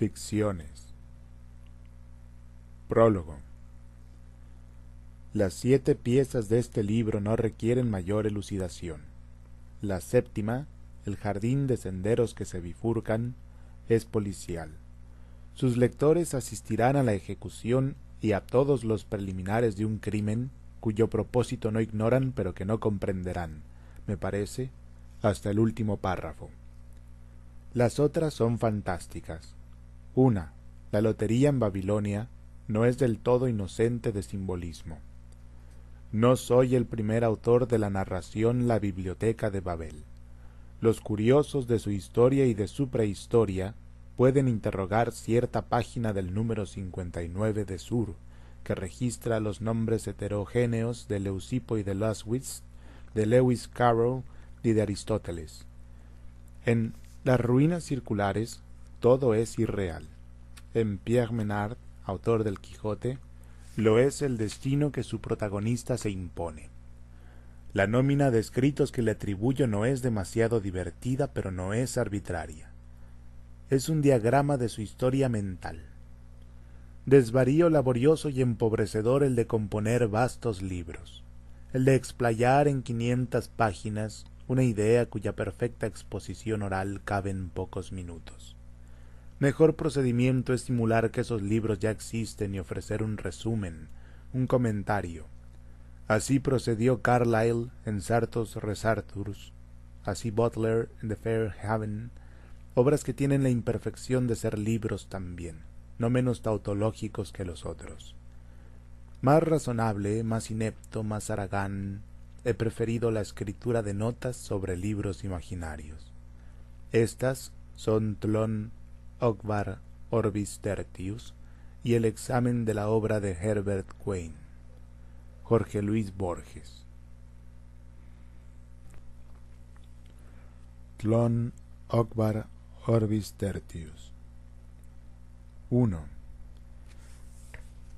Ficciones. Prólogo. Las siete piezas de este libro no requieren mayor elucidación. La séptima, el jardín de senderos que se bifurcan, es policial. Sus lectores asistirán a la ejecución y a todos los preliminares de un crimen cuyo propósito no ignoran pero que no comprenderán, me parece, hasta el último párrafo. Las otras son fantásticas. Una, la lotería en Babilonia, no es del todo inocente de simbolismo. No soy el primer autor de la narración La Biblioteca de Babel. Los curiosos de su historia y de su prehistoria pueden interrogar cierta página del número 59 de Sur, que registra los nombres heterogéneos de Leucipo y de Laswitz, de Lewis Carroll y de Aristóteles. En las ruinas circulares todo es irreal. En Pierre Menard, autor del Quijote, lo es el destino que su protagonista se impone. La nómina de escritos que le atribuyo no es demasiado divertida, pero no es arbitraria. Es un diagrama de su historia mental desvarío laborioso y empobrecedor el de componer vastos libros, el de explayar en quinientas páginas una idea cuya perfecta exposición oral cabe en pocos minutos. Mejor procedimiento es simular que esos libros ya existen y ofrecer un resumen, un comentario. Así procedió Carlyle en Sartos Resartus, así Butler en The Fair Haven, obras que tienen la imperfección de ser libros también no menos tautológicos que los otros. Más razonable, más inepto, más aragán, he preferido la escritura de notas sobre libros imaginarios. Estas son Tlon Ogvar Orbis Tertius y el examen de la obra de Herbert Quain. Jorge Luis Borges. Tlon Ogvar Orbis Tertius 1.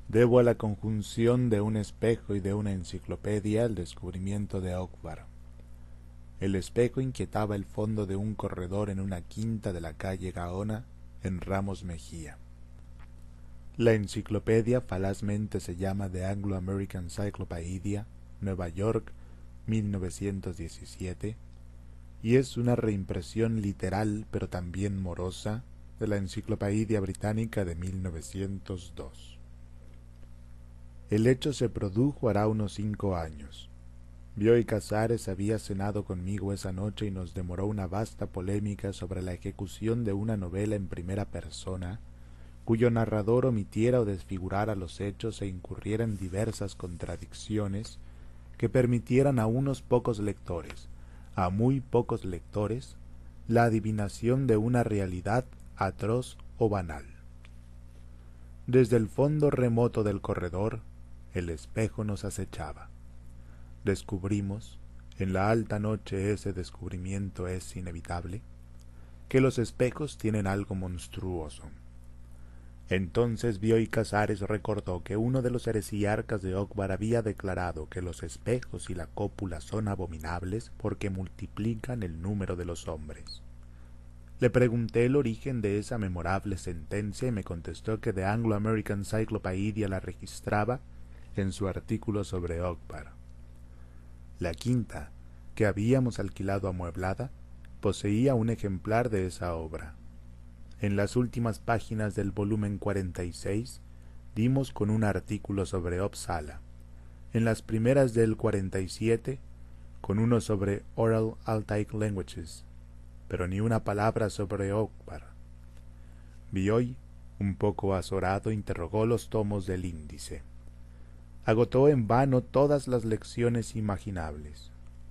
Debo a la conjunción de un espejo y de una enciclopedia el descubrimiento de Okvar. El espejo inquietaba el fondo de un corredor en una quinta de la calle Gaona, en Ramos Mejía. La enciclopedia falazmente se llama The Anglo-American Cyclopedia, Nueva York, 1917, y es una reimpresión literal pero también morosa de la Enciclopedia Británica de 1902. El hecho se produjo hará unos cinco años. Bioy Casares había cenado conmigo esa noche y nos demoró una vasta polémica sobre la ejecución de una novela en primera persona, cuyo narrador omitiera o desfigurara los hechos e incurriera en diversas contradicciones que permitieran a unos pocos lectores, a muy pocos lectores, la adivinación de una realidad atroz o banal. Desde el fondo remoto del corredor, el espejo nos acechaba. Descubrimos, en la alta noche ese descubrimiento es inevitable, que los espejos tienen algo monstruoso. Entonces vio y Casares recordó que uno de los heresiarcas de Okbar había declarado que los espejos y la cópula son abominables porque multiplican el número de los hombres. Le pregunté el origen de esa memorable sentencia y me contestó que The Anglo-American Cyclopedia la registraba en su artículo sobre Okbar. La quinta, que habíamos alquilado amueblada, poseía un ejemplar de esa obra. En las últimas páginas del volumen 46 dimos con un artículo sobre Uppsala. En las primeras del 47 con uno sobre Oral Altic Languages pero ni una palabra sobre Okbar. Bioy, un poco azorado, interrogó los tomos del índice. Agotó en vano todas las lecciones imaginables.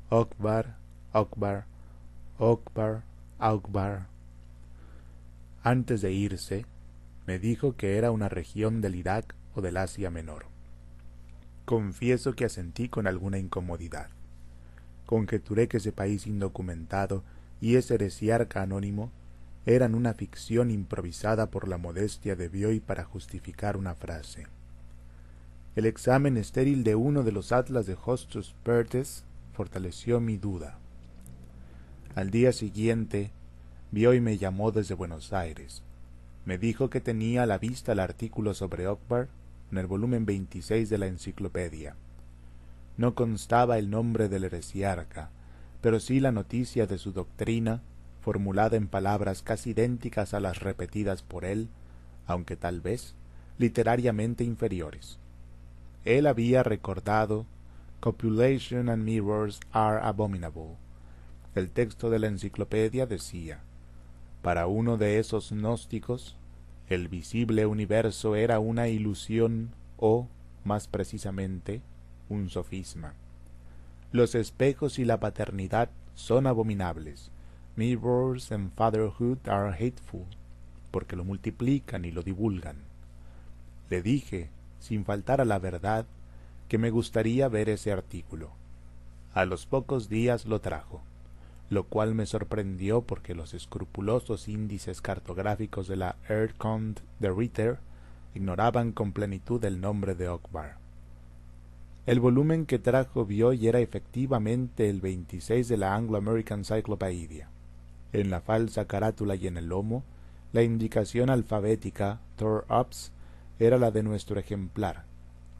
Okbar, Okbar, Okbar, Okbar. Antes de irse, me dijo que era una región del Irak o del Asia Menor. Confieso que asentí con alguna incomodidad. Conjeturé que ese país indocumentado y ese heresiarca anónimo eran una ficción improvisada por la modestia de Bioy para justificar una frase. El examen estéril de uno de los atlas de Hostus Pertes fortaleció mi duda. Al día siguiente, Bioy me llamó desde Buenos Aires. me dijo que tenía a la vista el artículo sobre Okbar en el volumen 26 de la enciclopedia. No constaba el nombre del heresiarca, pero sí la noticia de su doctrina, formulada en palabras casi idénticas a las repetidas por él, aunque tal vez literariamente inferiores. Él había recordado Copulation and mirrors are abominable. El texto de la enciclopedia decía, para uno de esos gnósticos, el visible universo era una ilusión o, más precisamente, un sofisma. Los espejos y la paternidad son abominables. Mirrors and fatherhood are hateful, porque lo multiplican y lo divulgan. Le dije, sin faltar a la verdad, que me gustaría ver ese artículo. A los pocos días lo trajo lo cual me sorprendió porque los escrupulosos índices cartográficos de la Erdkunde de Ritter ignoraban con plenitud el nombre de Okbar. El volumen que trajo Bioy era efectivamente el 26 de la Anglo-American Cyclopedia. En la falsa carátula y en el lomo, la indicación alfabética Thor era la de nuestro ejemplar,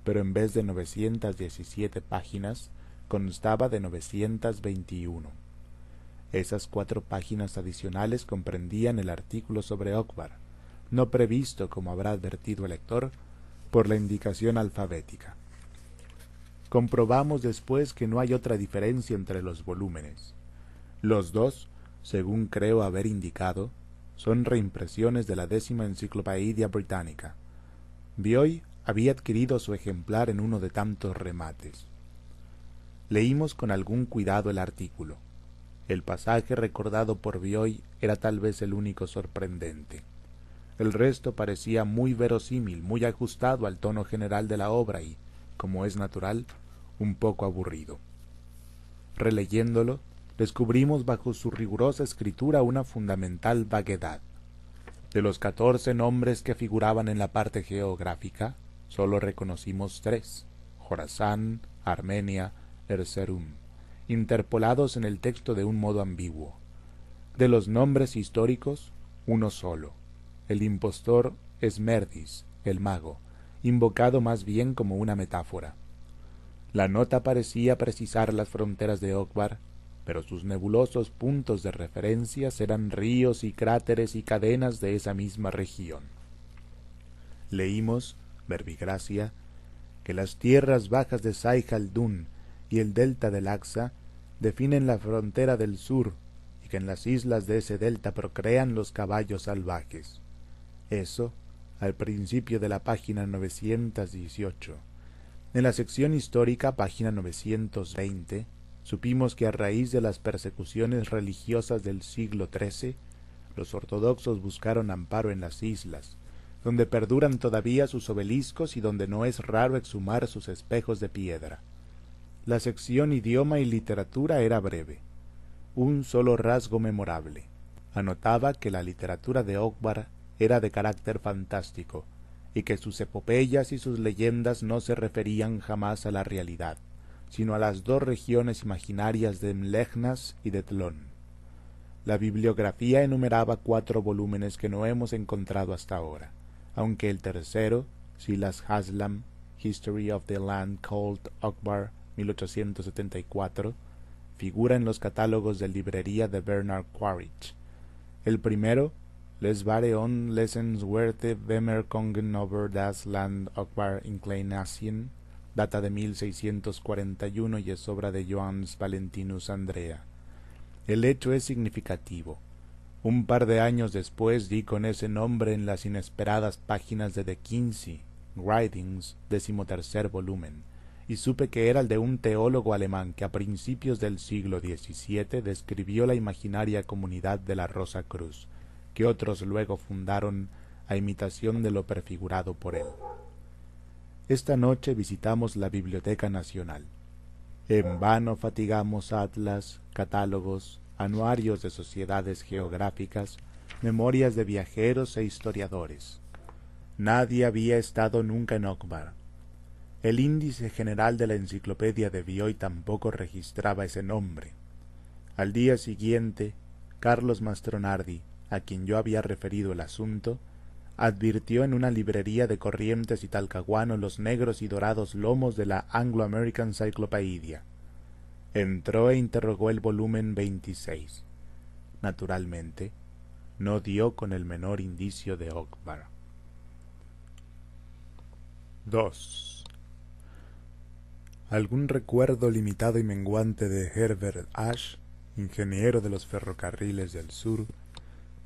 pero en vez de 917 páginas, constaba de 921. Esas cuatro páginas adicionales comprendían el artículo sobre Okbar, no previsto, como habrá advertido el lector, por la indicación alfabética. Comprobamos después que no hay otra diferencia entre los volúmenes. Los dos, según creo haber indicado, son reimpresiones de la décima enciclopedia británica. Bioy había adquirido su ejemplar en uno de tantos remates. Leímos con algún cuidado el artículo. El pasaje recordado por Bioy era tal vez el único sorprendente. El resto parecía muy verosímil, muy ajustado al tono general de la obra y, como es natural, un poco aburrido. Releyéndolo, descubrimos bajo su rigurosa escritura una fundamental vaguedad. De los catorce nombres que figuraban en la parte geográfica, sólo reconocimos tres, Jorazán, Armenia, Erzerum interpolados en el texto de un modo ambiguo. De los nombres históricos, uno solo. El impostor es Merdis, el mago, invocado más bien como una metáfora. La nota parecía precisar las fronteras de Okbar, pero sus nebulosos puntos de referencia eran ríos y cráteres y cadenas de esa misma región. Leímos, verbigracia, que las tierras bajas de Saihaldun y el delta del Axa definen la frontera del sur y que en las islas de ese delta procrean los caballos salvajes. Eso al principio de la página 918. En la sección histórica, página 920, supimos que a raíz de las persecuciones religiosas del siglo XIII, los ortodoxos buscaron amparo en las islas, donde perduran todavía sus obeliscos y donde no es raro exhumar sus espejos de piedra. La sección idioma y literatura era breve. Un solo rasgo memorable. Anotaba que la literatura de Okbar era de carácter fantástico, y que sus epopeyas y sus leyendas no se referían jamás a la realidad, sino a las dos regiones imaginarias de Mlechnas y de Tlón. La bibliografía enumeraba cuatro volúmenes que no hemos encontrado hasta ahora, aunque el tercero, Silas Haslam, History of the Land Called Okbar, 1874, figura en los catálogos de librería de Bernard Quaritch. El primero, Les on Lessenswerte Bemerkungen over das Land Akbar Inclination, data de 1641 y es obra de Johannes Valentinus Andrea. El hecho es significativo. Un par de años después di con ese nombre en las inesperadas páginas de The Kinsey, Writings, decimotercer volumen y supe que era el de un teólogo alemán que a principios del siglo XVII describió la imaginaria comunidad de la Rosa Cruz, que otros luego fundaron a imitación de lo prefigurado por él. Esta noche visitamos la Biblioteca Nacional. En vano fatigamos atlas, catálogos, anuarios de sociedades geográficas, memorias de viajeros e historiadores. Nadie había estado nunca en Okbar, el índice general de la enciclopedia de Bioy tampoco registraba ese nombre. Al día siguiente, Carlos Mastronardi, a quien yo había referido el asunto, advirtió en una librería de Corrientes y Talcahuano los negros y dorados lomos de la Anglo-American Cyclopedia. Entró e interrogó el volumen 26. Naturalmente, no dio con el menor indicio de Okbar. 2. Algún recuerdo limitado y menguante de Herbert Ash, ingeniero de los ferrocarriles del sur,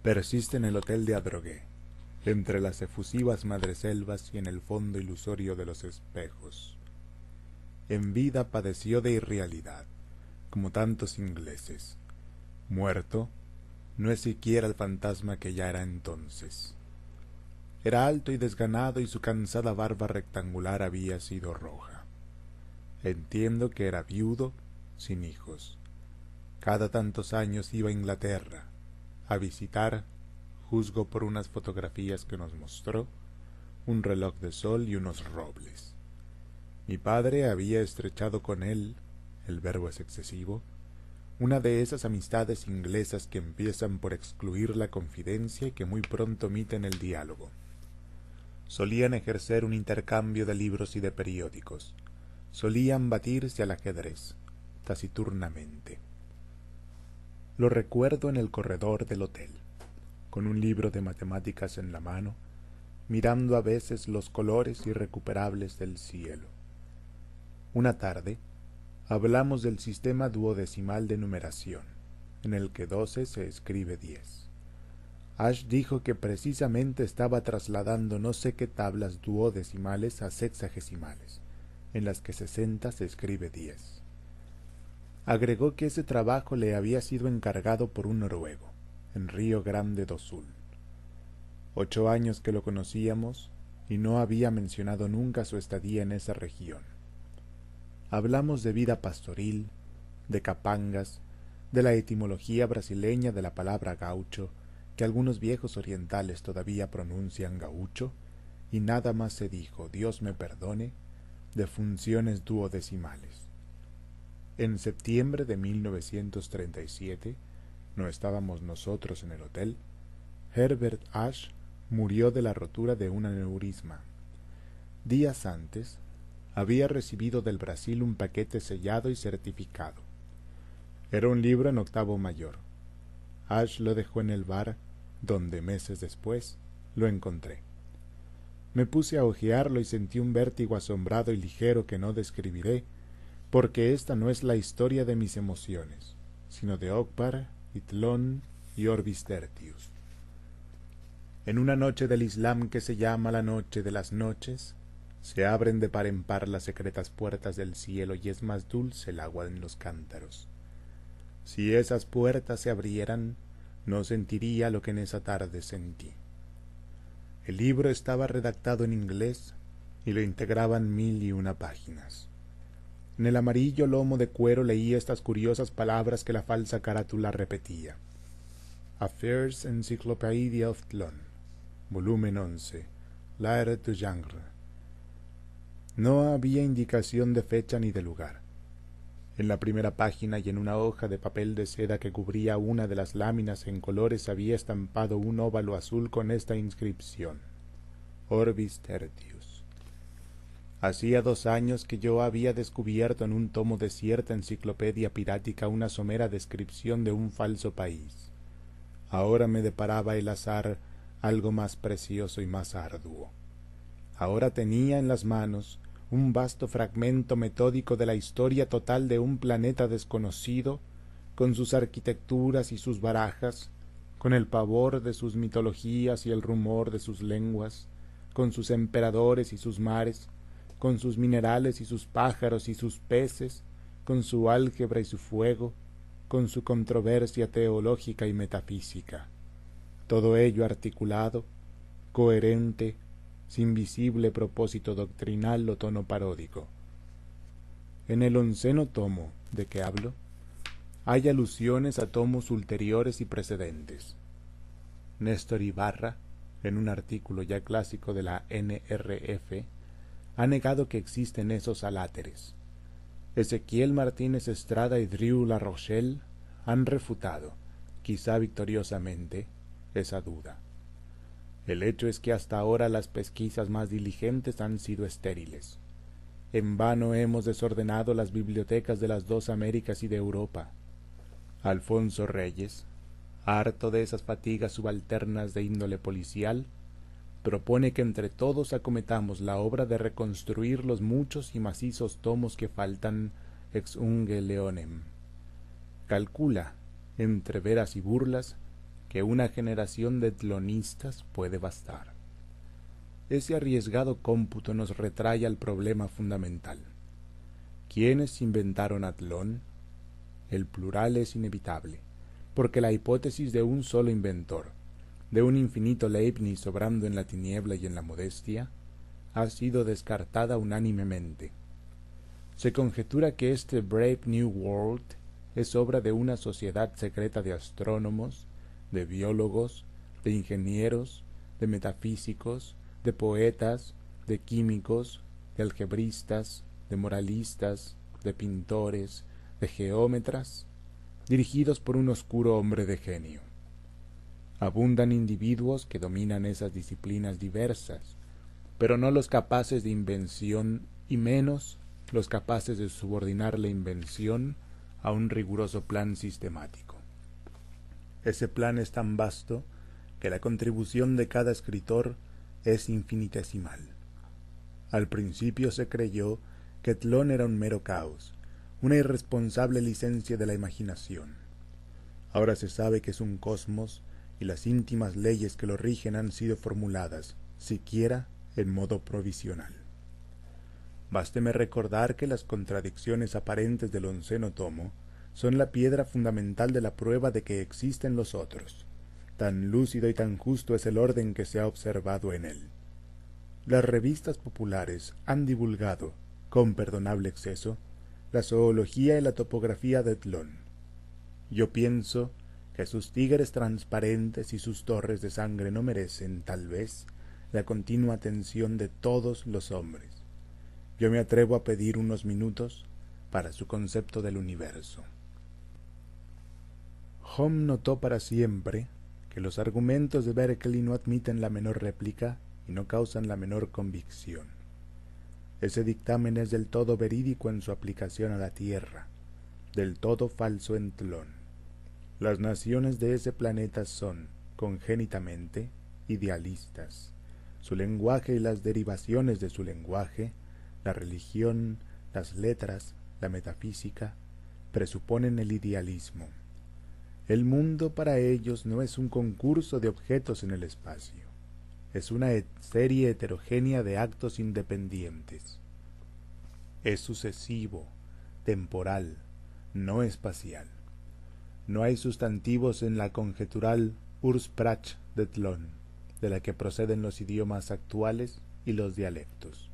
persiste en el hotel de Adrogué, entre las efusivas madreselvas y en el fondo ilusorio de los espejos. En vida padeció de irrealidad, como tantos ingleses. Muerto, no es siquiera el fantasma que ya era entonces. Era alto y desganado y su cansada barba rectangular había sido roja. Entiendo que era viudo, sin hijos. Cada tantos años iba a Inglaterra a visitar, juzgo por unas fotografías que nos mostró, un reloj de sol y unos robles. Mi padre había estrechado con él, el verbo es excesivo, una de esas amistades inglesas que empiezan por excluir la confidencia y que muy pronto omiten el diálogo. Solían ejercer un intercambio de libros y de periódicos. Solían batirse al ajedrez, taciturnamente. Lo recuerdo en el corredor del hotel, con un libro de matemáticas en la mano, mirando a veces los colores irrecuperables del cielo. Una tarde, hablamos del sistema duodecimal de numeración, en el que doce se escribe diez. Ash dijo que precisamente estaba trasladando no sé qué tablas duodecimales a sexagesimales, en las que sesenta se escribe diez. Agregó que ese trabajo le había sido encargado por un noruego, en Río Grande do Sul. Ocho años que lo conocíamos y no había mencionado nunca su estadía en esa región. Hablamos de vida pastoril, de capangas, de la etimología brasileña de la palabra gaucho, que algunos viejos orientales todavía pronuncian gaucho, y nada más se dijo, Dios me perdone, de funciones duodecimales. En septiembre de 1937, no estábamos nosotros en el hotel, Herbert Ash murió de la rotura de un aneurisma. Días antes, había recibido del Brasil un paquete sellado y certificado. Era un libro en octavo mayor. Ash lo dejó en el bar, donde meses después lo encontré. Me puse a hojearlo y sentí un vértigo asombrado y ligero que no describiré, porque esta no es la historia de mis emociones, sino de Okbar, Itlón y Orbis Tertius. En una noche del Islam que se llama la noche de las noches, se abren de par en par las secretas puertas del cielo y es más dulce el agua en los cántaros. Si esas puertas se abrieran, no sentiría lo que en esa tarde sentí. El libro estaba redactado en inglés y lo integraban mil y una páginas. En el amarillo lomo de cuero leía estas curiosas palabras que la falsa carátula repetía. Affairs Encyclopedia of Tlon, volumen 11, L'Air du Genre. No había indicación de fecha ni de lugar. En la primera página y en una hoja de papel de seda que cubría una de las láminas en colores había estampado un óvalo azul con esta inscripción Orbis Tertius. Hacía dos años que yo había descubierto en un tomo de cierta enciclopedia pirática una somera descripción de un falso país. Ahora me deparaba el azar algo más precioso y más arduo. Ahora tenía en las manos un vasto fragmento metódico de la historia total de un planeta desconocido, con sus arquitecturas y sus barajas, con el pavor de sus mitologías y el rumor de sus lenguas, con sus emperadores y sus mares, con sus minerales y sus pájaros y sus peces, con su álgebra y su fuego, con su controversia teológica y metafísica. Todo ello articulado, coherente, sin visible propósito doctrinal o tono paródico. En el onceno tomo de que hablo, hay alusiones a tomos ulteriores y precedentes. Néstor Ibarra, en un artículo ya clásico de la NRF, ha negado que existen esos aláteres. Ezequiel Martínez Estrada y Drew La Rochelle han refutado, quizá victoriosamente, esa duda. El hecho es que hasta ahora las pesquisas más diligentes han sido estériles. En vano hemos desordenado las bibliotecas de las dos Américas y de Europa. Alfonso Reyes, harto de esas fatigas subalternas de índole policial, propone que entre todos acometamos la obra de reconstruir los muchos y macizos tomos que faltan ex unge leonem. Calcula, entre veras y burlas, que una generación de tlonistas puede bastar. Ese arriesgado cómputo nos retrae al problema fundamental. ¿Quiénes inventaron Atlón? El plural es inevitable, porque la hipótesis de un solo inventor, de un infinito Leibniz sobrando en la tiniebla y en la modestia, ha sido descartada unánimemente. Se conjetura que este Brave New World es obra de una sociedad secreta de astrónomos, de biólogos, de ingenieros, de metafísicos, de poetas, de químicos, de algebristas, de moralistas, de pintores, de geómetras, dirigidos por un oscuro hombre de genio. Abundan individuos que dominan esas disciplinas diversas, pero no los capaces de invención y menos los capaces de subordinar la invención a un riguroso plan sistemático. Ese plan es tan vasto que la contribución de cada escritor es infinitesimal. Al principio se creyó que Tlón era un mero caos, una irresponsable licencia de la imaginación. Ahora se sabe que es un cosmos y las íntimas leyes que lo rigen han sido formuladas, siquiera en modo provisional. Básteme recordar que las contradicciones aparentes del onceno tomo son la piedra fundamental de la prueba de que existen los otros. Tan lúcido y tan justo es el orden que se ha observado en él. Las revistas populares han divulgado, con perdonable exceso, la zoología y la topografía de Tlón. Yo pienso que sus tigres transparentes y sus torres de sangre no merecen, tal vez, la continua atención de todos los hombres. Yo me atrevo a pedir unos minutos para su concepto del universo. Home notó para siempre que los argumentos de Berkeley no admiten la menor réplica y no causan la menor convicción. Ese dictamen es del todo verídico en su aplicación a la Tierra, del todo falso en Tlón. Las naciones de ese planeta son, congénitamente, idealistas. Su lenguaje y las derivaciones de su lenguaje, la religión, las letras, la metafísica, presuponen el idealismo. El mundo para ellos no es un concurso de objetos en el espacio, es una serie heterogénea de actos independientes. Es sucesivo, temporal, no espacial. No hay sustantivos en la conjetural Ursprach de Tlón, de la que proceden los idiomas actuales y los dialectos.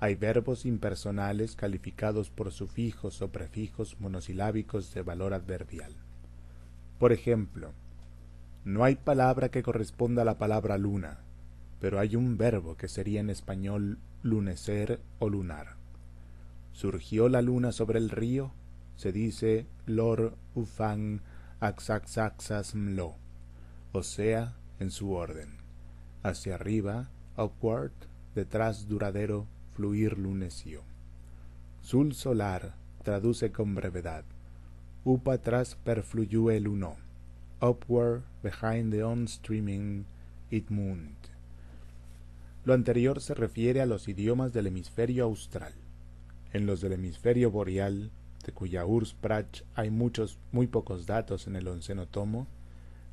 Hay verbos impersonales calificados por sufijos o prefijos monosilábicos de valor adverbial. Por ejemplo, no hay palabra que corresponda a la palabra luna, pero hay un verbo que sería en español lunecer o lunar. Surgió la luna sobre el río, se dice lor ufang axaxaxas mlo, o sea, en su orden. Hacia arriba, upward, detrás duradero, fluir luneció. Sul solar traduce con brevedad up atrás perfluyue el uno, upward behind the on-streaming it mooned. Lo anterior se refiere a los idiomas del hemisferio austral. En los del hemisferio boreal, de cuya Ursprach hay muchos, muy pocos datos en el onceno tomo,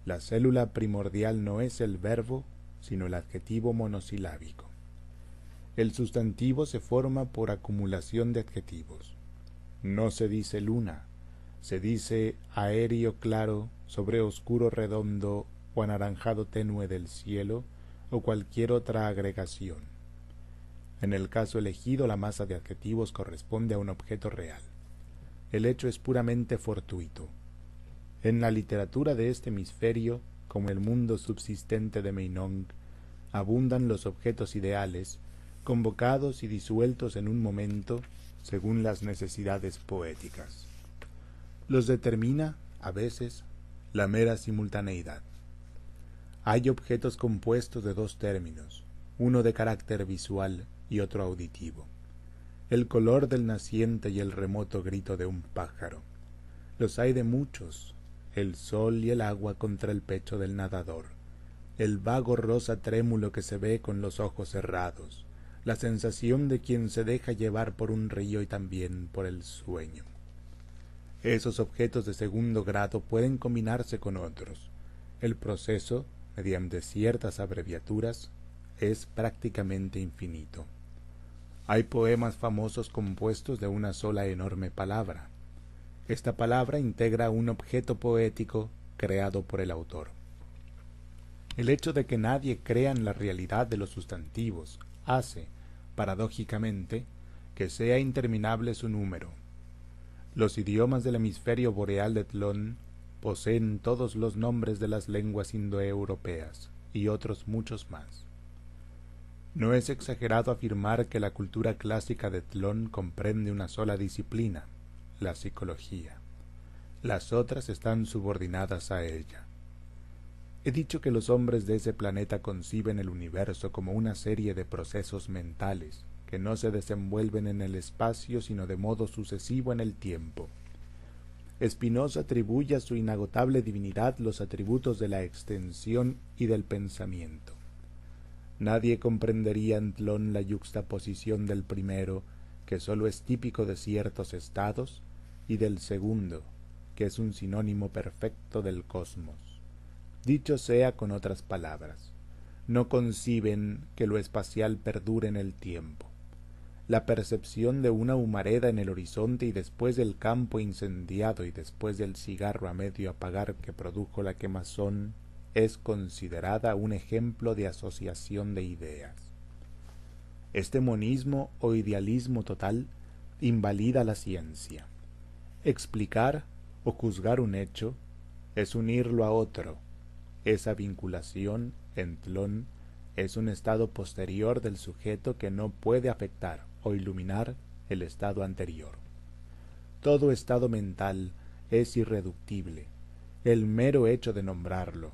la célula primordial no es el verbo, sino el adjetivo monosilábico. El sustantivo se forma por acumulación de adjetivos. No se dice luna, se dice aéreo claro sobre oscuro redondo o anaranjado tenue del cielo o cualquier otra agregación. En el caso elegido la masa de adjetivos corresponde a un objeto real. El hecho es puramente fortuito. En la literatura de este hemisferio, como el mundo subsistente de Meinong, abundan los objetos ideales, convocados y disueltos en un momento según las necesidades poéticas los determina, a veces, la mera simultaneidad. Hay objetos compuestos de dos términos, uno de carácter visual y otro auditivo. El color del naciente y el remoto grito de un pájaro. Los hay de muchos, el sol y el agua contra el pecho del nadador, el vago rosa trémulo que se ve con los ojos cerrados, la sensación de quien se deja llevar por un río y también por el sueño. Esos objetos de segundo grado pueden combinarse con otros. El proceso, mediante ciertas abreviaturas, es prácticamente infinito. Hay poemas famosos compuestos de una sola enorme palabra. Esta palabra integra un objeto poético creado por el autor. El hecho de que nadie crea en la realidad de los sustantivos hace, paradójicamente, que sea interminable su número. Los idiomas del hemisferio boreal de Tlón poseen todos los nombres de las lenguas indoeuropeas y otros muchos más. No es exagerado afirmar que la cultura clásica de Tlón comprende una sola disciplina, la psicología. Las otras están subordinadas a ella. He dicho que los hombres de ese planeta conciben el universo como una serie de procesos mentales que no se desenvuelven en el espacio sino de modo sucesivo en el tiempo. Spinoza atribuye a su inagotable divinidad los atributos de la extensión y del pensamiento. Nadie comprendería en Tlón la yuxtaposición del primero, que sólo es típico de ciertos estados, y del segundo, que es un sinónimo perfecto del cosmos. Dicho sea con otras palabras, no conciben que lo espacial perdure en el tiempo. La percepción de una humareda en el horizonte y después del campo incendiado y después del cigarro a medio apagar que produjo la quemazón es considerada un ejemplo de asociación de ideas. Este monismo o idealismo total invalida la ciencia. Explicar o juzgar un hecho es unirlo a otro, esa vinculación, en Tlón, es un estado posterior del sujeto que no puede afectar o iluminar el estado anterior. Todo estado mental es irreductible. El mero hecho de nombrarlo,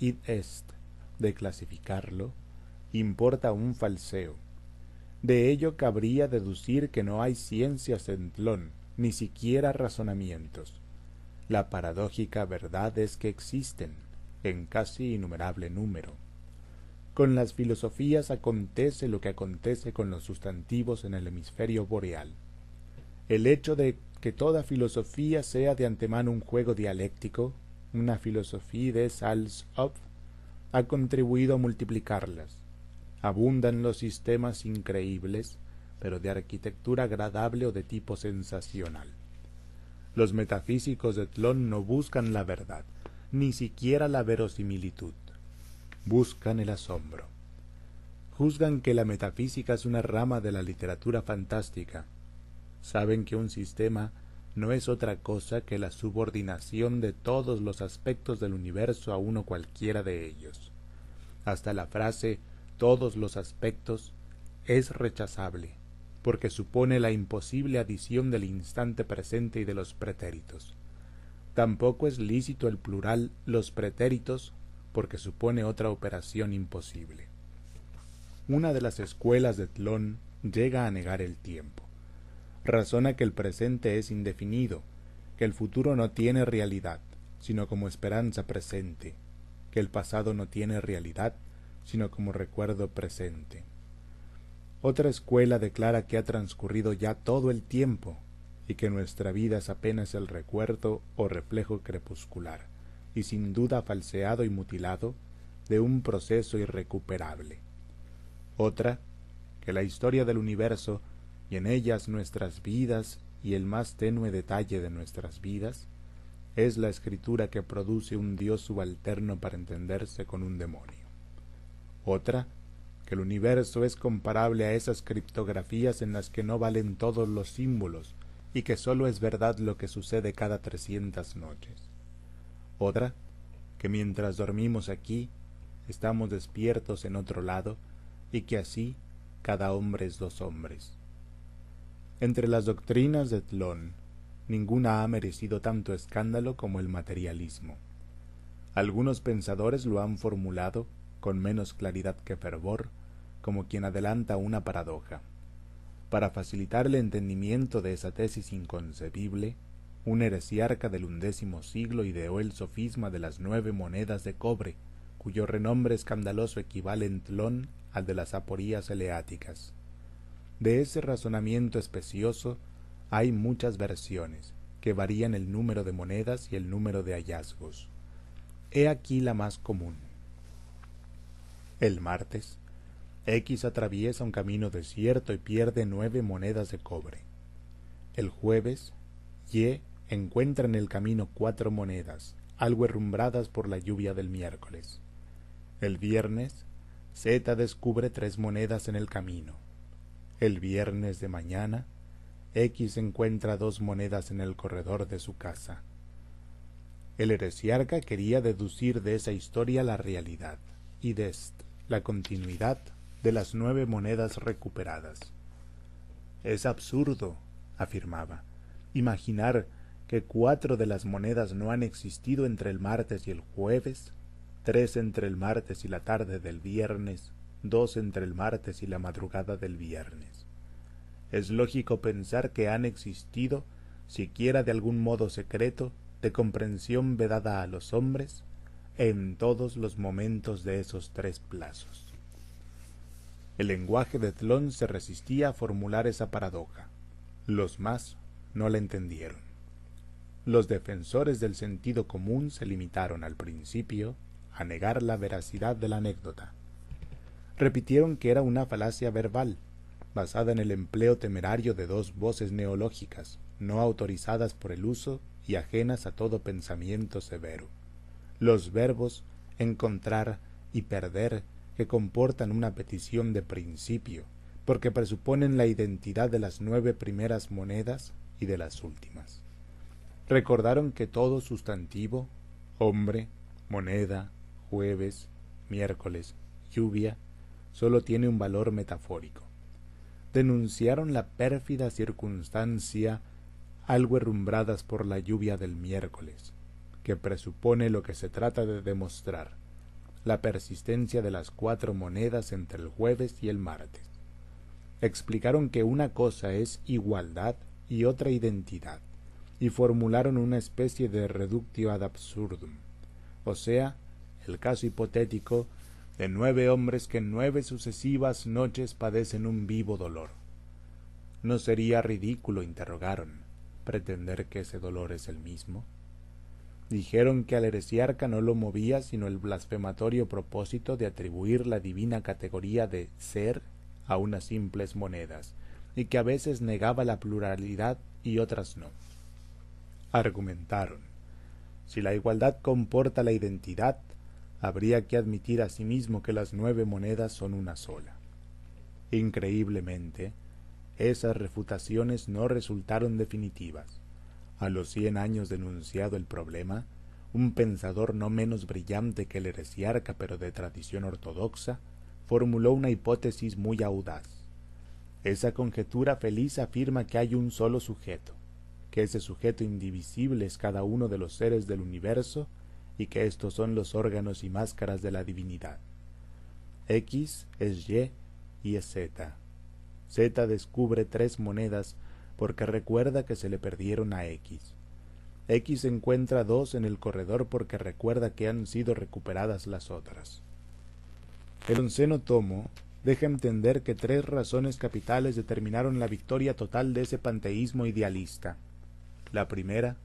est, de clasificarlo, importa un falseo. De ello cabría deducir que no hay ciencias en Tlón, ni siquiera razonamientos. La paradójica verdad es que existen, en casi innumerable número. Con las filosofías acontece lo que acontece con los sustantivos en el hemisferio boreal. El hecho de que toda filosofía sea de antemano un juego dialéctico, una filosofía de Salz-Up, ha contribuido a multiplicarlas. Abundan los sistemas increíbles, pero de arquitectura agradable o de tipo sensacional. Los metafísicos de Tlón no buscan la verdad, ni siquiera la verosimilitud. Buscan el asombro. Juzgan que la metafísica es una rama de la literatura fantástica. Saben que un sistema no es otra cosa que la subordinación de todos los aspectos del universo a uno cualquiera de ellos. Hasta la frase todos los aspectos es rechazable, porque supone la imposible adición del instante presente y de los pretéritos. Tampoco es lícito el plural los pretéritos porque supone otra operación imposible. Una de las escuelas de Tlón llega a negar el tiempo. Razona que el presente es indefinido, que el futuro no tiene realidad, sino como esperanza presente, que el pasado no tiene realidad, sino como recuerdo presente. Otra escuela declara que ha transcurrido ya todo el tiempo, y que nuestra vida es apenas el recuerdo o reflejo crepuscular, y sin duda falseado y mutilado, de un proceso irrecuperable. Otra, que la historia del universo, y en ellas nuestras vidas y el más tenue detalle de nuestras vidas, es la escritura que produce un Dios subalterno para entenderse con un demonio. Otra, que el universo es comparable a esas criptografías en las que no valen todos los símbolos, y que sólo es verdad lo que sucede cada trescientas noches. Otra, que mientras dormimos aquí, estamos despiertos en otro lado, y que así cada hombre es dos hombres. Entre las doctrinas de Tlón, ninguna ha merecido tanto escándalo como el materialismo. Algunos pensadores lo han formulado, con menos claridad que fervor, como quien adelanta una paradoja. Para facilitar el entendimiento de esa tesis inconcebible, un heresiarca del undécimo siglo ideó el sofisma de las nueve monedas de cobre, cuyo renombre escandaloso equivale en tlón al de las aporías eleáticas. De ese razonamiento especioso hay muchas versiones, que varían el número de monedas y el número de hallazgos. He aquí la más común. El martes, X atraviesa un camino desierto y pierde nueve monedas de cobre. El jueves, Y encuentra en el camino cuatro monedas, algo herrumbradas por la lluvia del miércoles. El viernes, Z descubre tres monedas en el camino. El viernes de mañana, X encuentra dos monedas en el corredor de su casa. El heresiarca quería deducir de esa historia la realidad y de la continuidad de las nueve monedas recuperadas. Es absurdo, afirmaba, imaginar que cuatro de las monedas no han existido entre el martes y el jueves, tres entre el martes y la tarde del viernes, dos entre el martes y la madrugada del viernes. Es lógico pensar que han existido, siquiera de algún modo secreto, de comprensión vedada a los hombres, en todos los momentos de esos tres plazos. El lenguaje de Tlón se resistía a formular esa paradoja. Los más no la entendieron. Los defensores del sentido común se limitaron al principio a negar la veracidad de la anécdota. Repitieron que era una falacia verbal, basada en el empleo temerario de dos voces neológicas, no autorizadas por el uso y ajenas a todo pensamiento severo. Los verbos encontrar y perder que comportan una petición de principio, porque presuponen la identidad de las nueve primeras monedas y de las últimas. Recordaron que todo sustantivo, hombre, moneda, jueves, miércoles, lluvia, sólo tiene un valor metafórico. Denunciaron la pérfida circunstancia algo herrumbradas por la lluvia del miércoles, que presupone lo que se trata de demostrar, la persistencia de las cuatro monedas entre el jueves y el martes. Explicaron que una cosa es igualdad y otra identidad, y formularon una especie de reductio ad absurdum, o sea, el caso hipotético de nueve hombres que en nueve sucesivas noches padecen un vivo dolor. ¿No sería ridículo, interrogaron, pretender que ese dolor es el mismo? Dijeron que al heresiarca no lo movía sino el blasfematorio propósito de atribuir la divina categoría de ser a unas simples monedas, y que a veces negaba la pluralidad y otras no. Argumentaron, si la igualdad comporta la identidad, habría que admitir asimismo que las nueve monedas son una sola. Increíblemente, esas refutaciones no resultaron definitivas. A los cien años denunciado el problema, un pensador no menos brillante que el heresiarca pero de tradición ortodoxa, formuló una hipótesis muy audaz. Esa conjetura feliz afirma que hay un solo sujeto, que ese sujeto indivisible es cada uno de los seres del universo y que estos son los órganos y máscaras de la divinidad. X es Y y es Z. Z descubre tres monedas porque recuerda que se le perdieron a X. X encuentra dos en el corredor porque recuerda que han sido recuperadas las otras. El onceno tomo deja entender que tres razones capitales determinaron la victoria total de ese panteísmo idealista. La primera,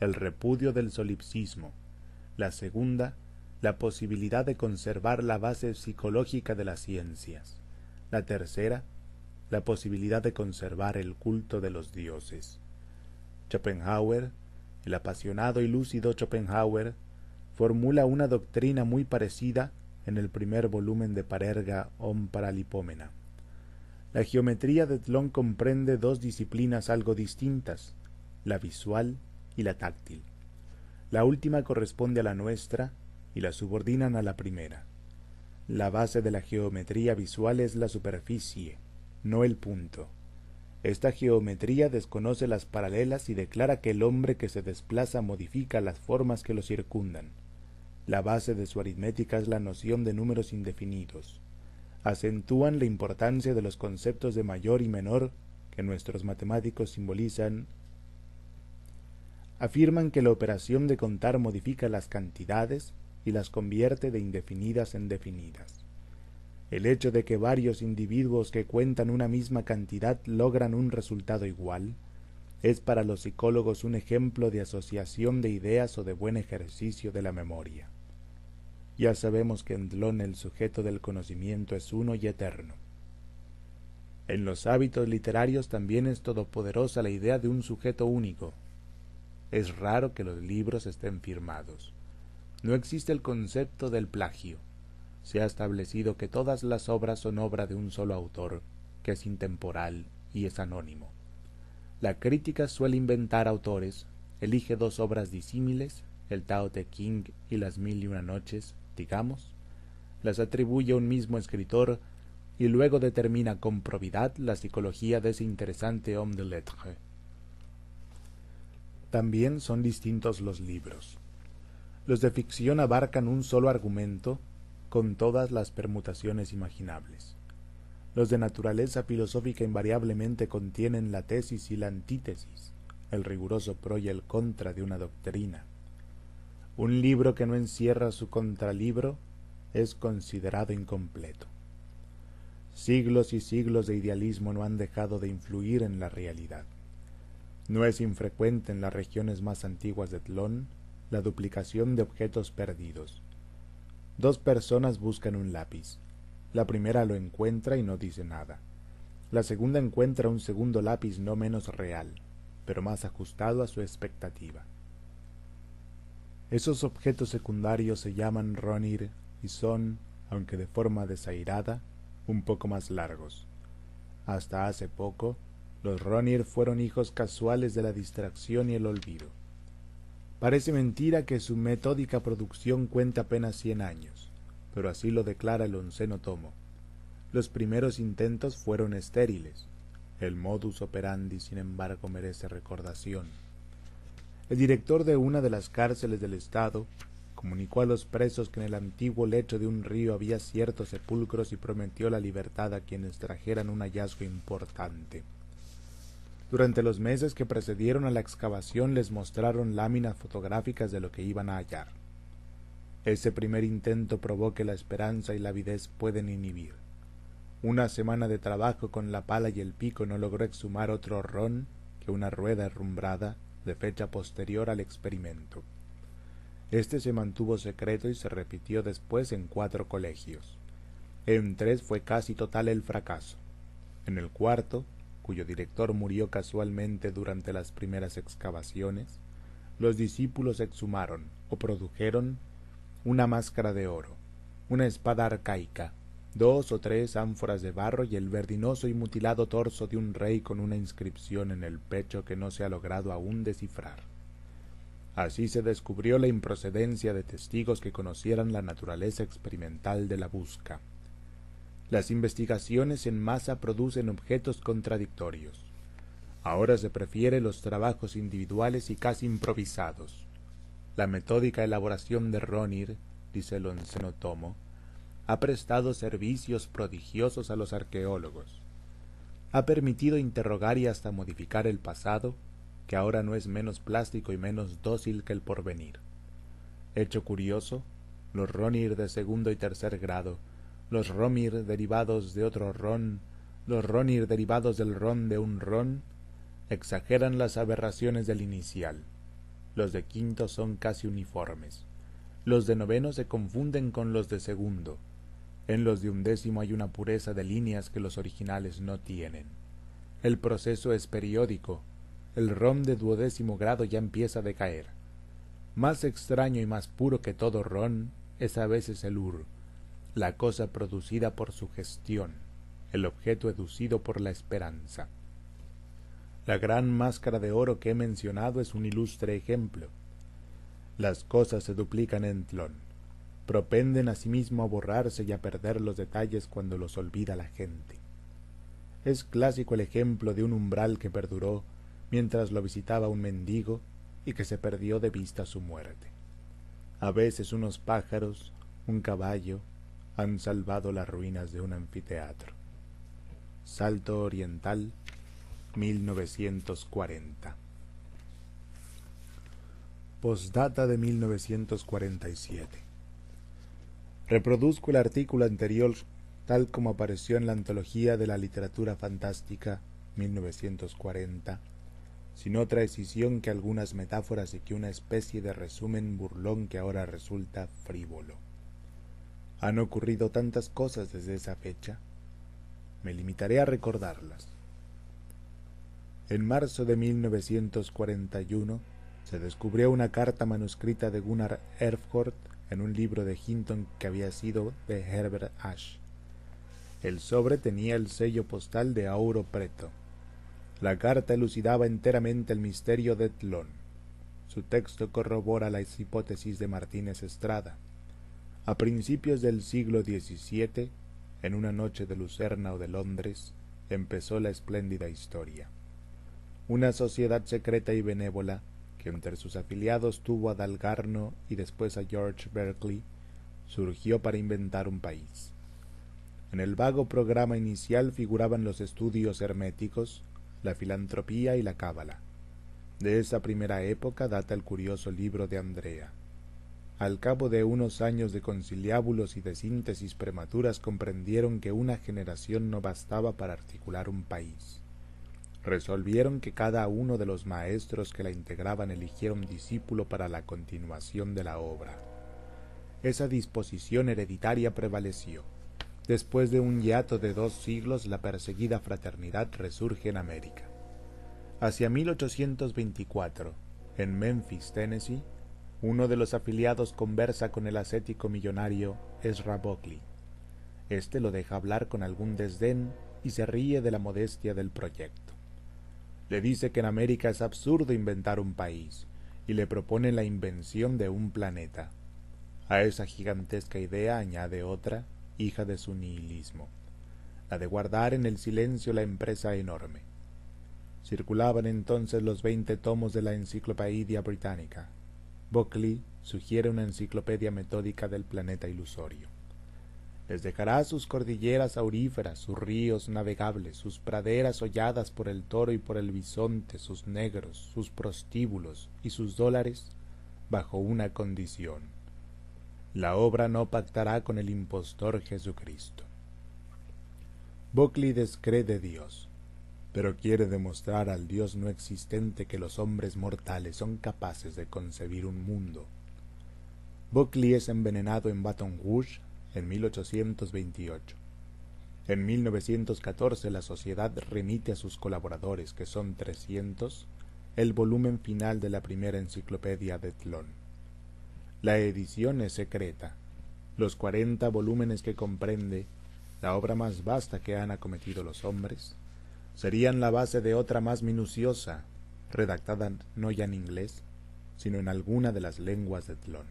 el repudio del solipsismo. La segunda, la posibilidad de conservar la base psicológica de las ciencias. La tercera, la posibilidad de conservar el culto de los dioses. Schopenhauer, el apasionado y lúcido Schopenhauer, formula una doctrina muy parecida en el primer volumen de Parerga Om Paralipómena. La geometría de Tlón comprende dos disciplinas algo distintas, la visual y la táctil. La última corresponde a la nuestra y la subordinan a la primera. La base de la geometría visual es la superficie, no el punto. Esta geometría desconoce las paralelas y declara que el hombre que se desplaza modifica las formas que lo circundan. La base de su aritmética es la noción de números indefinidos. Acentúan la importancia de los conceptos de mayor y menor que nuestros matemáticos simbolizan. Afirman que la operación de contar modifica las cantidades y las convierte de indefinidas en definidas. El hecho de que varios individuos que cuentan una misma cantidad logran un resultado igual es para los psicólogos un ejemplo de asociación de ideas o de buen ejercicio de la memoria. Ya sabemos que en Dlon el sujeto del conocimiento es uno y eterno. En los hábitos literarios también es todopoderosa la idea de un sujeto único. Es raro que los libros estén firmados. No existe el concepto del plagio se ha establecido que todas las obras son obra de un solo autor, que es intemporal y es anónimo. La crítica suele inventar autores, elige dos obras disímiles, el Tao Te King y las Mil y Una Noches, digamos, las atribuye a un mismo escritor y luego determina con probidad la psicología de ese interesante homme de. También son distintos los libros. Los de ficción abarcan un solo argumento con todas las permutaciones imaginables. Los de naturaleza filosófica invariablemente contienen la tesis y la antítesis, el riguroso pro y el contra de una doctrina. Un libro que no encierra su contralibro es considerado incompleto. Siglos y siglos de idealismo no han dejado de influir en la realidad. No es infrecuente en las regiones más antiguas de Tlón la duplicación de objetos perdidos, Dos personas buscan un lápiz. La primera lo encuentra y no dice nada. La segunda encuentra un segundo lápiz no menos real, pero más ajustado a su expectativa. Esos objetos secundarios se llaman Ronir y son, aunque de forma desairada, un poco más largos. Hasta hace poco, los Ronir fueron hijos casuales de la distracción y el olvido. Parece mentira que su metódica producción cuente apenas cien años, pero así lo declara el onceno tomo. Los primeros intentos fueron estériles. El modus operandi, sin embargo, merece recordación. El director de una de las cárceles del Estado comunicó a los presos que en el antiguo lecho de un río había ciertos sepulcros y prometió la libertad a quienes trajeran un hallazgo importante. Durante los meses que precedieron a la excavación les mostraron láminas fotográficas de lo que iban a hallar. Ese primer intento probó que la esperanza y la avidez pueden inhibir. Una semana de trabajo con la pala y el pico no logró exhumar otro ron que una rueda herrumbrada de fecha posterior al experimento. Este se mantuvo secreto y se repitió después en cuatro colegios. En tres fue casi total el fracaso. En el cuarto, cuyo director murió casualmente durante las primeras excavaciones, los discípulos exhumaron o produjeron una máscara de oro, una espada arcaica, dos o tres ánforas de barro y el verdinoso y mutilado torso de un rey con una inscripción en el pecho que no se ha logrado aún descifrar. Así se descubrió la improcedencia de testigos que conocieran la naturaleza experimental de la busca. Las investigaciones en masa producen objetos contradictorios. Ahora se prefiere los trabajos individuales y casi improvisados. La metódica elaboración de Ronir, dice el onceno tomo, ha prestado servicios prodigiosos a los arqueólogos. Ha permitido interrogar y hasta modificar el pasado, que ahora no es menos plástico y menos dócil que el porvenir. Hecho curioso, los Ronir de segundo y tercer grado los romir derivados de otro ron, los ronir derivados del ron de un ron, exageran las aberraciones del inicial. Los de quinto son casi uniformes. Los de noveno se confunden con los de segundo. En los de undécimo hay una pureza de líneas que los originales no tienen. El proceso es periódico. El ron de duodécimo grado ya empieza a decaer. Más extraño y más puro que todo ron es a veces el ur, la cosa producida por su gestión, el objeto educido por la esperanza. La gran máscara de oro que he mencionado es un ilustre ejemplo. Las cosas se duplican en Tlón, propenden asimismo a borrarse y a perder los detalles cuando los olvida la gente. Es clásico el ejemplo de un umbral que perduró mientras lo visitaba un mendigo y que se perdió de vista su muerte. A veces unos pájaros, un caballo, han salvado las ruinas de un anfiteatro. Salto Oriental, 1940. Postdata de 1947. Reproduzco el artículo anterior tal como apareció en la Antología de la Literatura Fantástica 1940 sin otra escisión que algunas metáforas y que una especie de resumen burlón que ahora resulta frívolo. Han ocurrido tantas cosas desde esa fecha. Me limitaré a recordarlas. En marzo de 1941 se descubrió una carta manuscrita de Gunnar Erfurt en un libro de Hinton que había sido de Herbert Ash. El sobre tenía el sello postal de Auro Preto la carta elucidaba enteramente el misterio de Tlón. Su texto corrobora las hipótesis de Martínez Estrada. A principios del siglo XVII, en una noche de Lucerna o de Londres, empezó la espléndida historia. Una sociedad secreta y benévola, que entre sus afiliados tuvo a Dalgarno y después a George Berkeley, surgió para inventar un país. En el vago programa inicial figuraban los estudios herméticos, la filantropía y la cábala. De esa primera época data el curioso libro de Andrea. Al cabo de unos años de conciliábulos y de síntesis prematuras comprendieron que una generación no bastaba para articular un país. Resolvieron que cada uno de los maestros que la integraban eligiera un discípulo para la continuación de la obra. Esa disposición hereditaria prevaleció. Después de un hiato de dos siglos, la perseguida fraternidad resurge en América. Hacia 1824, en Memphis, Tennessee, uno de los afiliados conversa con el ascético millonario Ezra Buckley. Este lo deja hablar con algún desdén y se ríe de la modestia del proyecto. Le dice que en América es absurdo inventar un país y le propone la invención de un planeta. A esa gigantesca idea añade otra hija de su nihilismo, la de guardar en el silencio la empresa enorme. Circulaban entonces los veinte tomos de la Enciclopedia Británica. Buckley sugiere una enciclopedia metódica del planeta ilusorio. Les dejará sus cordilleras auríferas, sus ríos navegables, sus praderas holladas por el toro y por el bisonte, sus negros, sus prostíbulos y sus dólares, bajo una condición la obra no pactará con el impostor Jesucristo. Buckley descree de Dios, pero quiere demostrar al Dios no existente que los hombres mortales son capaces de concebir un mundo. Buckley es envenenado en Baton Rouge en 1828. En 1914 la sociedad remite a sus colaboradores, que son trescientos, el volumen final de la primera enciclopedia de Tlón. La edición es secreta. Los cuarenta volúmenes que comprende, la obra más vasta que han acometido los hombres, serían la base de otra más minuciosa, redactada no ya en inglés, sino en alguna de las lenguas de Tlón.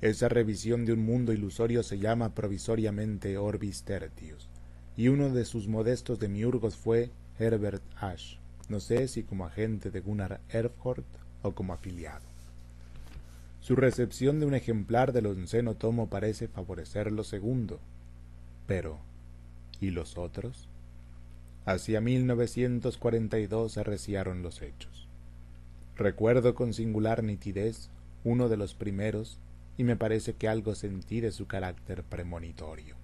Esa revisión de un mundo ilusorio se llama provisoriamente Orbis Tertius, y uno de sus modestos demiurgos fue Herbert Ash, no sé si como agente de Gunnar Erfurt o como afiliado. Su recepción de un ejemplar del onceno tomo parece favorecer lo segundo. Pero, ¿y los otros? Hacia 1942 se reciaron los hechos. Recuerdo con singular nitidez uno de los primeros y me parece que algo sentí de su carácter premonitorio.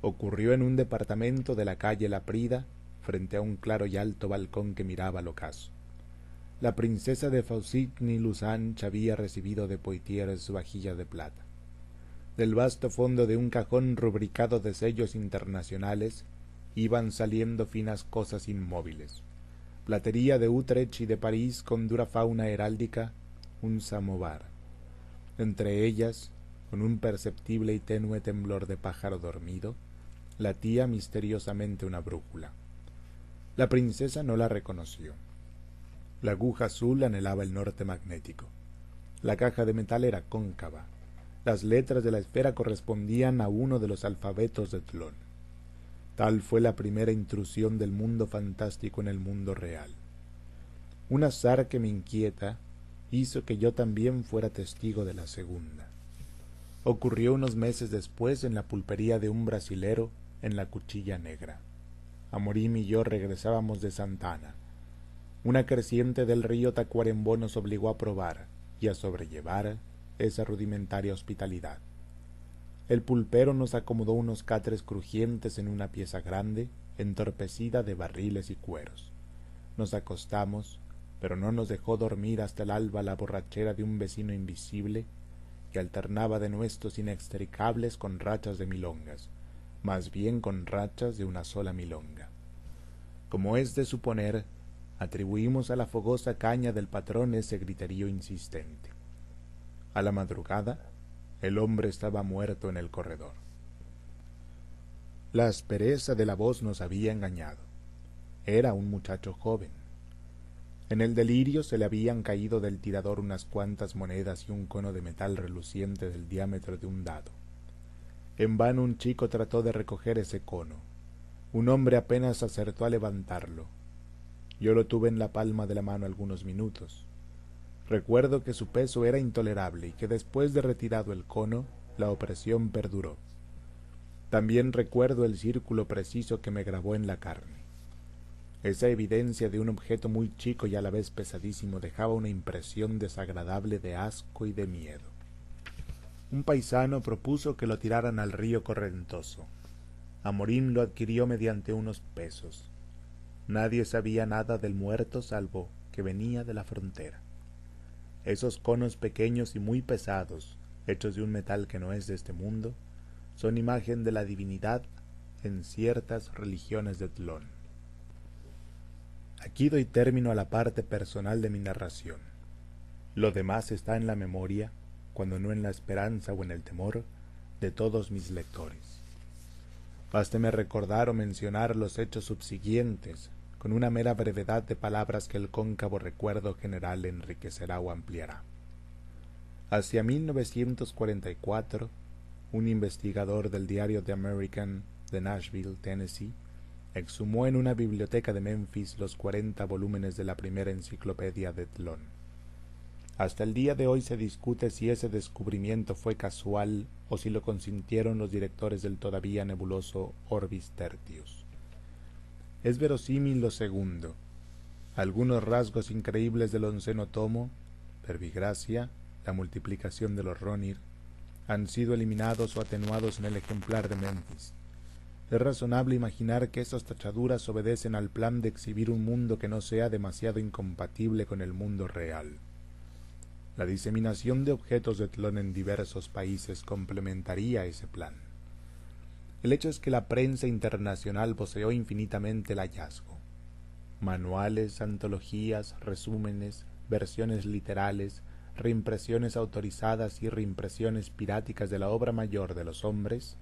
Ocurrió en un departamento de la calle La Prida, frente a un claro y alto balcón que miraba al ocaso. La princesa de Faucigny-Lusange había recibido de Poitiers su vajilla de plata. Del vasto fondo de un cajón rubricado de sellos internacionales iban saliendo finas cosas inmóviles. Platería de Utrecht y de París con dura fauna heráldica, un samovar. Entre ellas, con un perceptible y tenue temblor de pájaro dormido, latía misteriosamente una brújula. La princesa no la reconoció. La aguja azul anhelaba el norte magnético. La caja de metal era cóncava. Las letras de la esfera correspondían a uno de los alfabetos de Tlón. Tal fue la primera intrusión del mundo fantástico en el mundo real. Un azar que me inquieta hizo que yo también fuera testigo de la segunda. Ocurrió unos meses después en la pulpería de un brasilero en la Cuchilla Negra. Amorim y yo regresábamos de Santana. Una creciente del río Tacuarembó nos obligó a probar y a sobrellevar esa rudimentaria hospitalidad. El pulpero nos acomodó unos catres crujientes en una pieza grande, entorpecida de barriles y cueros. Nos acostamos, pero no nos dejó dormir hasta el alba la borrachera de un vecino invisible que alternaba de nuestros inextricables con rachas de milongas, más bien con rachas de una sola milonga. Como es de suponer, atribuimos a la fogosa caña del patrón ese griterío insistente. A la madrugada, el hombre estaba muerto en el corredor. La aspereza de la voz nos había engañado. Era un muchacho joven. En el delirio se le habían caído del tirador unas cuantas monedas y un cono de metal reluciente del diámetro de un dado. En vano un chico trató de recoger ese cono. Un hombre apenas acertó a levantarlo. Yo lo tuve en la palma de la mano algunos minutos. Recuerdo que su peso era intolerable y que después de retirado el cono, la opresión perduró. También recuerdo el círculo preciso que me grabó en la carne. Esa evidencia de un objeto muy chico y a la vez pesadísimo dejaba una impresión desagradable de asco y de miedo. Un paisano propuso que lo tiraran al río correntoso. Amorín lo adquirió mediante unos pesos. Nadie sabía nada del muerto salvo que venía de la frontera. Esos conos pequeños y muy pesados, hechos de un metal que no es de este mundo, son imagen de la divinidad en ciertas religiones de Tlón. Aquí doy término a la parte personal de mi narración. Lo demás está en la memoria, cuando no en la esperanza o en el temor, de todos mis lectores. Básteme recordar o mencionar los hechos subsiguientes con una mera brevedad de palabras que el cóncavo recuerdo general enriquecerá o ampliará. Hacia 1944, un investigador del diario The American de Nashville, Tennessee, exhumó en una biblioteca de Memphis los cuarenta volúmenes de la primera enciclopedia de Tlón. Hasta el día de hoy se discute si ese descubrimiento fue casual o si lo consintieron los directores del todavía nebuloso Orbis Tertius. Es verosímil lo segundo. Algunos rasgos increíbles del onceno tomo, verbigracia, la multiplicación de los Ronir, han sido eliminados o atenuados en el ejemplar de Memphis. Es razonable imaginar que estas tachaduras obedecen al plan de exhibir un mundo que no sea demasiado incompatible con el mundo real. La diseminación de objetos de Tlón en diversos países complementaría ese plan. El hecho es que la prensa internacional poseó infinitamente el hallazgo. Manuales, antologías, resúmenes, versiones literales, reimpresiones autorizadas y reimpresiones piráticas de la obra mayor de los hombres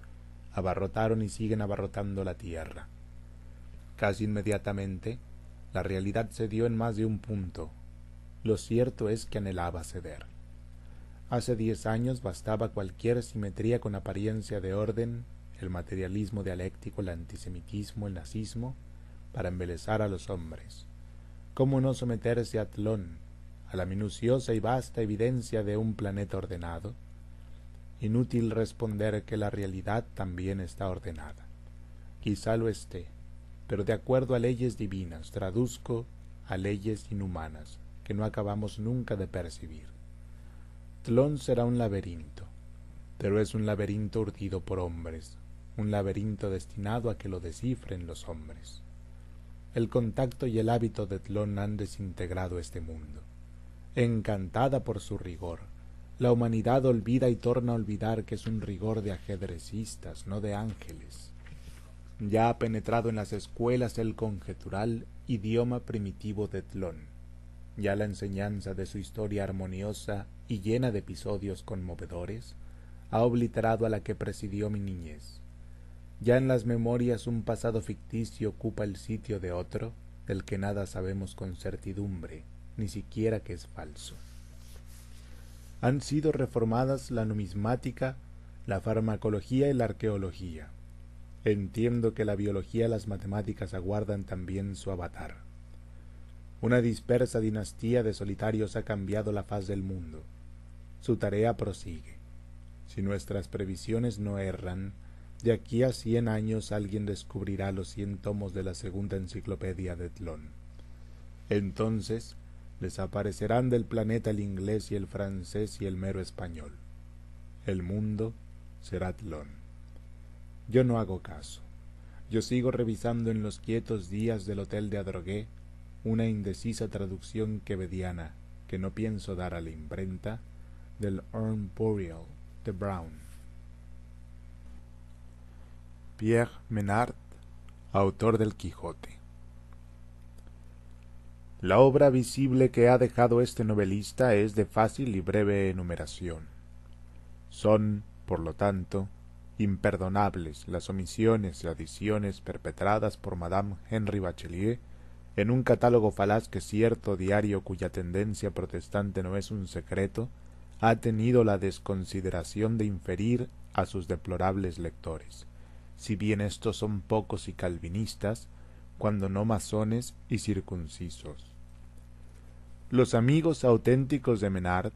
abarrotaron y siguen abarrotando la tierra. Casi inmediatamente, la realidad cedió en más de un punto. Lo cierto es que anhelaba ceder. Hace diez años bastaba cualquier simetría con apariencia de orden el materialismo dialéctico, el antisemitismo, el nazismo, para embelezar a los hombres. ¿Cómo no someterse a Tlón, a la minuciosa y vasta evidencia de un planeta ordenado? Inútil responder que la realidad también está ordenada. Quizá lo esté, pero de acuerdo a leyes divinas, traduzco a leyes inhumanas, que no acabamos nunca de percibir. Tlón será un laberinto, pero es un laberinto urdido por hombres, un laberinto destinado a que lo descifren los hombres. El contacto y el hábito de Tlón han desintegrado este mundo. Encantada por su rigor, la humanidad olvida y torna a olvidar que es un rigor de ajedrecistas, no de ángeles. Ya ha penetrado en las escuelas el conjetural idioma primitivo de Tlón. Ya la enseñanza de su historia armoniosa y llena de episodios conmovedores ha obliterado a la que presidió mi niñez. Ya en las memorias un pasado ficticio ocupa el sitio de otro, del que nada sabemos con certidumbre, ni siquiera que es falso. Han sido reformadas la numismática, la farmacología y la arqueología. Entiendo que la biología y las matemáticas aguardan también su avatar. Una dispersa dinastía de solitarios ha cambiado la faz del mundo. Su tarea prosigue. Si nuestras previsiones no erran, de aquí a cien años alguien descubrirá los cien tomos de la segunda enciclopedia de Tlón. Entonces desaparecerán del planeta el inglés y el francés y el mero español. El mundo será Tlón. Yo no hago caso. Yo sigo revisando en los quietos días del hotel de Adrogué una indecisa traducción quevediana que no pienso dar a la imprenta del Urn de Brown. Pierre Menard, autor del Quijote. La obra visible que ha dejado este novelista es de fácil y breve enumeración. Son, por lo tanto, imperdonables las omisiones y adiciones perpetradas por Madame Henry Bachelier en un catálogo falaz que cierto diario cuya tendencia protestante no es un secreto, ha tenido la desconsideración de inferir a sus deplorables lectores, si bien estos son pocos y calvinistas, cuando no masones y circuncisos. Los amigos auténticos de Menard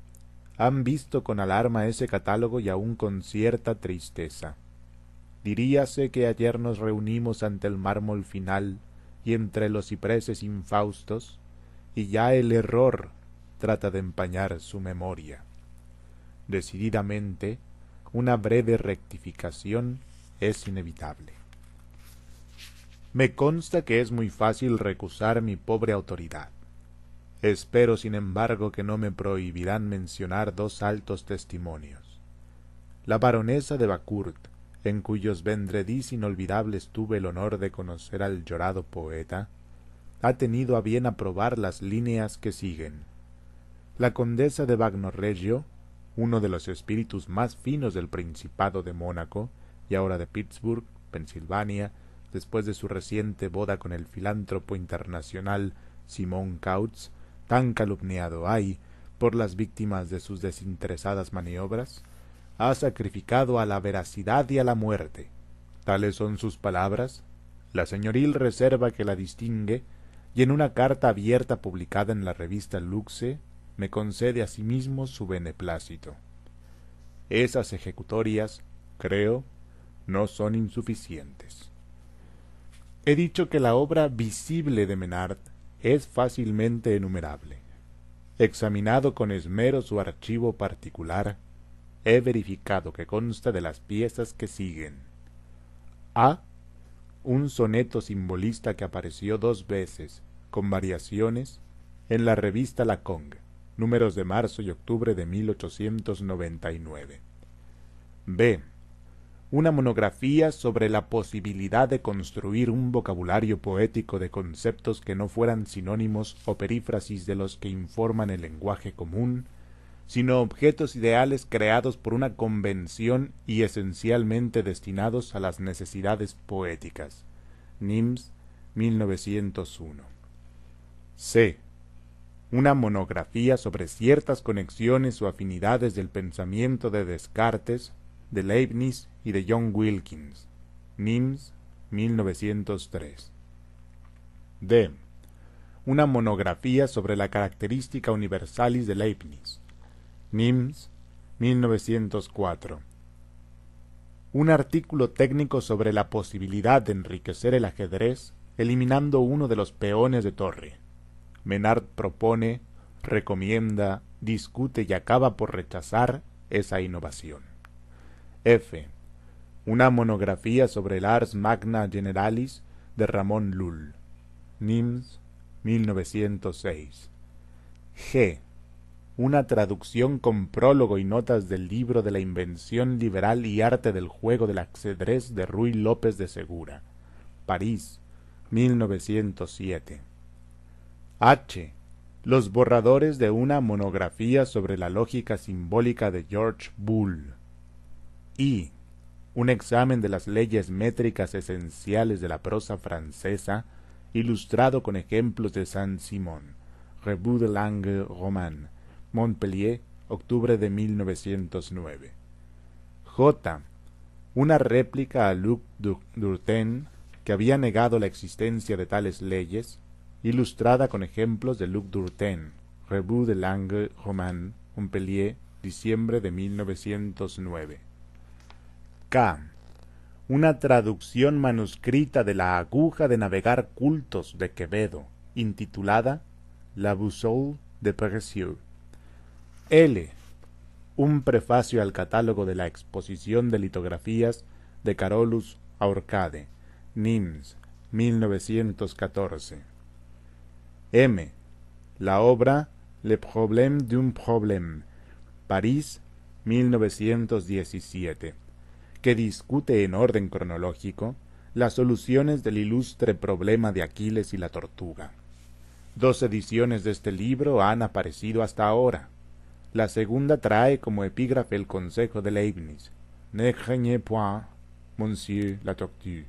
han visto con alarma ese catálogo y aun con cierta tristeza. Diríase que ayer nos reunimos ante el mármol final y entre los cipreses infaustos, y ya el error trata de empañar su memoria. Decididamente, una breve rectificación es inevitable. Me consta que es muy fácil recusar mi pobre autoridad. Espero, sin embargo, que no me prohibirán mencionar dos altos testimonios. La baronesa de Bacourt, en cuyos vendredís inolvidables tuve el honor de conocer al llorado poeta, ha tenido a bien aprobar las líneas que siguen. La condesa de Bagnoregio, uno de los espíritus más finos del Principado de Mónaco y ahora de Pittsburgh, Pensilvania, después de su reciente boda con el filántropo internacional Simón Kautz, tan calumniado hay por las víctimas de sus desinteresadas maniobras, ha sacrificado a la veracidad y a la muerte. Tales son sus palabras, la señoril reserva que la distingue, y en una carta abierta publicada en la revista Luxe, me concede asimismo su beneplácito. Esas ejecutorias, creo, no son insuficientes. He dicho que la obra visible de Menard es fácilmente enumerable. Examinado con esmero su archivo particular, he verificado que consta de las piezas que siguen. A. Un soneto simbolista que apareció dos veces, con variaciones, en la revista La Congue, números de marzo y octubre de 1899. B. Una monografía sobre la posibilidad de construir un vocabulario poético de conceptos que no fueran sinónimos o perífrasis de los que informan el lenguaje común, sino objetos ideales creados por una convención y esencialmente destinados a las necesidades poéticas. NIMS 1901. C. Una monografía sobre ciertas conexiones o afinidades del pensamiento de Descartes, de Leibniz y de John Wilkins. NIMS 1903. D. Una monografía sobre la característica universalis de Leibniz. NIMS 1904. Un artículo técnico sobre la posibilidad de enriquecer el ajedrez eliminando uno de los peones de torre. Menard propone, recomienda, discute y acaba por rechazar esa innovación. F. Una monografía sobre el Ars Magna Generalis de Ramón Lull. NIMS 1906. G una traducción con prólogo y notas del libro de la invención liberal y arte del juego del ajedrez de Ruy López de Segura. París, 1907. H. Los borradores de una monografía sobre la lógica simbólica de George Bull. I. Un examen de las leyes métricas esenciales de la prosa francesa, ilustrado con ejemplos de Saint-Simon. Revue de langue romane Montpellier, octubre de 1909. J. Una réplica a Luc Durtain, que había negado la existencia de tales leyes, ilustrada con ejemplos de Luc Durtain, Revue de langue romane, Montpellier, diciembre de 1909. K. Una traducción manuscrita de la aguja de navegar cultos de Quevedo, intitulada La Boussole de Précieux. L. Un prefacio al catálogo de la exposición de litografías de Carolus Aurcade, Nimes, 1914. M. La obra Le Problème d'un Problème, París, 1917, que discute en orden cronológico las soluciones del ilustre problema de Aquiles y la tortuga. Dos ediciones de este libro han aparecido hasta ahora. La segunda trae como epígrafe el consejo de Leibniz, Ne craignez point, monsieur la tortue,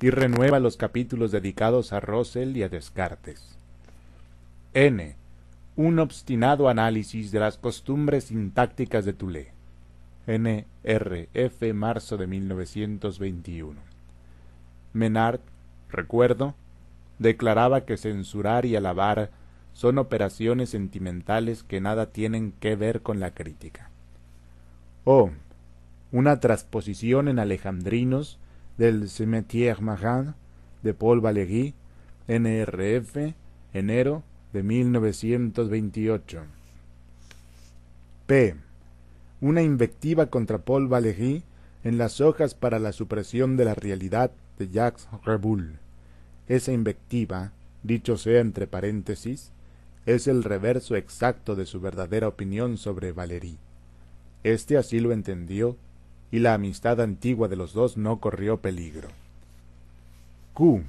y renueva los capítulos dedicados a Russell y a Descartes. N. Un obstinado análisis de las costumbres sintácticas de Tulé. N. R. F. marzo de 1921. Menard, recuerdo, declaraba que censurar y alabar son operaciones sentimentales que nada tienen que ver con la crítica. O. Una transposición en alejandrinos del Cimetière Marin de Paul Valéry, NRF, enero de 1928. P. Una invectiva contra Paul Valéry en las hojas para la supresión de la realidad de Jacques Reboul. Esa invectiva, dicho sea entre paréntesis, es el reverso exacto de su verdadera opinión sobre Valéry. Este así lo entendió y la amistad antigua de los dos no corrió peligro. Q.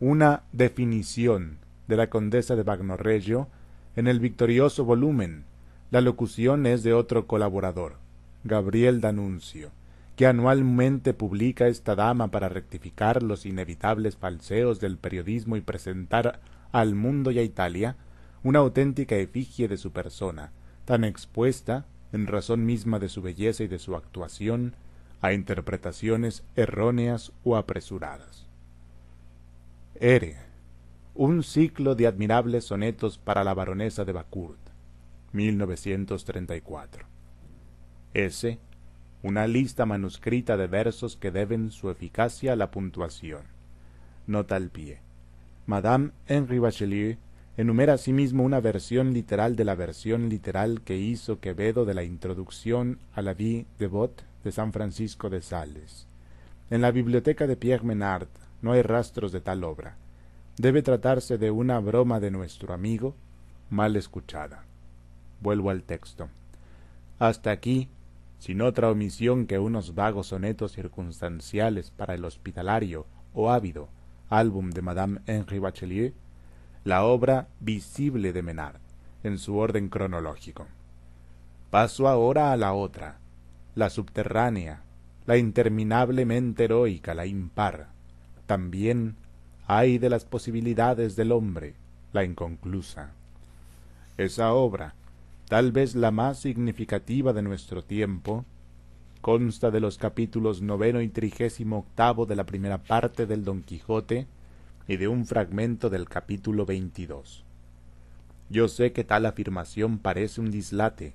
Una definición de la condesa de Bagnoregio en el victorioso volumen. La locución es de otro colaborador, Gabriel D'Annunzio, que anualmente publica esta dama para rectificar los inevitables falseos del periodismo y presentar al mundo y a Italia una auténtica efigie de su persona, tan expuesta en razón misma de su belleza y de su actuación, a interpretaciones erróneas o apresuradas. Ere, un ciclo de admirables sonetos para la baronesa de Bacourt, 1934. S. Una lista manuscrita de versos que deben su eficacia a la puntuación. Nota al pie. Madame Henri Bachelier enumera asimismo una versión literal de la versión literal que hizo Quevedo de la introducción a la Vie de Bot de San Francisco de Sales. En la biblioteca de Pierre Menard no hay rastros de tal obra. Debe tratarse de una broma de nuestro amigo, mal escuchada. Vuelvo al texto. Hasta aquí, sin otra omisión que unos vagos sonetos circunstanciales para el hospitalario o ávido álbum de Madame Henri Bachelier, la obra visible de Menard, en su orden cronológico. Paso ahora a la otra, la subterránea, la interminablemente heroica, la impar. También hay de las posibilidades del hombre, la inconclusa. Esa obra, tal vez la más significativa de nuestro tiempo, consta de los capítulos noveno y trigésimo octavo de la primera parte del Don Quijote, y de un fragmento del capítulo 22. Yo sé que tal afirmación parece un dislate.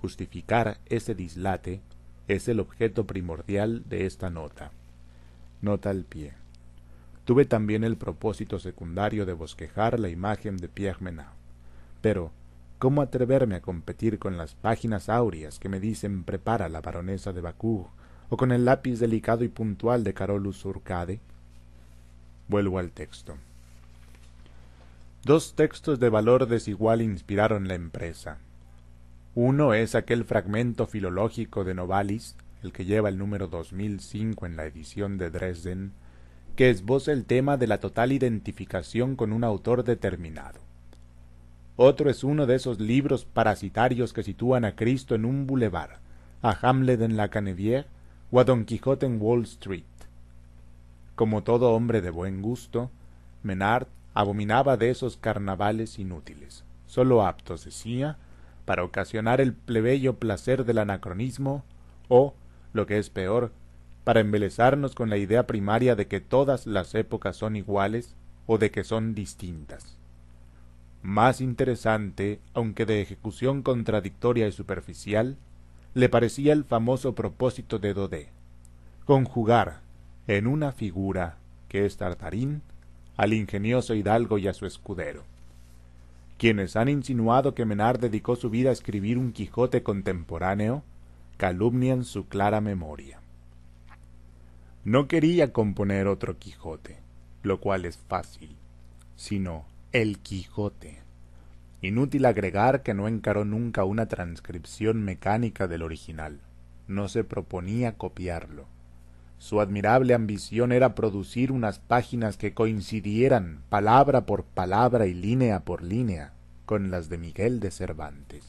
Justificar ese dislate es el objeto primordial de esta nota. Nota al pie. Tuve también el propósito secundario de bosquejar la imagen de Pierre Menard. Pero, ¿cómo atreverme a competir con las páginas áureas que me dicen prepara la baronesa de Bacour, o con el lápiz delicado y puntual de Carolus Urcade? Vuelvo al texto. Dos textos de valor desigual inspiraron la empresa. Uno es aquel fragmento filológico de Novalis, el que lleva el número 2005 en la edición de Dresden, que esboza el tema de la total identificación con un autor determinado. Otro es uno de esos libros parasitarios que sitúan a Cristo en un bulevar, a Hamlet en la Canevière o a Don Quijote en Wall Street. Como todo hombre de buen gusto, Menard abominaba de esos carnavales inútiles, sólo aptos, decía, para ocasionar el plebeyo placer del anacronismo o, lo que es peor, para embelezarnos con la idea primaria de que todas las épocas son iguales o de que son distintas. Más interesante, aunque de ejecución contradictoria y superficial, le parecía el famoso propósito de Dodé, conjugar en una figura que es Tartarín al ingenioso hidalgo y a su escudero. Quienes han insinuado que Menard dedicó su vida a escribir un Quijote contemporáneo, calumnian su clara memoria. No quería componer otro Quijote, lo cual es fácil, sino el Quijote. Inútil agregar que no encaró nunca una transcripción mecánica del original, no se proponía copiarlo. Su admirable ambición era producir unas páginas que coincidieran palabra por palabra y línea por línea con las de Miguel de Cervantes.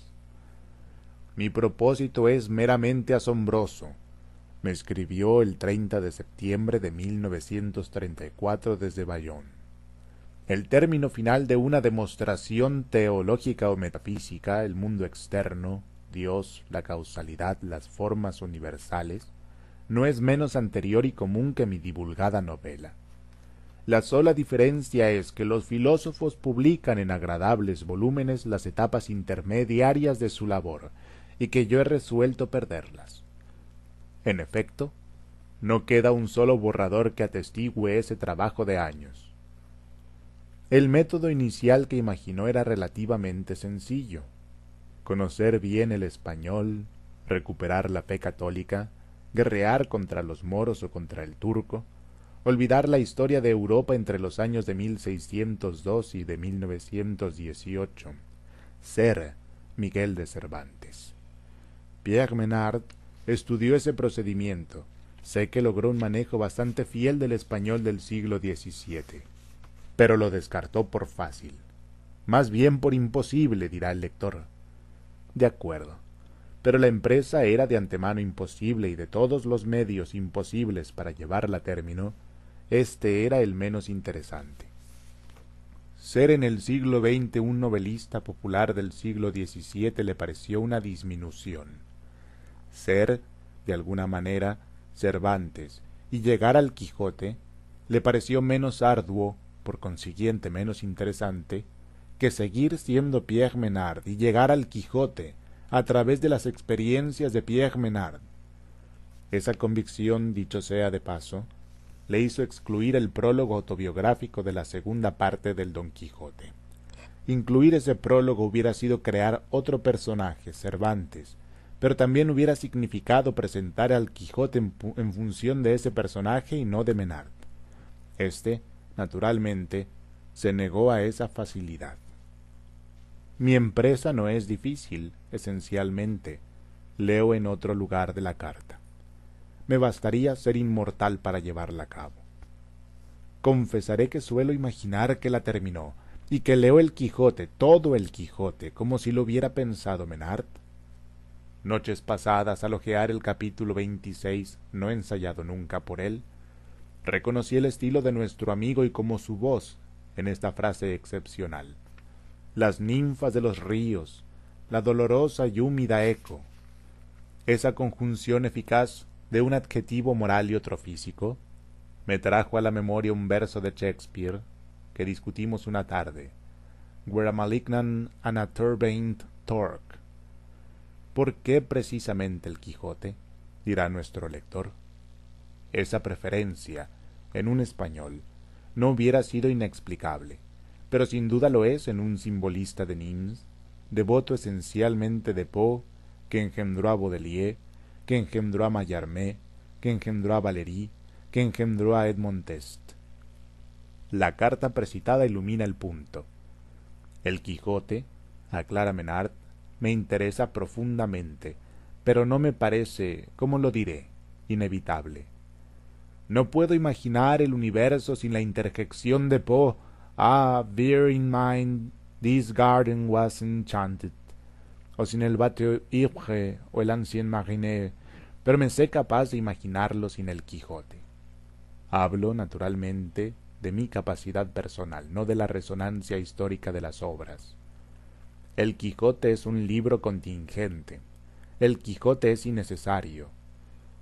Mi propósito es meramente asombroso, me escribió el 30 de septiembre de 1934 desde Bayón. El término final de una demostración teológica o metafísica, el mundo externo, Dios, la causalidad, las formas universales, no es menos anterior y común que mi divulgada novela. La sola diferencia es que los filósofos publican en agradables volúmenes las etapas intermediarias de su labor, y que yo he resuelto perderlas. En efecto, no queda un solo borrador que atestigue ese trabajo de años. El método inicial que imaginó era relativamente sencillo. Conocer bien el español, recuperar la fe católica, guerrear contra los moros o contra el turco, olvidar la historia de Europa entre los años de 1602 y de 1918, ser Miguel de Cervantes. Pierre Menard estudió ese procedimiento. Sé que logró un manejo bastante fiel del español del siglo XVII, pero lo descartó por fácil. Más bien por imposible, dirá el lector. De acuerdo pero la empresa era de antemano imposible y de todos los medios imposibles para llevarla a término, este era el menos interesante. Ser en el siglo XX un novelista popular del siglo XVII le pareció una disminución. Ser, de alguna manera, Cervantes y llegar al Quijote le pareció menos arduo, por consiguiente menos interesante, que seguir siendo Pierre Menard y llegar al Quijote a través de las experiencias de Pierre Menard. Esa convicción, dicho sea de paso, le hizo excluir el prólogo autobiográfico de la segunda parte del Don Quijote. Incluir ese prólogo hubiera sido crear otro personaje, Cervantes, pero también hubiera significado presentar al Quijote en, función de ese personaje y no de Menard. Este, naturalmente, se negó a esa facilidad. Mi empresa no es difícil, esencialmente. Leo en otro lugar de la carta. Me bastaría ser inmortal para llevarla a cabo. Confesaré que suelo imaginar que la terminó, y que leo el Quijote, todo el Quijote, como si lo hubiera pensado Menard. Noches pasadas al ojear el capítulo veintiséis, no ensayado nunca por él, reconocí el estilo de nuestro amigo y como su voz en esta frase excepcional las ninfas de los ríos, la dolorosa y húmeda eco, esa conjunción eficaz de un adjetivo moral y otro físico, me trajo a la memoria un verso de Shakespeare que discutimos una tarde, Where a malignant and a torque. ¿Por qué precisamente el Quijote? dirá nuestro lector. Esa preferencia, en un español, no hubiera sido inexplicable pero sin duda lo es en un simbolista de Nimes, devoto esencialmente de Poe, que engendró a Baudelaire, que engendró a Mallarmé, que engendró a Valéry, que engendró a Edmond Test. La carta precitada ilumina el punto. El Quijote, aclara Menard, me interesa profundamente, pero no me parece, ¿cómo lo diré?, inevitable. No puedo imaginar el universo sin la interjección de Poe Ah, bear in mind this garden was enchanted. O sin el bateo Ivre o el ancien mariner, pero me sé capaz de imaginarlo sin el Quijote. Hablo, naturalmente, de mi capacidad personal, no de la resonancia histórica de las obras. El Quijote es un libro contingente. El Quijote es innecesario.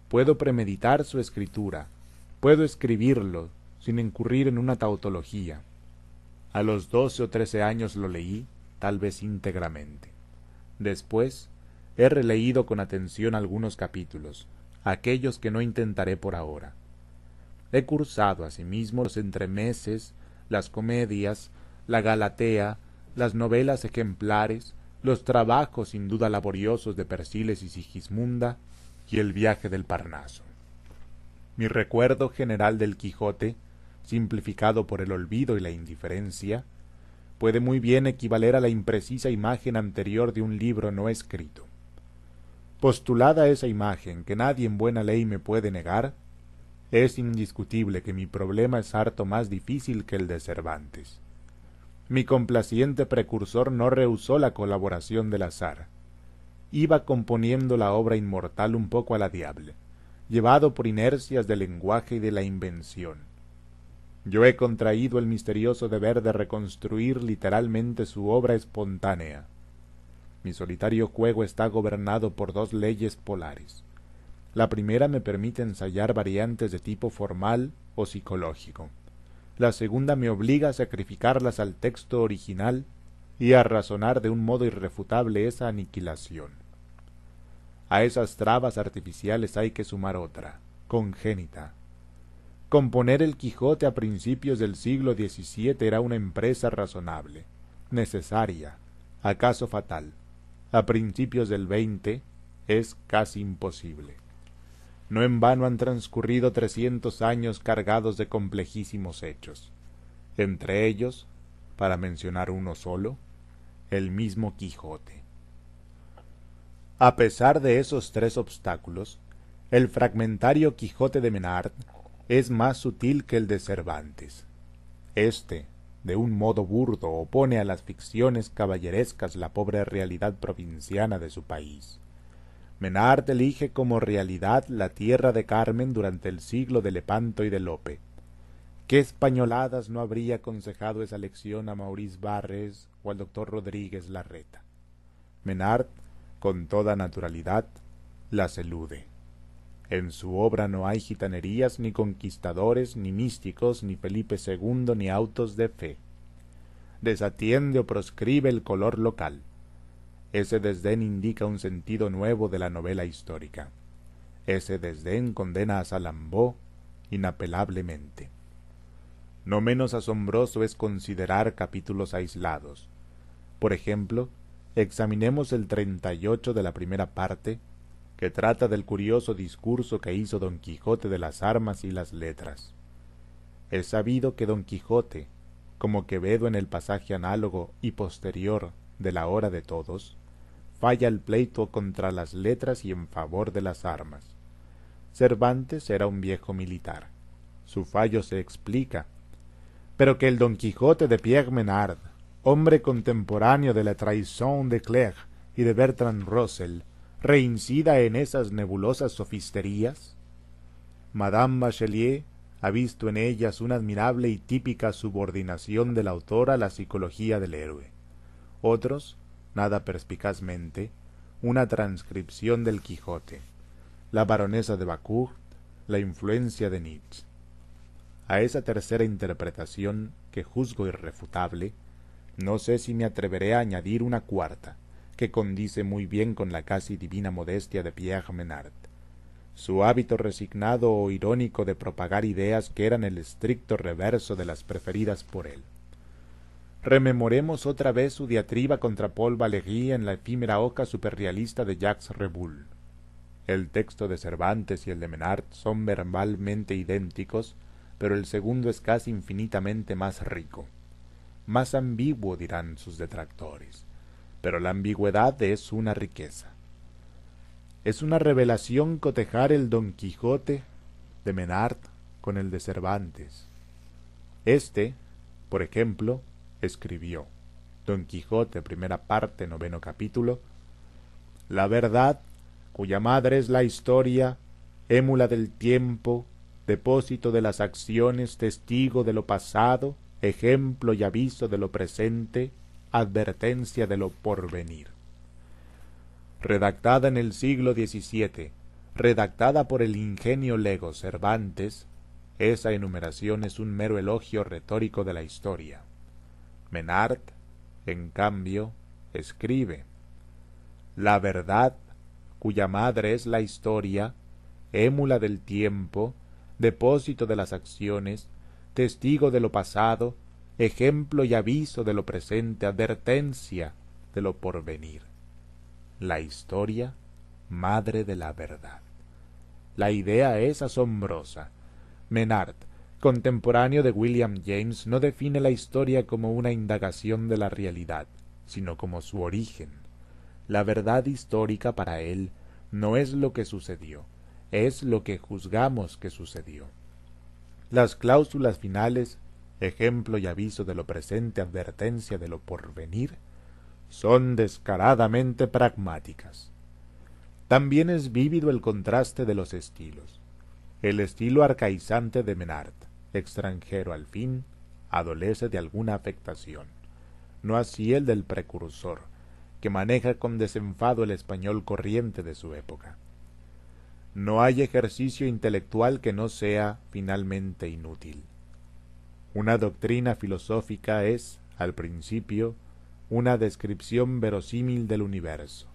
Puedo premeditar su escritura, puedo escribirlo sin incurrir en una tautología A los doce o trece años lo leí, tal vez íntegramente. Después he releído con atención algunos capítulos, aquellos que no intentaré por ahora. He cursado asimismo los entremeses, las comedias, la Galatea, las novelas ejemplares, los trabajos sin duda laboriosos de Persiles y Sigismunda y el viaje del Parnaso. Mi recuerdo general del Quijote, simplificado por el olvido y la indiferencia, puede muy bien equivaler a la imprecisa imagen anterior de un libro no escrito. Postulada esa imagen que nadie en buena ley me puede negar, es indiscutible que mi problema es harto más difícil que el de Cervantes. Mi complaciente precursor no rehusó la colaboración del azar. Iba componiendo la obra inmortal un poco a la diable, llevado por inercias del lenguaje y de la invención. Yo he contraído el misterioso deber de reconstruir literalmente su obra espontánea. Mi solitario juego está gobernado por dos leyes polares. La primera me permite ensayar variantes de tipo formal o psicológico la segunda me obliga a sacrificarlas al texto original y a razonar de un modo irrefutable esa aniquilación. A esas trabas artificiales hay que sumar otra, congénita. Componer el Quijote a principios del siglo XVII era una empresa razonable, necesaria, acaso fatal. A principios del XX es casi imposible. No en vano han transcurrido trescientos años cargados de complejísimos hechos. Entre ellos, para mencionar uno solo, el mismo Quijote. A pesar de esos tres obstáculos, el fragmentario Quijote de Menard es más sutil que el de Cervantes. Este, de un modo burdo, opone a las ficciones caballerescas la pobre realidad provinciana de su país. Menard elige como realidad la tierra de Carmen durante el siglo de Lepanto y de Lope. ¿Qué españoladas no habría aconsejado esa lección a Maurice Barres o al doctor Rodríguez Larreta? Menard, con toda naturalidad, las elude. En su obra no hay gitanerías, ni conquistadores, ni místicos, ni Felipe II, ni autos de fe. Desatiende o proscribe el color local ese desdén indica un sentido nuevo de la novela histórica. Ese desdén condena a Salambó inapelablemente. No menos asombroso es considerar capítulos aislados. Por ejemplo, examinemos el 38 de la primera parte, que trata del curioso discurso que hizo Don Quijote de las armas y las letras. Es sabido que Don Quijote, como Quevedo en el pasaje análogo y posterior de la hora de todos, falla el pleito contra las letras y en favor de las armas. Cervantes era un viejo militar. Su fallo se explica. Pero que el Don Quijote de Pierre Menard, hombre contemporáneo de la traición de Clerc y de Bertrand Russell, reincida en esas nebulosas sofisterías? Madame Bachelier ha visto en ellas una admirable y típica subordinación del autor a la psicología del héroe. Otros nada perspicazmente, una transcripción del Quijote, la baronesa de Bacourt, la influencia de Nietzsche. A esa tercera interpretación, que juzgo irrefutable, no sé si me atreveré a añadir una cuarta, que condice muy bien con la casi divina modestia de Pierre Menard. Su hábito resignado o irónico de propagar ideas que eran el estricto reverso de las preferidas por él. Rememoremos otra vez su diatriba contra Paul Valéry en la efímera hoja superrealista de Jacques Reboul. El texto de Cervantes y el de Menard son verbalmente idénticos, pero el segundo es casi infinitamente más rico. Más ambiguo dirán sus detractores, pero la ambigüedad es una riqueza. Es una revelación cotejar el Don Quijote de Menard con el de Cervantes. Este, por ejemplo, escribió Don Quijote, primera parte, noveno capítulo, la verdad, cuya madre es la historia, émula del tiempo, depósito de las acciones, testigo de lo pasado, ejemplo y aviso de lo presente, advertencia de lo porvenir. Redactada en el siglo XVII, redactada por el ingenio lego Cervantes, esa enumeración es un mero elogio retórico de la historia Menard, en cambio, escribe, La verdad, cuya madre es la historia, émula del tiempo, depósito de las acciones, testigo de lo pasado, ejemplo y aviso de lo presente, advertencia de lo porvenir. La historia, madre de la verdad. La idea es asombrosa. Menard, contemporáneo de William James, no define la historia como una indagación de la realidad, sino como su origen. La verdad histórica para él no es lo que sucedió, es lo que juzgamos que sucedió. Las cláusulas finales, ejemplo y aviso de lo presente, advertencia de lo porvenir, son descaradamente pragmáticas. También es vívido el contraste de los estilos. El estilo arcaizante de Menard, extranjero al fin, adolece de alguna afectación, no así el del precursor, que maneja con desenfado el español corriente de su época. No hay ejercicio intelectual que no sea finalmente inútil. Una doctrina filosófica es, al principio, una descripción verosímil del universo.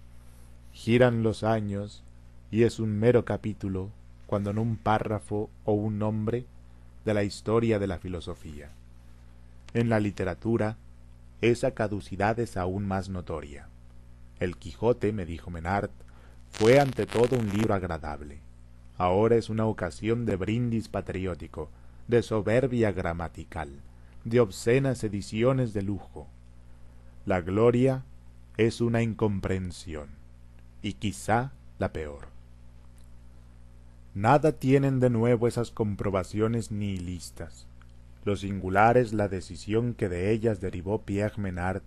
Giran los años y es un mero capítulo, cuando no un párrafo o un nombre, de la historia de la filosofía. En la literatura, esa caducidad es aún más notoria. El Quijote, me dijo Menard, fue ante todo un libro agradable. Ahora es una ocasión de brindis patriótico, de soberbia gramatical, de obscenas ediciones de lujo. La gloria es una incomprensión, y quizá la peor. Nada tienen de nuevo esas comprobaciones nihilistas. Lo singular es la decisión que de ellas derivó Pierre Menard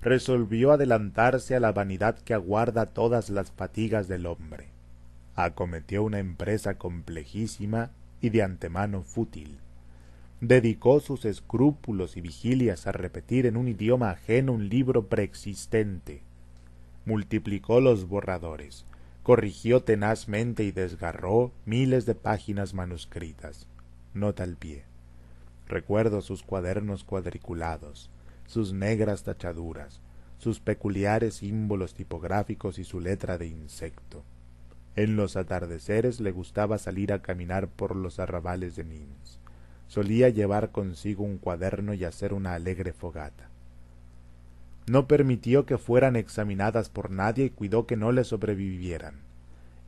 resolvió adelantarse a la vanidad que aguarda todas las fatigas del hombre. Acometió una empresa complejísima y de antemano fútil. Dedicó sus escrúpulos y vigilias a repetir en un idioma ajeno un libro preexistente. Multiplicó los borradores, corrigió tenazmente y desgarró miles de páginas manuscritas. Nota al pie. Recuerdo sus cuadernos cuadriculados, sus negras tachaduras, sus peculiares símbolos tipográficos y su letra de insecto. En los atardeceres le gustaba salir a caminar por los arrabales de Nimes. Solía llevar consigo un cuaderno y hacer una alegre fogata. No permitió que fueran examinadas por nadie y cuidó que no le sobrevivieran.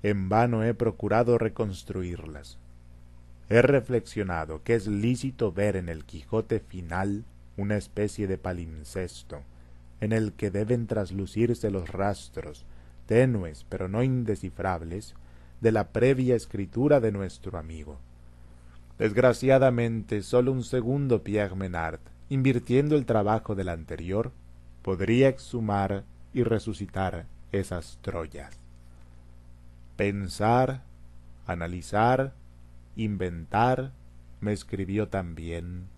En vano he procurado reconstruirlas. He reflexionado que es lícito ver en el Quijote final una especie de palimpsesto, en el que deben traslucirse los rastros, tenues pero no indescifrables, de la previa escritura de nuestro amigo. Desgraciadamente, sólo un segundo Pierre Menard, invirtiendo el trabajo del anterior, podría exhumar y resucitar esas Troyas. Pensar, analizar, inventar, me escribió también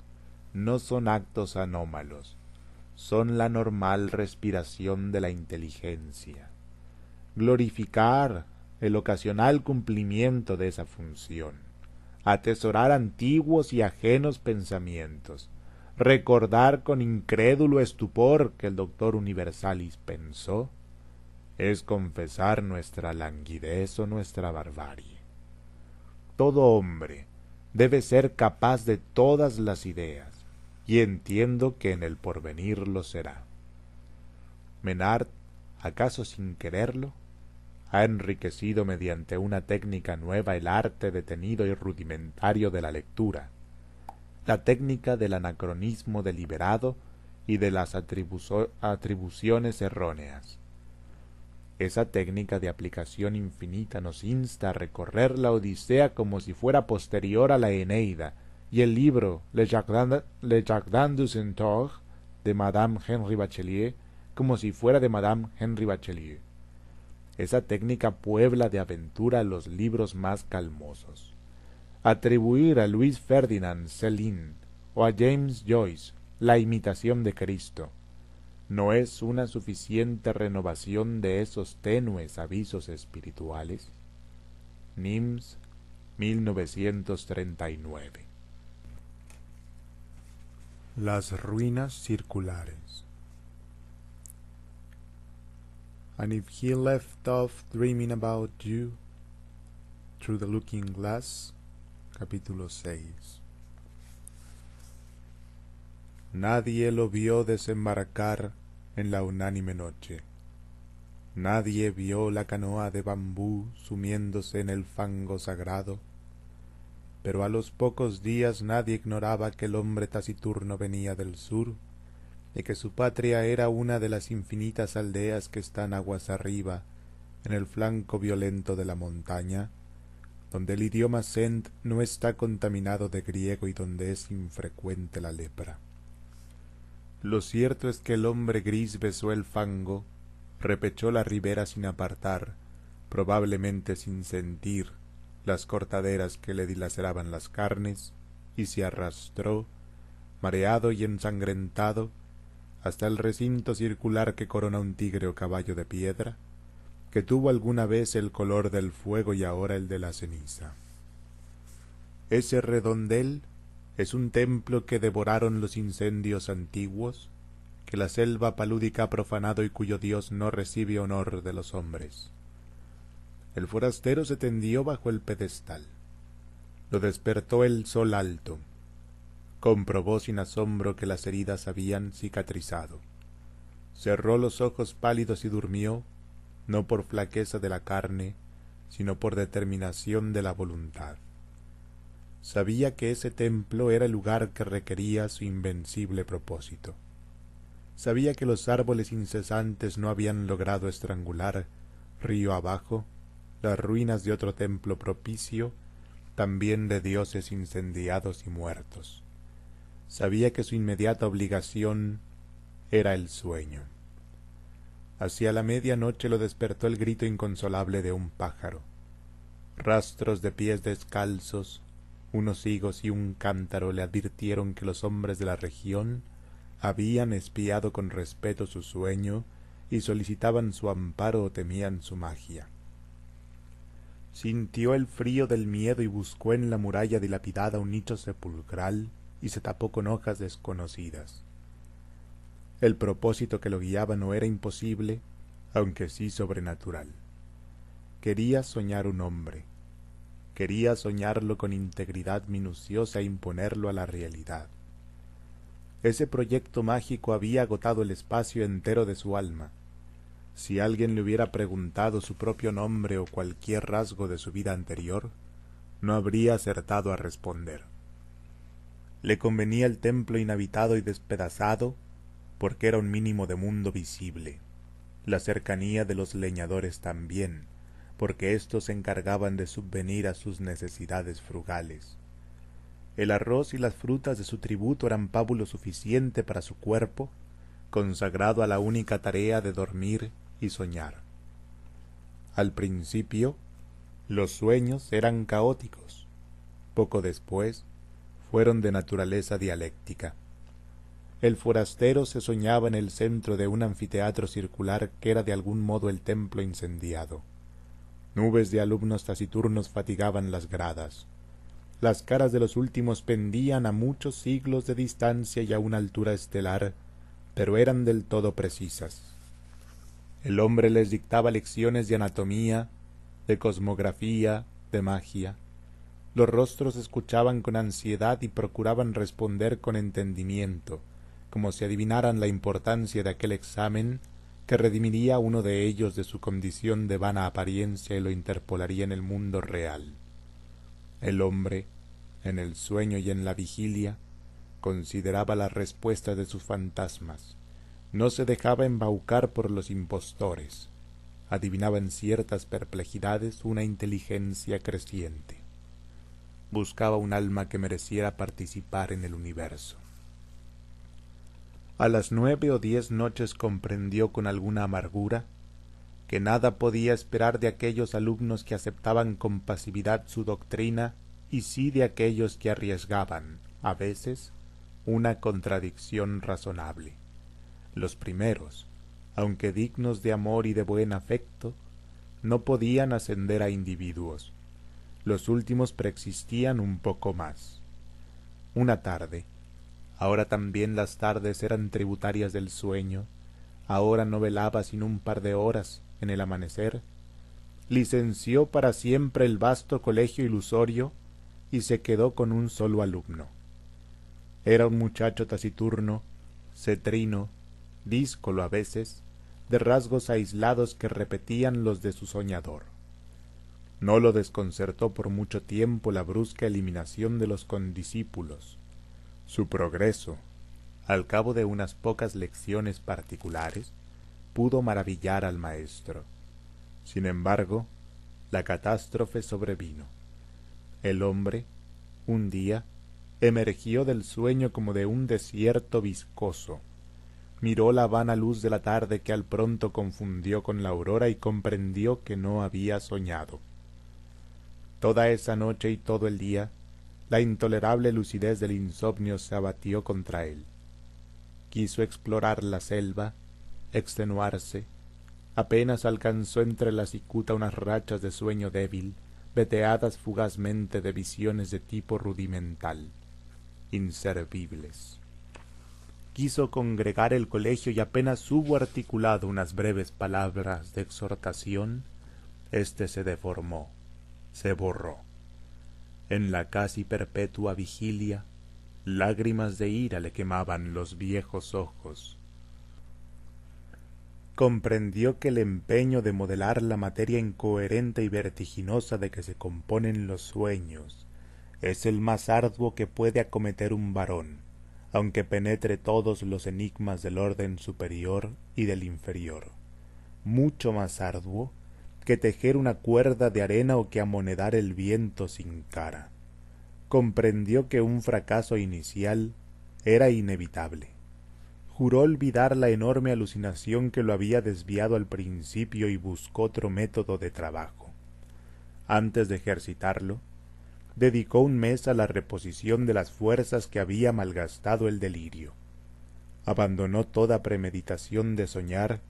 no son actos anómalos, son la normal respiración de la inteligencia. Glorificar el ocasional cumplimiento de esa función, atesorar antiguos y ajenos pensamientos, recordar con incrédulo estupor que el doctor Universalis pensó, es confesar nuestra languidez o nuestra barbarie. Todo hombre debe ser capaz de todas las ideas, y entiendo que en el porvenir lo será. Menard, acaso sin quererlo, ha enriquecido mediante una técnica nueva el arte detenido y rudimentario de la lectura, la técnica del anacronismo deliberado y de las atribuciones erróneas. Esa técnica de aplicación infinita nos insta a recorrer la Odisea como si fuera posterior a la Eneida, y el libro Le Jardin, du Centaure de Madame Henri Bachelier como si fuera de Madame Henri Bachelier. Esa técnica puebla de aventura los libros más calmosos. Atribuir a Luis Ferdinand Céline o a James Joyce la imitación de Cristo no es una suficiente renovación de esos tenues avisos espirituales. Nims 1939 Las ruinas circulares. And if he left off dreaming about you through the looking glass, capítulo 6. Nadie lo vio desembarcar en la unánime noche. Nadie vio la canoa de bambú sumiéndose en el fango sagrado pero a los pocos días nadie ignoraba que el hombre taciturno venía del sur y que su patria era una de las infinitas aldeas que están aguas arriba, en el flanco violento de la montaña, donde el idioma sent no está contaminado de griego y donde es infrecuente la lepra. Lo cierto es que el hombre gris besó el fango, repechó la ribera sin apartar, probablemente sin sentir, las cortaderas que le dilaceraban las carnes, y se arrastró, mareado y ensangrentado, hasta el recinto circular que corona un tigre o caballo de piedra, que tuvo alguna vez el color del fuego y ahora el de la ceniza. Ese redondel es un templo que devoraron los incendios antiguos, que la selva palúdica ha profanado y cuyo dios no recibe honor de los hombres. El forastero se tendió bajo el pedestal. Lo despertó el sol alto. Comprobó sin asombro que las heridas habían cicatrizado. Cerró los ojos pálidos y durmió, no por flaqueza de la carne, sino por determinación de la voluntad. Sabía que ese templo era el lugar que requería su invencible propósito. Sabía que los árboles incesantes no habían logrado estrangular, río abajo, las ruinas de otro templo propicio, también de dioses incendiados y muertos. Sabía que su inmediata obligación era el sueño. Hacia la media noche lo despertó el grito inconsolable de un pájaro. Rastros de pies descalzos, unos higos y un cántaro le advirtieron que los hombres de la región habían espiado con respeto su sueño y solicitaban su amparo o temían su magia sintió el frío del miedo y buscó en la muralla dilapidada un nicho sepulcral y se tapó con hojas desconocidas. El propósito que lo guiaba no era imposible, aunque sí sobrenatural. Quería soñar un hombre. Quería soñarlo con integridad minuciosa e imponerlo a la realidad. Ese proyecto mágico había agotado el espacio entero de su alma, si alguien le hubiera preguntado su propio nombre o cualquier rasgo de su vida anterior, no habría acertado a responder. Le convenía el templo inhabitado y despedazado porque era un mínimo de mundo visible, la cercanía de los leñadores también, porque éstos se encargaban de subvenir a sus necesidades frugales. El arroz y las frutas de su tributo eran pábulo suficiente para su cuerpo, consagrado a la única tarea de dormir y soñar. Al principio, los sueños eran caóticos. Poco después, fueron de naturaleza dialéctica. El forastero se soñaba en el centro de un anfiteatro circular que era de algún modo el templo incendiado. Nubes de alumnos taciturnos fatigaban las gradas. Las caras de los últimos pendían a muchos siglos de distancia y a una altura estelar, pero eran del todo precisas. El hombre les dictaba lecciones de anatomía, de cosmografía, de magia. Los rostros escuchaban con ansiedad y procuraban responder con entendimiento, como si adivinaran la importancia de aquel examen que redimiría a uno de ellos de su condición de vana apariencia y lo interpolaría en el mundo real. El hombre, en el sueño y en la vigilia, consideraba las respuestas de sus fantasmas, no se dejaba embaucar por los impostores, adivinaba en ciertas perplejidades una inteligencia creciente, buscaba un alma que mereciera participar en el universo. A las nueve o diez noches comprendió con alguna amargura que nada podía esperar de aquellos alumnos que aceptaban con pasividad su doctrina y sí de aquellos que arriesgaban, a veces, una contradicción razonable. Los primeros, aunque dignos de amor y de buen afecto, no podían ascender a individuos. Los últimos preexistían un poco más. Una tarde, Ahora también las tardes eran tributarias del sueño, ahora no velaba sino un par de horas en el amanecer, licenció para siempre el vasto colegio ilusorio y se quedó con un solo alumno. Era un muchacho taciturno, cetrino, díscolo a veces, de rasgos aislados que repetían los de su soñador. No lo desconcertó por mucho tiempo la brusca eliminación de los condiscípulos. Su progreso, al cabo de unas pocas lecciones particulares, pudo maravillar al maestro. Sin embargo, la catástrofe sobrevino. El hombre, un día, emergió del sueño como de un desierto viscoso. Miró la vana luz de la tarde que al pronto confundió con la aurora y comprendió que no había soñado. Toda esa noche y todo el día, la intolerable lucidez del insomnio se abatió contra él. Quiso explorar la selva, extenuarse, apenas alcanzó entre la cicuta unas rachas de sueño débil, veteadas fugazmente de visiones de tipo rudimental, inservibles. Quiso congregar el colegio y apenas hubo articulado unas breves palabras de exhortación, éste se deformó, se borró. En la casi perpetua vigilia, lágrimas de ira le quemaban los viejos ojos, comprendió que el empeño de modelar la materia incoherente y vertiginosa de que se componen los sueños es el más arduo que puede acometer un varón, aunque penetre todos los enigmas del orden superior y del inferior. Mucho más arduo que tejer una cuerda de arena o que amonedar el viento sin cara. Comprendió que un fracaso inicial era inevitable juró olvidar la enorme alucinación que lo había desviado al principio y buscó otro método de trabajo. Antes de ejercitarlo, dedicó un mes a la reposición de las fuerzas que había malgastado el delirio. Abandonó toda premeditación de soñar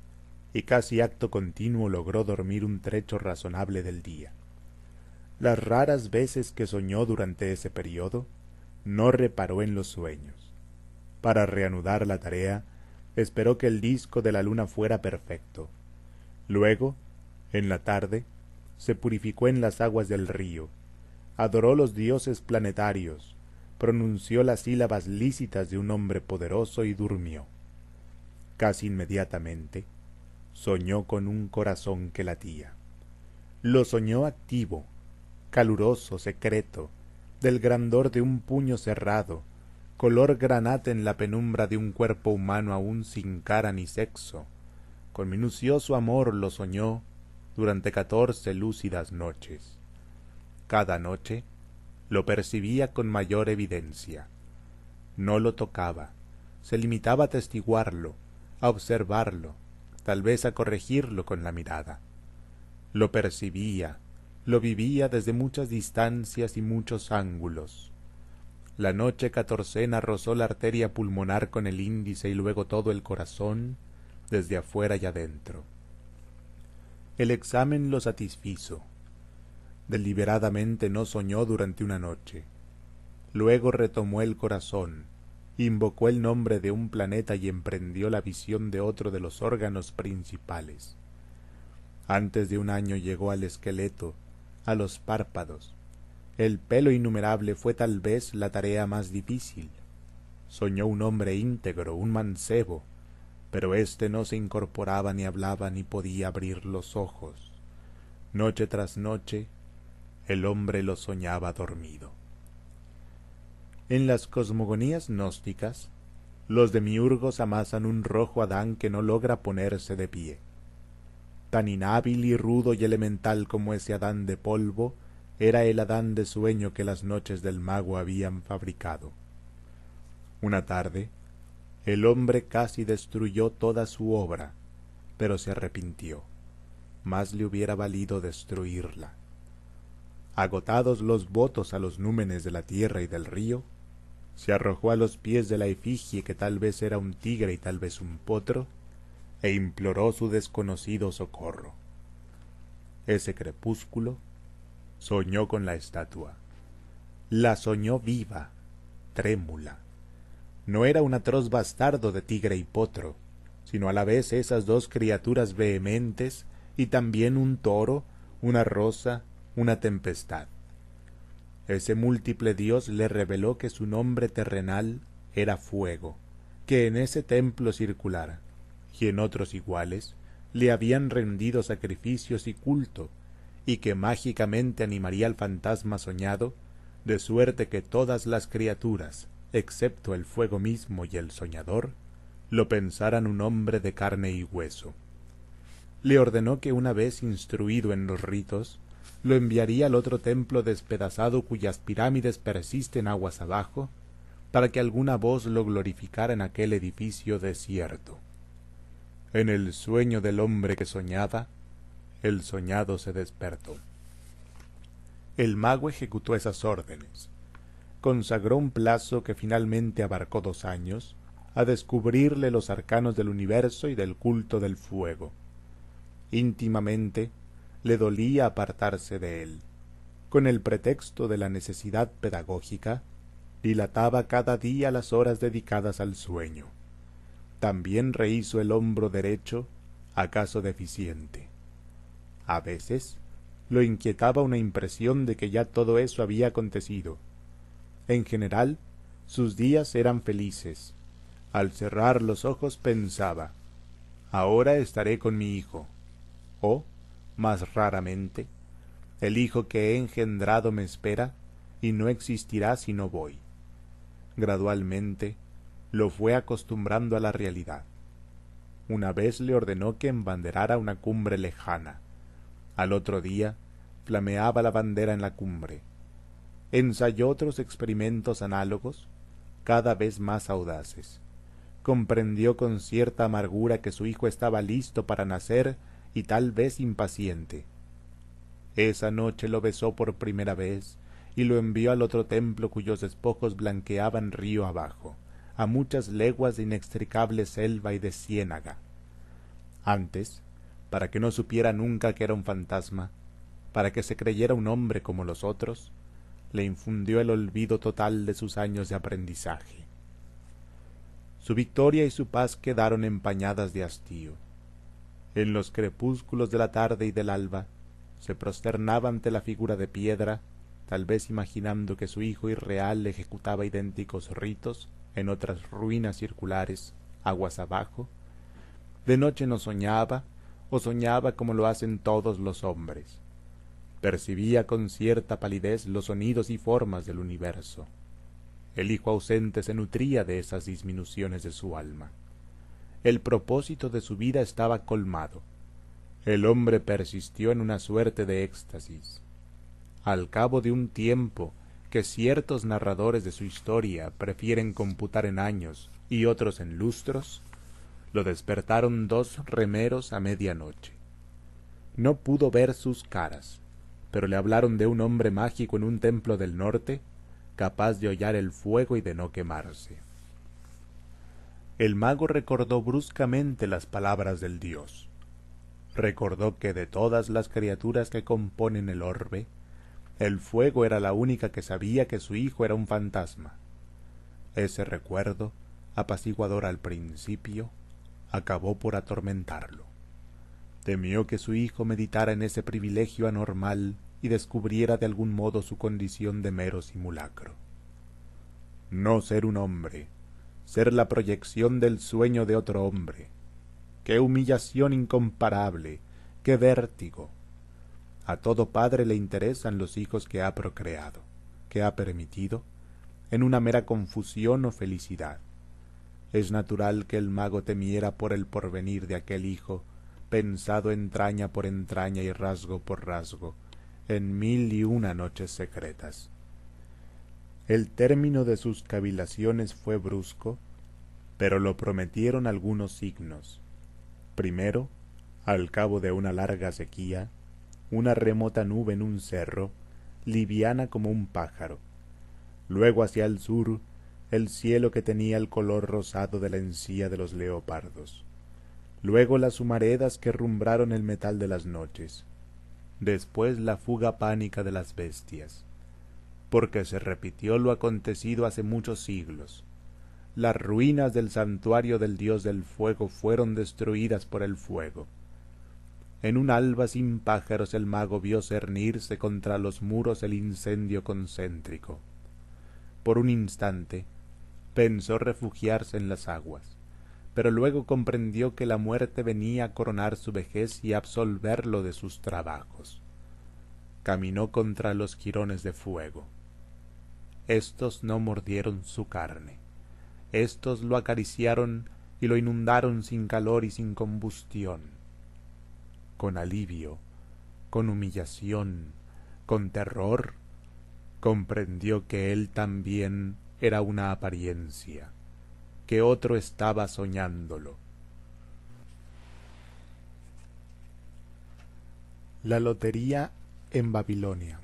y casi acto continuo logró dormir un trecho razonable del día. Las raras veces que soñó durante ese periodo, no reparó en los sueños para reanudar la tarea, esperó que el disco de la luna fuera perfecto. Luego, en la tarde, se purificó en las aguas del río, adoró los dioses planetarios, pronunció las sílabas lícitas de un hombre poderoso y durmió. Casi inmediatamente, soñó con un corazón que latía. Lo soñó activo, caluroso, secreto, del grandor de un puño cerrado, color granate en la penumbra de un cuerpo humano aún sin cara ni sexo. Con minucioso amor lo soñó durante catorce lúcidas noches. Cada noche lo percibía con mayor evidencia. No lo tocaba, se limitaba a testiguarlo, a observarlo, tal vez a corregirlo con la mirada. Lo percibía, lo vivía desde muchas distancias y muchos ángulos, la noche catorcena rozó la arteria pulmonar con el índice y luego todo el corazón desde afuera y adentro. El examen lo satisfizo. Deliberadamente no soñó durante una noche. Luego retomó el corazón, invocó el nombre de un planeta y emprendió la visión de otro de los órganos principales. Antes de un año llegó al esqueleto, a los párpados, el pelo innumerable fue tal vez la tarea más difícil. Soñó un hombre íntegro, un mancebo, pero éste no se incorporaba ni hablaba ni podía abrir los ojos. Noche tras noche el hombre lo soñaba dormido. En las cosmogonías gnósticas, los demiurgos amasan un rojo Adán que no logra ponerse de pie. Tan inhábil y rudo y elemental como ese Adán de polvo, era el Adán de sueño que las noches del mago habían fabricado. Una tarde, el hombre casi destruyó toda su obra, pero se arrepintió. Más le hubiera valido destruirla. Agotados los votos a los númenes de la tierra y del río, se arrojó a los pies de la efigie que tal vez era un tigre y tal vez un potro, e imploró su desconocido socorro. Ese crepúsculo soñó con la estatua. La soñó viva, trémula. no era un atroz bastardo de tigre y potro, sino a la vez esas dos criaturas vehementes y también un toro, una rosa, una tempestad. Ese múltiple Dios le reveló que su nombre terrenal era fuego, que en ese templo circular, y en otros iguales, le habían rendido sacrificios y culto, y que mágicamente animaría al fantasma soñado, de suerte que todas las criaturas, excepto el fuego mismo y el soñador, lo pensaran un hombre de carne y hueso. Le ordenó que una vez instruido en los ritos, lo enviaría al otro templo despedazado cuyas pirámides persisten aguas abajo, para que alguna voz lo glorificara en aquel edificio desierto. En el sueño del hombre que soñaba, el soñado se despertó. El mago ejecutó esas órdenes. Consagró un plazo que finalmente abarcó dos años a descubrirle los arcanos del universo y del culto del fuego. Íntimamente le dolía apartarse de él. Con el pretexto de la necesidad pedagógica, dilataba cada día las horas dedicadas al sueño. También rehizo el hombro derecho, acaso deficiente. A veces lo inquietaba una impresión de que ya todo eso había acontecido. En general, sus días eran felices. Al cerrar los ojos pensaba, ahora estaré con mi hijo. O, más raramente, el hijo que he engendrado me espera y no existirá si no voy. Gradualmente lo fue acostumbrando a la realidad. Una vez le ordenó que embanderara una cumbre lejana. Al otro día flameaba la bandera en la cumbre. Ensayó otros experimentos análogos, cada vez más audaces. Comprendió con cierta amargura que su hijo estaba listo para nacer y tal vez impaciente. Esa noche lo besó por primera vez y lo envió al otro templo cuyos despojos blanqueaban río abajo, a muchas leguas de inextricable selva y de ciénaga. Antes, para que no supiera nunca que era un fantasma, para que se creyera un hombre como los otros, le infundió el olvido total de sus años de aprendizaje. Su victoria y su paz quedaron empañadas de hastío. En los crepúsculos de la tarde y del alba, se prosternaba ante la figura de piedra tal vez imaginando que su hijo irreal ejecutaba idénticos ritos en otras ruinas circulares, aguas abajo. De noche no soñaba, o soñaba como lo hacen todos los hombres. Percibía con cierta palidez los sonidos y formas del universo. El hijo ausente se nutría de esas disminuciones de su alma. El propósito de su vida estaba colmado. El hombre persistió en una suerte de éxtasis al cabo de un tiempo que ciertos narradores de su historia prefieren computar en años y otros en lustros, lo despertaron dos remeros a medianoche. No pudo ver sus caras, pero le hablaron de un hombre mágico en un templo del norte, capaz de hollar el fuego y de no quemarse. El mago recordó bruscamente las palabras del dios. Recordó que de todas las criaturas que componen el orbe, el fuego era la única que sabía que su hijo era un fantasma. Ese recuerdo, apaciguador al principio, acabó por atormentarlo. Temió que su hijo meditara en ese privilegio anormal y descubriera de algún modo su condición de mero simulacro. No ser un hombre, ser la proyección del sueño de otro hombre. Qué humillación incomparable, qué vértigo, a todo padre le interesan los hijos que ha procreado, que ha permitido, en una mera confusión o felicidad. Es natural que el mago temiera por el porvenir de aquel hijo, pensado entraña por entraña y rasgo por rasgo, en mil y una noches secretas. El término de sus cavilaciones fue brusco, pero lo prometieron algunos signos. Primero, al cabo de una larga sequía, una remota nube en un cerro, liviana como un pájaro. Luego hacia el sur, el cielo que tenía el color rosado de la encía de los leopardos. Luego las humaredas que rumbraron el metal de las noches. Después la fuga pánica de las bestias. Porque se repitió lo acontecido hace muchos siglos. las ruinas del santuario del dios del fuego fueron destruidas por el fuego. En un alba sin pájaros el mago vio cernirse contra los muros el incendio concéntrico. Por un instante pensó refugiarse en las aguas, pero luego comprendió que la muerte venía a coronar su vejez y absolverlo de sus trabajos. Caminó contra los jirones de fuego. Estos no mordieron su carne. Estos lo acariciaron y lo inundaron sin calor y sin combustión. Con alivio, con humillación, con terror, comprendió que él también era una apariencia, que otro estaba soñándolo. La lotería en Babilonia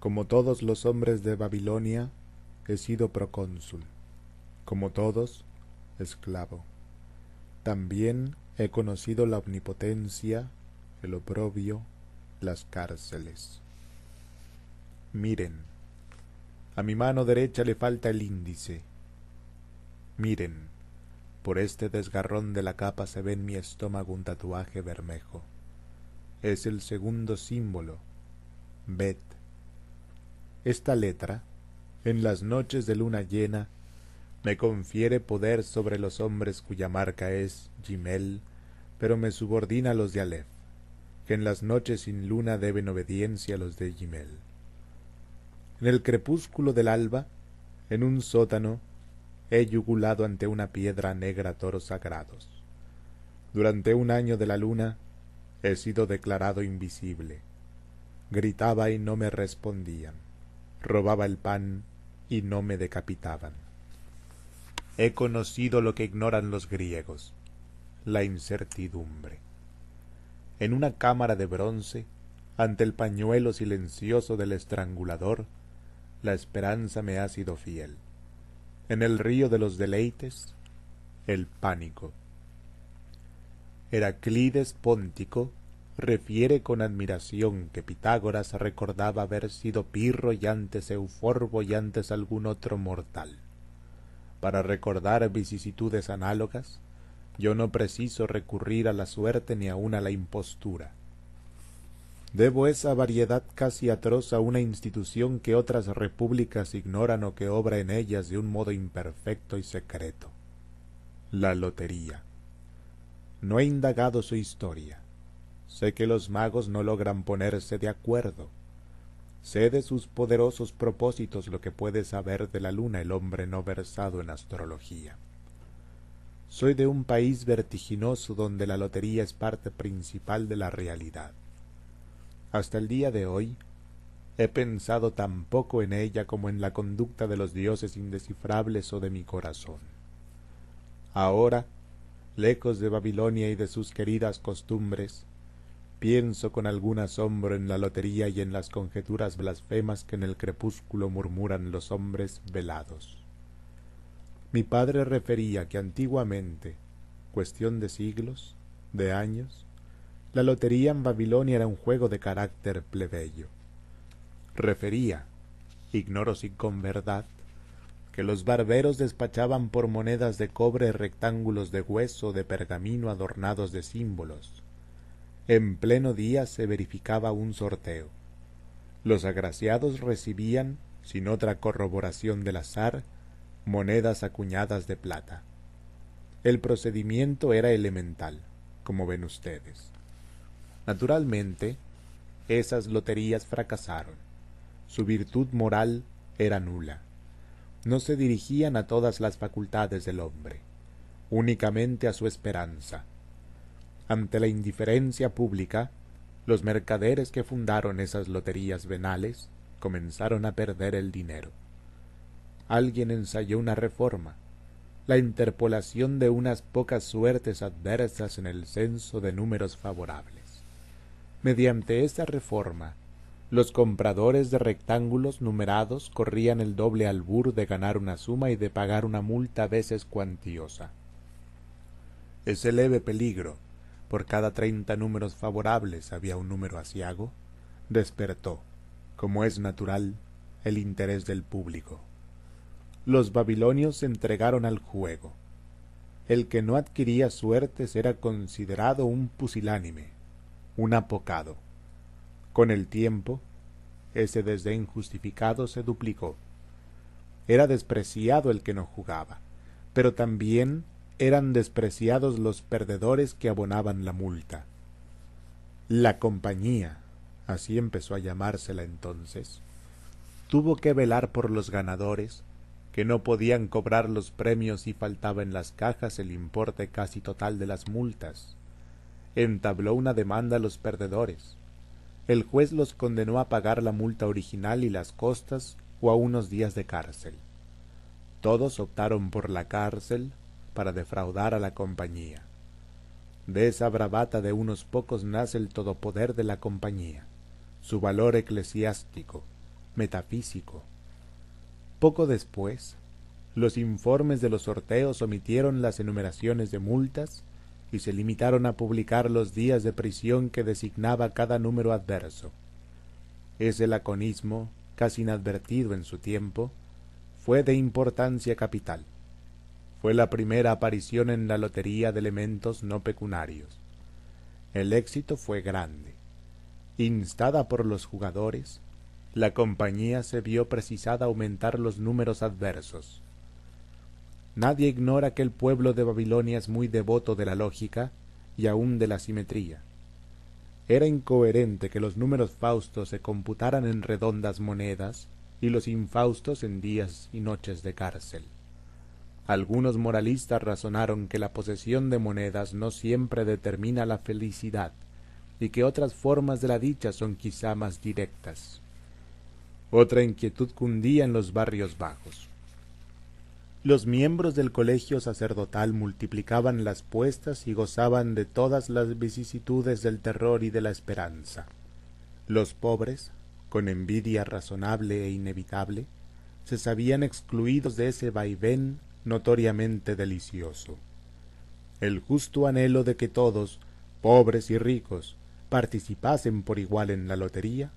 Como todos los hombres de Babilonia, he sido procónsul. Como todos, esclavo. También he conocido la omnipotencia, el oprobio, las cárceles. Miren, a mi mano derecha le falta el índice. Miren, por este desgarrón de la capa se ve en mi estómago un tatuaje bermejo. Es el segundo símbolo, Bet. Esta letra, en las noches de luna llena, me confiere poder sobre los hombres cuya marca es Gimel, pero me subordina a los de Aleph, que en las noches sin luna deben obediencia a los de Gimel. En el crepúsculo del alba, en un sótano, he yugulado ante una piedra negra toros sagrados. Durante un año de la luna he sido declarado invisible. Gritaba y no me respondían. Robaba el pan y no me decapitaban. He conocido lo que ignoran los griegos, la incertidumbre. En una cámara de bronce, ante el pañuelo silencioso del estrangulador, la esperanza me ha sido fiel. En el río de los deleites, el pánico. Heraclides Póntico refiere con admiración que Pitágoras recordaba haber sido Pirro y antes Euforbo y antes algún otro mortal. Para recordar vicisitudes análogas, yo no preciso recurrir a la suerte ni aun a la impostura. Debo esa variedad casi atroz a una institución que otras repúblicas ignoran o que obra en ellas de un modo imperfecto y secreto. La lotería. No he indagado su historia. Sé que los magos no logran ponerse de acuerdo. Sé de sus poderosos propósitos lo que puede saber de la luna el hombre no versado en astrología. Soy de un país vertiginoso donde la lotería es parte principal de la realidad. Hasta el día de hoy he pensado tan poco en ella como en la conducta de los dioses indescifrables o de mi corazón. Ahora, lejos de Babilonia y de sus queridas costumbres, pienso con algún asombro en la lotería y en las conjeturas blasfemas que en el crepúsculo murmuran los hombres velados. Mi padre refería que antiguamente, cuestión de siglos, de años, la lotería en Babilonia era un juego de carácter plebeyo. Refería, ignoro si con verdad, que los barberos despachaban por monedas de cobre rectángulos de hueso de pergamino adornados de símbolos. En pleno día se verificaba un sorteo. Los agraciados recibían, sin otra corroboración del azar, monedas acuñadas de plata. El procedimiento era elemental, como ven ustedes. Naturalmente, esas loterías fracasaron. Su virtud moral era nula. No se dirigían a todas las facultades del hombre, únicamente a su esperanza. Ante la indiferencia pública, los mercaderes que fundaron esas loterías venales comenzaron a perder el dinero. Alguien ensayó una reforma, la interpolación de unas pocas suertes adversas en el censo de números favorables. Mediante esta reforma, los compradores de rectángulos numerados corrían el doble albur de ganar una suma y de pagar una multa a veces cuantiosa. Ese leve peligro, por cada treinta números favorables había un número asiago, despertó, como es natural, el interés del público. los babilonios se entregaron al juego. El que no adquiría suertes era considerado un pusilánime, un apocado. Con el tiempo, ese desdén justificado se duplicó. Era despreciado el que no jugaba, pero también eran despreciados los perdedores que abonaban la multa. La compañía, así empezó a llamársela entonces, tuvo que velar por los ganadores, que no podían cobrar los premios y faltaba en las cajas el importe casi total de las multas. Entabló una demanda a los perdedores. El juez los condenó a pagar la multa original y las costas o a unos días de cárcel. Todos optaron por la cárcel para defraudar a la compañía. De esa bravata de unos pocos nace el todopoder de la compañía, su valor eclesiástico, metafísico. Poco después, los informes de los sorteos omitieron las enumeraciones de multas y se limitaron a publicar los días de prisión que designaba cada número adverso. Ese laconismo, casi inadvertido en su tiempo, fue de importancia capital. Fue la primera aparición en la lotería de elementos no pecunarios. El éxito fue grande. Instada por los jugadores, la compañía se vio precisada a aumentar los números adversos. Nadie ignora que el pueblo de Babilonia es muy devoto de la lógica y aun de la simetría. Era incoherente que los números faustos se computaran en redondas monedas y los infaustos en días y noches de cárcel. Algunos moralistas razonaron que la posesión de monedas no siempre determina la felicidad y que otras formas de la dicha son quizá más directas. Otra inquietud cundía en los barrios bajos. Los miembros del colegio sacerdotal multiplicaban las puestas y gozaban de todas las vicisitudes del terror y de la esperanza. Los pobres, con envidia razonable e inevitable, se sabían excluidos de ese vaivén notoriamente delicioso. El justo anhelo de que todos, pobres y ricos, participasen por igual en la lotería,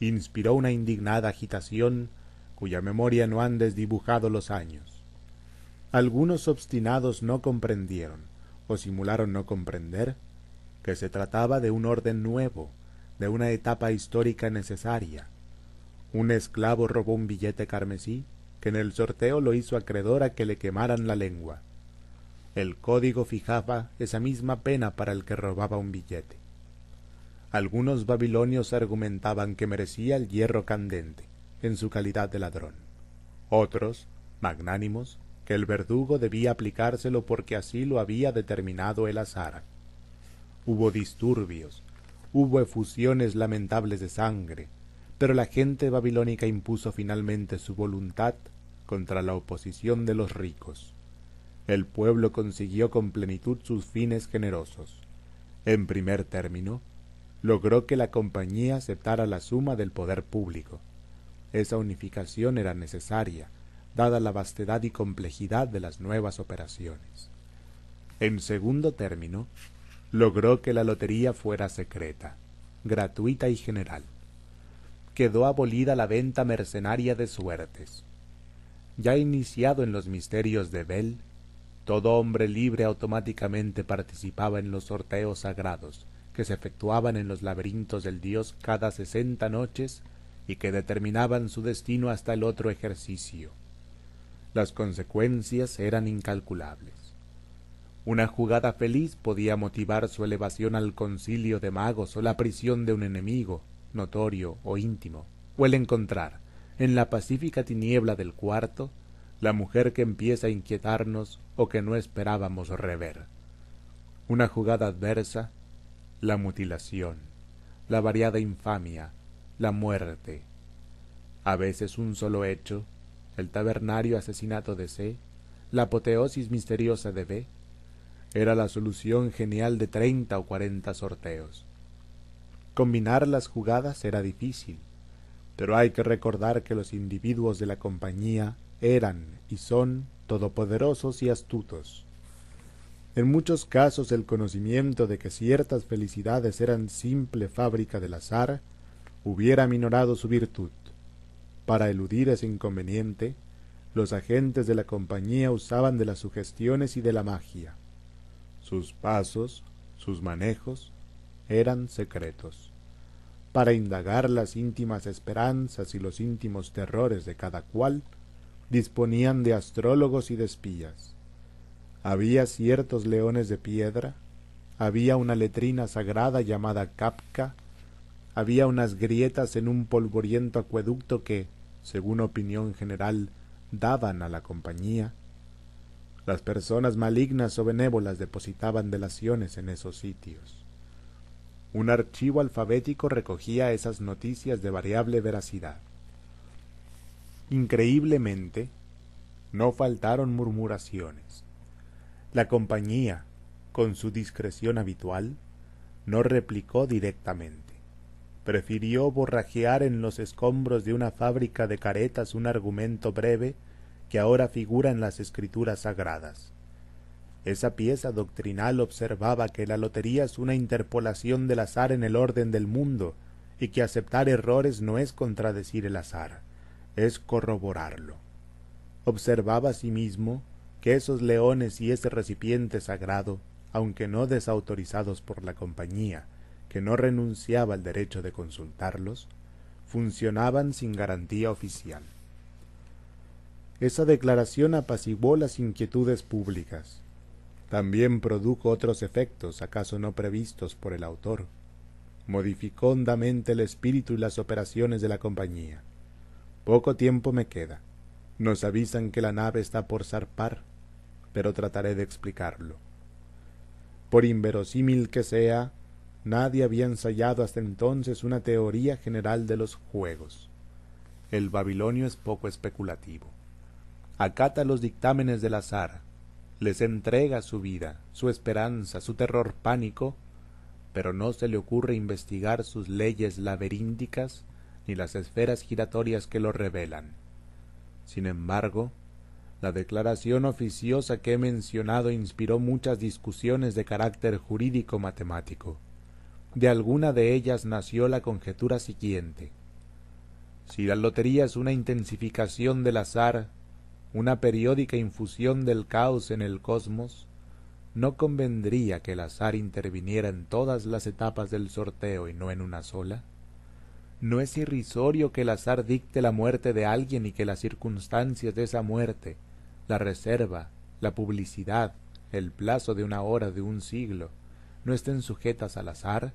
inspiró una indignada agitación cuya memoria no han desdibujado los años. Algunos obstinados no comprendieron, o simularon no comprender, que se trataba de un orden nuevo, de una etapa histórica necesaria. Un esclavo robó un billete carmesí que en el sorteo lo hizo acreedor a que le quemaran la lengua. El código fijaba esa misma pena para el que robaba un billete. Algunos babilonios argumentaban que merecía el hierro candente, en su calidad de ladrón. Otros, magnánimos, que el verdugo debía aplicárselo porque así lo había determinado el azar. Hubo disturbios, hubo efusiones lamentables de sangre, pero la gente babilónica impuso finalmente su voluntad contra la oposición de los ricos. El pueblo consiguió con plenitud sus fines generosos. En primer término, logró que la compañía aceptara la suma del poder público. Esa unificación era necesaria, dada la vastedad y complejidad de las nuevas operaciones. En segundo término, logró que la lotería fuera secreta, gratuita y general quedó abolida la venta mercenaria de suertes. Ya iniciado en los misterios de Bel, todo hombre libre automáticamente participaba en los sorteos sagrados que se efectuaban en los laberintos del dios cada sesenta noches y que determinaban su destino hasta el otro ejercicio. Las consecuencias eran incalculables. Una jugada feliz podía motivar su elevación al concilio de magos o la prisión de un enemigo, notorio o íntimo, o el encontrar, en la pacífica tiniebla del cuarto, la mujer que empieza a inquietarnos o que no esperábamos rever. Una jugada adversa, la mutilación, la variada infamia, la muerte. A veces un solo hecho, el tabernario asesinato de C, la apoteosis misteriosa de B, era la solución genial de treinta o cuarenta sorteos. Combinar las jugadas era difícil, pero hay que recordar que los individuos de la compañía eran y son todopoderosos y astutos. En muchos casos el conocimiento de que ciertas felicidades eran simple fábrica del azar hubiera minorado su virtud. Para eludir ese inconveniente, los agentes de la compañía usaban de las sugestiones y de la magia. Sus pasos, sus manejos, eran secretos. Para indagar las íntimas esperanzas y los íntimos terrores de cada cual, disponían de astrólogos y de espías. Había ciertos leones de piedra, había una letrina sagrada llamada Kapka, había unas grietas en un polvoriento acueducto que, según opinión general, daban a la compañía. Las personas malignas o benévolas depositaban delaciones en esos sitios. Un archivo alfabético recogía esas noticias de variable veracidad. Increíblemente, no faltaron murmuraciones. La compañía, con su discreción habitual, no replicó directamente. Prefirió borrajear en los escombros de una fábrica de caretas un argumento breve que ahora figura en las escrituras sagradas. Esa pieza doctrinal observaba que la lotería es una interpolación del azar en el orden del mundo y que aceptar errores no es contradecir el azar, es corroborarlo. Observaba asimismo que esos leones y ese recipiente sagrado, aunque no desautorizados por la compañía, que no renunciaba al derecho de consultarlos, funcionaban sin garantía oficial. Esa declaración apaciguó las inquietudes públicas. También produjo otros efectos, acaso no previstos por el autor. Modificó hondamente el espíritu y las operaciones de la compañía. Poco tiempo me queda. Nos avisan que la nave está por zarpar, pero trataré de explicarlo. Por inverosímil que sea, nadie había ensayado hasta entonces una teoría general de los juegos. El babilonio es poco especulativo acata los dictámenes del azar, les entrega su vida, su esperanza, su terror pánico, pero no se le ocurre investigar sus leyes laberínticas ni las esferas giratorias que lo revelan. Sin embargo, la declaración oficiosa que he mencionado inspiró muchas discusiones de carácter jurídico matemático. De alguna de ellas nació la conjetura siguiente. Si la lotería es una intensificación del azar una periódica infusión del caos en el cosmos, ¿no convendría que el azar interviniera en todas las etapas del sorteo y no en una sola? ¿No es irrisorio que el azar dicte la muerte de alguien y que las circunstancias de esa muerte, la reserva, la publicidad, el plazo de una hora de un siglo, no estén sujetas al azar?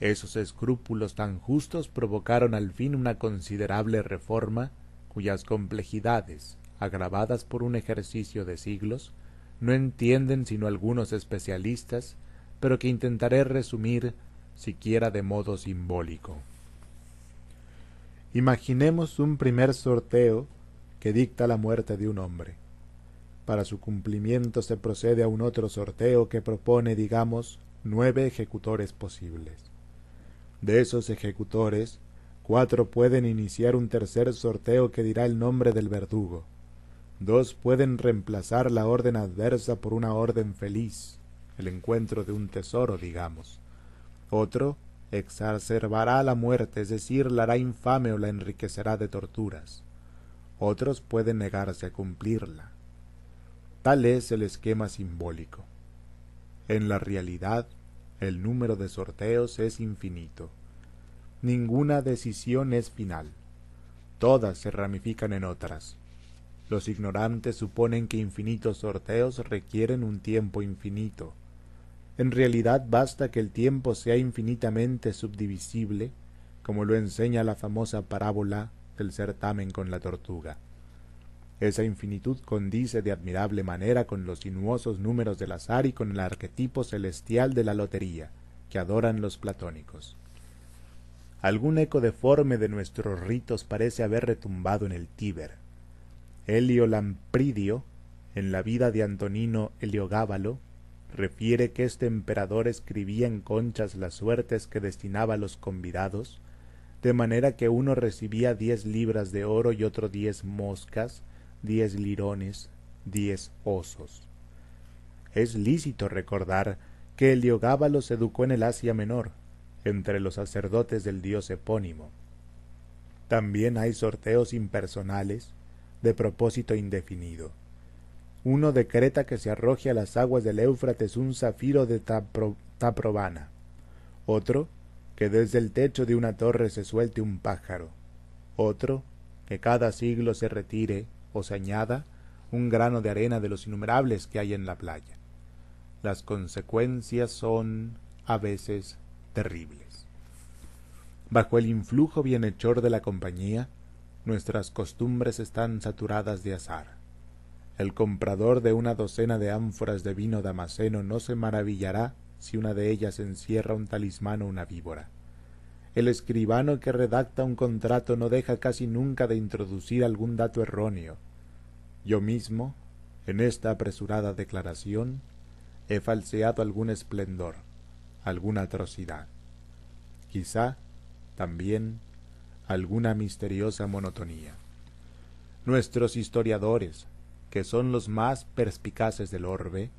Esos escrúpulos tan justos provocaron al fin una considerable reforma cuyas complejidades, agravadas por un ejercicio de siglos, no entienden sino algunos especialistas, pero que intentaré resumir siquiera de modo simbólico. Imaginemos un primer sorteo que dicta la muerte de un hombre. Para su cumplimiento se procede a un otro sorteo que propone, digamos, nueve ejecutores posibles. De esos ejecutores, Cuatro pueden iniciar un tercer sorteo que dirá el nombre del verdugo. Dos pueden reemplazar la orden adversa por una orden feliz, el encuentro de un tesoro, digamos. Otro exacerbará la muerte, es decir, la hará infame o la enriquecerá de torturas. Otros pueden negarse a cumplirla. Tal es el esquema simbólico. En la realidad, el número de sorteos es infinito. Ninguna decisión es final. Todas se ramifican en otras. Los ignorantes suponen que infinitos sorteos requieren un tiempo infinito. En realidad basta que el tiempo sea infinitamente subdivisible, como lo enseña la famosa parábola del certamen con la tortuga. Esa infinitud condice de admirable manera con los sinuosos números del azar y con el arquetipo celestial de la lotería, que adoran los platónicos. Algún eco deforme de nuestros ritos parece haber retumbado en el Tíber. Helio Lampridio, en la vida de Antonino Heliogábalo, refiere que este emperador escribía en conchas las suertes que destinaba a los convidados, de manera que uno recibía diez libras de oro y otro diez moscas, diez lirones, diez osos. Es lícito recordar que Heliogábalo se educó en el Asia Menor, entre los sacerdotes del dios epónimo. También hay sorteos impersonales, de propósito indefinido. Uno decreta que se arroje a las aguas del Éufrates un zafiro de taprobana. Otro, que desde el techo de una torre se suelte un pájaro. Otro, que cada siglo se retire o se añada un grano de arena de los innumerables que hay en la playa. Las consecuencias son a veces terribles. Bajo el influjo bienhechor de la compañía, nuestras costumbres están saturadas de azar. El comprador de una docena de ánforas de vino damasceno no se maravillará si una de ellas encierra un talismán o una víbora. El escribano que redacta un contrato no deja casi nunca de introducir algún dato erróneo. Yo mismo, en esta apresurada declaración, he falseado algún esplendor, alguna atrocidad. Quizá, también, alguna misteriosa monotonía. Nuestros historiadores, que son los más perspicaces del orbe,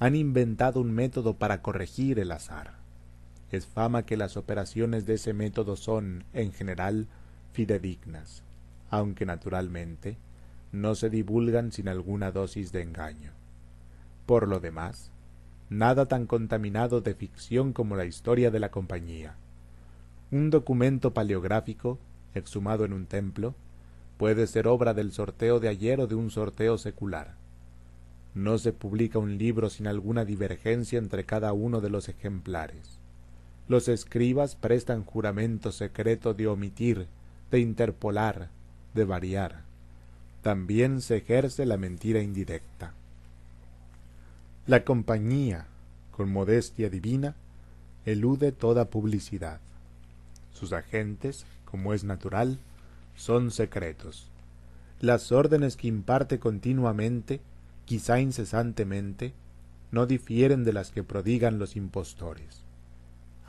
han inventado un método para corregir el azar. Es fama que las operaciones de ese método son, en general, fidedignas, aunque naturalmente no se divulgan sin alguna dosis de engaño. Por lo demás, nada tan contaminado de ficción como la historia de la compañía. Un documento paleográfico, exhumado en un templo, puede ser obra del sorteo de ayer o de un sorteo secular. No se publica un libro sin alguna divergencia entre cada uno de los ejemplares. Los escribas prestan juramento secreto de omitir, de interpolar, de variar. También se ejerce la mentira indirecta. La compañía, con modestia divina, elude toda publicidad. Sus agentes, como es natural, son secretos. Las órdenes que imparte continuamente quizá incesantemente, no difieren de las que prodigan los impostores.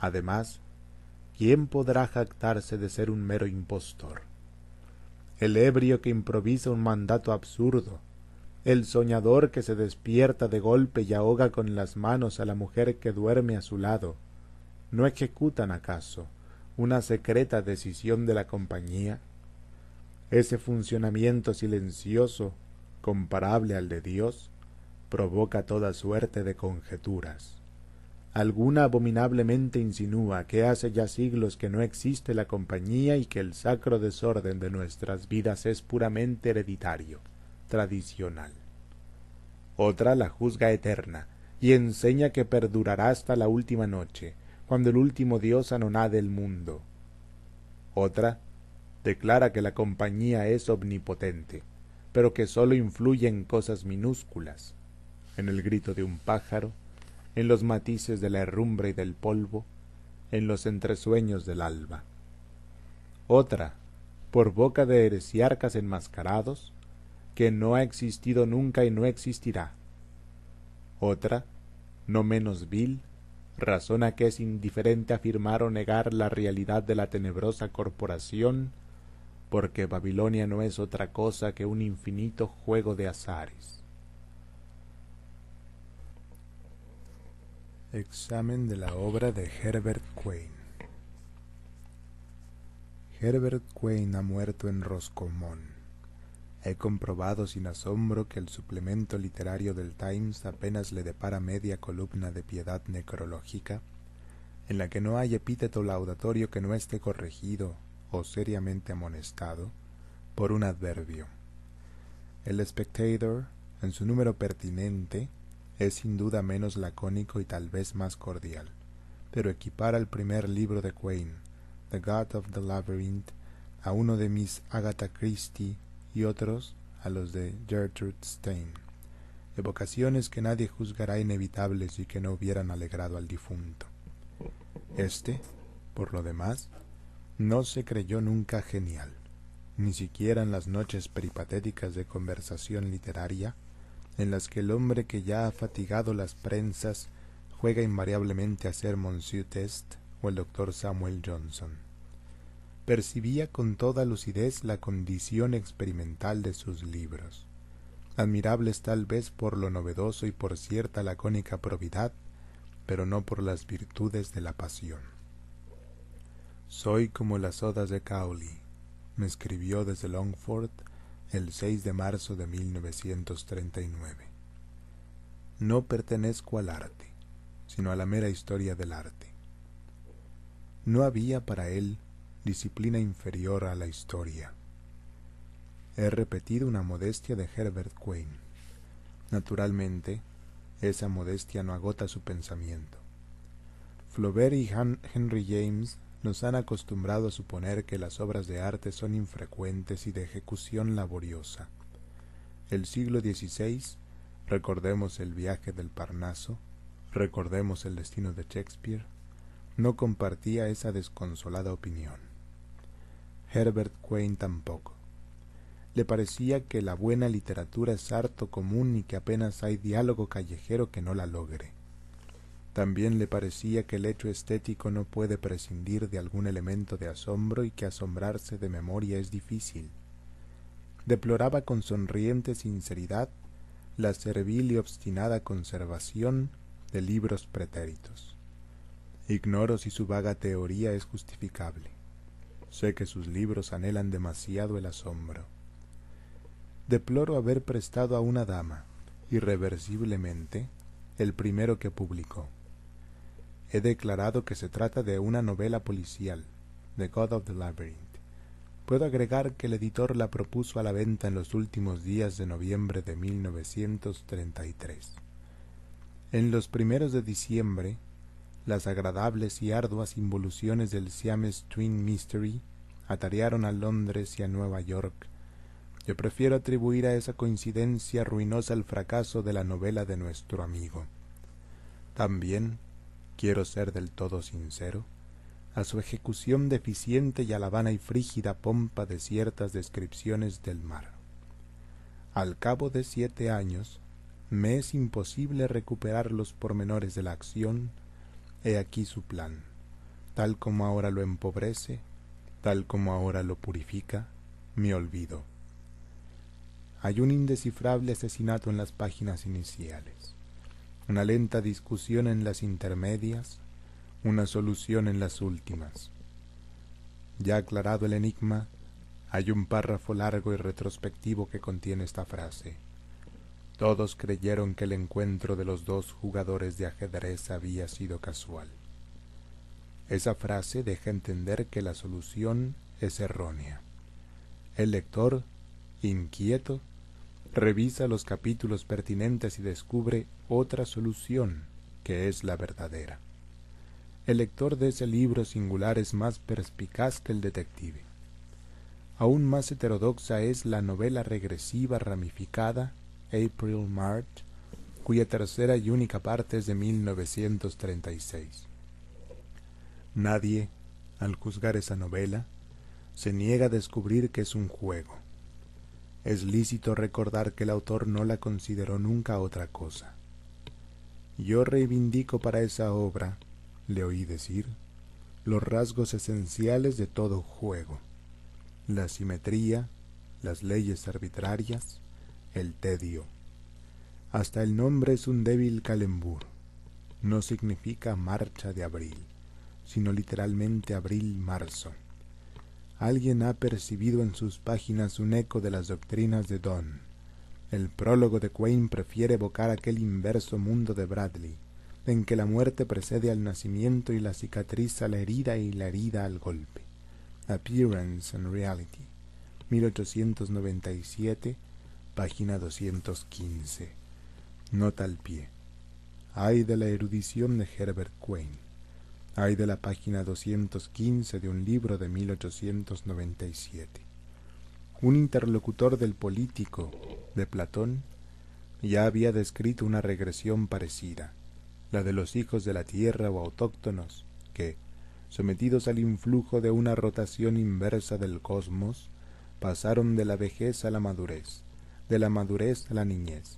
Además, ¿quién podrá jactarse de ser un mero impostor? El ebrio que improvisa un mandato absurdo, el soñador que se despierta de golpe y ahoga con las manos a la mujer que duerme a su lado, ¿no ejecutan acaso una secreta decisión de la compañía? Ese funcionamiento silencioso comparable al de Dios, provoca toda suerte de conjeturas. Alguna abominablemente insinúa que hace ya siglos que no existe la compañía y que el sacro desorden de nuestras vidas es puramente hereditario, tradicional. Otra la juzga eterna y enseña que perdurará hasta la última noche, cuando el último Dios anonade el mundo. Otra declara que la compañía es omnipotente, pero que sólo influye en cosas minúsculas, en el grito de un pájaro, en los matices de la herrumbre y del polvo, en los entresueños del alba. Otra, por boca de heresiarcas enmascarados, que no ha existido nunca y no existirá. Otra, no menos vil, razona que es indiferente afirmar o negar la realidad de la tenebrosa corporación porque Babilonia no es otra cosa que un infinito juego de azares. Examen de la obra de Herbert Quain Herbert Quain ha muerto en Roscommon. He comprobado sin asombro que el suplemento literario del Times apenas le depara media columna de piedad necrológica, en la que no hay epíteto laudatorio que no esté corregido o seriamente amonestado por un adverbio. El Spectator, en su número pertinente, es sin duda menos lacónico y tal vez más cordial, pero equipara el primer libro de Quain, The God of the Labyrinth, a uno de Miss Agatha Christie y otros a los de Gertrude Stein, evocaciones que nadie juzgará inevitables y que no hubieran alegrado al difunto. Este, por lo demás, no se creyó nunca genial, ni siquiera en las noches peripatéticas de conversación literaria, en las que el hombre que ya ha fatigado las prensas juega invariablemente a ser Monsieur Test o el doctor Samuel Johnson. Percibía con toda lucidez la condición experimental de sus libros, admirables tal vez por lo novedoso y por cierta lacónica probidad, pero no por las virtudes de la pasión. Soy como las odas de Cowley, me escribió desde Longford el 6 de marzo de 1939. No pertenezco al arte, sino a la mera historia del arte. No había para él disciplina inferior a la historia. He repetido una modestia de Herbert Quain. Naturalmente, esa modestia no agota su pensamiento. Flaubert y Henry James nos han acostumbrado a suponer que las obras de arte son infrecuentes y de ejecución laboriosa. El siglo XVI, recordemos el viaje del Parnaso, recordemos el destino de Shakespeare, no compartía esa desconsolada opinión. Herbert Quain tampoco. Le parecía que la buena literatura es harto común y que apenas hay diálogo callejero que no la logre. También le parecía que el hecho estético no puede prescindir de algún elemento de asombro y que asombrarse de memoria es difícil. Deploraba con sonriente sinceridad la servil y obstinada conservación de libros pretéritos. Ignoro si su vaga teoría es justificable. Sé que sus libros anhelan demasiado el asombro. Deploro haber prestado a una dama, irreversiblemente, el primero que publicó. He declarado que se trata de una novela policial, The God of the Labyrinth. Puedo agregar que el editor la propuso a la venta en los últimos días de noviembre de 1933. En los primeros de diciembre, las agradables y arduas involuciones del Siamese Twin Mystery atarearon a Londres y a Nueva York. Yo prefiero atribuir a esa coincidencia ruinosa el fracaso de la novela de nuestro amigo. También quiero ser del todo sincero, a su ejecución deficiente y a la vana y frígida pompa de ciertas descripciones del mar. Al cabo de siete años, me es imposible recuperar los pormenores de la acción, he aquí su plan, tal como ahora lo empobrece, tal como ahora lo purifica, mi olvido. Hay un indescifrable asesinato en las páginas iniciales una lenta discusión en las intermedias, una solución en las últimas. Ya aclarado el enigma, hay un párrafo largo y retrospectivo que contiene esta frase. Todos creyeron que el encuentro de los dos jugadores de ajedrez había sido casual. Esa frase deja entender que la solución es errónea. El lector, inquieto, revisa los capítulos pertinentes y descubre otra solución que es la verdadera. El lector de ese libro singular es más perspicaz que el detective. Aún más heterodoxa es la novela regresiva ramificada April March, cuya tercera y única parte es de 1936. Nadie, al juzgar esa novela, se niega a descubrir que es un juego es lícito recordar que el autor no la consideró nunca otra cosa. Yo reivindico para esa obra, le oí decir, los rasgos esenciales de todo juego, la simetría, las leyes arbitrarias, el tedio. Hasta el nombre es un débil calembur. No significa marcha de abril, sino literalmente abril-marzo. Alguien ha percibido en sus páginas un eco de las doctrinas de Donne. El prólogo de Quain prefiere evocar aquel inverso mundo de Bradley, en que la muerte precede al nacimiento y la cicatriz a la herida y la herida al golpe. Appearance and Reality, 1897, página 215. Nota al pie. Hay de la erudición de Herbert Quain. Hay de la página 215 de un libro de 1897. Un interlocutor del político de Platón ya había descrito una regresión parecida, la de los hijos de la tierra o autóctonos, que, sometidos al influjo de una rotación inversa del cosmos, pasaron de la vejez a la madurez, de la madurez a la niñez,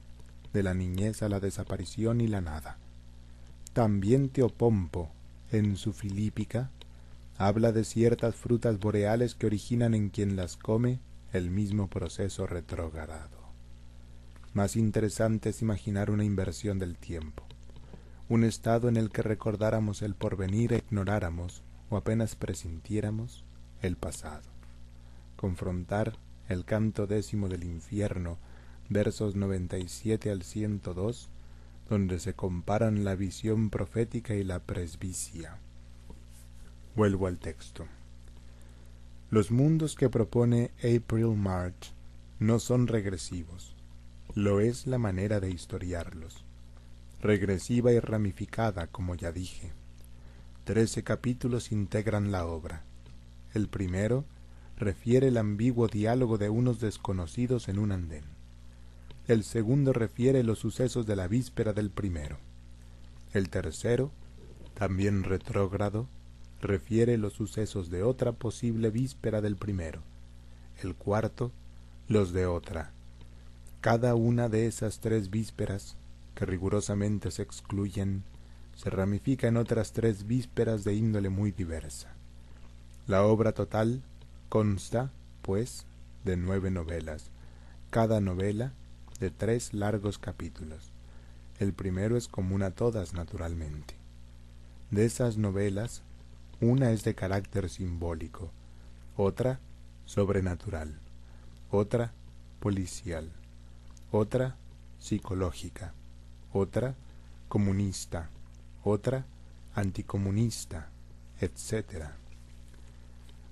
de la niñez a la desaparición y la nada. También Teopompo en su Filípica, habla de ciertas frutas boreales que originan en quien las come el mismo proceso retrógrado. Más interesante es imaginar una inversión del tiempo, un estado en el que recordáramos el porvenir e ignoráramos, o apenas presintiéramos, el pasado. Confrontar el canto décimo del infierno, versos 97 al 102, donde se comparan la visión profética y la presbicia. Vuelvo al texto. Los mundos que propone April March no son regresivos, lo es la manera de historiarlos. Regresiva y ramificada, como ya dije. Trece capítulos integran la obra. El primero refiere el ambiguo diálogo de unos desconocidos en un andén. El segundo refiere los sucesos de la víspera del primero. El tercero, también retrógrado, refiere los sucesos de otra posible víspera del primero. El cuarto, los de otra. Cada una de esas tres vísperas, que rigurosamente se excluyen, se ramifica en otras tres vísperas de índole muy diversa. La obra total consta, pues, de nueve novelas, cada novela de tres largos capítulos. El primero es común a todas, naturalmente. De esas novelas, una es de carácter simbólico, otra sobrenatural, otra policial, otra psicológica, otra comunista, otra anticomunista, etc.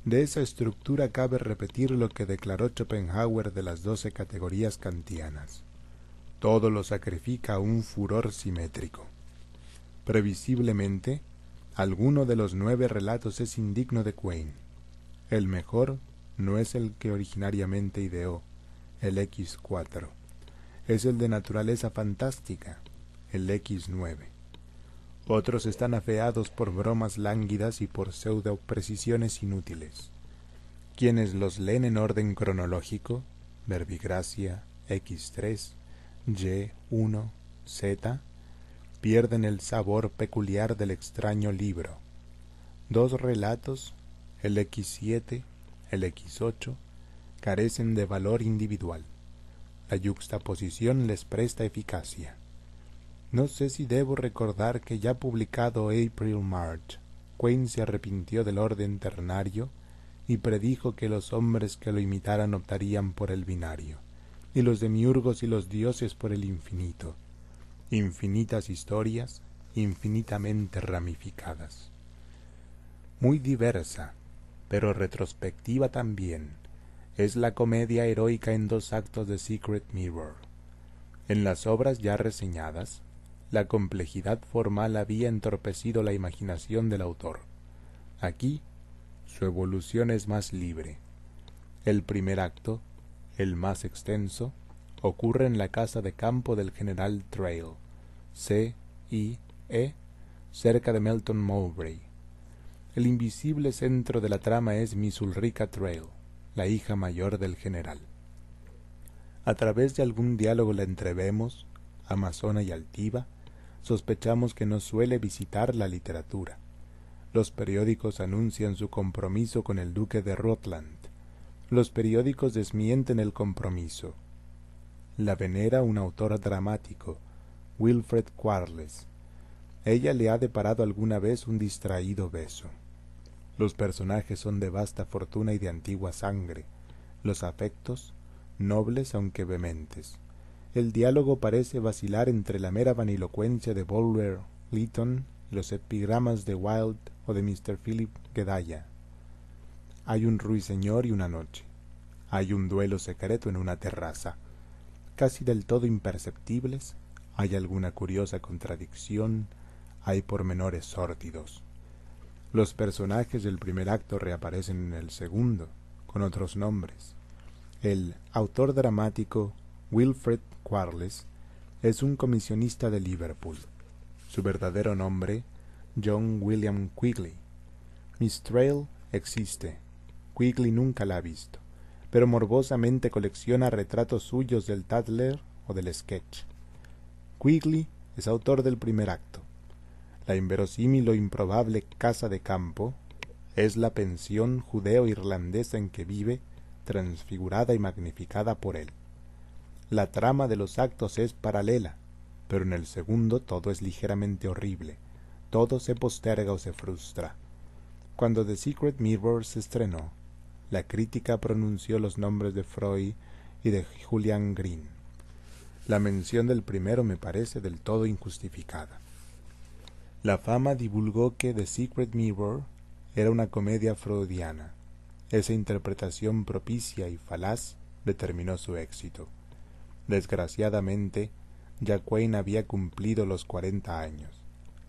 De esa estructura cabe repetir lo que declaró Schopenhauer de las doce categorías kantianas. Todo lo sacrifica a un furor simétrico. Previsiblemente, alguno de los nueve relatos es indigno de Quain. El mejor no es el que originariamente ideó, el X4. Es el de naturaleza fantástica, el X9. Otros están afeados por bromas lánguidas y por pseudo precisiones inútiles. Quienes los leen en orden cronológico, verbigracia, X3, Y1, Z, pierden el sabor peculiar del extraño libro. Dos relatos, el X7, el X8, carecen de valor individual. La yuxtaposición les presta eficacia. No sé si debo recordar que ya publicado April March, Quain se arrepintió del orden ternario y predijo que los hombres que lo imitaran optarían por el binario, y los demiurgos y los dioses por el infinito. Infinitas historias, infinitamente ramificadas. Muy diversa, pero retrospectiva también, es la comedia heroica en dos actos de Secret Mirror. En las obras ya reseñadas, la complejidad formal había entorpecido la imaginación del autor. Aquí su evolución es más libre. El primer acto, el más extenso, ocurre en la casa de campo del general Trail, C. I. E., cerca de Melton Mowbray. El invisible centro de la trama es Miss Ulrica Trail, la hija mayor del general. A través de algún diálogo la entrevemos, amazona y altiva, sospechamos que no suele visitar la literatura. Los periódicos anuncian su compromiso con el duque de Rutland. Los periódicos desmienten el compromiso. La venera un autor dramático, Wilfred Quarles. Ella le ha deparado alguna vez un distraído beso. Los personajes son de vasta fortuna y de antigua sangre, los afectos nobles aunque vehementes. El diálogo parece vacilar entre la mera vanilocuencia de Bulwer Lytton y los epigramas de Wilde o de Mr. Philip Gedaya. Hay un ruiseñor y una noche. Hay un duelo secreto en una terraza. Casi del todo imperceptibles, hay alguna curiosa contradicción, hay pormenores sórdidos. Los personajes del primer acto reaparecen en el segundo, con otros nombres. El autor dramático Wilfred Quarles es un comisionista de Liverpool. Su verdadero nombre, John William Quigley. Miss Trail existe. Quigley nunca la ha visto, pero morbosamente colecciona retratos suyos del Tadler o del Sketch. Quigley es autor del primer acto. La inverosímil o improbable casa de campo es la pensión judeo-irlandesa en que vive, transfigurada y magnificada por él. La trama de los actos es paralela, pero en el segundo todo es ligeramente horrible, todo se posterga o se frustra. Cuando The Secret Mirror se estrenó, la crítica pronunció los nombres de Freud y de Julian Green. La mención del primero me parece del todo injustificada. La fama divulgó que The Secret Mirror era una comedia freudiana. Esa interpretación propicia y falaz determinó su éxito. Desgraciadamente, Wayne había cumplido los cuarenta años.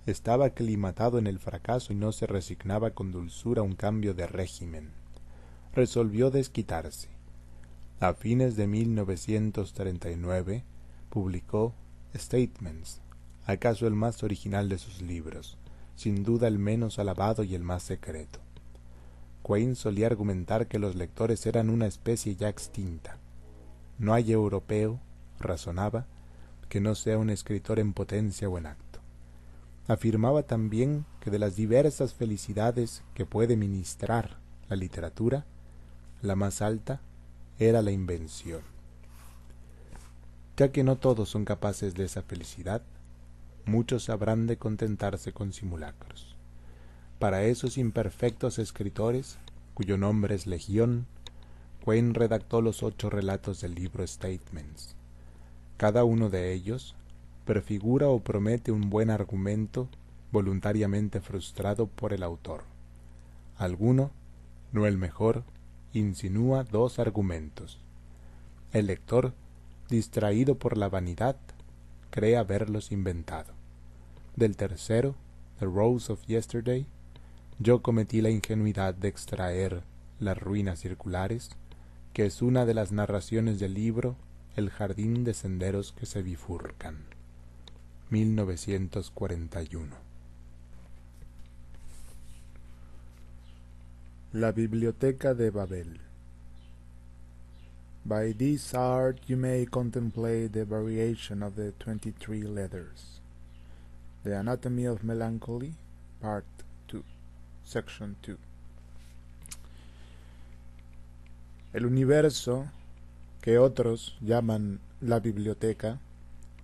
Estaba aclimatado en el fracaso y no se resignaba con dulzura a un cambio de régimen. Resolvió desquitarse. A fines de 1939 publicó Statements, acaso el más original de sus libros, sin duda el menos alabado y el más secreto. Quain solía argumentar que los lectores eran una especie ya extinta. No hay europeo, razonaba, que no sea un escritor en potencia o en acto. Afirmaba también que de las diversas felicidades que puede ministrar la literatura, la más alta era la invención. Ya que no todos son capaces de esa felicidad, muchos habrán de contentarse con simulacros. Para esos imperfectos escritores, cuyo nombre es Legión, Redactó los ocho relatos del libro Statements. Cada uno de ellos prefigura o promete un buen argumento voluntariamente frustrado por el autor. Alguno, no el mejor, insinúa dos argumentos. El lector, distraído por la vanidad, cree haberlos inventado. Del tercero, The Rose of Yesterday, yo cometí la ingenuidad de extraer las ruinas circulares, que es una de las narraciones del libro El jardín de senderos que se bifurcan. 1941 La Biblioteca de Babel By this art you may contemplate the variation of the twenty-three letters. The Anatomy of Melancholy, Part 2, Section 2. El universo, que otros llaman la biblioteca,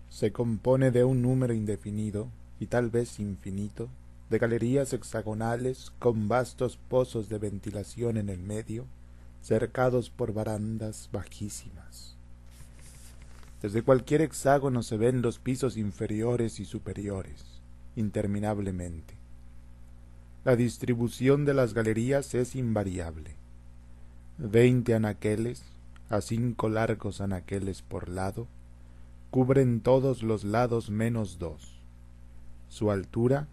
se compone de un número indefinido y tal vez infinito de galerías hexagonales con vastos pozos de ventilación en el medio, cercados por barandas bajísimas. Desde cualquier hexágono se ven los pisos inferiores y superiores, interminablemente. La distribución de las galerías es invariable. Veinte anaqueles, a cinco largos anaqueles por lado, cubren todos los lados menos dos. Su altura,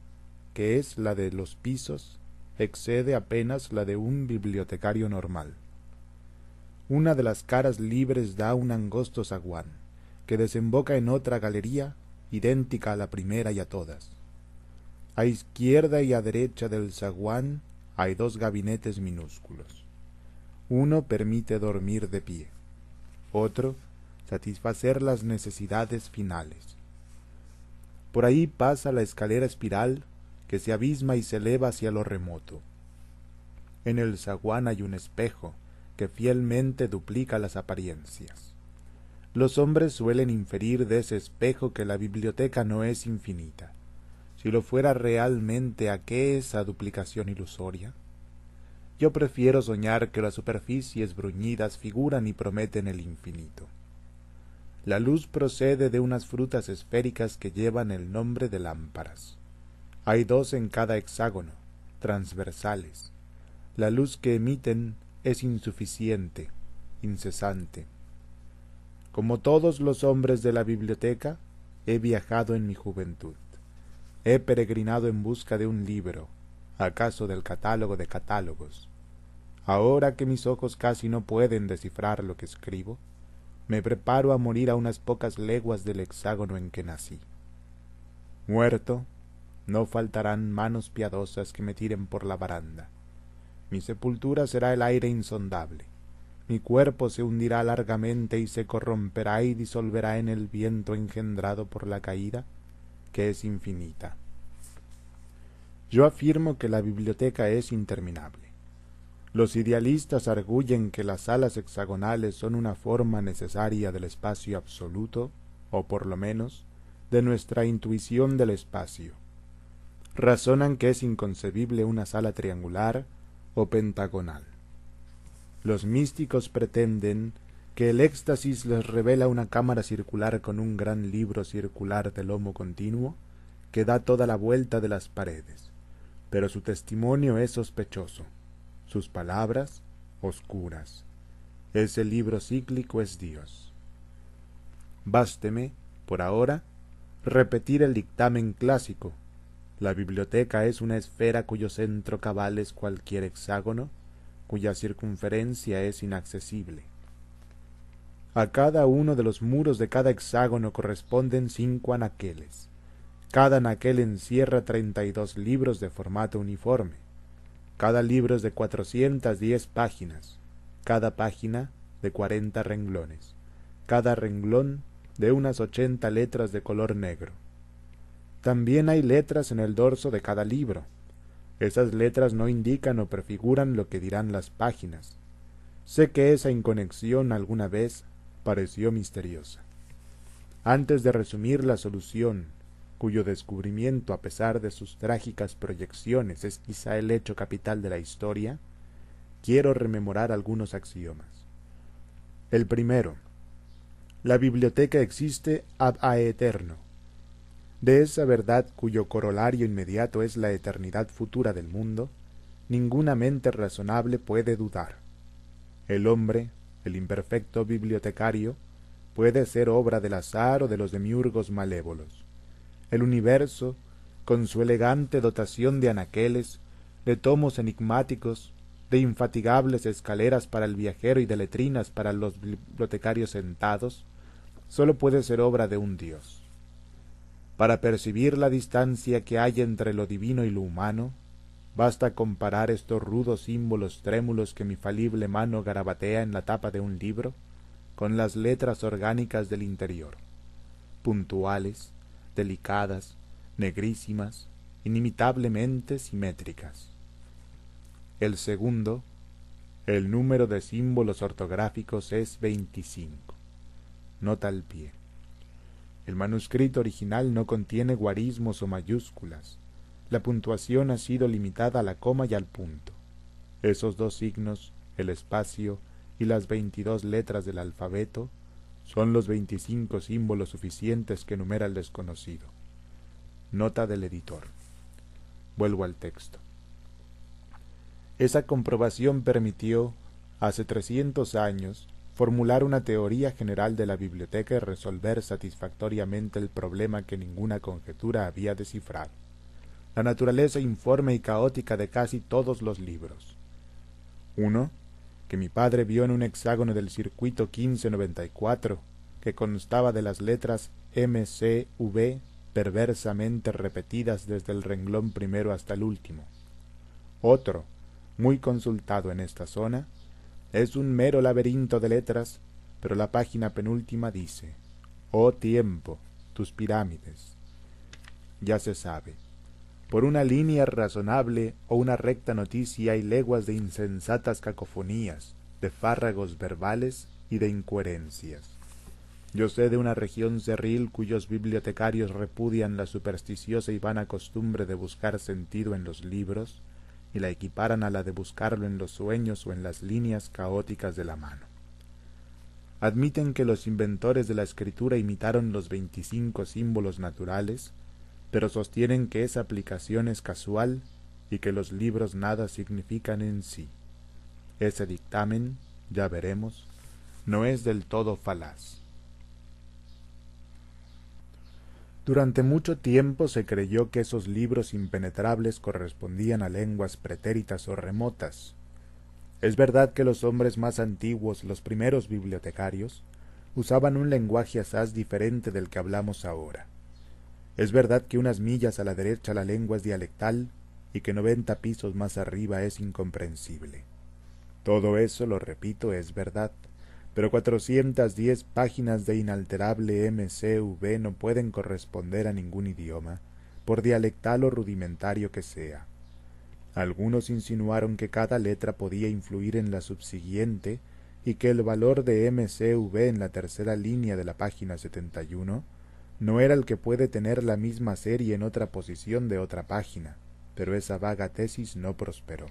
que es la de los pisos, excede apenas la de un bibliotecario normal. Una de las caras libres da un angosto zaguán, que desemboca en otra galería idéntica a la primera y a todas. A izquierda y a derecha del zaguán hay dos gabinetes minúsculos. Uno permite dormir de pie, otro satisfacer las necesidades finales. Por ahí pasa la escalera espiral que se abisma y se eleva hacia lo remoto. En el zaguán hay un espejo que fielmente duplica las apariencias. Los hombres suelen inferir de ese espejo que la biblioteca no es infinita. Si lo fuera realmente, ¿a qué esa duplicación ilusoria? Yo prefiero soñar que las superficies bruñidas figuran y prometen el infinito. La luz procede de unas frutas esféricas que llevan el nombre de lámparas. Hay dos en cada hexágono, transversales. La luz que emiten es insuficiente, incesante. Como todos los hombres de la biblioteca, he viajado en mi juventud. He peregrinado en busca de un libro, acaso del catálogo de catálogos. Ahora que mis ojos casi no pueden descifrar lo que escribo, me preparo a morir a unas pocas leguas del hexágono en que nací. Muerto, no faltarán manos piadosas que me tiren por la baranda. Mi sepultura será el aire insondable. Mi cuerpo se hundirá largamente y se corromperá y disolverá en el viento engendrado por la caída, que es infinita. Yo afirmo que la biblioteca es interminable. Los idealistas arguyen que las salas hexagonales son una forma necesaria del espacio absoluto, o por lo menos, de nuestra intuición del espacio. Razonan que es inconcebible una sala triangular o pentagonal. Los místicos pretenden que el éxtasis les revela una cámara circular con un gran libro circular de lomo continuo que da toda la vuelta de las paredes, pero su testimonio es sospechoso, sus palabras oscuras. Ese libro cíclico es Dios. Básteme, por ahora, repetir el dictamen clásico. La biblioteca es una esfera cuyo centro cabal es cualquier hexágono, cuya circunferencia es inaccesible. A cada uno de los muros de cada hexágono corresponden cinco anaqueles. Cada anaquel encierra treinta y dos libros de formato uniforme. Cada libro es de cuatrocientas diez páginas, cada página de cuarenta renglones, cada renglón de unas ochenta letras de color negro. También hay letras en el dorso de cada libro. Esas letras no indican o prefiguran lo que dirán las páginas. Sé que esa inconexión alguna vez pareció misteriosa. Antes de resumir la solución, cuyo descubrimiento, a pesar de sus trágicas proyecciones, es quizá el hecho capital de la historia, quiero rememorar algunos axiomas. El primero, la biblioteca existe ad aeterno. De esa verdad cuyo corolario inmediato es la eternidad futura del mundo, ninguna mente razonable puede dudar. El hombre, el imperfecto bibliotecario, puede ser obra del azar o de los demiurgos malévolos. El universo, con su elegante dotación de anaqueles, de tomos enigmáticos, de infatigables escaleras para el viajero y de letrinas para los bibliotecarios sentados, sólo puede ser obra de un Dios. Para percibir la distancia que hay entre lo divino y lo humano, basta comparar estos rudos símbolos trémulos que mi falible mano garabatea en la tapa de un libro con las letras orgánicas del interior, puntuales, delicadas, negrísimas, inimitablemente simétricas. El segundo, el número de símbolos ortográficos es veinticinco. Nota al pie. El manuscrito original no contiene guarismos o mayúsculas. La puntuación ha sido limitada a la coma y al punto. Esos dos signos, el espacio y las veintidós letras del alfabeto, son los veinticinco símbolos suficientes que enumera el desconocido. Nota del editor. Vuelvo al texto. Esa comprobación permitió, hace trescientos años, formular una teoría general de la biblioteca y resolver satisfactoriamente el problema que ninguna conjetura había descifrado, la naturaleza informe y caótica de casi todos los libros. Uno, que mi padre vio en un hexágono del circuito 1594, que constaba de las letras M, C, V, perversamente repetidas desde el renglón primero hasta el último. Otro, muy consultado en esta zona, es un mero laberinto de letras, pero la página penúltima dice, Oh tiempo, tus pirámides. Ya se sabe, por una línea razonable o una recta noticia hay leguas de insensatas cacofonías, de fárragos verbales y de incoherencias. Yo sé de una región cerril cuyos bibliotecarios repudian la supersticiosa y vana costumbre de buscar sentido en los libros, y la equiparan a la de buscarlo en los sueños o en las líneas caóticas de la mano. Admiten que los inventores de la escritura imitaron los veinticinco símbolos naturales, pero sostienen que esa aplicación es casual y que los libros nada significan en sí. Ese dictamen, ya veremos, no es del todo falaz. Durante mucho tiempo se creyó que esos libros impenetrables correspondían a lenguas pretéritas o remotas. Es verdad que los hombres más antiguos, los primeros bibliotecarios, usaban un lenguaje asaz diferente del que hablamos ahora. Es verdad que unas millas a la derecha la lengua es dialectal y que noventa pisos más arriba es incomprensible. Todo eso, lo repito, es verdad pero cuatrocientas diez páginas de inalterable MCV no pueden corresponder a ningún idioma, por dialectal o rudimentario que sea. Algunos insinuaron que cada letra podía influir en la subsiguiente y que el valor de MCV en la tercera línea de la página 71 no era el que puede tener la misma serie en otra posición de otra página, pero esa vaga tesis no prosperó.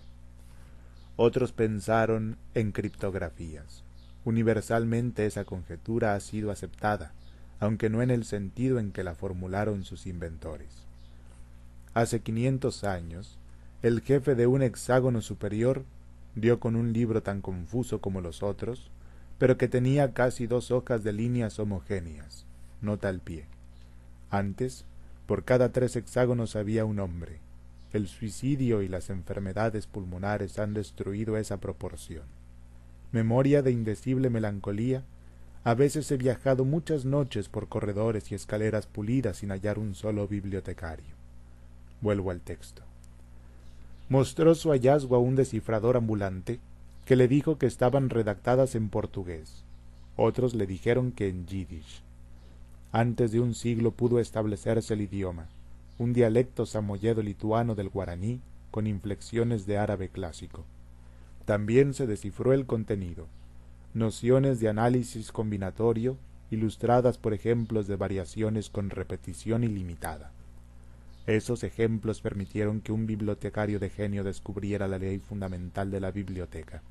otros pensaron en criptografías. Universalmente esa conjetura ha sido aceptada, aunque no en el sentido en que la formularon sus inventores. Hace quinientos años, el jefe de un hexágono superior dio con un libro tan confuso como los otros, pero que tenía casi dos hojas de líneas homogéneas, nota al pie. Antes, por cada tres hexágonos había un hombre. El suicidio y las enfermedades pulmonares han destruido esa proporción. Memoria de indecible melancolía, a veces he viajado muchas noches por corredores y escaleras pulidas sin hallar un solo bibliotecario. Vuelvo al texto. Mostró su hallazgo a un descifrador ambulante que le dijo que estaban redactadas en portugués. Otros le dijeron que en yiddish. Antes de un siglo pudo establecerse el idioma, un dialecto samoyedo lituano del guaraní con inflexiones de árabe clásico. También se descifró el contenido, nociones de análisis combinatorio ilustradas por ejemplos de variaciones con repetición ilimitada. Esos ejemplos permitieron que un bibliotecario de genio descubriera la ley fundamental de la biblioteca.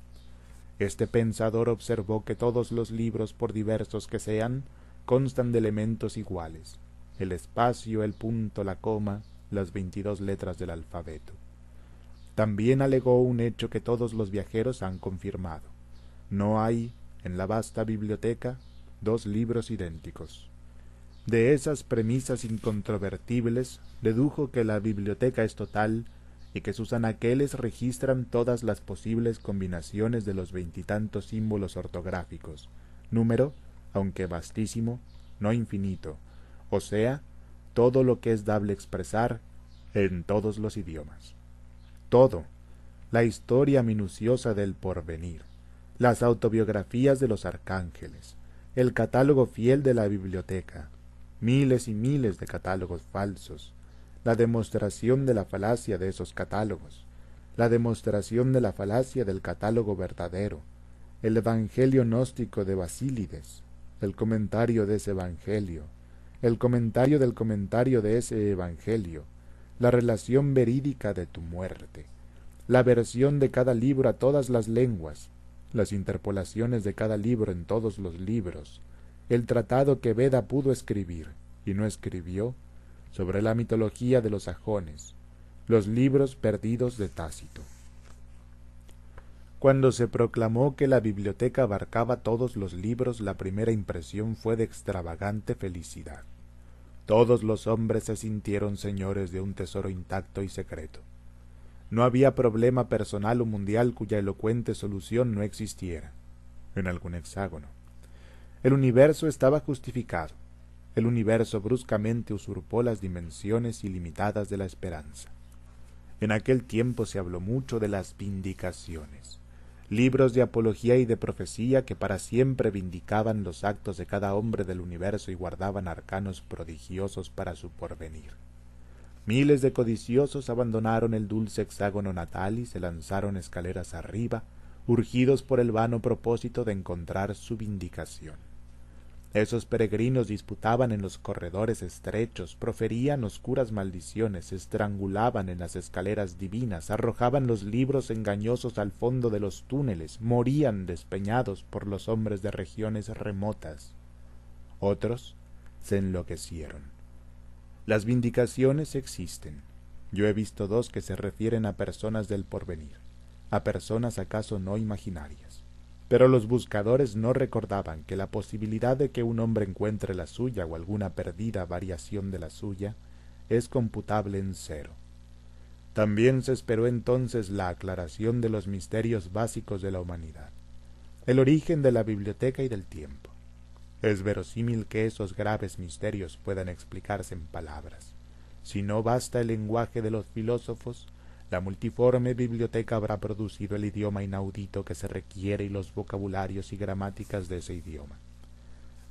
Este pensador observó que todos los libros, por diversos que sean, constan de elementos iguales, el espacio, el punto, la coma, las veintidós letras del alfabeto. También alegó un hecho que todos los viajeros han confirmado. No hay, en la vasta biblioteca, dos libros idénticos. De esas premisas incontrovertibles dedujo que la biblioteca es total y que sus anaqueles registran todas las posibles combinaciones de los veintitantos símbolos ortográficos, número aunque vastísimo, no infinito, o sea, todo lo que es dable expresar en todos los idiomas. Todo, la historia minuciosa del porvenir, las autobiografías de los arcángeles, el catálogo fiel de la biblioteca, miles y miles de catálogos falsos, la demostración de la falacia de esos catálogos, la demostración de la falacia del catálogo verdadero, el Evangelio gnóstico de Basílides, el comentario de ese Evangelio, el comentario del comentario de ese Evangelio, la relación verídica de tu muerte, la versión de cada libro a todas las lenguas, las interpolaciones de cada libro en todos los libros, el tratado que Veda pudo escribir y no escribió sobre la mitología de los sajones, los libros perdidos de Tácito. Cuando se proclamó que la biblioteca abarcaba todos los libros, la primera impresión fue de extravagante felicidad. Todos los hombres se sintieron señores de un tesoro intacto y secreto. No había problema personal o mundial cuya elocuente solución no existiera en algún hexágono. El universo estaba justificado. El universo bruscamente usurpó las dimensiones ilimitadas de la esperanza. En aquel tiempo se habló mucho de las vindicaciones libros de apología y de profecía que para siempre vindicaban los actos de cada hombre del universo y guardaban arcanos prodigiosos para su porvenir. Miles de codiciosos abandonaron el dulce hexágono natal y se lanzaron escaleras arriba, urgidos por el vano propósito de encontrar su vindicación. Esos peregrinos disputaban en los corredores estrechos, proferían oscuras maldiciones, estrangulaban en las escaleras divinas, arrojaban los libros engañosos al fondo de los túneles, morían despeñados por los hombres de regiones remotas. Otros se enloquecieron. Las vindicaciones existen. Yo he visto dos que se refieren a personas del porvenir, a personas acaso no imaginarias. Pero los buscadores no recordaban que la posibilidad de que un hombre encuentre la suya o alguna perdida variación de la suya es computable en cero. También se esperó entonces la aclaración de los misterios básicos de la humanidad, el origen de la biblioteca y del tiempo. Es verosímil que esos graves misterios puedan explicarse en palabras. Si no basta el lenguaje de los filósofos, la multiforme biblioteca habrá producido el idioma inaudito que se requiere y los vocabularios y gramáticas de ese idioma.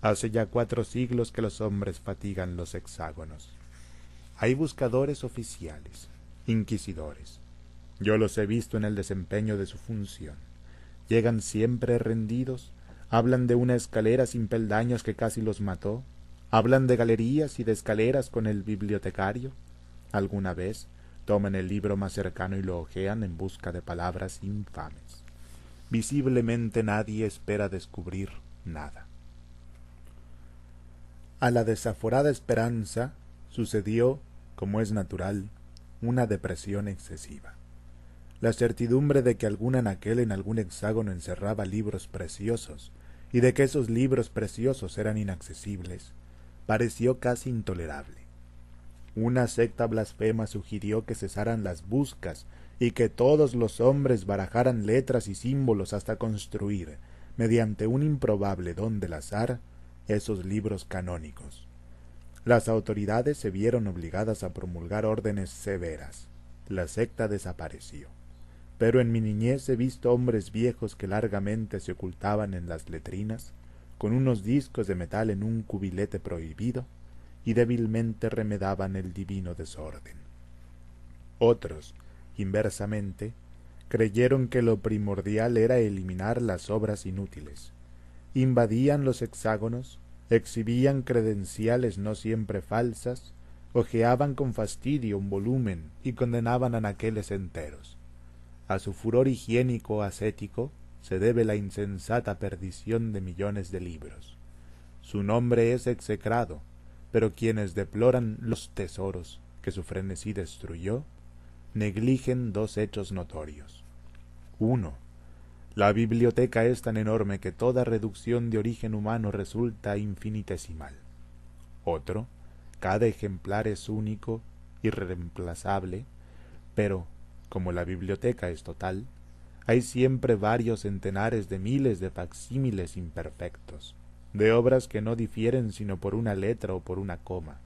Hace ya cuatro siglos que los hombres fatigan los hexágonos. Hay buscadores oficiales, inquisidores. Yo los he visto en el desempeño de su función. Llegan siempre rendidos, hablan de una escalera sin peldaños que casi los mató, hablan de galerías y de escaleras con el bibliotecario. Alguna vez toman el libro más cercano y lo hojean en busca de palabras infames. Visiblemente nadie espera descubrir nada. A la desaforada esperanza sucedió, como es natural, una depresión excesiva. La certidumbre de que algún anaquel en algún hexágono encerraba libros preciosos, y de que esos libros preciosos eran inaccesibles, pareció casi intolerable. Una secta blasfema sugirió que cesaran las buscas y que todos los hombres barajaran letras y símbolos hasta construir, mediante un improbable don del azar, esos libros canónicos. Las autoridades se vieron obligadas a promulgar órdenes severas. La secta desapareció. Pero en mi niñez he visto hombres viejos que largamente se ocultaban en las letrinas, con unos discos de metal en un cubilete prohibido, y débilmente remedaban el divino desorden. Otros, inversamente, creyeron que lo primordial era eliminar las obras inútiles. Invadían los hexágonos, exhibían credenciales no siempre falsas, ojeaban con fastidio un volumen y condenaban anaqueles enteros. A su furor higiénico ascético se debe la insensata perdición de millones de libros. Su nombre es execrado, pero quienes deploran los tesoros que su frenesí destruyó, negligen dos hechos notorios. Uno, la biblioteca es tan enorme que toda reducción de origen humano resulta infinitesimal. Otro, cada ejemplar es único, irreemplazable, pero, como la biblioteca es total, hay siempre varios centenares de miles de facsímiles imperfectos, de obras que no difieren sino por una letra o por una coma.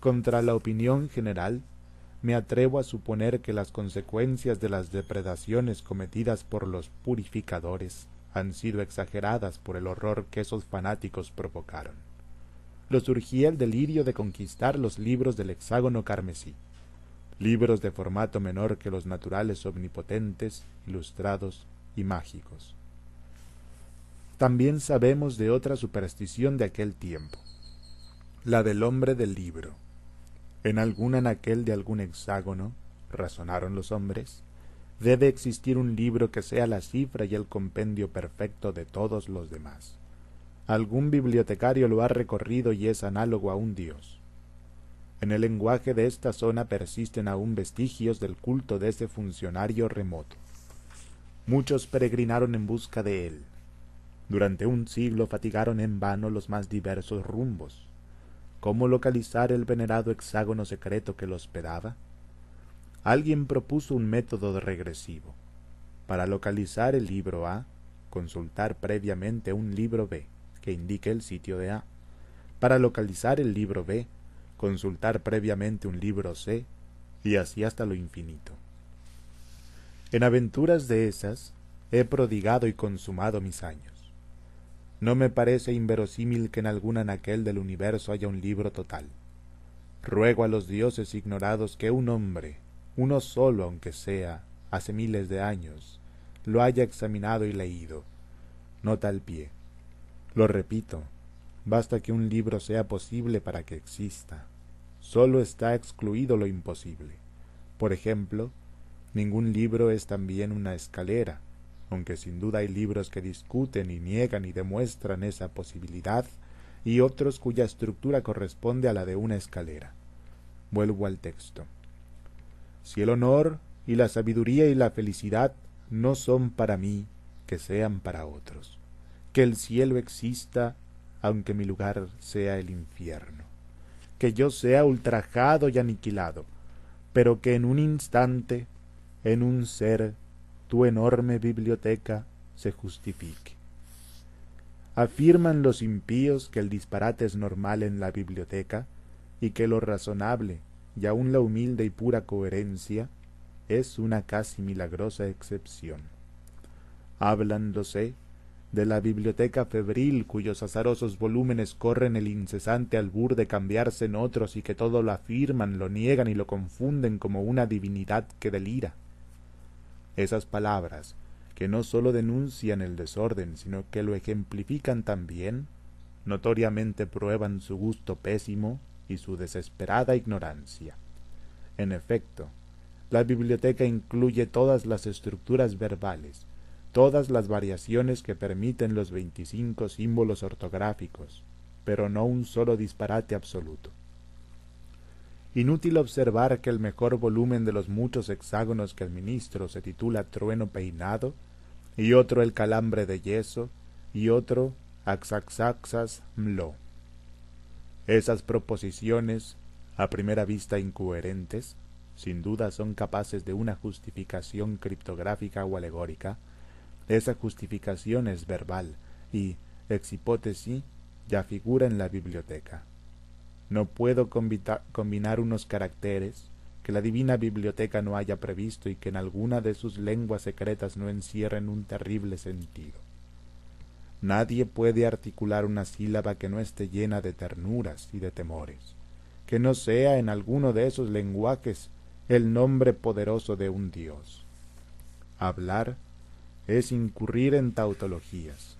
Contra la opinión general, me atrevo a suponer que las consecuencias de las depredaciones cometidas por los purificadores han sido exageradas por el horror que esos fanáticos provocaron. Lo surgía el delirio de conquistar los libros del hexágono carmesí, libros de formato menor que los naturales omnipotentes, ilustrados y mágicos. También sabemos de otra superstición de aquel tiempo, la del hombre del libro. En algún anaquel de algún hexágono, razonaron los hombres, debe existir un libro que sea la cifra y el compendio perfecto de todos los demás. Algún bibliotecario lo ha recorrido y es análogo a un dios. En el lenguaje de esta zona persisten aún vestigios del culto de ese funcionario remoto. Muchos peregrinaron en busca de él. Durante un siglo fatigaron en vano los más diversos rumbos. ¿Cómo localizar el venerado hexágono secreto que lo hospedaba? Alguien propuso un método regresivo. Para localizar el libro A, consultar previamente un libro B que indique el sitio de A. Para localizar el libro B, consultar previamente un libro C, y así hasta lo infinito. En aventuras de esas he prodigado y consumado mis años. No me parece inverosímil que en algún anaquel del universo haya un libro total. Ruego a los dioses ignorados que un hombre, uno solo aunque sea, hace miles de años, lo haya examinado y leído. Nota al pie. Lo repito, basta que un libro sea posible para que exista. Sólo está excluido lo imposible. Por ejemplo, ningún libro es también una escalera, aunque sin duda hay libros que discuten y niegan y demuestran esa posibilidad, y otros cuya estructura corresponde a la de una escalera. Vuelvo al texto. Si el honor y la sabiduría y la felicidad no son para mí, que sean para otros. Que el cielo exista, aunque mi lugar sea el infierno que yo sea ultrajado y aniquilado, pero que en un instante, en un ser, tu enorme biblioteca se justifique. Afirman los impíos que el disparate es normal en la biblioteca y que lo razonable y aun la humilde y pura coherencia es una casi milagrosa excepción. Hablan, sé, de la biblioteca febril cuyos azarosos volúmenes corren el incesante albur de cambiarse en otros y que todo lo afirman, lo niegan y lo confunden como una divinidad que delira. Esas palabras, que no sólo denuncian el desorden, sino que lo ejemplifican también, notoriamente prueban su gusto pésimo y su desesperada ignorancia. En efecto, La biblioteca incluye todas las estructuras verbales, todas las variaciones que permiten los veinticinco símbolos ortográficos, pero no un solo disparate absoluto. Inútil observar que el mejor volumen de los muchos hexágonos que el ministro se titula Trueno Peinado, y otro El Calambre de Yeso, y otro Axaxaxas Mlo. Esas proposiciones, a primera vista incoherentes, sin duda son capaces de una justificación criptográfica o alegórica. Esa justificación es verbal y, ex hipótesis, ya figura en la biblioteca. No puedo combinar unos caracteres que la divina biblioteca no haya previsto y que en alguna de sus lenguas secretas no encierren un terrible sentido. Nadie puede articular una sílaba que no esté llena de ternuras y de temores, que no sea en alguno de esos lenguajes el nombre poderoso de un Dios. Hablar es incurrir en tautologías,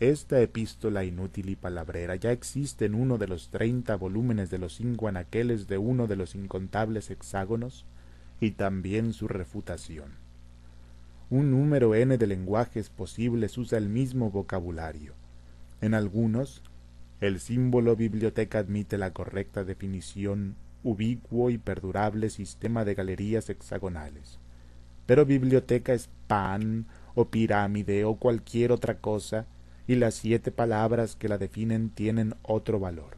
esta epístola inútil y palabrera ya existe en uno de los treinta volúmenes de los cinco anaqueles de uno de los incontables hexágonos, y también su refutación. Un número n de lenguajes posibles usa el mismo vocabulario. En algunos, el símbolo biblioteca admite la correcta definición ubicuo y perdurable sistema de galerías hexagonales. Pero biblioteca es pan o pirámide o cualquier otra cosa y las siete palabras que la definen tienen otro valor.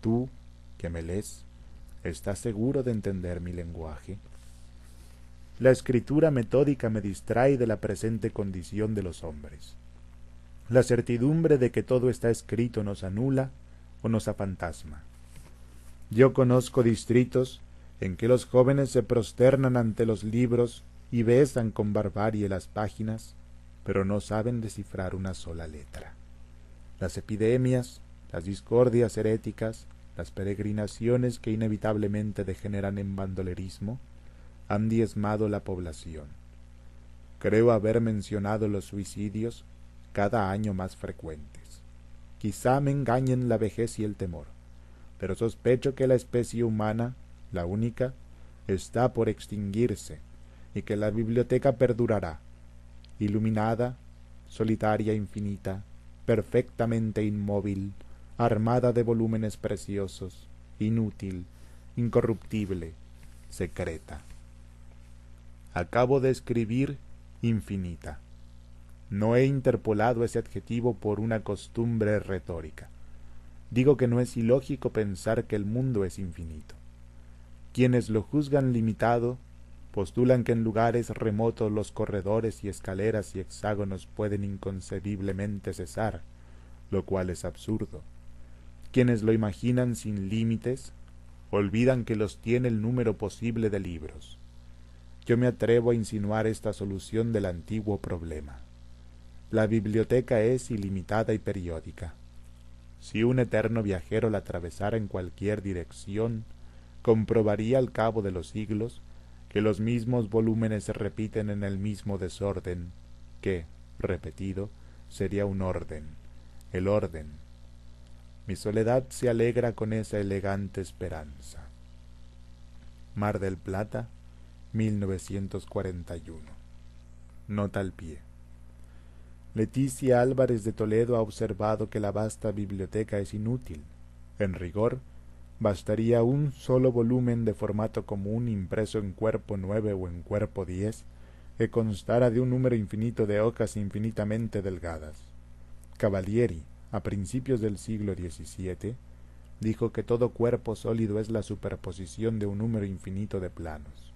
Tú, que me lees, ¿estás seguro de entender mi lenguaje? La escritura metódica me distrae de la presente condición de los hombres. La certidumbre de que todo está escrito nos anula o nos afantasma. Yo conozco distritos en que los jóvenes se prosternan ante los libros y besan con barbarie las páginas, pero no saben descifrar una sola letra. Las epidemias, las discordias heréticas, las peregrinaciones que inevitablemente degeneran en bandolerismo, han diezmado la población. Creo haber mencionado los suicidios cada año más frecuentes. Quizá me engañen la vejez y el temor, pero sospecho que la especie humana, la única, está por extinguirse y que la biblioteca perdurará, iluminada, solitaria, infinita, perfectamente inmóvil, armada de volúmenes preciosos, inútil, incorruptible, secreta. Acabo de escribir infinita. No he interpolado ese adjetivo por una costumbre retórica. Digo que no es ilógico pensar que el mundo es infinito. Quienes lo juzgan limitado postulan que en lugares remotos los corredores y escaleras y hexágonos pueden inconcebiblemente cesar, lo cual es absurdo. Quienes lo imaginan sin límites, olvidan que los tiene el número posible de libros. Yo me atrevo a insinuar esta solución del antiguo problema. La biblioteca es ilimitada y periódica. Si un eterno viajero la atravesara en cualquier dirección, comprobaría al cabo de los siglos que los mismos volúmenes se repiten en el mismo desorden, que, repetido, sería un orden, el orden. Mi soledad se alegra con esa elegante esperanza. Mar del Plata, 1941. Nota al pie. Leticia Álvarez de Toledo ha observado que la vasta biblioteca es inútil. En rigor, bastaría un solo volumen de formato común impreso en cuerpo nueve o en cuerpo diez, que constara de un número infinito de hojas infinitamente delgadas. Cavalieri, a principios del siglo XVII, dijo que todo cuerpo sólido es la superposición de un número infinito de planos.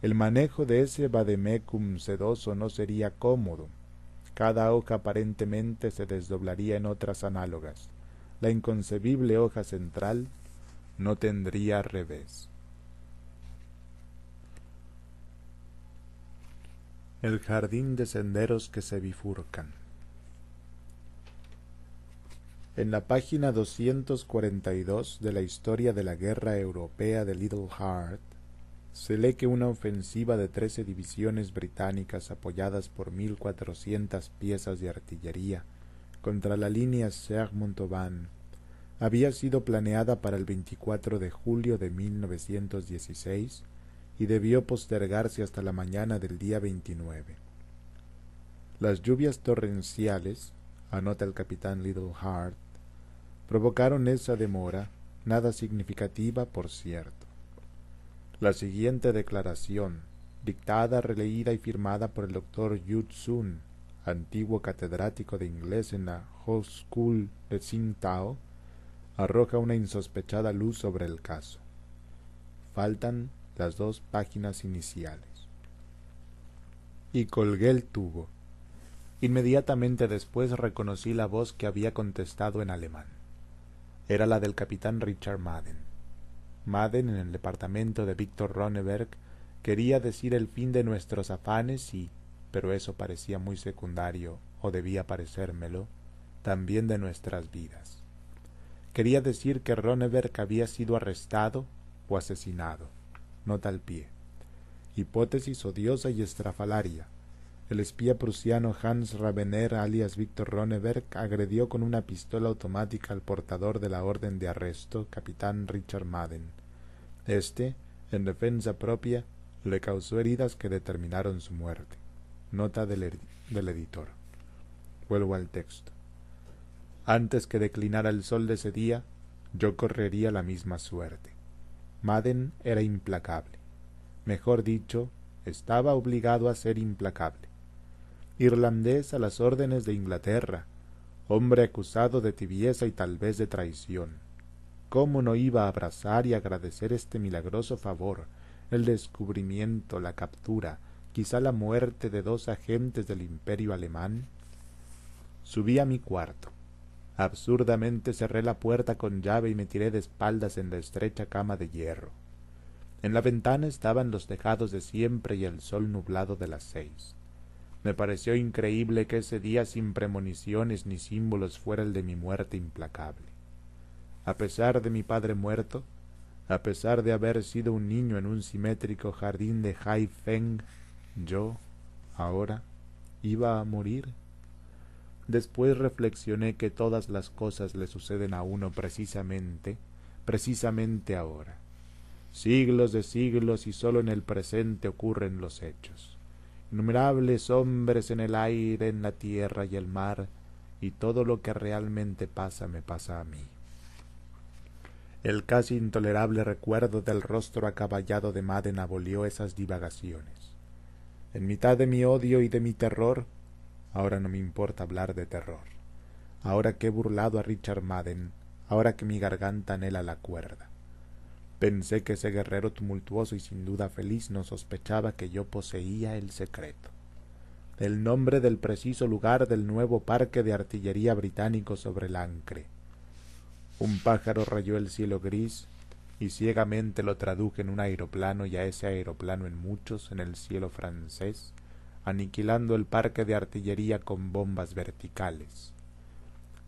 El manejo de ese vademecum sedoso no sería cómodo. Cada hoja aparentemente se desdoblaría en otras análogas. La inconcebible hoja central no tendría revés. El jardín de senderos que se bifurcan. En la página 242 de la historia de la guerra europea de Little Heart, se lee que una ofensiva de trece divisiones británicas apoyadas por mil cuatrocientas piezas de artillería contra la línea Serre-Montauban había sido planeada para el 24 de julio de 1916 y debió postergarse hasta la mañana del día 29. Las lluvias torrenciales, anota el capitán Little Heart, provocaron esa demora, nada significativa, por cierto. La siguiente declaración, dictada, releída y firmada por el doctor Yu Tsun, antiguo catedrático de inglés en la Ho School de Tsingtao, arroja una insospechada luz sobre el caso. Faltan las dos páginas iniciales. Y colgué el tubo. Inmediatamente después reconocí la voz que había contestado en alemán. Era la del capitán Richard Madden. Madden, en el departamento de Víctor Ronneberg, quería decir el fin de nuestros afanes y, pero eso parecía muy secundario, o debía parecérmelo, también de nuestras vidas. Quería decir que Ronneberg había sido arrestado o asesinado nota al pie. Hipótesis odiosa y estrafalaria. El espía prusiano Hans Rabener alias Víctor Ronneberg agredió con una pistola automática al portador de la orden de arresto, capitán Richard Madden. Este, en defensa propia, le causó heridas que determinaron su muerte. Nota del, del editor. Vuelvo al texto. Antes que declinara el sol de ese día, yo correría la misma suerte. Madden era implacable. Mejor dicho, estaba obligado a ser implacable. Irlandés a las órdenes de Inglaterra, hombre acusado de tibieza y tal vez de traición. ¿Cómo no iba a abrazar y agradecer este milagroso favor, el descubrimiento, la captura, quizá la muerte de dos agentes del imperio alemán? Subí a mi cuarto. Absurdamente cerré la puerta con llave y me tiré de espaldas en la estrecha cama de hierro. En la ventana estaban los tejados de siempre y el sol nublado de las seis. Me pareció increíble que ese día sin premoniciones ni símbolos fuera el de mi muerte implacable. A pesar de mi padre muerto, a pesar de haber sido un niño en un simétrico jardín de Feng, yo, ahora, iba a morir. Después reflexioné que todas las cosas le suceden a uno precisamente, precisamente ahora. Siglos de siglos y sólo en el presente ocurren los hechos. Innumerables hombres en el aire, en la tierra y el mar, y todo lo que realmente pasa me pasa a mí. El casi intolerable recuerdo del rostro acaballado de Madden abolió esas divagaciones. En mitad de mi odio y de mi terror, Ahora no me importa hablar de terror. Ahora que he burlado a Richard Madden, ahora que mi garganta anhela la cuerda. Pensé que ese guerrero tumultuoso y sin duda feliz no sospechaba que yo poseía el secreto. El nombre del preciso lugar del nuevo parque de artillería británico sobre el Ancre. Un pájaro rayó el cielo gris y ciegamente lo traduje en un aeroplano y a ese aeroplano en muchos en el cielo francés aniquilando el parque de artillería con bombas verticales.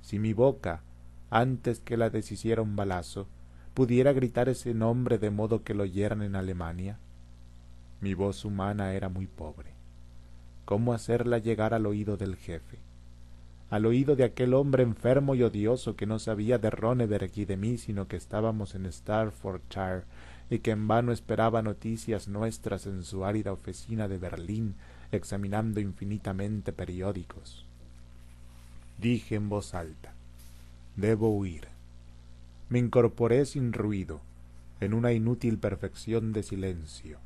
Si mi boca, antes que la deshiciera un balazo, pudiera gritar ese nombre de modo que lo oyeran en Alemania, mi voz humana era muy pobre. ¿Cómo hacerla llegar al oído del jefe? Al oído de aquel hombre enfermo y odioso que no sabía de Ronneberg y de mí, sino que estábamos en Staffordshire y que en vano esperaba noticias nuestras en su árida oficina de Berlín examinando infinitamente periódicos. Dije en voz alta, debo huir. Me incorporé sin ruido, en una inútil perfección de silencio,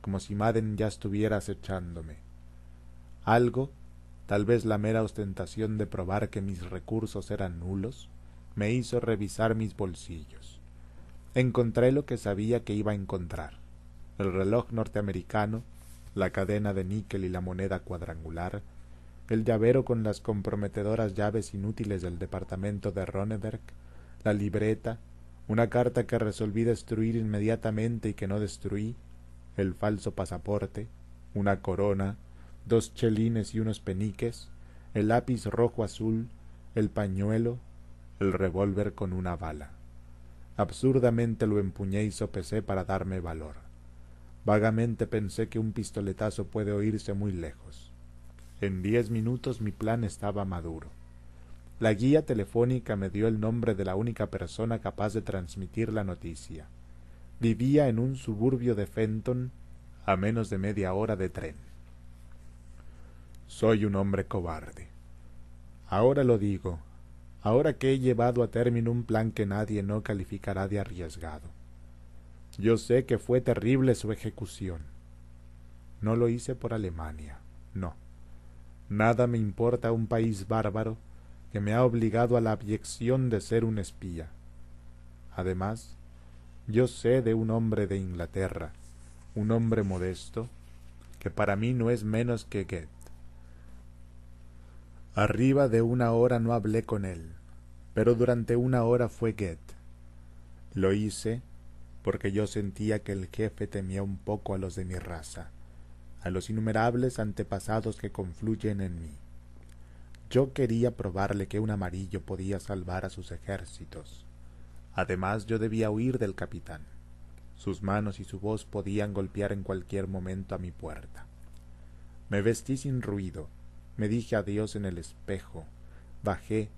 como si Madden ya estuviera acechándome. Algo, tal vez la mera ostentación de probar que mis recursos eran nulos, me hizo revisar mis bolsillos. Encontré lo que sabía que iba a encontrar. El reloj norteamericano la cadena de níquel y la moneda cuadrangular, el llavero con las comprometedoras llaves inútiles del departamento de Ronneberg, la libreta, una carta que resolví destruir inmediatamente y que no destruí, el falso pasaporte, una corona, dos chelines y unos peniques, el lápiz rojo azul, el pañuelo, el revólver con una bala. Absurdamente lo empuñé y sopesé para darme valor. Vagamente pensé que un pistoletazo puede oírse muy lejos. En diez minutos mi plan estaba maduro. La guía telefónica me dio el nombre de la única persona capaz de transmitir la noticia. Vivía en un suburbio de Fenton a menos de media hora de tren. Soy un hombre cobarde. Ahora lo digo, ahora que he llevado a término un plan que nadie no calificará de arriesgado. Yo sé que fue terrible su ejecución. No lo hice por Alemania, no. Nada me importa un país bárbaro que me ha obligado a la abyección de ser un espía. Además, yo sé de un hombre de Inglaterra, un hombre modesto, que para mí no es menos que Goethe. Arriba de una hora no hablé con él, pero durante una hora fue Goethe. Lo hice porque yo sentía que el jefe temía un poco a los de mi raza, a los innumerables antepasados que confluyen en mí. Yo quería probarle que un amarillo podía salvar a sus ejércitos. Además yo debía huir del capitán. Sus manos y su voz podían golpear en cualquier momento a mi puerta. Me vestí sin ruido, me dije adiós en el espejo, bajé,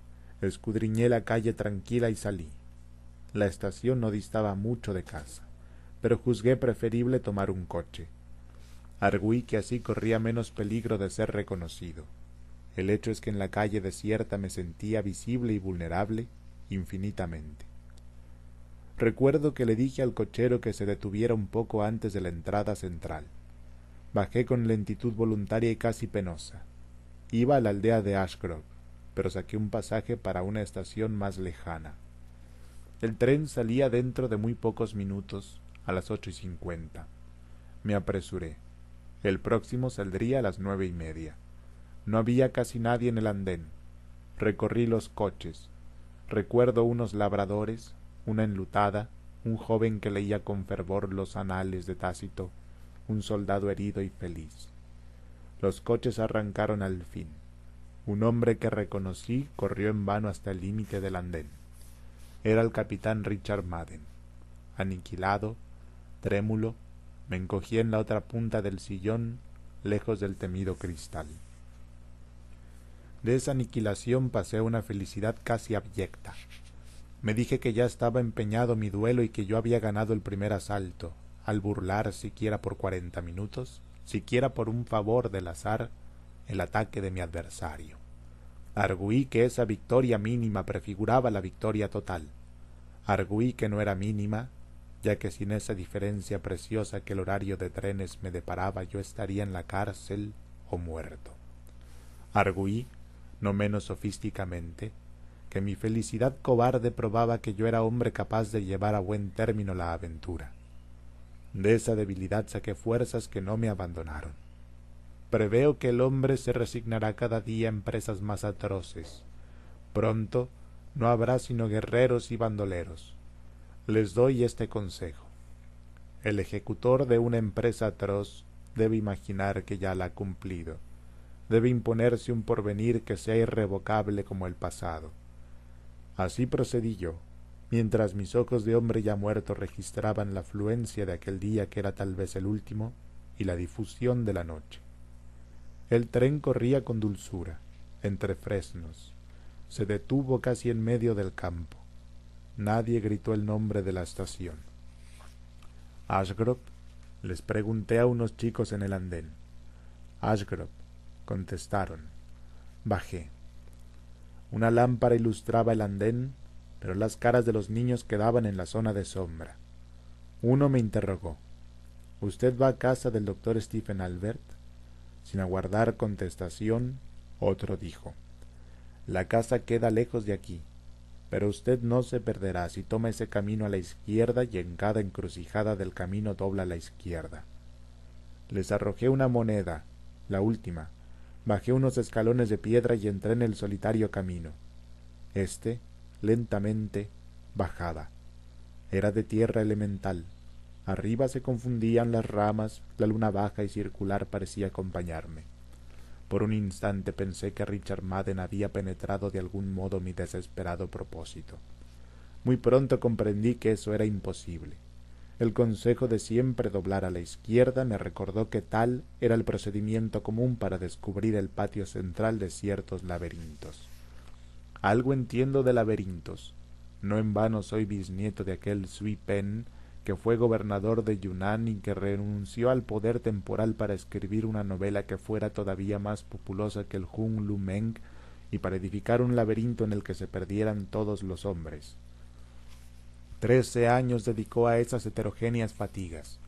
escudriñé la calle tranquila y salí. La estación no distaba mucho de casa, pero juzgué preferible tomar un coche. Arguí que así corría menos peligro de ser reconocido. El hecho es que en la calle desierta me sentía visible y vulnerable infinitamente. Recuerdo que le dije al cochero que se detuviera un poco antes de la entrada central. Bajé con lentitud voluntaria y casi penosa. Iba a la aldea de Ashgrove, pero saqué un pasaje para una estación más lejana. El tren salía dentro de muy pocos minutos, a las ocho y cincuenta. Me apresuré. El próximo saldría a las nueve y media. No había casi nadie en el andén. Recorrí los coches. Recuerdo unos labradores, una enlutada, un joven que leía con fervor los anales de Tácito, un soldado herido y feliz. Los coches arrancaron al fin. Un hombre que reconocí corrió en vano hasta el límite del andén. Era el capitán Richard Madden. Aniquilado, trémulo, me encogí en la otra punta del sillón, lejos del temido cristal. De esa aniquilación pasé una felicidad casi abyecta. Me dije que ya estaba empeñado mi duelo y que yo había ganado el primer asalto, al burlar siquiera por cuarenta minutos, siquiera por un favor del azar, el ataque de mi adversario. Arguí que esa victoria mínima prefiguraba la victoria total. Arguí que no era mínima, ya que sin esa diferencia preciosa que el horario de trenes me deparaba yo estaría en la cárcel o muerto. Arguí no menos sofísticamente, que mi felicidad cobarde probaba que yo era hombre capaz de llevar a buen término la aventura. De esa debilidad saqué fuerzas que no me abandonaron. Preveo que el hombre se resignará cada día en presas más atroces. Pronto no habrá sino guerreros y bandoleros. Les doy este consejo. El ejecutor de una empresa atroz debe imaginar que ya la ha cumplido debe imponerse un porvenir que sea irrevocable como el pasado. Así procedí yo, mientras mis ojos de hombre ya muerto registraban la afluencia de aquel día que era tal vez el último y la difusión de la noche. El tren corría con dulzura, entre fresnos, se detuvo casi en medio del campo. Nadie gritó el nombre de la estación. Ashgrove, les pregunté a unos chicos en el andén. Ashgrove, contestaron. Bajé. Una lámpara ilustraba el andén, pero las caras de los niños quedaban en la zona de sombra. Uno me interrogó. ¿Usted va a casa del doctor Stephen Albert? Sin aguardar contestación, otro dijo. La casa queda lejos de aquí, pero usted no se perderá si toma ese camino a la izquierda y en cada encrucijada del camino dobla a la izquierda. Les arrojé una moneda, la última, Bajé unos escalones de piedra y entré en el solitario camino. Este, lentamente, bajaba. Era de tierra elemental. Arriba se confundían las ramas, la luna baja y circular parecía acompañarme. Por un instante pensé que Richard Madden había penetrado de algún modo mi desesperado propósito. Muy pronto comprendí que eso era imposible. El consejo de siempre doblar a la izquierda me recordó que tal era el procedimiento común para descubrir el patio central de ciertos laberintos. Algo entiendo de laberintos. No en vano soy bisnieto de aquel Sui Pen que fue gobernador de Yunnan y que renunció al poder temporal para escribir una novela que fuera todavía más populosa que el Hun Lu Meng y para edificar un laberinto en el que se perdieran todos los hombres. Trece años dedicó a esas heterogéneas fatigas,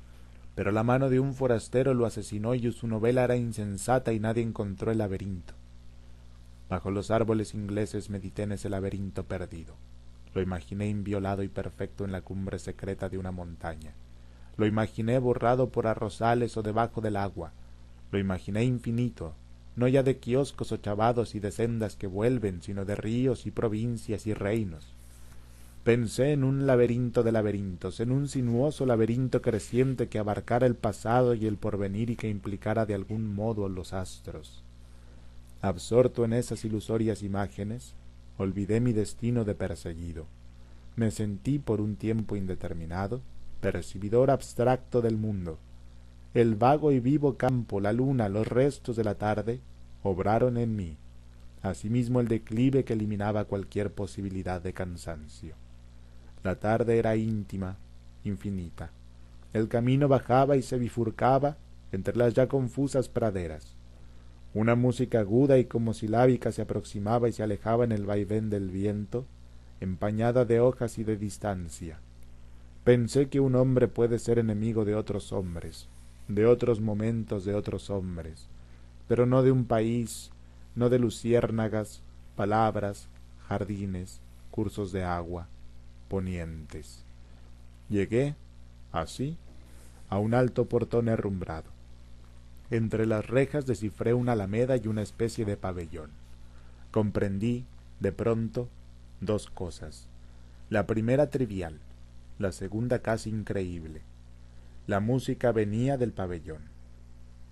pero la mano de un forastero lo asesinó y su novela era insensata y nadie encontró el laberinto. Bajo los árboles ingleses medité en ese laberinto perdido. Lo imaginé inviolado y perfecto en la cumbre secreta de una montaña. Lo imaginé borrado por arrozales o debajo del agua. Lo imaginé infinito, no ya de kioscos o chavados y de sendas que vuelven, sino de ríos y provincias y reinos. Pensé en un laberinto de laberintos, en un sinuoso laberinto creciente que abarcara el pasado y el porvenir y que implicara de algún modo los astros. Absorto en esas ilusorias imágenes, olvidé mi destino de perseguido. Me sentí por un tiempo indeterminado, percibidor abstracto del mundo. El vago y vivo campo, la luna, los restos de la tarde, obraron en mí, asimismo el declive que eliminaba cualquier posibilidad de cansancio. La tarde era íntima, infinita. El camino bajaba y se bifurcaba entre las ya confusas praderas. Una música aguda y como silábica se aproximaba y se alejaba en el vaivén del viento, empañada de hojas y de distancia. Pensé que un hombre puede ser enemigo de otros hombres, de otros momentos de otros hombres, pero no de un país, no de luciérnagas, palabras, jardines, cursos de agua, ponientes. Llegué, así, a un alto portón herrumbrado. Entre las rejas descifré una alameda y una especie de pabellón. Comprendí, de pronto, dos cosas. La primera trivial, la segunda casi increíble. La música venía del pabellón.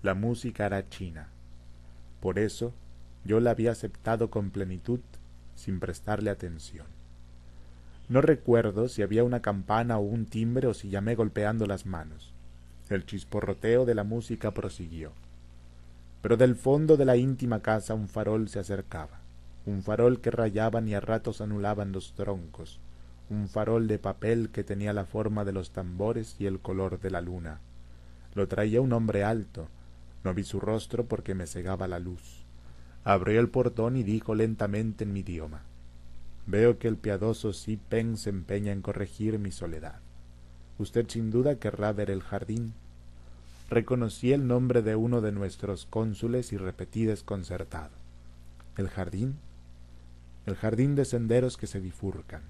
La música era china. Por eso yo la había aceptado con plenitud sin prestarle atención. No recuerdo si había una campana o un timbre o si llamé golpeando las manos. El chisporroteo de la música prosiguió. Pero del fondo de la íntima casa un farol se acercaba, un farol que rayaban y a ratos anulaban los troncos, un farol de papel que tenía la forma de los tambores y el color de la luna. Lo traía un hombre alto, no vi su rostro porque me cegaba la luz. Abrió el portón y dijo lentamente en mi idioma Veo que el piadoso Si Peng se empeña en corregir mi soledad. Usted sin duda querrá ver el jardín. Reconocí el nombre de uno de nuestros cónsules y repetí desconcertado. ¿El jardín? El jardín de senderos que se bifurcan.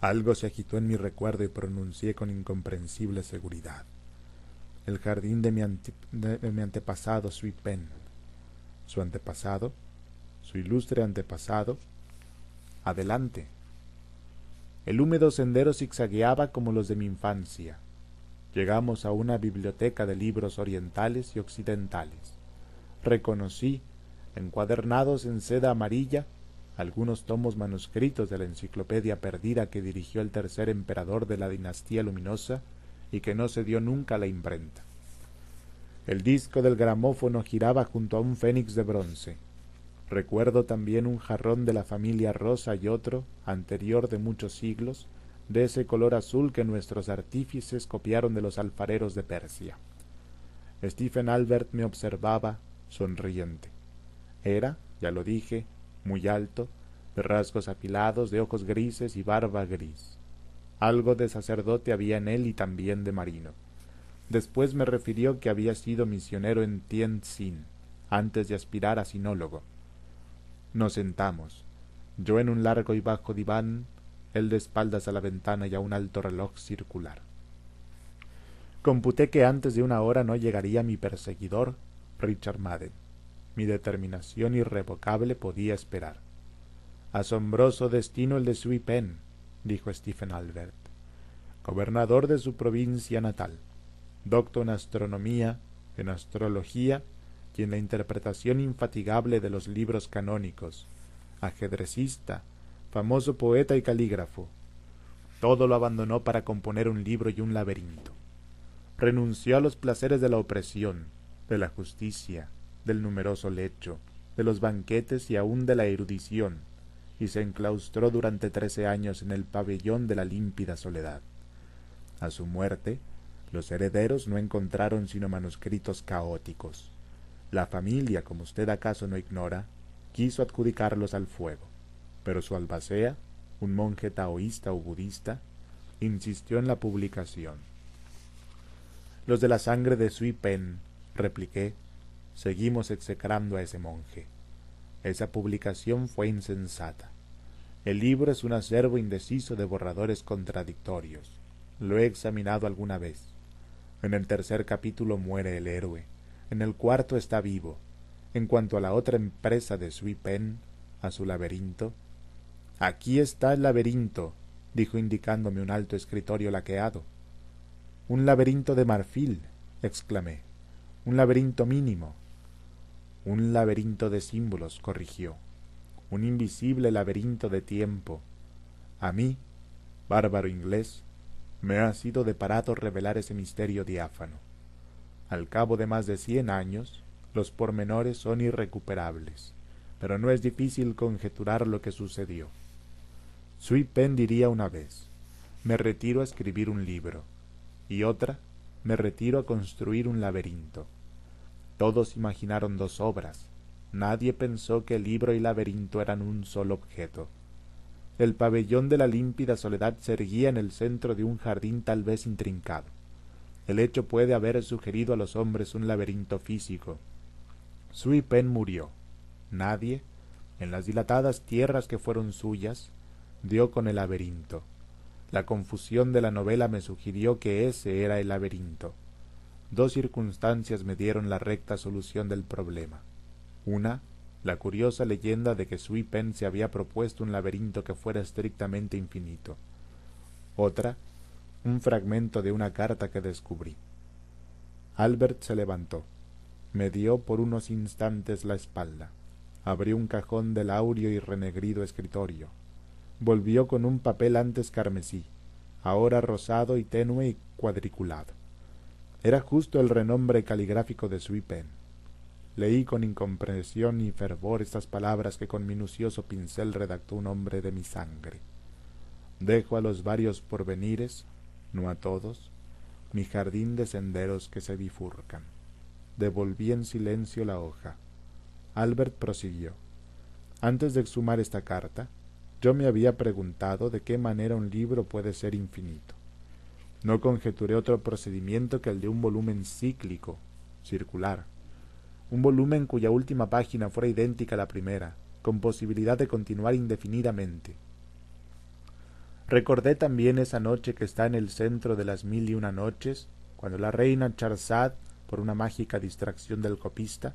Algo se agitó en mi recuerdo y pronuncié con incomprensible seguridad. El jardín de mi, de mi antepasado Sui Pen. Su antepasado, su ilustre antepasado, adelante, el húmedo sendero zigzagueaba como los de mi infancia. Llegamos a una biblioteca de libros orientales y occidentales. Reconocí, encuadernados en seda amarilla, algunos tomos manuscritos de la enciclopedia perdida que dirigió el tercer emperador de la dinastía luminosa y que no se dio nunca a la imprenta. El disco del gramófono giraba junto a un fénix de bronce. Recuerdo también un jarrón de la familia Rosa y otro, anterior de muchos siglos, de ese color azul que nuestros artífices copiaron de los alfareros de Persia. Stephen Albert me observaba, sonriente. Era, ya lo dije, muy alto, de rasgos afilados, de ojos grises y barba gris. Algo de sacerdote había en él y también de marino. Después me refirió que había sido misionero en Tientsin, antes de aspirar a sinólogo nos sentamos, yo en un largo y bajo diván, él de espaldas a la ventana y a un alto reloj circular. Computé que antes de una hora no llegaría mi perseguidor, Richard Madden. Mi determinación irrevocable podía esperar. Asombroso destino el de Sui Pen, dijo Stephen Albert. Gobernador de su provincia natal, doctor en astronomía, en astrología y en la interpretación infatigable de los libros canónicos, ajedrecista, famoso poeta y calígrafo. Todo lo abandonó para componer un libro y un laberinto. Renunció a los placeres de la opresión, de la justicia, del numeroso lecho, de los banquetes y aun de la erudición, y se enclaustró durante trece años en el pabellón de la límpida soledad. A su muerte, los herederos no encontraron sino manuscritos caóticos. La familia, como usted acaso no ignora, quiso adjudicarlos al fuego, pero su albacea, un monje taoísta o budista, insistió en la publicación. Los de la sangre de Sui Pen, repliqué, seguimos execrando a ese monje. Esa publicación fue insensata. El libro es un acervo indeciso de borradores contradictorios. Lo he examinado alguna vez. En el tercer capítulo muere el héroe. En el cuarto está vivo. En cuanto a la otra empresa de Sui Pen, a su laberinto. Aquí está el laberinto, dijo indicándome un alto escritorio laqueado. Un laberinto de marfil, exclamé. Un laberinto mínimo. Un laberinto de símbolos, corrigió. Un invisible laberinto de tiempo. A mí, bárbaro inglés, me ha sido de parado revelar ese misterio diáfano. Al cabo de más de cien años, los pormenores son irrecuperables, pero no es difícil conjeturar lo que sucedió. Sui Pen diría una vez, me retiro a escribir un libro, y otra, me retiro a construir un laberinto. Todos imaginaron dos obras, nadie pensó que el libro y laberinto eran un solo objeto. El pabellón de la límpida soledad se erguía en el centro de un jardín tal vez intrincado. El hecho puede haber sugerido a los hombres un laberinto físico. Sui Pen murió. Nadie, en las dilatadas tierras que fueron suyas, dio con el laberinto. La confusión de la novela me sugirió que ese era el laberinto. Dos circunstancias me dieron la recta solución del problema. Una, la curiosa leyenda de que Sui Pen se había propuesto un laberinto que fuera estrictamente infinito. Otra, un fragmento de una carta que descubrí. Albert se levantó. Me dio por unos instantes la espalda. Abrió un cajón del áureo y renegrido escritorio. Volvió con un papel antes carmesí, ahora rosado y tenue y cuadriculado. Era justo el renombre caligráfico de Sui Pen Leí con incomprensión y fervor estas palabras que con minucioso pincel redactó un hombre de mi sangre. Dejo a los varios porvenires, no a todos, mi jardín de senderos que se bifurcan. Devolví en silencio la hoja. Albert prosiguió. Antes de exhumar esta carta, yo me había preguntado de qué manera un libro puede ser infinito. No conjeturé otro procedimiento que el de un volumen cíclico, circular, un volumen cuya última página fuera idéntica a la primera, con posibilidad de continuar indefinidamente. Recordé también esa noche que está en el centro de las mil y una noches, cuando la reina Charzad, por una mágica distracción del copista,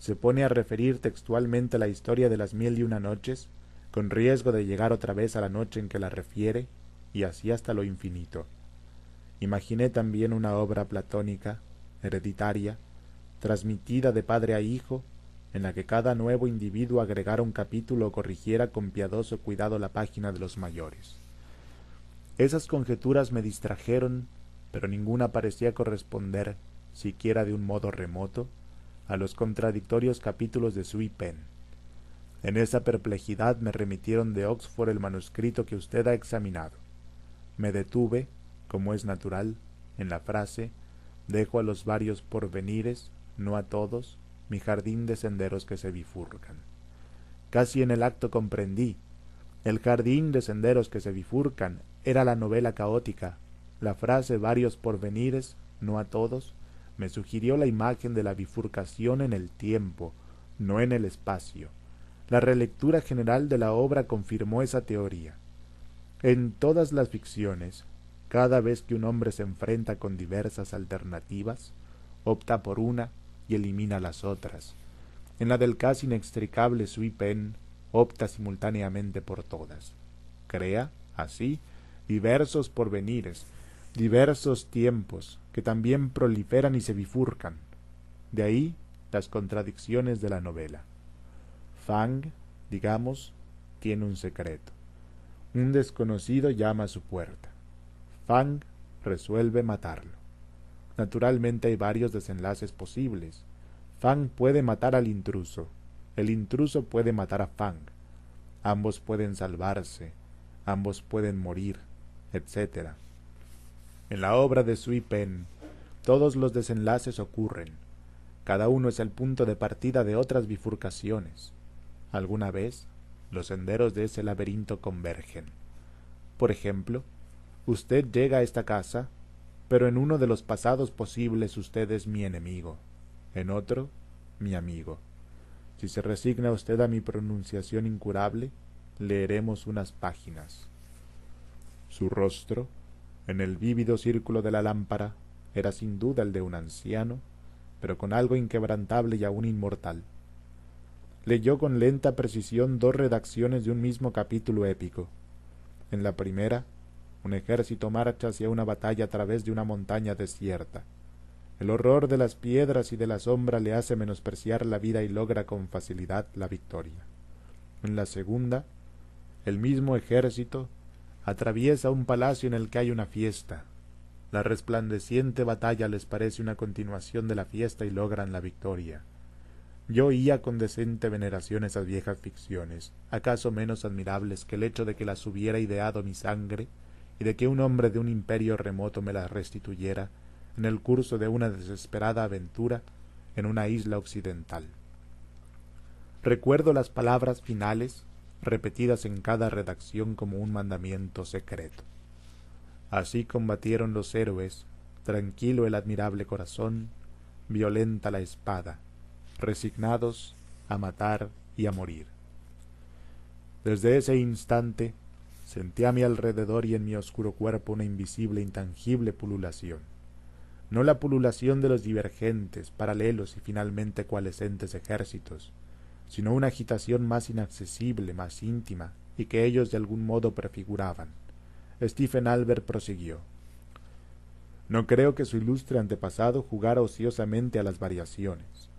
se pone a referir textualmente la historia de las mil y una noches, con riesgo de llegar otra vez a la noche en que la refiere, y así hasta lo infinito. Imaginé también una obra platónica, hereditaria, transmitida de padre a hijo, en la que cada nuevo individuo agregara un capítulo o corrigiera con piadoso cuidado la página de los mayores. Esas conjeturas me distrajeron, pero ninguna parecía corresponder, siquiera de un modo remoto, a los contradictorios capítulos de Sui Pen. En esa perplejidad me remitieron de Oxford el manuscrito que usted ha examinado. Me detuve, como es natural, en la frase dejo a los varios porvenires no a todos, mi jardín de senderos que se bifurcan. Casi en el acto comprendí. El jardín de senderos que se bifurcan era la novela caótica. La frase varios porvenires, no a todos, me sugirió la imagen de la bifurcación en el tiempo, no en el espacio. La relectura general de la obra confirmó esa teoría. En todas las ficciones, cada vez que un hombre se enfrenta con diversas alternativas, opta por una y elimina las otras. En la del casi inextricable Sui Pen opta simultáneamente por todas. Crea, así, diversos porvenires, diversos tiempos, que también proliferan y se bifurcan. De ahí las contradicciones de la novela. Fang, digamos, tiene un secreto. Un desconocido llama a su puerta. Fang resuelve matarlo. Naturalmente hay varios desenlaces posibles. Fang puede matar al intruso. El intruso puede matar a Fang. Ambos pueden salvarse. Ambos pueden morir, etc. En la obra de Sui Pen, todos los desenlaces ocurren. Cada uno es el punto de partida de otras bifurcaciones. Alguna vez, los senderos de ese laberinto convergen. Por ejemplo, usted llega a esta casa, pero en uno de los pasados posibles usted es mi enemigo, en otro, mi amigo. Si se resigna usted a mi pronunciación incurable, leeremos unas páginas. Su rostro, en el vívido círculo de la lámpara, era sin duda el de un anciano, pero con algo inquebrantable y aún inmortal. Leyó con lenta precisión dos redacciones de un mismo capítulo épico. En la primera, un ejército marcha hacia una batalla a través de una montaña desierta. El horror de las piedras y de la sombra le hace menospreciar la vida y logra con facilidad la victoria. En la segunda, el mismo ejército atraviesa un palacio en el que hay una fiesta. La resplandeciente batalla les parece una continuación de la fiesta y logran la victoria. Yo oía con decente veneración esas viejas ficciones, acaso menos admirables que el hecho de que las hubiera ideado mi sangre y de que un hombre de un imperio remoto me las restituyera en el curso de una desesperada aventura en una isla occidental. Recuerdo las palabras finales repetidas en cada redacción como un mandamiento secreto. Así combatieron los héroes, tranquilo el admirable corazón, violenta la espada, resignados a matar y a morir. Desde ese instante sentí a mi alrededor y en mi oscuro cuerpo una invisible, intangible pululación. No la pululación de los divergentes, paralelos y finalmente coalescentes ejércitos, sino una agitación más inaccesible, más íntima, y que ellos de algún modo prefiguraban. Stephen Albert prosiguió. No creo que su ilustre antepasado jugara ociosamente a las variaciones.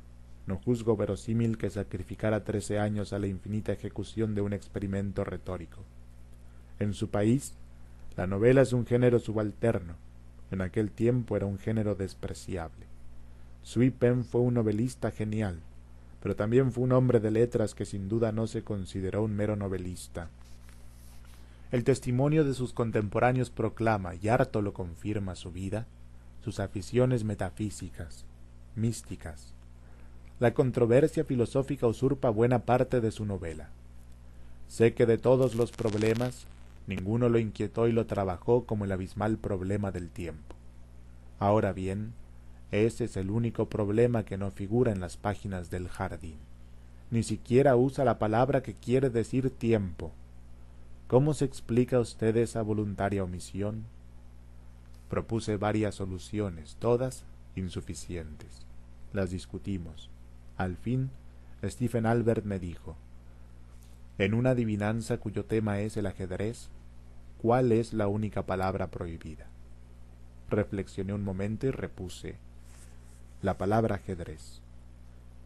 No juzgo verosímil que sacrificara trece años a la infinita ejecución de un experimento retórico. En su país, la novela es un género subalterno. En aquel tiempo era un género despreciable. Sui Pen fue un novelista genial, pero también fue un hombre de letras que sin duda no se consideró un mero novelista. El testimonio de sus contemporáneos proclama, y harto lo confirma su vida, sus aficiones metafísicas, místicas, la controversia filosófica usurpa buena parte de su novela. Sé que de todos los problemas, ninguno lo inquietó y lo trabajó como el abismal problema del tiempo. Ahora bien, ese es el único problema que no figura en las páginas del jardín. Ni siquiera usa la palabra que quiere decir tiempo. ¿Cómo se explica usted esa voluntaria omisión? Propuse varias soluciones, todas insuficientes. Las discutimos. Al fin, Stephen Albert me dijo, en una adivinanza cuyo tema es el ajedrez, ¿cuál es la única palabra prohibida? Reflexioné un momento y repuse, la palabra ajedrez.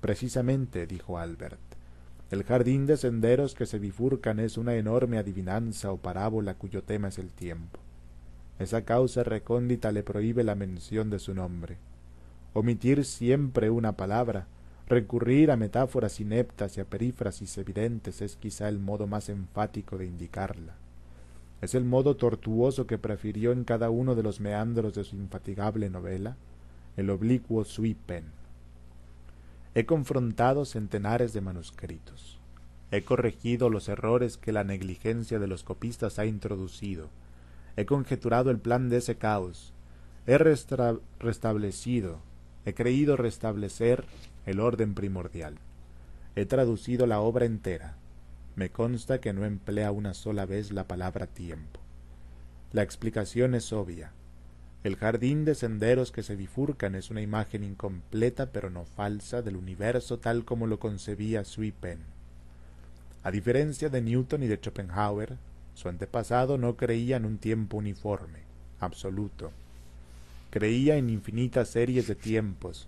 Precisamente, dijo Albert, el jardín de senderos que se bifurcan es una enorme adivinanza o parábola cuyo tema es el tiempo. Esa causa recóndita le prohíbe la mención de su nombre. Omitir siempre una palabra, Recurrir a metáforas ineptas y a perífrasis evidentes es quizá el modo más enfático de indicarla. Es el modo tortuoso que prefirió en cada uno de los meandros de su infatigable novela, el oblicuo sweepen. He confrontado centenares de manuscritos. He corregido los errores que la negligencia de los copistas ha introducido. He conjeturado el plan de ese caos. He restablecido, he creído restablecer el orden primordial. He traducido la obra entera. Me consta que no emplea una sola vez la palabra tiempo. La explicación es obvia. El jardín de senderos que se bifurcan es una imagen incompleta pero no falsa del universo tal como lo concebía Sui Pen. A diferencia de Newton y de Schopenhauer, su antepasado no creía en un tiempo uniforme, absoluto. Creía en infinitas series de tiempos,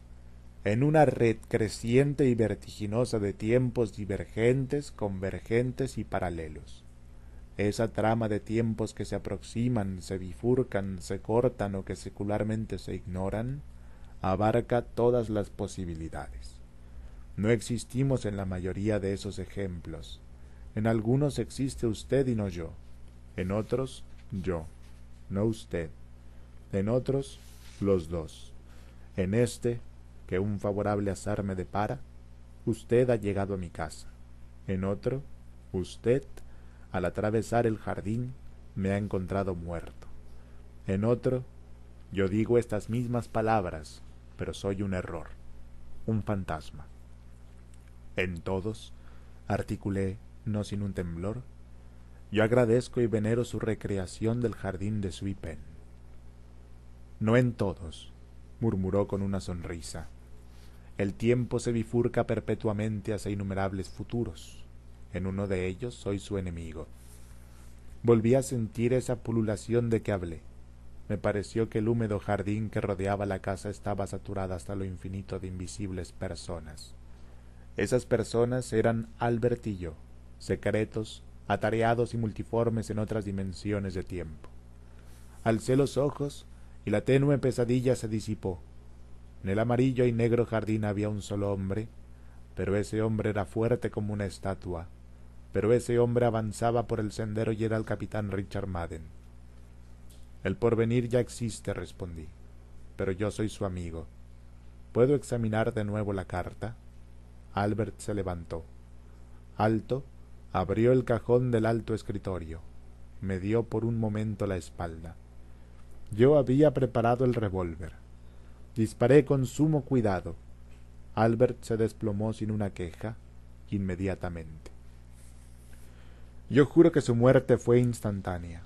en una red creciente y vertiginosa de tiempos divergentes, convergentes y paralelos. Esa trama de tiempos que se aproximan, se bifurcan, se cortan o que secularmente se ignoran, abarca todas las posibilidades. No existimos en la mayoría de esos ejemplos. En algunos existe usted y no yo. En otros, yo, no usted. en otros los dos. En este, que un favorable azar me depara, usted ha llegado a mi casa. En otro, usted, al atravesar el jardín, me ha encontrado muerto. En otro, yo digo estas mismas palabras, pero soy un error, un fantasma. En todos, articulé, no sin un temblor, yo agradezco y venero su recreación del jardín de Suipen. No en todos, murmuró con una sonrisa. El tiempo se bifurca perpetuamente hacia innumerables futuros. En uno de ellos soy su enemigo. Volví a sentir esa pululación de que hablé. Me pareció que el húmedo jardín que rodeaba la casa estaba saturado hasta lo infinito de invisibles personas. Esas personas eran Albertillo, secretos, atareados y multiformes en otras dimensiones de tiempo. Alcé los ojos y la tenue pesadilla se disipó. En el amarillo y negro jardín había un solo hombre, pero ese hombre era fuerte como una estatua. Pero ese hombre avanzaba por el sendero y era el capitán Richard Madden. El porvenir ya existe, respondí, pero yo soy su amigo. ¿Puedo examinar de nuevo la carta? Albert se levantó. Alto, abrió el cajón del alto escritorio. Me dio por un momento la espalda. Yo había preparado el revólver. Disparé con sumo cuidado. Albert se desplomó sin una queja inmediatamente. Yo juro que su muerte fue instantánea,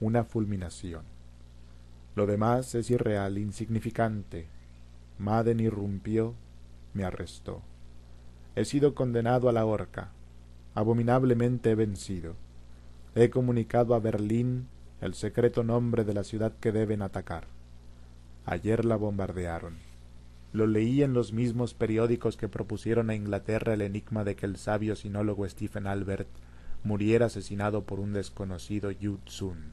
una fulminación. Lo demás es irreal, insignificante. Madden irrumpió, me arrestó. He sido condenado a la horca. Abominablemente he vencido. He comunicado a Berlín el secreto nombre de la ciudad que deben atacar. Ayer la bombardearon. Lo leí en los mismos periódicos que propusieron a Inglaterra el enigma de que el sabio sinólogo Stephen Albert muriera asesinado por un desconocido Yu Tsun.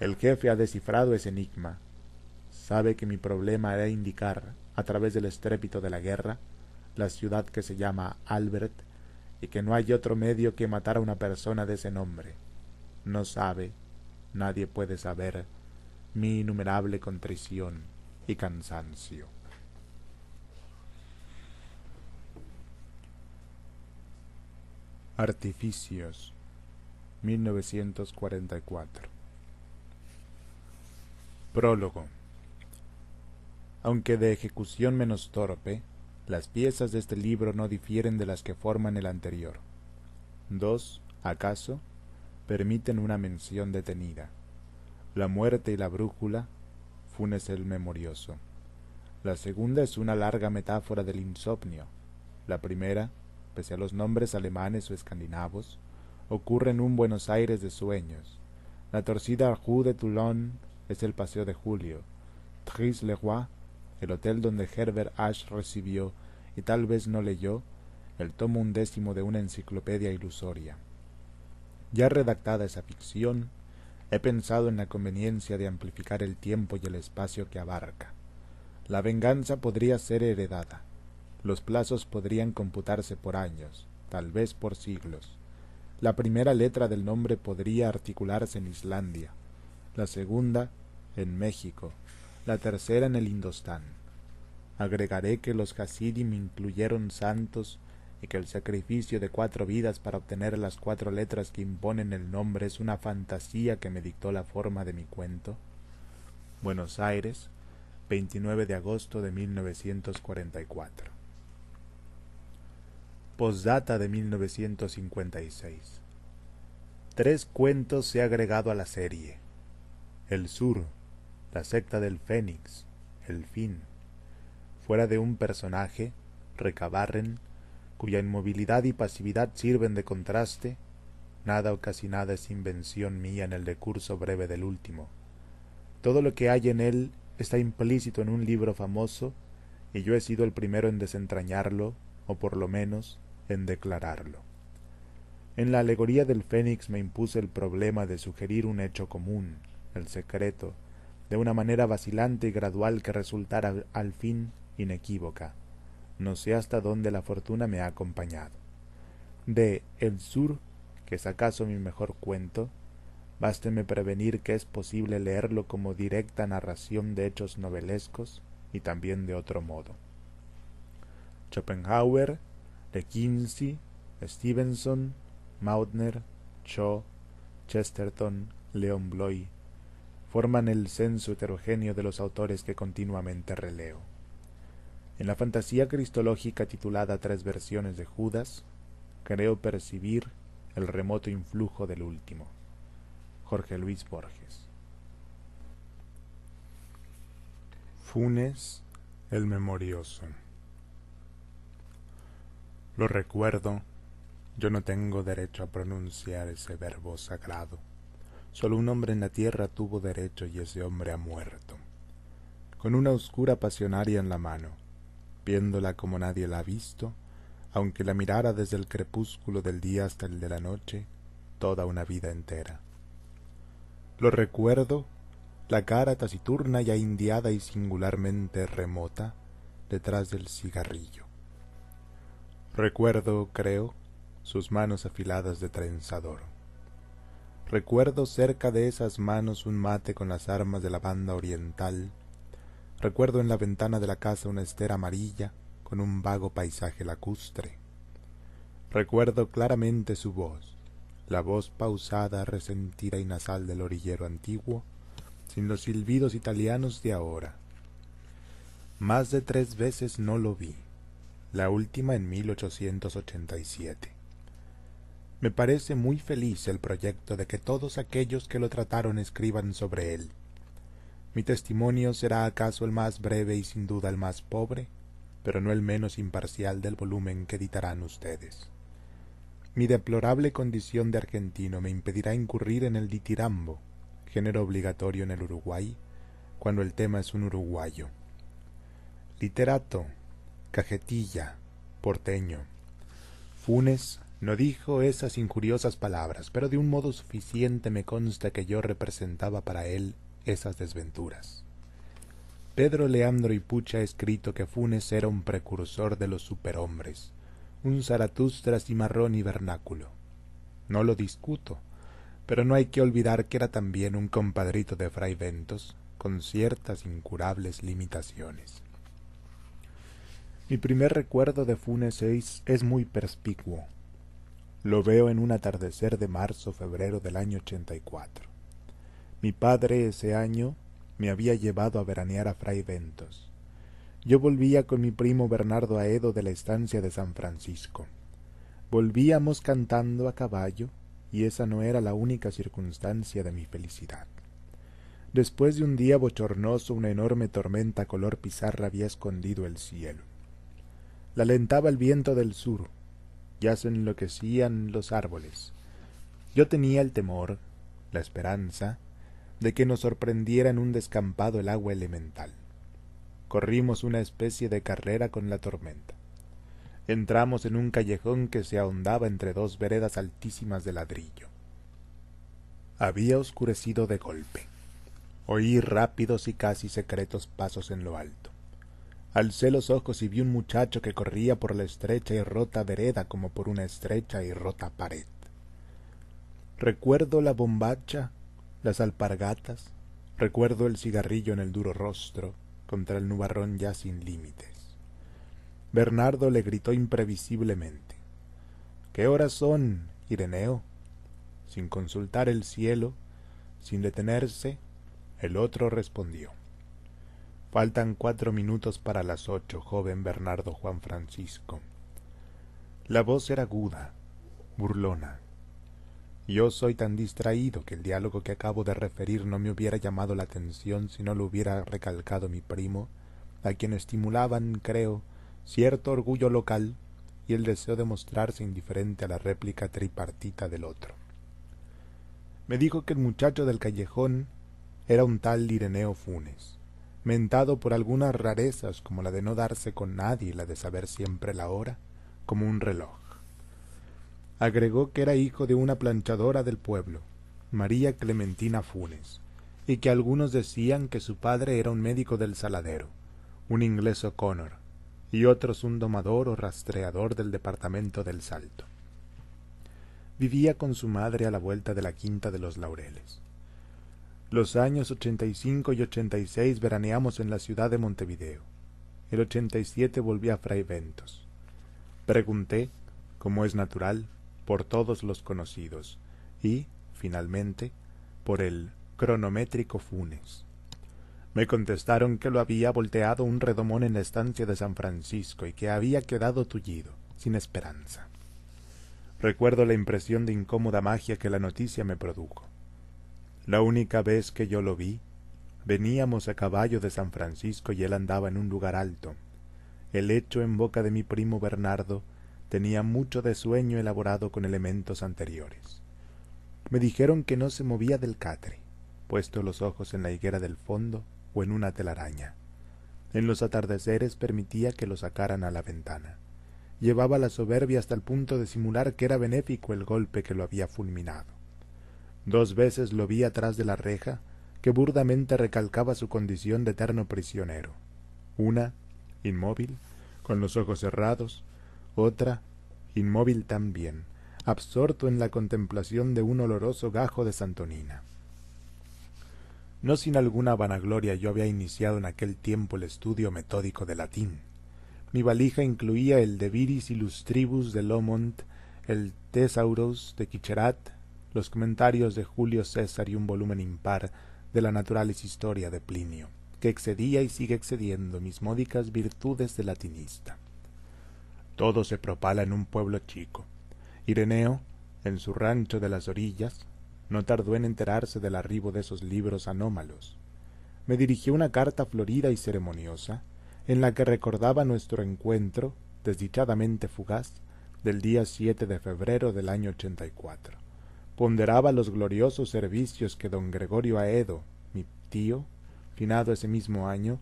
El jefe ha descifrado ese enigma. Sabe que mi problema era indicar, a través del estrépito de la guerra, la ciudad que se llama Albert y que no hay otro medio que matar a una persona de ese nombre. No sabe, nadie puede saber, mi innumerable contrición y cansancio. Artificios 1944 Prólogo Aunque de ejecución menos torpe, las piezas de este libro no difieren de las que forman el anterior. Dos, acaso, permiten una mención detenida. La muerte y la brújula, Funes el memorioso. La segunda es una larga metáfora del insomnio. La primera, pese a los nombres alemanes o escandinavos, ocurre en un Buenos Aires de sueños. La torcida Rue de Toulon es el paseo de Julio. Tris-le-Roi el hotel donde Herbert Ash recibió, y tal vez no leyó, el tomo undécimo de una enciclopedia ilusoria. Ya redactada esa ficción, he pensado en la conveniencia de amplificar el tiempo y el espacio que abarca. La venganza podría ser heredada. Los plazos podrían computarse por años, tal vez por siglos. La primera letra del nombre podría articularse en Islandia, la segunda en México, la tercera en el Indostán. Agregaré que los Hasidim incluyeron santos y que el sacrificio de cuatro vidas para obtener las cuatro letras que imponen el nombre es una fantasía que me dictó la forma de mi cuento. Buenos Aires, 29 de agosto de 1944. Postdata de 1956. Tres cuentos se ha agregado a la serie. El Sur, la secta del Fénix, el fin. Fuera de un personaje, Recabarren, cuya inmovilidad y pasividad sirven de contraste, nada o casi nada es invención mía en el decurso breve del último. Todo lo que hay en él está implícito en un libro famoso, y yo he sido el primero en desentrañarlo, o por lo menos en declararlo. En la alegoría del Fénix me impuse el problema de sugerir un hecho común, el secreto, de una manera vacilante y gradual que resultara al fin inequívoca. No sé hasta dónde la fortuna me ha acompañado. De El Sur, que es acaso mi mejor cuento, Básteme prevenir que es posible leerlo como directa narración de hechos novelescos y también de otro modo. Schopenhauer, De Quincey, Stevenson, Maudner, Shaw, Chesterton, Leon Bloy, forman el censo heterogéneo de los autores que continuamente releo. En la fantasía cristológica titulada Tres versiones de Judas, creo percibir el remoto influjo del último. Jorge Luis Borges. Funes el Memorioso. Lo recuerdo, yo no tengo derecho a pronunciar ese verbo sagrado. Solo un hombre en la tierra tuvo derecho y ese hombre ha muerto. Con una oscura pasionaria en la mano, viéndola como nadie la ha visto, aunque la mirara desde el crepúsculo del día hasta el de la noche, toda una vida entera. Lo recuerdo, la cara taciturna y indiada y singularmente remota detrás del cigarrillo. Recuerdo, creo, sus manos afiladas de trenzador. Recuerdo cerca de esas manos un mate con las armas de la banda oriental. Recuerdo en la ventana de la casa una estera amarilla con un vago paisaje lacustre. Recuerdo claramente su voz, la voz pausada, resentida y nasal del orillero antiguo, sin los silbidos italianos de ahora. Más de tres veces no lo vi, la última en 1887. Me parece muy feliz el proyecto de que todos aquellos que lo trataron escriban sobre él. Mi testimonio será acaso el más breve y sin duda el más pobre, pero no el menos imparcial del volumen que editarán ustedes. Mi deplorable condición de argentino me impedirá incurrir en el ditirambo, género obligatorio en el Uruguay, cuando el tema es un uruguayo. Literato, cajetilla, porteño. Funes no dijo esas injuriosas palabras, pero de un modo suficiente me consta que yo representaba para él esas desventuras. Pedro Leandro y Pucha ha escrito que Funes era un precursor de los superhombres, un Zaratustra cimarrón y vernáculo. No lo discuto, pero no hay que olvidar que era también un compadrito de Fray Ventos, con ciertas incurables limitaciones. Mi primer recuerdo de Funes es, es muy perspicuo. Lo veo en un atardecer de marzo-febrero del año ochenta y cuatro. Mi padre ese año me había llevado a veranear a Fray Ventos. Yo volvía con mi primo Bernardo Aedo de la estancia de San Francisco. Volvíamos cantando a caballo, y esa no era la única circunstancia de mi felicidad. Después de un día bochornoso, una enorme tormenta color pizarra había escondido el cielo. La alentaba el viento del sur, ya se enloquecían los árboles. Yo tenía el temor, la esperanza, de que nos sorprendiera en un descampado el agua elemental corrimos una especie de carrera con la tormenta. Entramos en un callejón que se ahondaba entre dos veredas altísimas de ladrillo. Había oscurecido de golpe. Oí rápidos y casi secretos pasos en lo alto. Alcé los ojos y vi un muchacho que corría por la estrecha y rota vereda como por una estrecha y rota pared. Recuerdo la bombacha, las alpargatas, recuerdo el cigarrillo en el duro rostro, contra el nubarrón ya sin límites. Bernardo le gritó imprevisiblemente ¿Qué horas son, Ireneo? Sin consultar el cielo, sin detenerse, el otro respondió Faltan cuatro minutos para las ocho, joven Bernardo Juan Francisco. La voz era aguda, burlona. Yo soy tan distraído que el diálogo que acabo de referir no me hubiera llamado la atención si no lo hubiera recalcado mi primo, a quien estimulaban, creo, cierto orgullo local y el deseo de mostrarse indiferente a la réplica tripartita del otro. Me dijo que el muchacho del callejón era un tal Ireneo Funes, mentado por algunas rarezas como la de no darse con nadie y la de saber siempre la hora, como un reloj. Agregó que era hijo de una planchadora del pueblo, María Clementina Funes, y que algunos decían que su padre era un médico del saladero, un inglés O'Connor, y otros un domador o rastreador del departamento del Salto. vivía con su madre a la vuelta de la quinta de los Laureles. Los años ochenta y cinco y ochenta y seis veraneamos en la ciudad de Montevideo. El ochenta y siete volví a Fray Ventos. Pregunté, como es natural, por todos los conocidos y, finalmente, por el cronométrico Funes. Me contestaron que lo había volteado un redomón en la estancia de San Francisco y que había quedado tullido, sin esperanza. Recuerdo la impresión de incómoda magia que la noticia me produjo. La única vez que yo lo vi, veníamos a caballo de San Francisco y él andaba en un lugar alto. El hecho en boca de mi primo Bernardo tenía mucho de sueño elaborado con elementos anteriores. Me dijeron que no se movía del catre, puesto los ojos en la higuera del fondo, o en una telaraña. En los atardeceres permitía que lo sacaran a la ventana. Llevaba la soberbia hasta el punto de simular que era benéfico el golpe que lo había fulminado. Dos veces lo vi atrás de la reja, que burdamente recalcaba su condición de eterno prisionero. Una, inmóvil, con los ojos cerrados, otra, inmóvil también, absorto en la contemplación de un oloroso gajo de santonina. No sin alguna vanagloria yo había iniciado en aquel tiempo el estudio metódico de latín. Mi valija incluía el De Viris Illustribus de Lomont, el Thesauros de Quicherat, los comentarios de Julio César y un volumen impar de la Naturalis Historia de Plinio, que excedía y sigue excediendo mis módicas virtudes de latinista. Todo se propala en un pueblo chico. Ireneo, en su rancho de las orillas, no tardó en enterarse del arribo de esos libros anómalos. Me dirigió una carta florida y ceremoniosa, en la que recordaba nuestro encuentro, desdichadamente fugaz, del día siete de febrero del año ochenta y cuatro. Ponderaba los gloriosos servicios que don Gregorio Aedo, mi tío, finado ese mismo año,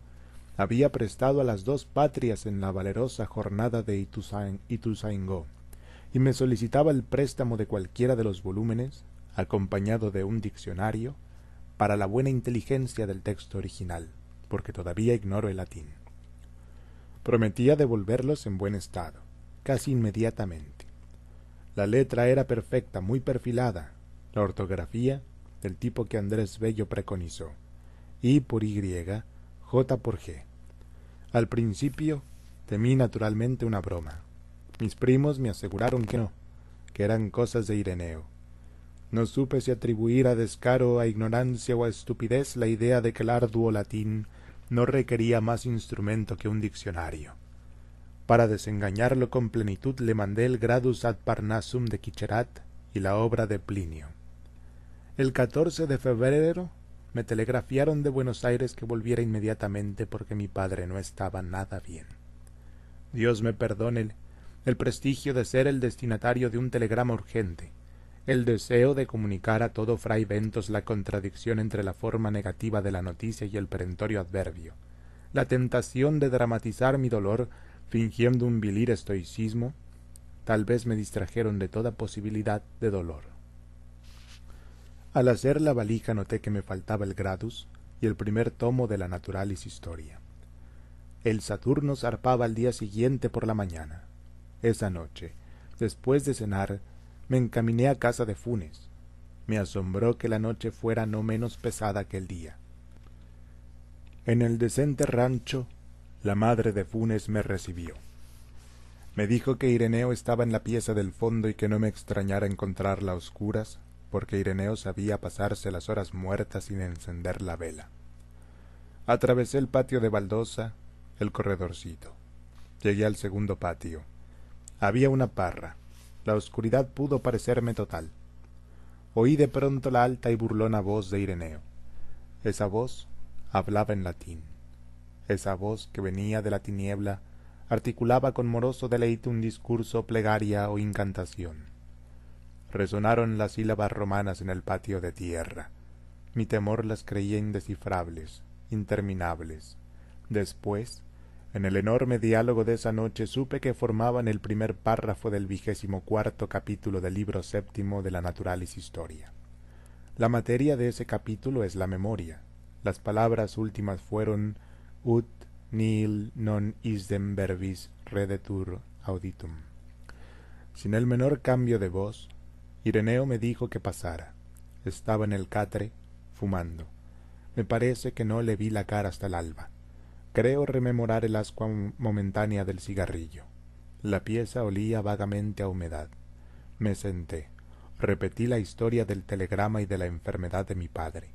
había prestado a las dos patrias en la valerosa jornada de Ituzaingó, y me solicitaba el préstamo de cualquiera de los volúmenes acompañado de un diccionario, para la buena inteligencia del texto original, porque todavía ignoro el latín. Prometía devolverlos en buen estado, casi inmediatamente. La letra era perfecta, muy perfilada, la ortografía del tipo que Andrés Bello preconizó, I por Y, J por G. Al principio temí naturalmente una broma. Mis primos me aseguraron que no, que eran cosas de Ireneo, no supe si atribuir a descaro, a ignorancia o a estupidez la idea de que el arduo latín no requería más instrumento que un diccionario. Para desengañarlo con plenitud le mandé el Gradus ad Parnassum de Quicherat y la obra de Plinio. El catorce de febrero me telegrafiaron de Buenos Aires que volviera inmediatamente porque mi padre no estaba nada bien. Dios me perdone el prestigio de ser el destinatario de un telegrama urgente, el deseo de comunicar a todo fray Ventos la contradicción entre la forma negativa de la noticia y el perentorio adverbio, la tentación de dramatizar mi dolor fingiendo un vilir estoicismo, tal vez me distrajeron de toda posibilidad de dolor. Al hacer la valija noté que me faltaba el Gradus y el primer tomo de la Naturalis Historia. El Saturno zarpaba al día siguiente por la mañana. Esa noche, después de cenar, me encaminé a casa de Funes. Me asombró que la noche fuera no menos pesada que el día. En el decente rancho, la madre de Funes me recibió. Me dijo que Ireneo estaba en la pieza del fondo y que no me extrañara encontrarla a oscuras, porque Ireneo sabía pasarse las horas muertas sin encender la vela. Atravesé el patio de baldosa, el corredorcito. Llegué al segundo patio. Había una parra, la oscuridad pudo parecerme total. Oí de pronto la alta y burlona voz de Ireneo. Esa voz hablaba en latín. Esa voz que venía de la tiniebla articulaba con moroso deleite un discurso, plegaria o incantación. Resonaron las sílabas romanas en el patio de tierra. Mi temor las creía indescifrables, interminables. Después en el enorme diálogo de esa noche supe que formaban el primer párrafo del vigésimo cuarto capítulo del libro séptimo de la Naturalis Historia. La materia de ese capítulo es la memoria. Las palabras últimas fueron ut nil non isdem verbis redetur auditum. Sin el menor cambio de voz, Ireneo me dijo que pasara. Estaba en el catre, fumando. Me parece que no le vi la cara hasta el alba. Creo rememorar el ascua momentánea del cigarrillo. La pieza olía vagamente a humedad. Me senté. Repetí la historia del telegrama y de la enfermedad de mi padre.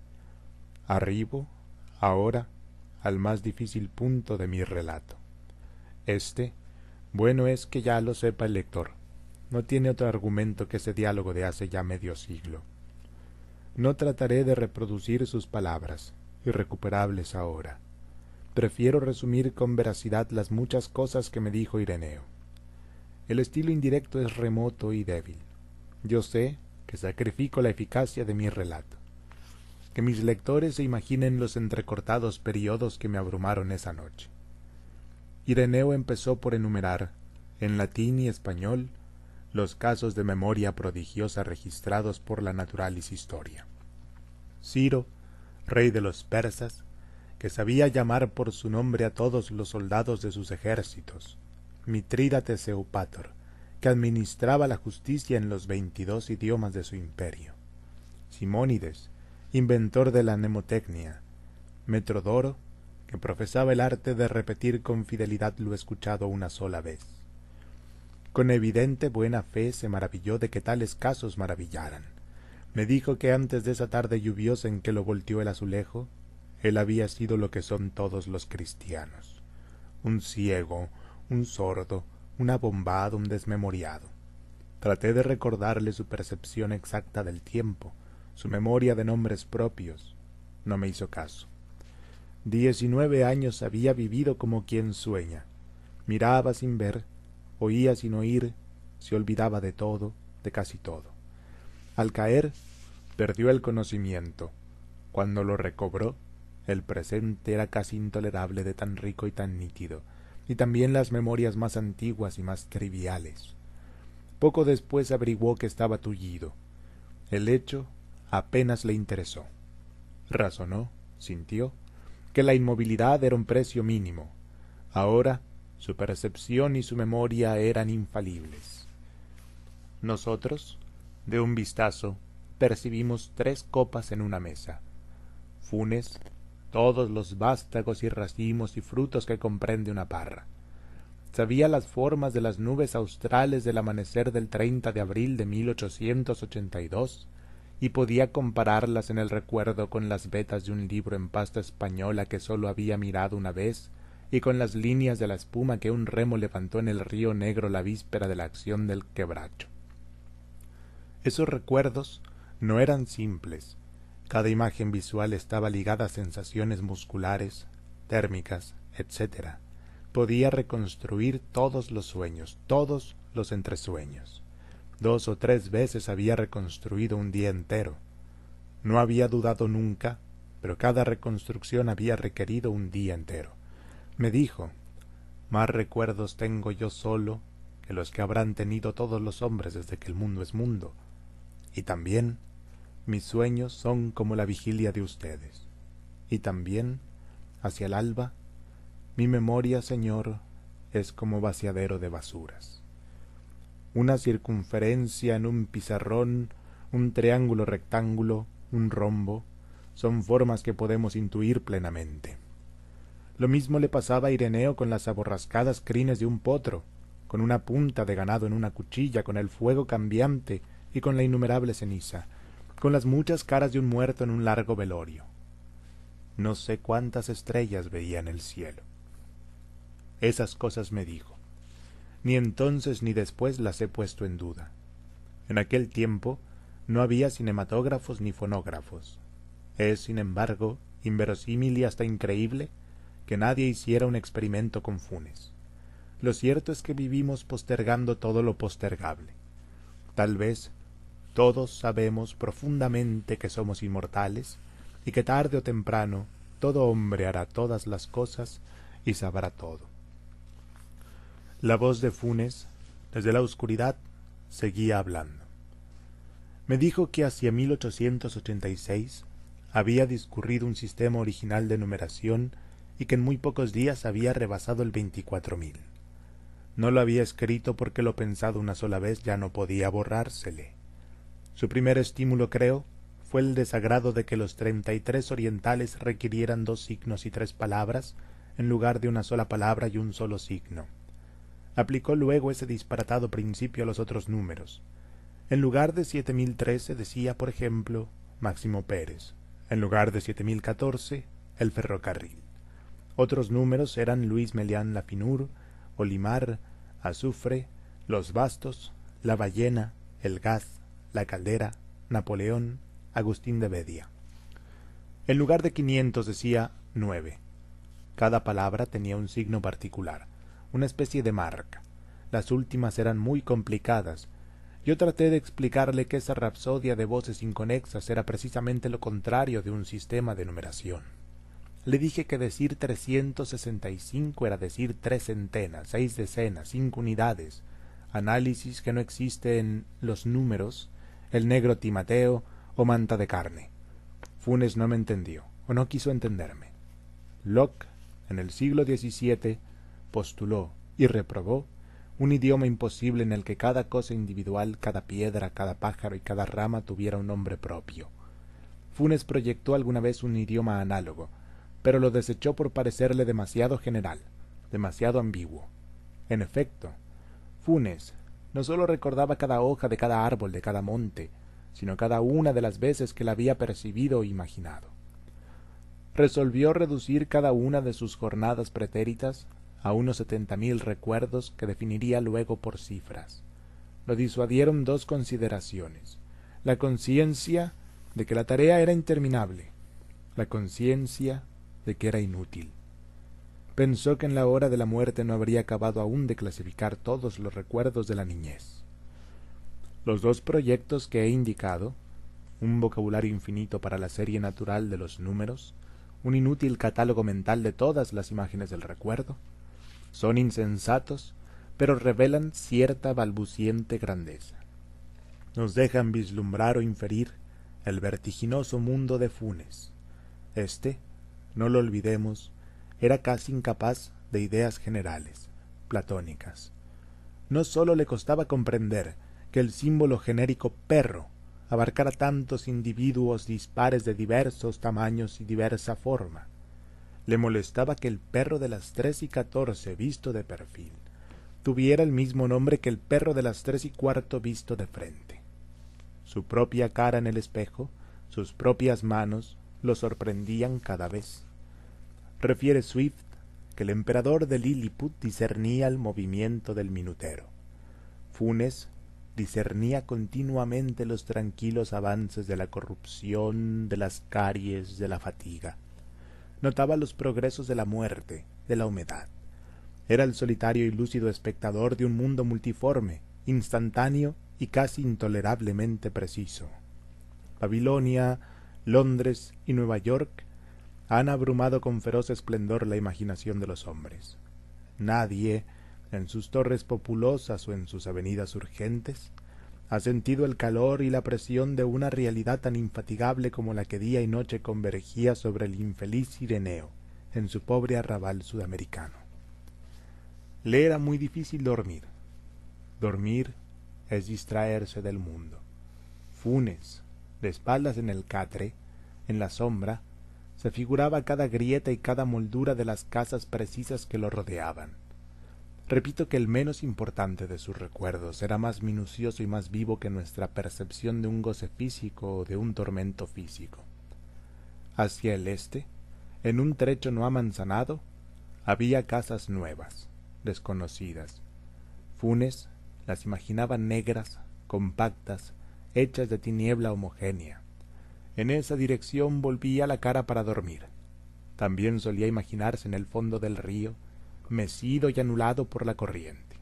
Arribo, ahora, al más difícil punto de mi relato. Este, bueno es que ya lo sepa el lector. No tiene otro argumento que ese diálogo de hace ya medio siglo. No trataré de reproducir sus palabras, irrecuperables ahora. Prefiero resumir con veracidad las muchas cosas que me dijo Ireneo. El estilo indirecto es remoto y débil. Yo sé que sacrifico la eficacia de mi relato. Que mis lectores se imaginen los entrecortados periodos que me abrumaron esa noche. Ireneo empezó por enumerar, en latín y español, los casos de memoria prodigiosa registrados por la Naturalis Historia. Ciro, rey de los persas, que sabía llamar por su nombre a todos los soldados de sus ejércitos, Mitrídates Eupator, que administraba la justicia en los veintidós idiomas de su imperio, Simónides, inventor de la mnemotecnia, Metrodoro, que profesaba el arte de repetir con fidelidad lo escuchado una sola vez. Con evidente buena fe se maravilló de que tales casos maravillaran. Me dijo que antes de esa tarde lluviosa en que lo volteó el azulejo, él había sido lo que son todos los cristianos, un ciego, un sordo, un abombado, un desmemoriado. Traté de recordarle su percepción exacta del tiempo, su memoria de nombres propios. No me hizo caso. Diecinueve años había vivido como quien sueña. Miraba sin ver, oía sin oír, se olvidaba de todo, de casi todo. Al caer, perdió el conocimiento. Cuando lo recobró, el presente era casi intolerable de tan rico y tan nítido, y también las memorias más antiguas y más triviales. Poco después averiguó que estaba tullido. El hecho apenas le interesó. Razonó, sintió, que la inmovilidad era un precio mínimo. Ahora su percepción y su memoria eran infalibles. Nosotros, de un vistazo, percibimos tres copas en una mesa. Funes, todos los vástagos y racimos y frutos que comprende una parra. Sabía las formas de las nubes australes del amanecer del 30 de abril de 1882 y podía compararlas en el recuerdo con las vetas de un libro en pasta española que sólo había mirado una vez y con las líneas de la espuma que un remo levantó en el río Negro la víspera de la acción del quebracho. Esos recuerdos no eran simples. Cada imagen visual estaba ligada a sensaciones musculares, térmicas, etc. Podía reconstruir todos los sueños, todos los entresueños. Dos o tres veces había reconstruido un día entero. No había dudado nunca, pero cada reconstrucción había requerido un día entero. Me dijo, más recuerdos tengo yo solo que los que habrán tenido todos los hombres desde que el mundo es mundo. Y también mis sueños son como la vigilia de ustedes. Y también, hacia el alba, mi memoria, Señor, es como vaciadero de basuras una circunferencia en un pizarrón, un triángulo rectángulo, un rombo, son formas que podemos intuir plenamente. Lo mismo le pasaba a Ireneo con las aborrascadas crines de un potro, con una punta de ganado en una cuchilla, con el fuego cambiante y con la innumerable ceniza, con las muchas caras de un muerto en un largo velorio. No sé cuántas estrellas veía en el cielo. Esas cosas me dijo ni entonces ni después las he puesto en duda. En aquel tiempo no había cinematógrafos ni fonógrafos. Es, sin embargo, inverosímil y hasta increíble que nadie hiciera un experimento con Funes. Lo cierto es que vivimos postergando todo lo postergable. Tal vez todos sabemos profundamente que somos inmortales y que tarde o temprano todo hombre hará todas las cosas y sabrá todo. La voz de Funes, desde la oscuridad, seguía hablando. Me dijo que hacia 1886 había discurrido un sistema original de numeración y que en muy pocos días había rebasado el veinticuatro mil. No lo había escrito porque lo pensado una sola vez ya no podía borrársele. Su primer estímulo, creo, fue el desagrado de que los treinta y tres orientales requirieran dos signos y tres palabras, en lugar de una sola palabra y un solo signo. Aplicó luego ese disparatado principio a los otros números. En lugar de siete mil trece decía, por ejemplo, Máximo Pérez. En lugar de siete mil catorce, el ferrocarril. Otros números eran Luis Melián Lapinur, Olimar, Azufre, Los Bastos, La Ballena, El Gas, La Caldera, Napoleón, Agustín de Bedia. En lugar de quinientos decía nueve. Cada palabra tenía un signo particular, una especie de marca. Las últimas eran muy complicadas. Yo traté de explicarle que esa rapsodia de voces inconexas era precisamente lo contrario de un sistema de numeración. Le dije que decir trescientos sesenta y cinco era decir tres centenas, seis decenas, cinco unidades, análisis que no existe en los números, el negro Timateo o manta de carne. Funes no me entendió, o no quiso entenderme. Locke, en el siglo XVII, postuló y reprobó un idioma imposible en el que cada cosa individual, cada piedra, cada pájaro y cada rama tuviera un nombre propio. Funes proyectó alguna vez un idioma análogo, pero lo desechó por parecerle demasiado general, demasiado ambiguo. En efecto, Funes no sólo recordaba cada hoja de cada árbol de cada monte, sino cada una de las veces que la había percibido o imaginado. Resolvió reducir cada una de sus jornadas pretéritas a unos setenta mil recuerdos que definiría luego por cifras. Lo disuadieron dos consideraciones la conciencia de que la tarea era interminable, la conciencia de que era inútil. Pensó que en la hora de la muerte no habría acabado aún de clasificar todos los recuerdos de la niñez. Los dos proyectos que he indicado, un vocabulario infinito para la serie natural de los números, un inútil catálogo mental de todas las imágenes del recuerdo, son insensatos, pero revelan cierta balbuciente grandeza. Nos dejan vislumbrar o inferir el vertiginoso mundo de Funes. Este, no lo olvidemos, era casi incapaz de ideas generales, platónicas. No sólo le costaba comprender que el símbolo genérico perro abarcara tantos individuos dispares de diversos tamaños y diversa forma. Le molestaba que el perro de las tres y catorce visto de perfil tuviera el mismo nombre que el perro de las tres y cuarto visto de frente. Su propia cara en el espejo, sus propias manos, lo sorprendían cada vez. Refiere Swift que el emperador de Lilliput discernía el movimiento del minutero. Funes discernía continuamente los tranquilos avances de la corrupción, de las caries, de la fatiga. Notaba los progresos de la muerte, de la humedad. Era el solitario y lúcido espectador de un mundo multiforme, instantáneo y casi intolerablemente preciso. Babilonia, Londres y Nueva York han abrumado con feroz esplendor la imaginación de los hombres. Nadie, en sus torres populosas o en sus avenidas urgentes, ha sentido el calor y la presión de una realidad tan infatigable como la que día y noche convergía sobre el infeliz Ireneo en su pobre arrabal sudamericano. Le era muy difícil dormir. Dormir es distraerse del mundo. Funes, de espaldas en el catre, en la sombra, se figuraba cada grieta y cada moldura de las casas precisas que lo rodeaban. Repito que el menos importante de sus recuerdos era más minucioso y más vivo que nuestra percepción de un goce físico o de un tormento físico. Hacia el este, en un trecho no amanzanado, había casas nuevas, desconocidas. Funes las imaginaba negras, compactas, hechas de tiniebla homogénea. En esa dirección volvía la cara para dormir. También solía imaginarse en el fondo del río, mecido y anulado por la corriente.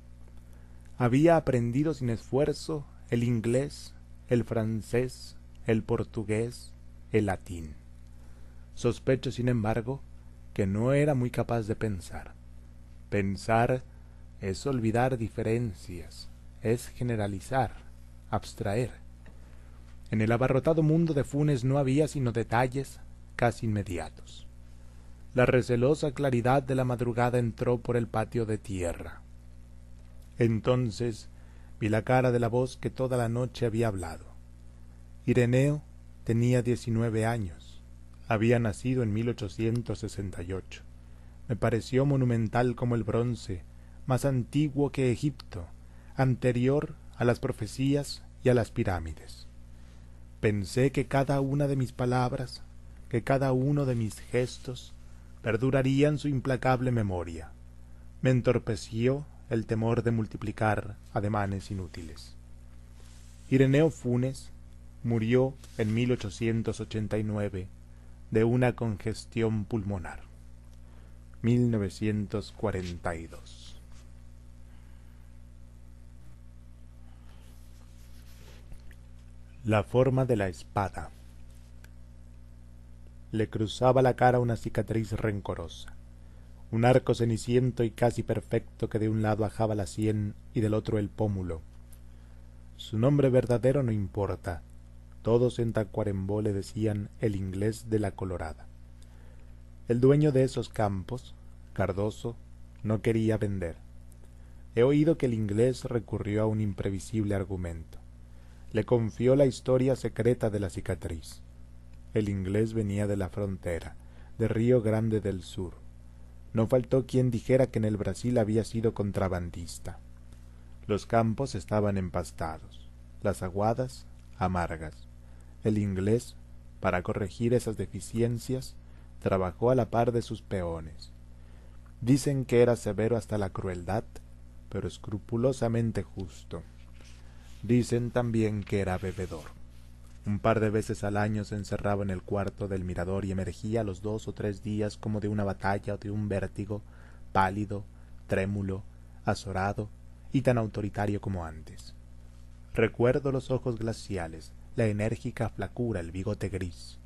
Había aprendido sin esfuerzo el inglés, el francés, el portugués, el latín. Sospecho, sin embargo, que no era muy capaz de pensar. Pensar es olvidar diferencias, es generalizar, abstraer. En el abarrotado mundo de Funes no había sino detalles casi inmediatos. La recelosa claridad de la madrugada entró por el patio de tierra. Entonces vi la cara de la voz que toda la noche había hablado. Ireneo tenía diecinueve años. Había nacido en 1868. Me pareció monumental como el bronce, más antiguo que Egipto, anterior a las profecías y a las pirámides. Pensé que cada una de mis palabras, que cada uno de mis gestos, perdurarían su implacable memoria. Me entorpeció el temor de multiplicar ademanes inútiles. Ireneo Funes murió en 1889 de una congestión pulmonar. 1942. La forma de la espada. Le cruzaba la cara una cicatriz rencorosa, un arco ceniciento y casi perfecto que de un lado ajaba la sien y del otro el pómulo. Su nombre verdadero no importa, todos en Tacuarembó le decían el inglés de la Colorada. El dueño de esos campos, Cardoso, no quería vender. He oído que el inglés recurrió a un imprevisible argumento. Le confió la historia secreta de la cicatriz. El inglés venía de la frontera, de Río Grande del Sur. No faltó quien dijera que en el Brasil había sido contrabandista. Los campos estaban empastados, las aguadas amargas. El inglés, para corregir esas deficiencias, trabajó a la par de sus peones. Dicen que era severo hasta la crueldad, pero escrupulosamente justo. Dicen también que era bebedor. Un par de veces al año se encerraba en el cuarto del mirador y emergía los dos o tres días como de una batalla o de un vértigo, pálido, trémulo, azorado y tan autoritario como antes. Recuerdo los ojos glaciales, la enérgica flacura, el bigote gris.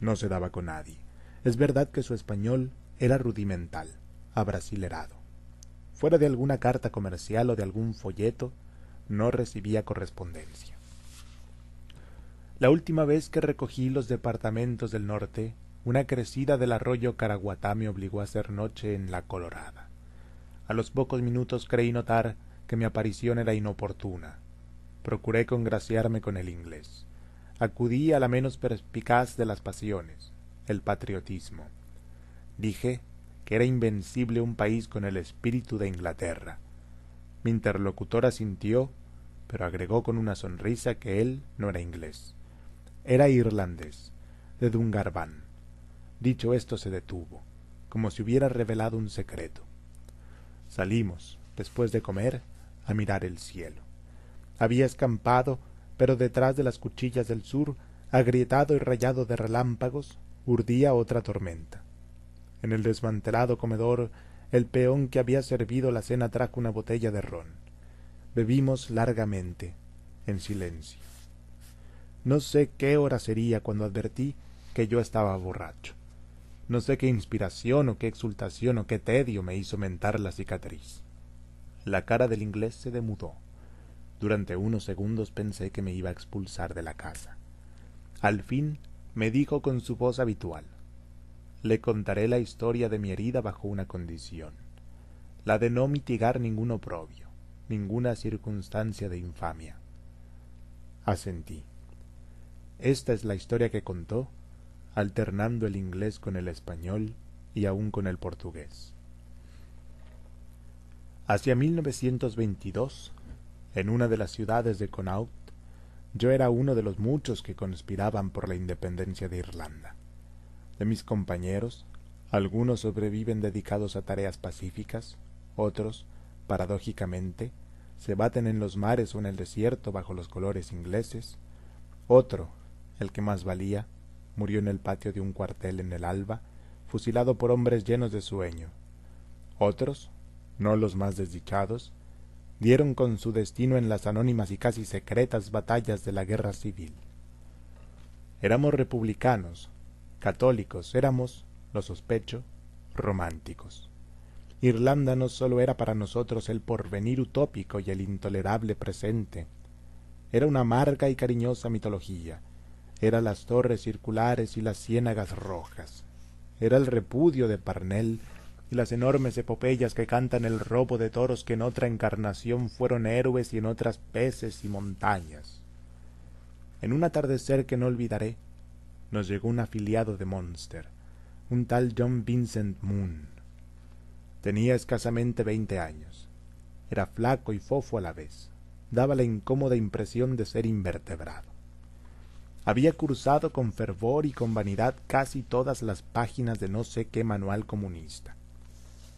No se daba con nadie. Es verdad que su español era rudimental, abrasilerado. Fuera de alguna carta comercial o de algún folleto, no recibía correspondencia. La última vez que recogí los departamentos del norte, una crecida del arroyo Caraguatá me obligó a hacer noche en la Colorada. A los pocos minutos creí notar que mi aparición era inoportuna, procuré congraciarme con el inglés. Acudí a la menos perspicaz de las pasiones, el patriotismo. Dije que era invencible un país con el espíritu de Inglaterra. Mi interlocutor asintió, pero agregó con una sonrisa que él no era inglés. Era irlandés, de Dungarvan. Dicho esto se detuvo, como si hubiera revelado un secreto. Salimos, después de comer, a mirar el cielo. Había escampado, pero detrás de las cuchillas del sur, agrietado y rayado de relámpagos, urdía otra tormenta. En el desmantelado comedor, el peón que había servido la cena trajo una botella de ron. Bebimos largamente, en silencio. No sé qué hora sería cuando advertí que yo estaba borracho. No sé qué inspiración o qué exultación o qué tedio me hizo mentar la cicatriz. La cara del inglés se demudó. Durante unos segundos pensé que me iba a expulsar de la casa. Al fin me dijo con su voz habitual Le contaré la historia de mi herida bajo una condición, la de no mitigar ningún oprobio, ninguna circunstancia de infamia. Asentí. Esta es la historia que contó, alternando el inglés con el español y aun con el portugués. Hacia 1922 en una de las ciudades de Connaught, yo era uno de los muchos que conspiraban por la independencia de Irlanda. De mis compañeros, algunos sobreviven dedicados a tareas pacíficas, otros, paradójicamente, se baten en los mares o en el desierto bajo los colores ingleses, otro, el que más valía, murió en el patio de un cuartel en el alba, fusilado por hombres llenos de sueño. Otros, no los más desdichados, dieron con su destino en las anónimas y casi secretas batallas de la guerra civil. Éramos republicanos, católicos, éramos, lo sospecho, románticos. Irlanda no sólo era para nosotros el porvenir utópico y el intolerable presente, era una amarga y cariñosa mitología, era las torres circulares y las ciénagas rojas, era el repudio de Parnell y las enormes epopeyas que cantan el robo de toros que en otra encarnación fueron héroes y en otras peces y montañas. En un atardecer que no olvidaré, nos llegó un afiliado de Monster, un tal John Vincent Moon. Tenía escasamente veinte años. Era flaco y fofo a la vez. Daba la incómoda impresión de ser invertebrado. Había cursado con fervor y con vanidad casi todas las páginas de no sé qué manual comunista.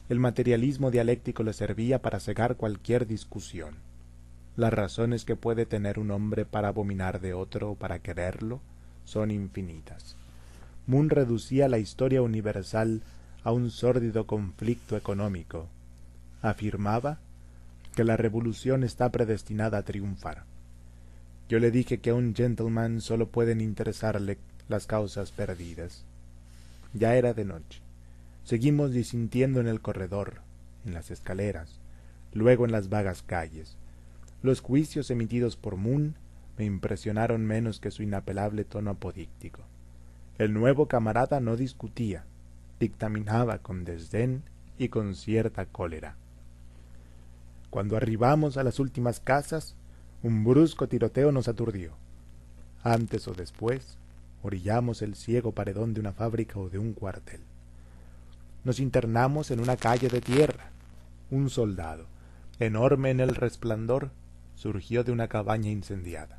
El materialismo dialéctico le servía para cegar cualquier discusión. Las razones que puede tener un hombre para abominar de otro o para quererlo son infinitas. Moon reducía la historia universal a un sórdido conflicto económico. Afirmaba que la revolución está predestinada a triunfar. Yo le dije que a un gentleman solo pueden interesarle las causas perdidas. Ya era de noche. Seguimos disintiendo en el corredor, en las escaleras, luego en las vagas calles. Los juicios emitidos por Moon me impresionaron menos que su inapelable tono apodíctico. El nuevo camarada no discutía, dictaminaba con desdén y con cierta cólera. Cuando arribamos a las últimas casas, un brusco tiroteo nos aturdió. Antes o después, orillamos el ciego paredón de una fábrica o de un cuartel. Nos internamos en una calle de tierra. Un soldado, enorme en el resplandor, surgió de una cabaña incendiada.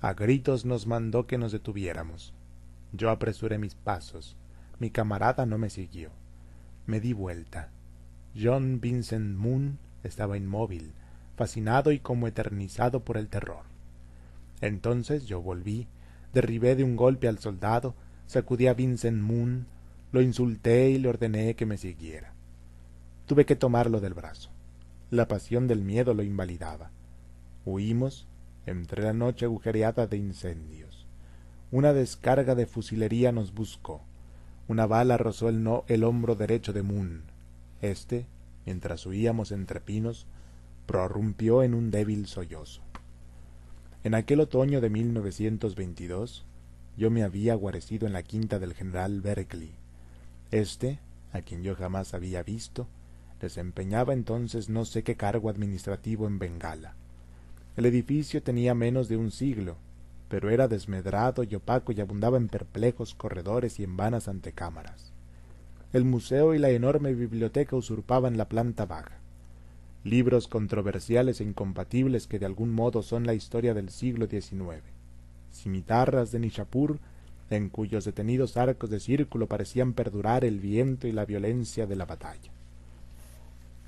A gritos nos mandó que nos detuviéramos. Yo apresuré mis pasos. Mi camarada no me siguió. Me di vuelta. John Vincent Moon estaba inmóvil, fascinado y como eternizado por el terror. Entonces yo volví, derribé de un golpe al soldado, sacudí a Vincent Moon, lo insulté y le ordené que me siguiera. Tuve que tomarlo del brazo. La pasión del miedo lo invalidaba. Huimos entre la noche agujereada de incendios. Una descarga de fusilería nos buscó. Una bala rozó el, no, el hombro derecho de Moon. Este, mientras huíamos entre pinos, prorrumpió en un débil sollozo. En aquel otoño de 1922, yo me había guarecido en la quinta del general Berkeley, este, a quien yo jamás había visto, desempeñaba entonces no sé qué cargo administrativo en Bengala. El edificio tenía menos de un siglo, pero era desmedrado y opaco y abundaba en perplejos corredores y en vanas antecámaras. El museo y la enorme biblioteca usurpaban la planta baja. Libros controversiales e incompatibles que de algún modo son la historia del siglo XIX. Cimitarras de Nishapur en cuyos detenidos arcos de círculo parecían perdurar el viento y la violencia de la batalla.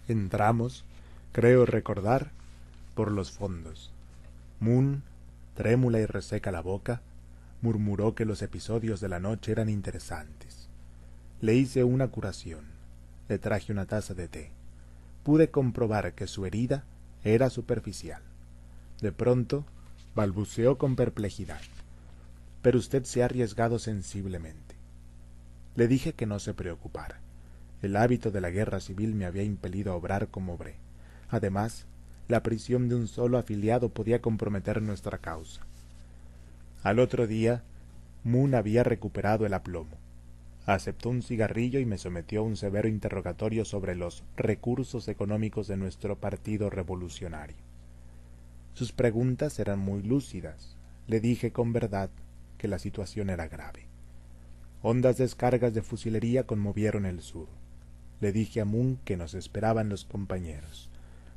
Entramos, creo recordar, por los fondos. Moon, trémula y reseca la boca, murmuró que los episodios de la noche eran interesantes. Le hice una curación, le traje una taza de té. Pude comprobar que su herida era superficial. De pronto, balbuceó con perplejidad pero usted se ha arriesgado sensiblemente. Le dije que no se preocupara. El hábito de la guerra civil me había impelido a obrar como obré. Además, la prisión de un solo afiliado podía comprometer nuestra causa. Al otro día, Moon había recuperado el aplomo. Aceptó un cigarrillo y me sometió a un severo interrogatorio sobre los recursos económicos de nuestro partido revolucionario. Sus preguntas eran muy lúcidas. Le dije con verdad que la situación era grave. Hondas descargas de fusilería conmovieron el sur. Le dije a Moon que nos esperaban los compañeros.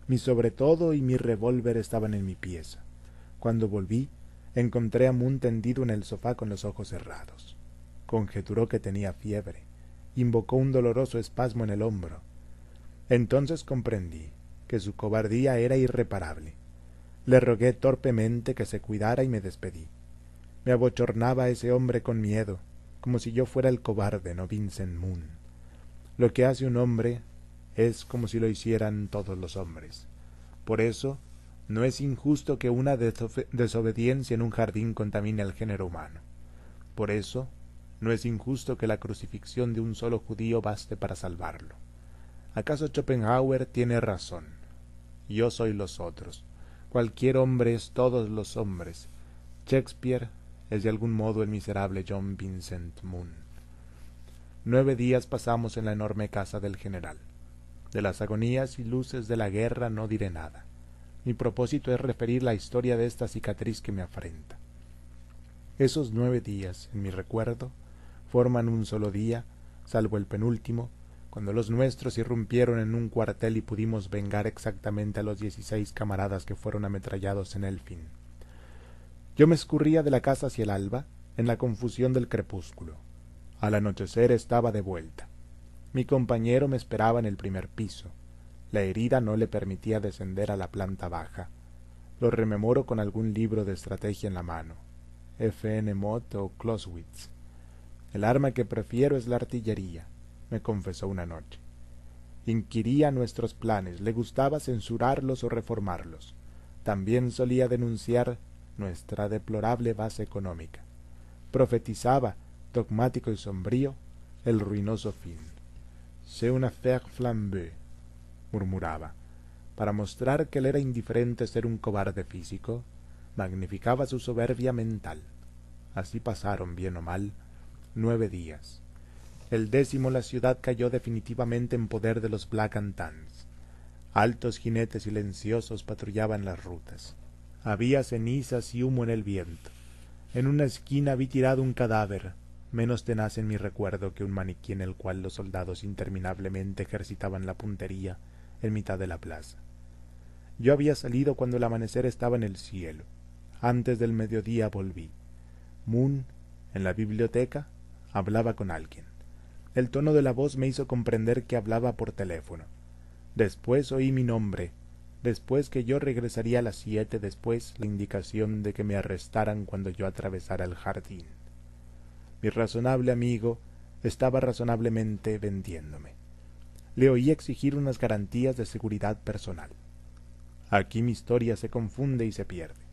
Mi sobretodo y mi revólver estaban en mi pieza. Cuando volví, encontré a Moon tendido en el sofá con los ojos cerrados. Conjeturó que tenía fiebre. Invocó un doloroso espasmo en el hombro. Entonces comprendí que su cobardía era irreparable. Le rogué torpemente que se cuidara y me despedí. Me abochornaba ese hombre con miedo, como si yo fuera el cobarde, no Vincent Moon. Lo que hace un hombre es como si lo hicieran todos los hombres. Por eso, no es injusto que una desobediencia en un jardín contamine al género humano. Por eso, no es injusto que la crucifixión de un solo judío baste para salvarlo. ¿Acaso Schopenhauer tiene razón? Yo soy los otros. Cualquier hombre es todos los hombres. Shakespeare es de algún modo el miserable John Vincent Moon. Nueve días pasamos en la enorme casa del general. De las agonías y luces de la guerra no diré nada. Mi propósito es referir la historia de esta cicatriz que me afrenta. Esos nueve días, en mi recuerdo, forman un solo día, salvo el penúltimo, cuando los nuestros irrumpieron en un cuartel y pudimos vengar exactamente a los dieciséis camaradas que fueron ametrallados en el fin. Yo me escurría de la casa hacia el alba, en la confusión del crepúsculo. Al anochecer estaba de vuelta. Mi compañero me esperaba en el primer piso. La herida no le permitía descender a la planta baja. Lo rememoro con algún libro de estrategia en la mano. F. Mott o. El arma que prefiero es la artillería, me confesó una noche. Inquiría nuestros planes, le gustaba censurarlos o reformarlos. También solía denunciar nuestra deplorable base económica. Profetizaba, dogmático y sombrío, el ruinoso fin. C'est una affaire flambée, murmuraba. Para mostrar que le era indiferente ser un cobarde físico, magnificaba su soberbia mental. Así pasaron, bien o mal, nueve días. El décimo la ciudad cayó definitivamente en poder de los Black and Tans. Altos jinetes silenciosos patrullaban las rutas. Había cenizas y humo en el viento. En una esquina vi tirado un cadáver, menos tenaz en mi recuerdo que un maniquí en el cual los soldados interminablemente ejercitaban la puntería en mitad de la plaza. Yo había salido cuando el amanecer estaba en el cielo. Antes del mediodía volví. Moon, en la biblioteca, hablaba con alguien. El tono de la voz me hizo comprender que hablaba por teléfono. Después oí mi nombre, después que yo regresaría a las siete, después la indicación de que me arrestaran cuando yo atravesara el jardín. Mi razonable amigo estaba razonablemente vendiéndome. Le oí exigir unas garantías de seguridad personal. Aquí mi historia se confunde y se pierde.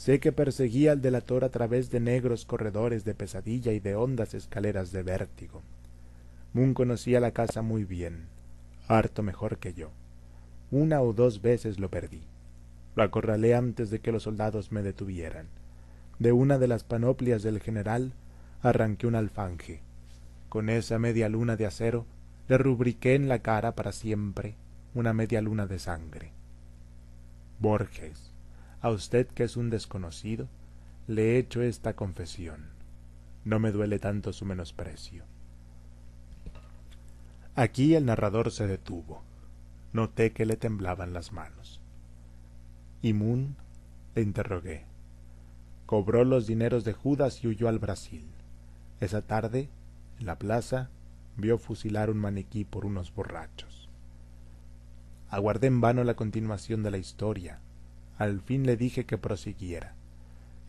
Sé que perseguía al delator a través de negros corredores de pesadilla y de hondas escaleras de vértigo. Moon conocía la casa muy bien, harto mejor que yo. Una o dos veces lo perdí. Lo acorralé antes de que los soldados me detuvieran. De una de las panoplias del general arranqué un alfanje. Con esa media luna de acero le rubriqué en la cara para siempre una media luna de sangre. Borges a usted que es un desconocido, le he hecho esta confesión. No me duele tanto su menosprecio. Aquí el narrador se detuvo. Noté que le temblaban las manos. ¿Y Moon? le interrogué. Cobró los dineros de Judas y huyó al Brasil. Esa tarde, en la plaza, vio fusilar un maniquí por unos borrachos. Aguardé en vano la continuación de la historia, al fin le dije que prosiguiera.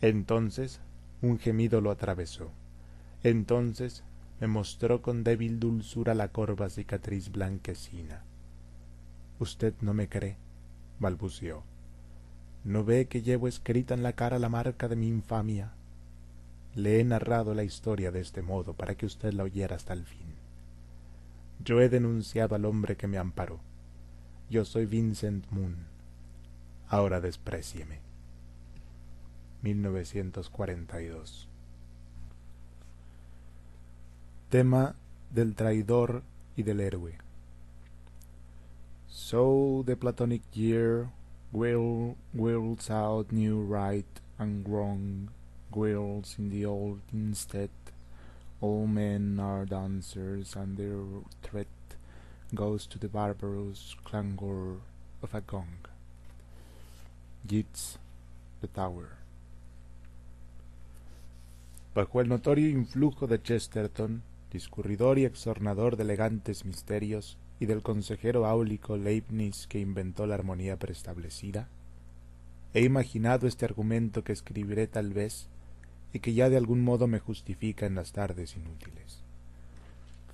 Entonces un gemido lo atravesó. Entonces me mostró con débil dulzura la corva cicatriz blanquecina. Usted no me cree, balbuceó. ¿No ve que llevo escrita en la cara la marca de mi infamia? Le he narrado la historia de este modo para que usted la oyera hasta el fin. Yo he denunciado al hombre que me amparó. Yo soy Vincent Moon ahora desprecieme. 1942 Tema del traidor y del héroe. So the Platonic year will whirls out new right and wrong, whirls in the old instead. All men are dancers, and their threat goes to the barbarous clangor of a gong. Yeats, The Tower. Bajo el notorio influjo de Chesterton, discurridor y exornador de elegantes misterios, y del consejero áulico Leibniz que inventó la armonía preestablecida, he imaginado este argumento que escribiré tal vez y que ya de algún modo me justifica en las tardes inútiles.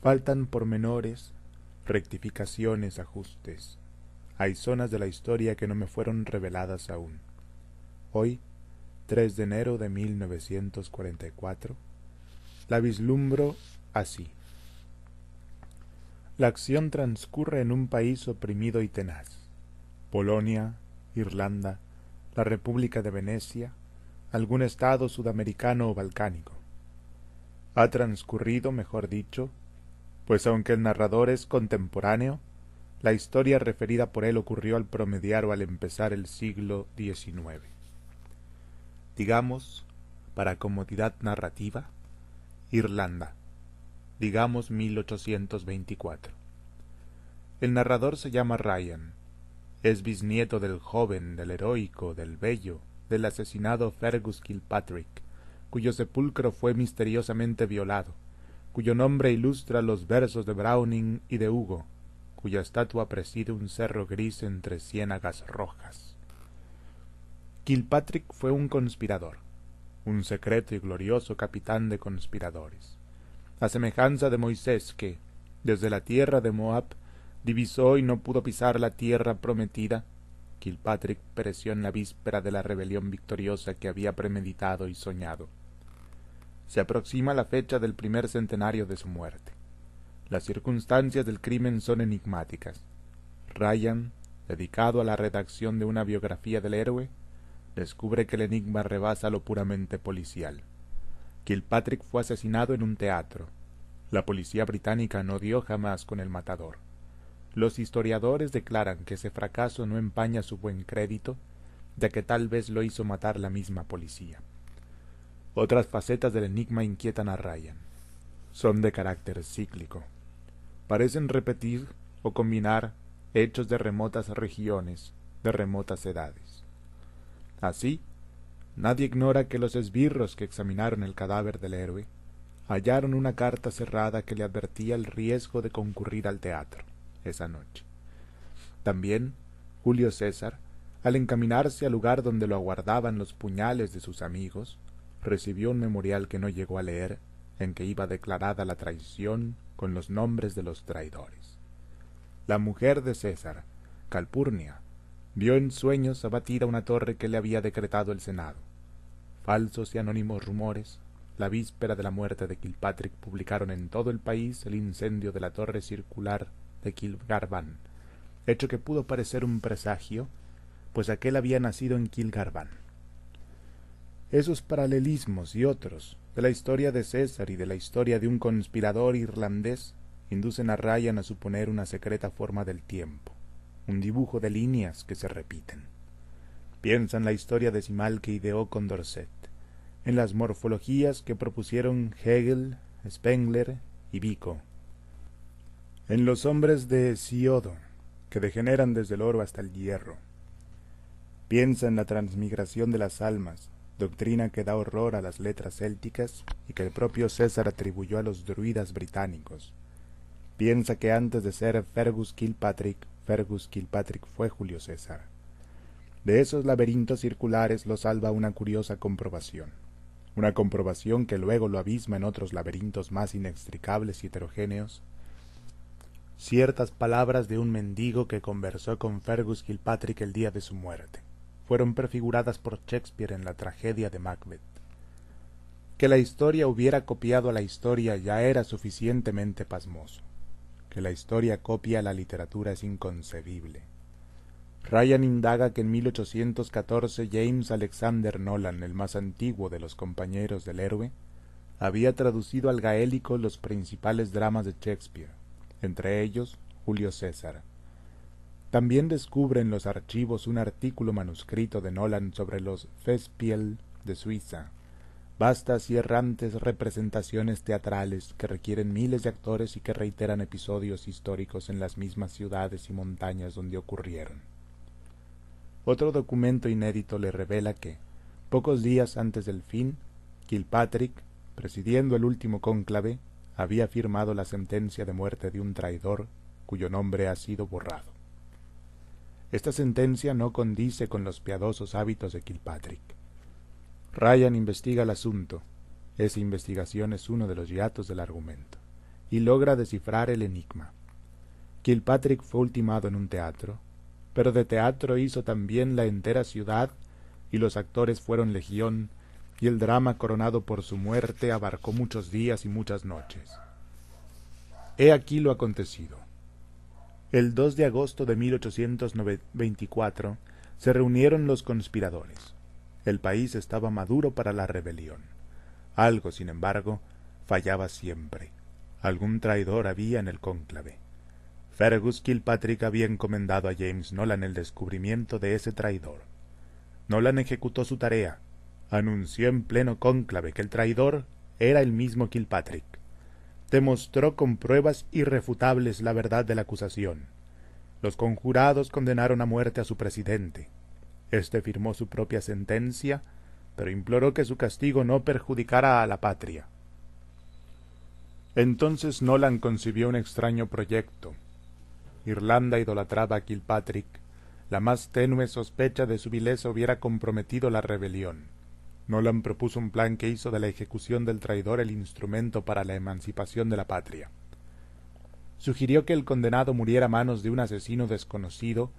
Faltan pormenores, rectificaciones, ajustes, hay zonas de la historia que no me fueron reveladas aún. Hoy, 3 de enero de 1944, la vislumbro así. La acción transcurre en un país oprimido y tenaz. Polonia, Irlanda, la República de Venecia, algún estado sudamericano o balcánico. Ha transcurrido, mejor dicho, pues aunque el narrador es contemporáneo, la historia referida por él ocurrió al promediar o al empezar el siglo XIX. Digamos, para comodidad narrativa, Irlanda, digamos 1824. El narrador se llama Ryan, es bisnieto del joven, del heroico, del bello, del asesinado Fergus Kilpatrick, cuyo sepulcro fue misteriosamente violado, cuyo nombre ilustra los versos de Browning y de Hugo, cuya estatua preside un cerro gris entre ciénagas rojas. Kilpatrick fue un conspirador, un secreto y glorioso capitán de conspiradores, a semejanza de Moisés que, desde la tierra de Moab, divisó y no pudo pisar la tierra prometida, Kilpatrick pereció en la víspera de la rebelión victoriosa que había premeditado y soñado. Se aproxima la fecha del primer centenario de su muerte. Las circunstancias del crimen son enigmáticas. Ryan, dedicado a la redacción de una biografía del héroe, descubre que el enigma rebasa lo puramente policial. Kilpatrick fue asesinado en un teatro. La policía británica no dio jamás con el matador. Los historiadores declaran que ese fracaso no empaña su buen crédito, ya que tal vez lo hizo matar la misma policía. Otras facetas del enigma inquietan a Ryan. Son de carácter cíclico. Parecen repetir o combinar hechos de remotas regiones, de remotas edades. Así, nadie ignora que los esbirros que examinaron el cadáver del héroe hallaron una carta cerrada que le advertía el riesgo de concurrir al teatro esa noche. También Julio César, al encaminarse al lugar donde lo aguardaban los puñales de sus amigos, recibió un memorial que no llegó a leer, en que iba declarada la traición con los nombres de los traidores. La mujer de César, Calpurnia, vio en sueños abatida una torre que le había decretado el Senado. Falsos y anónimos rumores, la víspera de la muerte de Kilpatrick publicaron en todo el país el incendio de la torre circular de Kilgarvan, hecho que pudo parecer un presagio, pues aquel había nacido en Kilgarvan. Esos paralelismos y otros de la historia de César y de la historia de un conspirador irlandés inducen a Ryan a suponer una secreta forma del tiempo, un dibujo de líneas que se repiten. Piensa en la historia decimal que ideó Condorcet, en las morfologías que propusieron Hegel, Spengler y Vico, en los hombres de Siodo, que degeneran desde el oro hasta el hierro. Piensa en la transmigración de las almas, doctrina que da horror a las letras célticas y que el propio César atribuyó a los druidas británicos. Piensa que antes de ser Fergus Kilpatrick, Fergus Kilpatrick fue Julio César. De esos laberintos circulares lo salva una curiosa comprobación, una comprobación que luego lo abisma en otros laberintos más inextricables y heterogéneos, ciertas palabras de un mendigo que conversó con Fergus Kilpatrick el día de su muerte. Fueron prefiguradas por Shakespeare en la tragedia de Macbeth. Que la historia hubiera copiado a la historia ya era suficientemente pasmoso. Que la historia copia a la literatura es inconcebible. Ryan indaga que en 1814 James Alexander Nolan, el más antiguo de los compañeros del héroe, había traducido al gaélico los principales dramas de Shakespeare entre ellos Julio César. También descubre en los archivos un artículo manuscrito de Nolan sobre los Festspiel de Suiza, vastas y errantes representaciones teatrales que requieren miles de actores y que reiteran episodios históricos en las mismas ciudades y montañas donde ocurrieron. Otro documento inédito le revela que, pocos días antes del fin, Kilpatrick, presidiendo el último cónclave, había firmado la sentencia de muerte de un traidor cuyo nombre ha sido borrado. Esta sentencia no condice con los piadosos hábitos de Kilpatrick. Ryan investiga el asunto, esa investigación es uno de los hiatos del argumento, y logra descifrar el enigma. Kilpatrick fue ultimado en un teatro, pero de teatro hizo también la entera ciudad, y los actores fueron legión y el drama coronado por su muerte abarcó muchos días y muchas noches. He aquí lo acontecido. El 2 de agosto de 1824 se reunieron los conspiradores. El país estaba maduro para la rebelión. Algo, sin embargo, fallaba siempre. Algún traidor había en el cónclave. Fergus Kilpatrick había encomendado a James Nolan el descubrimiento de ese traidor. Nolan ejecutó su tarea, anunció en pleno cónclave que el traidor era el mismo Kilpatrick. Demostró con pruebas irrefutables la verdad de la acusación. Los conjurados condenaron a muerte a su presidente. Este firmó su propia sentencia, pero imploró que su castigo no perjudicara a la patria. Entonces Nolan concibió un extraño proyecto. Irlanda idolatraba a Kilpatrick. La más tenue sospecha de su vileza hubiera comprometido la rebelión. Nolan propuso un plan que hizo de la ejecución del traidor el instrumento para la emancipación de la patria. Sugirió que el condenado muriera a manos de un asesino desconocido,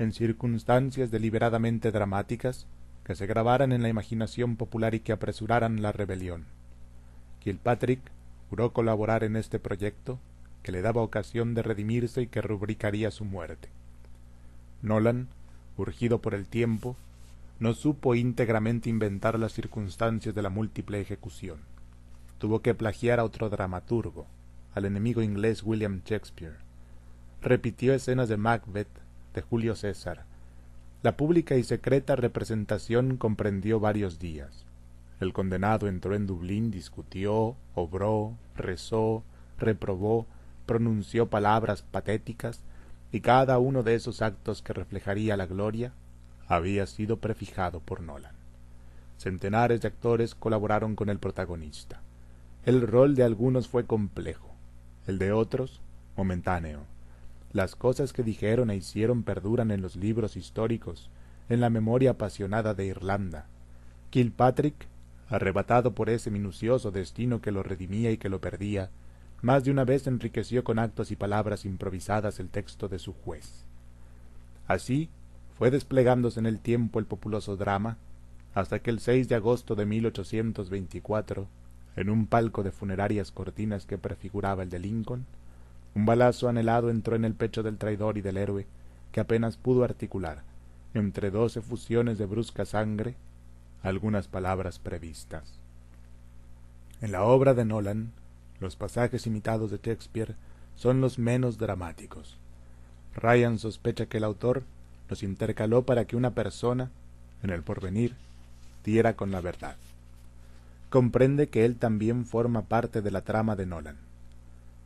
en circunstancias deliberadamente dramáticas, que se grabaran en la imaginación popular y que apresuraran la rebelión. Kilpatrick juró colaborar en este proyecto, que le daba ocasión de redimirse y que rubricaría su muerte. Nolan, urgido por el tiempo, no supo íntegramente inventar las circunstancias de la múltiple ejecución. Tuvo que plagiar a otro dramaturgo, al enemigo inglés William Shakespeare. Repitió escenas de Macbeth, de Julio César. La pública y secreta representación comprendió varios días. El condenado entró en Dublín, discutió, obró, rezó, reprobó, pronunció palabras patéticas, y cada uno de esos actos que reflejaría la gloria había sido prefijado por Nolan. Centenares de actores colaboraron con el protagonista. El rol de algunos fue complejo, el de otros momentáneo. Las cosas que dijeron e hicieron perduran en los libros históricos, en la memoria apasionada de Irlanda. Kilpatrick arrebatado por ese minucioso destino que lo redimía y que lo perdía, más de una vez enriqueció con actos y palabras improvisadas el texto de su juez. Así fue desplegándose en el tiempo el populoso drama, hasta que el 6 de agosto de 1824, en un palco de funerarias cortinas que prefiguraba el de Lincoln, un balazo anhelado entró en el pecho del traidor y del héroe, que apenas pudo articular, entre dos efusiones de brusca sangre, algunas palabras previstas. En la obra de Nolan, los pasajes imitados de Shakespeare son los menos dramáticos. Ryan sospecha que el autor los intercaló para que una persona, en el porvenir, diera con la verdad. Comprende que él también forma parte de la trama de Nolan.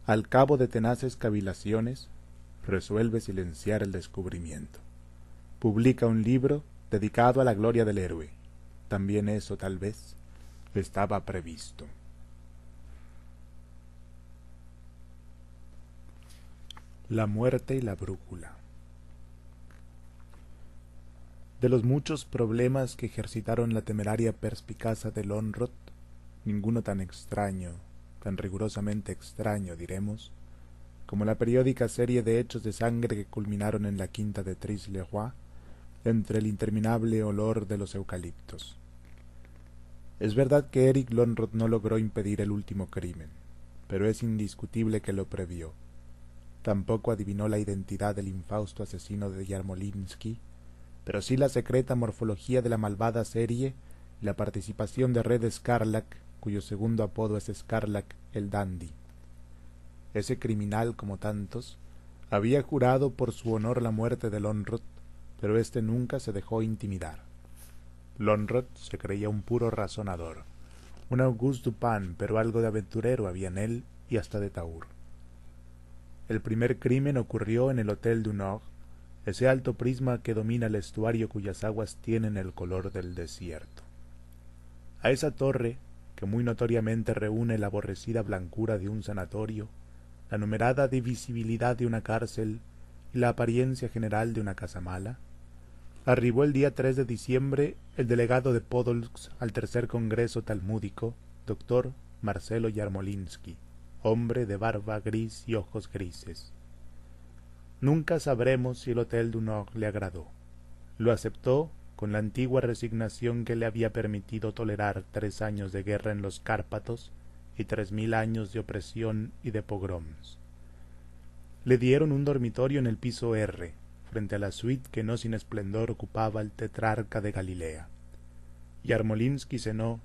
Al cabo de tenaces cavilaciones, resuelve silenciar el descubrimiento. Publica un libro dedicado a la gloria del héroe, también eso tal vez estaba previsto. La muerte y la brújula. De los muchos problemas que ejercitaron la temeraria perspicacia de Lonrod, ninguno tan extraño, tan rigurosamente extraño, diremos, como la periódica serie de hechos de sangre que culminaron en la quinta de Tris-le-Roi, entre el interminable olor de los eucaliptos. Es verdad que Eric Lonrod no logró impedir el último crimen, pero es indiscutible que lo previó. Tampoco adivinó la identidad del infausto asesino de Yarmolinsky, pero sí la secreta morfología de la malvada serie y la participación de Red Scarlac, cuyo segundo apodo es Scarlac el Dandy. Ese criminal, como tantos, había jurado por su honor la muerte de Lonrod pero éste nunca se dejó intimidar. Lonrod se creía un puro razonador, un Auguste Dupin, pero algo de aventurero había en él y hasta de taur. El primer crimen ocurrió en el Hotel du Nord, ese alto prisma que domina el estuario cuyas aguas tienen el color del desierto. A esa torre, que muy notoriamente reúne la aborrecida blancura de un sanatorio, la numerada divisibilidad de una cárcel y la apariencia general de una casa mala, arribó el día 3 de diciembre el delegado de Podolsk al tercer congreso talmúdico, doctor Marcelo Yarmolinsky, hombre de barba gris y ojos grises. Nunca sabremos si el Hotel du Nord le agradó. Lo aceptó con la antigua resignación que le había permitido tolerar tres años de guerra en los Cárpatos y tres mil años de opresión y de pogroms. Le dieron un dormitorio en el piso R, frente a la suite que no sin esplendor ocupaba el tetrarca de Galilea. Yarmolinsky cenó,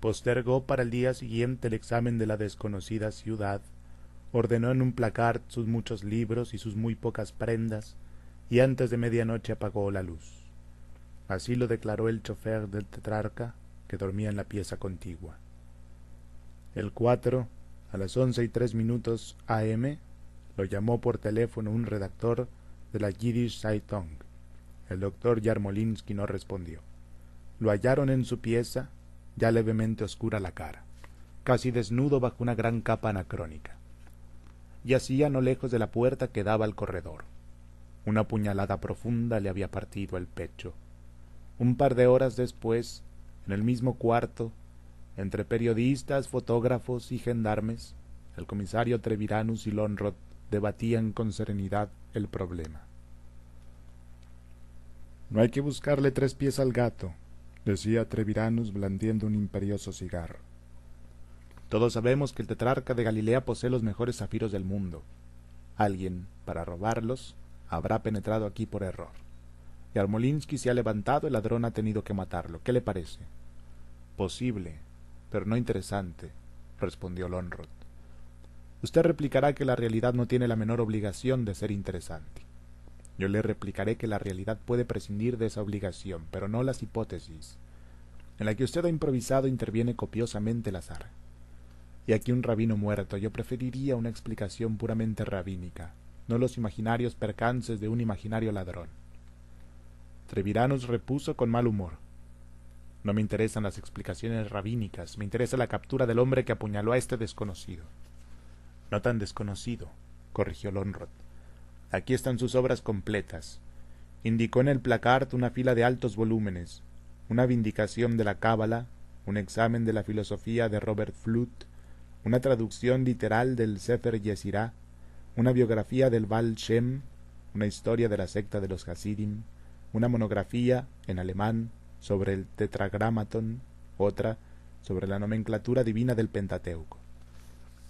postergó para el día siguiente el examen de la desconocida ciudad, ordenó en un placard sus muchos libros y sus muy pocas prendas, y antes de medianoche apagó la luz. Así lo declaró el chofer del tetrarca, que dormía en la pieza contigua. El 4, a las once y tres minutos AM, lo llamó por teléfono un redactor de la Yiddish Zeitung. El doctor Yarmolinsky no respondió. Lo hallaron en su pieza, ya levemente oscura la cara, casi desnudo bajo una gran capa anacrónica. Yacía no lejos de la puerta que daba al corredor. Una puñalada profunda le había partido el pecho. Un par de horas después, en el mismo cuarto, entre periodistas, fotógrafos y gendarmes, el comisario Treviranus y Lonrod debatían con serenidad el problema. No hay que buscarle tres pies al gato, decía Treviranus blandiendo un imperioso cigarro. Todos sabemos que el tetrarca de Galilea posee los mejores zafiros del mundo. Alguien, para robarlos, habrá penetrado aquí por error. Yarmolinsky se ha levantado, el ladrón ha tenido que matarlo. ¿Qué le parece? Posible, pero no interesante, respondió Lonrod. Usted replicará que la realidad no tiene la menor obligación de ser interesante. Yo le replicaré que la realidad puede prescindir de esa obligación, pero no las hipótesis. En la que usted ha improvisado interviene copiosamente el azar. Y aquí un rabino muerto, yo preferiría una explicación puramente rabínica, no los imaginarios percances de un imaginario ladrón. Treviranus repuso con mal humor. No me interesan las explicaciones rabínicas, me interesa la captura del hombre que apuñaló a este desconocido. No tan desconocido, corrigió Lonrod. Aquí están sus obras completas. Indicó en el placard una fila de altos volúmenes, una vindicación de la cábala, un examen de la filosofía de Robert Flut, una traducción literal del Sefer Yesirá, una biografía del Baal Shem, una historia de la secta de los Hasidim, una monografía en alemán sobre el tetragramaton, otra sobre la nomenclatura divina del Pentateuco.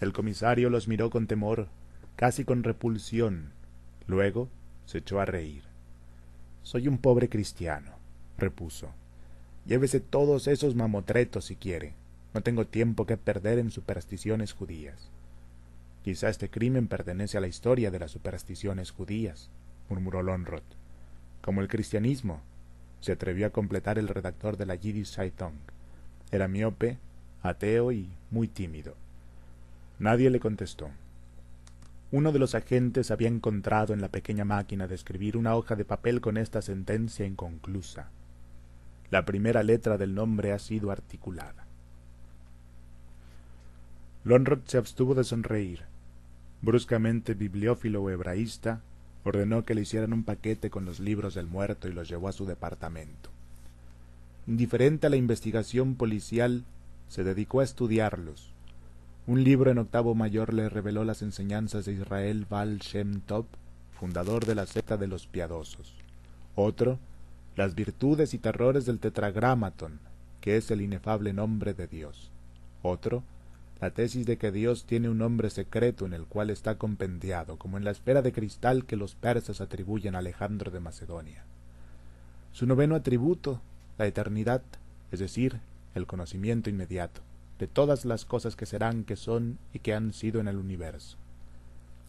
El comisario los miró con temor, casi con repulsión. Luego se echó a reír. Soy un pobre cristiano, repuso. Llévese todos esos mamotretos si quiere. No tengo tiempo que perder en supersticiones judías. Quizá este crimen pertenece a la historia de las supersticiones judías, murmuró Lonrod. Como el cristianismo, se atrevió a completar el redactor de la Yiddish Zeitung. Era miope, ateo y muy tímido. Nadie le contestó. Uno de los agentes había encontrado en la pequeña máquina de escribir una hoja de papel con esta sentencia inconclusa. La primera letra del nombre ha sido articulada. Lonrod se abstuvo de sonreír. Bruscamente bibliófilo o hebraísta, ordenó que le hicieran un paquete con los libros del muerto y los llevó a su departamento. Indiferente a la investigación policial, se dedicó a estudiarlos. Un libro en octavo mayor le reveló las enseñanzas de Israel Baal Shem fundador de la secta de los piadosos. Otro, las virtudes y terrores del tetragramaton, que es el inefable nombre de Dios. Otro, la tesis de que Dios tiene un nombre secreto en el cual está compendiado, como en la esfera de cristal que los persas atribuyen a Alejandro de Macedonia. Su noveno atributo, la eternidad, es decir, el conocimiento inmediato de todas las cosas que serán, que son y que han sido en el universo.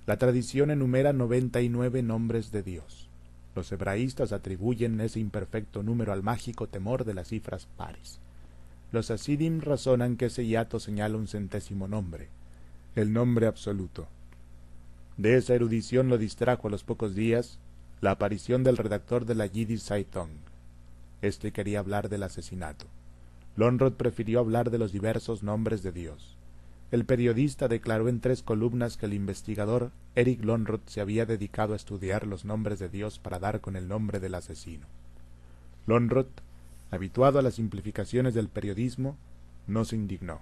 La tradición enumera noventa y nueve nombres de Dios. Los hebraístas atribuyen ese imperfecto número al mágico temor de las cifras pares. Los Hasidim razonan que ese hiato señala un centésimo nombre, el nombre absoluto. De esa erudición lo distrajo a los pocos días la aparición del redactor de la Yiddish Zeitung. Este quería hablar del asesinato. Lonrod prefirió hablar de los diversos nombres de Dios. El periodista declaró en tres columnas que el investigador Eric Lonrod se había dedicado a estudiar los nombres de Dios para dar con el nombre del asesino. Lonrod habituado a las simplificaciones del periodismo, no se indignó.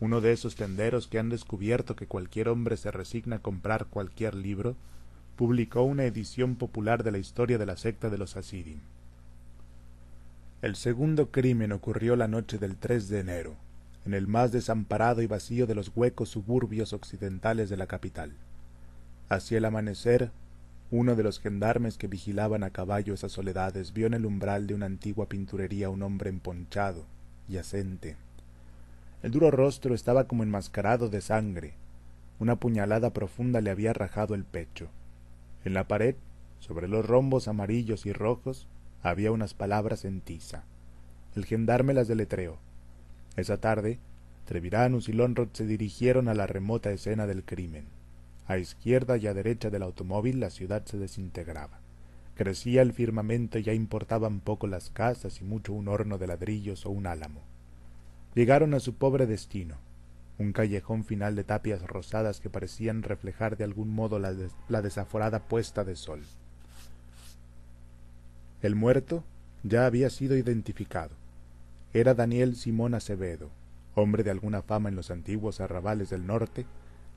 Uno de esos tenderos que han descubierto que cualquier hombre se resigna a comprar cualquier libro, publicó una edición popular de la historia de la secta de los Hasidim. El segundo crimen ocurrió la noche del 3 de enero, en el más desamparado y vacío de los huecos suburbios occidentales de la capital. Hacia el amanecer, uno de los gendarmes que vigilaban a caballo esas soledades vio en el umbral de una antigua pinturería un hombre emponchado, yacente. El duro rostro estaba como enmascarado de sangre. Una puñalada profunda le había rajado el pecho. En la pared, sobre los rombos amarillos y rojos, había unas palabras en tiza. El gendarme las deletreó. Esa tarde, Treviranus y Lonrod se dirigieron a la remota escena del crimen. A izquierda y a derecha del automóvil la ciudad se desintegraba. Crecía el firmamento y ya importaban poco las casas y mucho un horno de ladrillos o un álamo. Llegaron a su pobre destino, un callejón final de tapias rosadas que parecían reflejar de algún modo la, la desaforada puesta de sol. El muerto ya había sido identificado. Era Daniel Simón Acevedo, hombre de alguna fama en los antiguos arrabales del norte,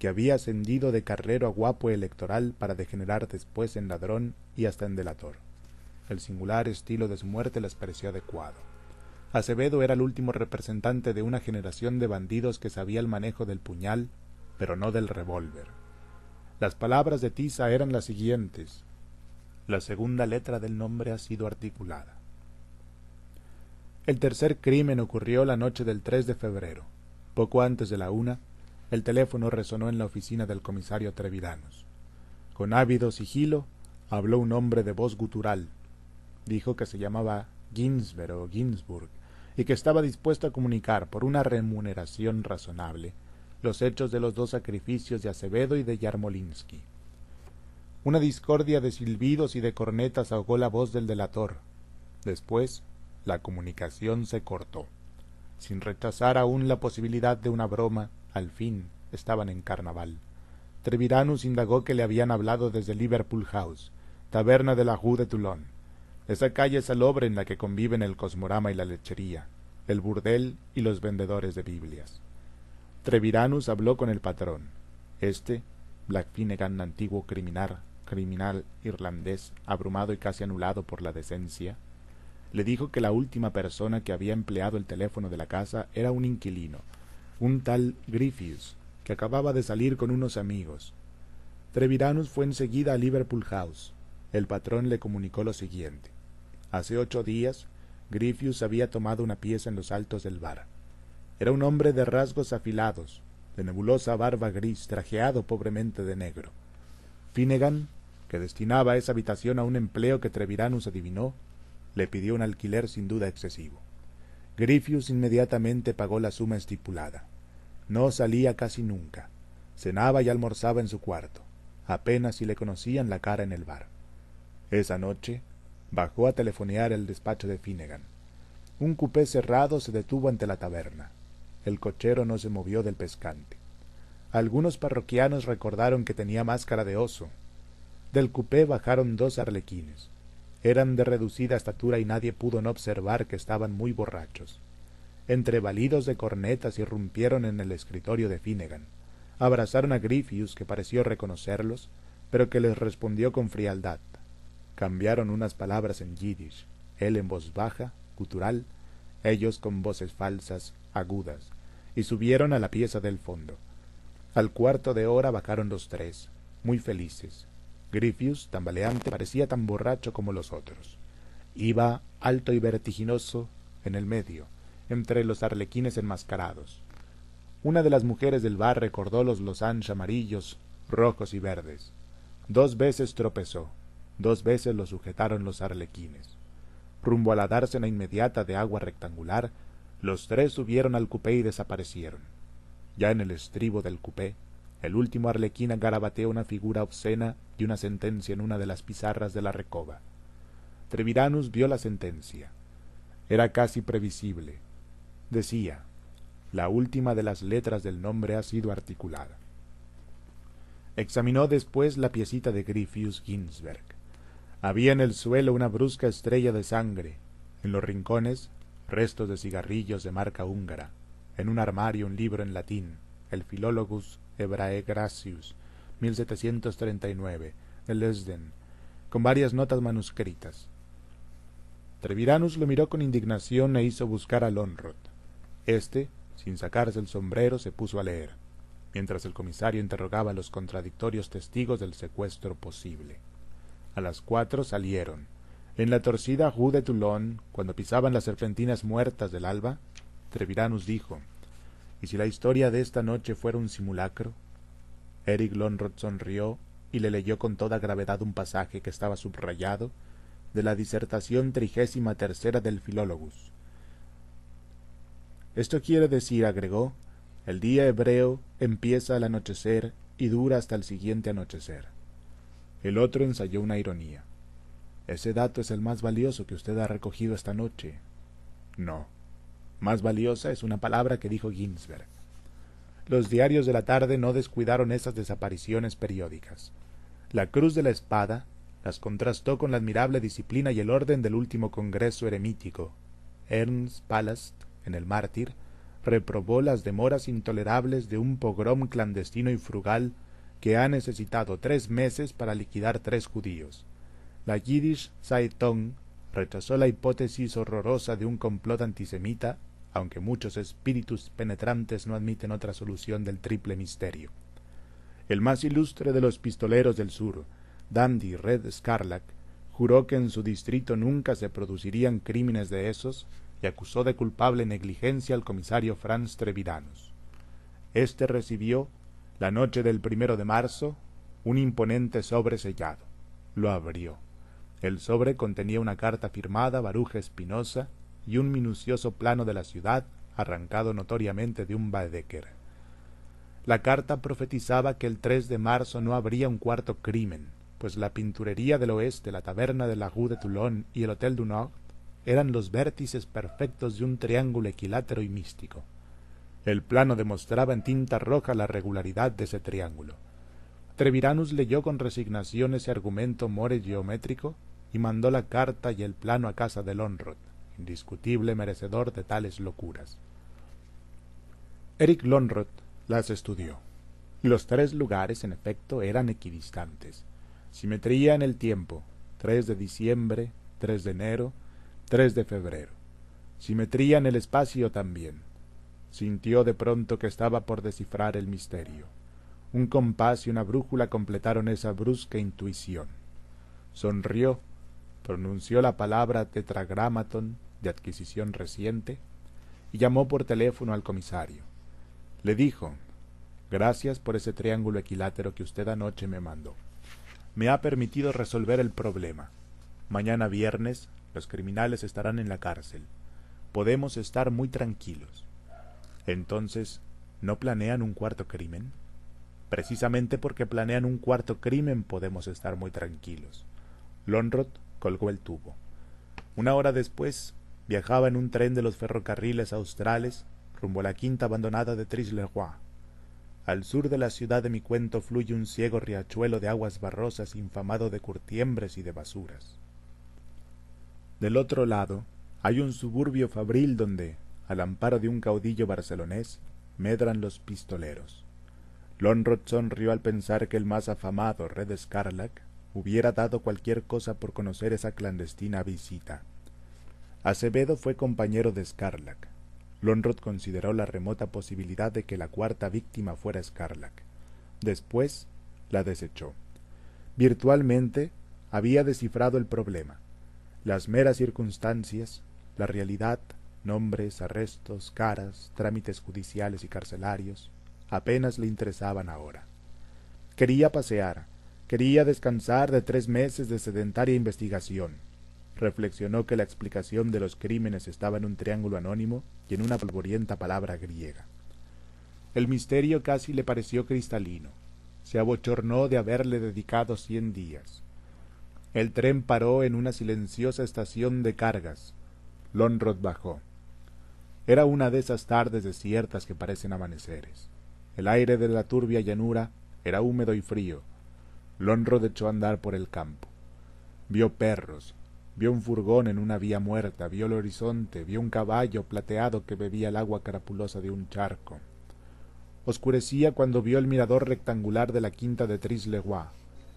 que había ascendido de carrero a guapo electoral para degenerar después en ladrón y hasta en delator. El singular estilo de su muerte les pareció adecuado. Acevedo era el último representante de una generación de bandidos que sabía el manejo del puñal, pero no del revólver. Las palabras de Tiza eran las siguientes. La segunda letra del nombre ha sido articulada. El tercer crimen ocurrió la noche del 3 de febrero. Poco antes de la una, el teléfono resonó en la oficina del comisario Trevidanos. Con ávido sigilo, habló un hombre de voz gutural. Dijo que se llamaba Ginsberg o Ginsburg y que estaba dispuesto a comunicar, por una remuneración razonable, los hechos de los dos sacrificios de Acevedo y de Yarmolinsky. Una discordia de silbidos y de cornetas ahogó la voz del delator. Después, la comunicación se cortó. Sin rechazar aún la posibilidad de una broma, al fin estaban en carnaval. Treviranus indagó que le habían hablado desde Liverpool House, taberna de la Rue de Toulon, esa calle salobre en la que conviven el cosmorama y la lechería, el burdel y los vendedores de Biblias. Treviranus habló con el patrón. Este, Black Finnegan, antiguo criminal, criminal irlandés, abrumado y casi anulado por la decencia, le dijo que la última persona que había empleado el teléfono de la casa era un inquilino, un tal Griffiths, que acababa de salir con unos amigos. Treviranus fue enseguida a Liverpool House. El patrón le comunicó lo siguiente. Hace ocho días, Griffiths había tomado una pieza en los altos del bar. Era un hombre de rasgos afilados, de nebulosa barba gris, trajeado pobremente de negro. Finnegan, que destinaba esa habitación a un empleo que Treviranus adivinó, le pidió un alquiler sin duda excesivo. Griffius inmediatamente pagó la suma estipulada. No salía casi nunca. Cenaba y almorzaba en su cuarto. Apenas si le conocían la cara en el bar. Esa noche bajó a telefonear el despacho de Finnegan. Un cupé cerrado se detuvo ante la taberna. El cochero no se movió del pescante. Algunos parroquianos recordaron que tenía máscara de oso. Del cupé bajaron dos arlequines. Eran de reducida estatura y nadie pudo no observar que estaban muy borrachos. Entre balidos de cornetas irrumpieron en el escritorio de Finnegan. Abrazaron a Griffius, que pareció reconocerlos, pero que les respondió con frialdad. Cambiaron unas palabras en yiddish, él en voz baja, gutural, ellos con voces falsas, agudas, y subieron a la pieza del fondo. Al cuarto de hora bajaron los tres, muy felices, Griffius, tambaleante, parecía tan borracho como los otros. Iba alto y vertiginoso en el medio, entre los arlequines enmascarados. Una de las mujeres del bar recordó los losange amarillos, rojos y verdes. Dos veces tropezó, dos veces lo sujetaron los arlequines. Rumbo a la dársena inmediata de agua rectangular, los tres subieron al cupé y desaparecieron. Ya en el estribo del cupé, el último arlequín garabateó una figura obscena y una sentencia en una de las pizarras de la recoba. Treviranus vio la sentencia. Era casi previsible. Decía, la última de las letras del nombre ha sido articulada. Examinó después la piecita de Griffius Ginsberg. Había en el suelo una brusca estrella de sangre, en los rincones restos de cigarrillos de marca húngara, en un armario un libro en latín, el Philologus Hebrae Gracius, 1739, de Lesden, con varias notas manuscritas. Treviranus lo miró con indignación e hizo buscar a Lonrod. Este, sin sacarse el sombrero, se puso a leer, mientras el comisario interrogaba a los contradictorios testigos del secuestro posible. A las cuatro salieron. En la torcida Rue de Toulon, cuando pisaban las serpentinas muertas del alba, Treviranus dijo ¿Y si la historia de esta noche fuera un simulacro? Eric Lonrod sonrió y le leyó con toda gravedad un pasaje que estaba subrayado de la disertación trigésima tercera del Filólogus. Esto quiere decir, agregó, el día hebreo empieza al anochecer y dura hasta el siguiente anochecer. El otro ensayó una ironía. Ese dato es el más valioso que usted ha recogido esta noche. No. Más valiosa es una palabra que dijo Ginsberg. Los diarios de la tarde no descuidaron esas desapariciones periódicas. La cruz de la espada las contrastó con la admirable disciplina y el orden del último congreso eremítico. Ernst Palast, en El Mártir, reprobó las demoras intolerables de un pogrom clandestino y frugal que ha necesitado tres meses para liquidar tres judíos. La Yiddish Zeitung rechazó la hipótesis horrorosa de un complot antisemita, aunque muchos espíritus penetrantes no admiten otra solución del triple misterio. El más ilustre de los pistoleros del sur, Dandy Red Scarlack, juró que en su distrito nunca se producirían crímenes de esos y acusó de culpable negligencia al comisario Franz Treviranus. Este recibió, la noche del primero de marzo, un imponente sobre sellado. Lo abrió. El sobre contenía una carta firmada Baruja Espinosa y un minucioso plano de la ciudad arrancado notoriamente de un Baedeker. La carta profetizaba que el 3 de marzo no habría un cuarto crimen, pues la pinturería del oeste, la taberna de la Rue de Toulon y el Hotel du Nord eran los vértices perfectos de un triángulo equilátero y místico. El plano demostraba en tinta roja la regularidad de ese triángulo. Treviranus leyó con resignación ese argumento more geométrico y mandó la carta y el plano a casa de Lonrod, indiscutible merecedor de tales locuras. Eric Lonrod las estudió. Los tres lugares, en efecto, eran equidistantes. Simetría en el tiempo, 3 de diciembre, 3 de enero, 3 de febrero. Simetría en el espacio también. Sintió de pronto que estaba por descifrar el misterio. Un compás y una brújula completaron esa brusca intuición. Sonrió, pronunció la palabra tetragramaton de adquisición reciente y llamó por teléfono al comisario. Le dijo Gracias por ese triángulo equilátero que usted anoche me mandó. Me ha permitido resolver el problema. Mañana viernes los criminales estarán en la cárcel. Podemos estar muy tranquilos. Entonces, ¿no planean un cuarto crimen? Precisamente porque planean un cuarto crimen podemos estar muy tranquilos. Lonrod colgó el tubo. Una hora después, viajaba en un tren de los ferrocarriles australes rumbo a la quinta abandonada de Tris-le-Roi. Al sur de la ciudad de mi cuento fluye un ciego riachuelo de aguas barrosas infamado de curtiembres y de basuras. Del otro lado hay un suburbio fabril donde, al amparo de un caudillo barcelonés, medran los pistoleros. Lonrod sonrió al pensar que el más afamado Red Scarlac hubiera dado cualquier cosa por conocer esa clandestina visita. Acevedo fue compañero de Scarlac. Lonrod consideró la remota posibilidad de que la cuarta víctima fuera Scarlac. Después la desechó. Virtualmente había descifrado el problema. Las meras circunstancias, la realidad, nombres, arrestos, caras, trámites judiciales y carcelarios, apenas le interesaban ahora. Quería pasear, quería descansar de tres meses de sedentaria investigación. Reflexionó que la explicación de los crímenes estaba en un triángulo anónimo y en una polvorienta palabra griega. El misterio casi le pareció cristalino. Se abochornó de haberle dedicado cien días. El tren paró en una silenciosa estación de cargas. Lonrod bajó. Era una de esas tardes desiertas que parecen amaneceres. El aire de la turbia llanura era húmedo y frío. Lonrod echó a andar por el campo. Vio perros, vio un furgón en una vía muerta, vio el horizonte, vio un caballo plateado que bebía el agua carapulosa de un charco. Oscurecía cuando vio el mirador rectangular de la quinta de Trisleguá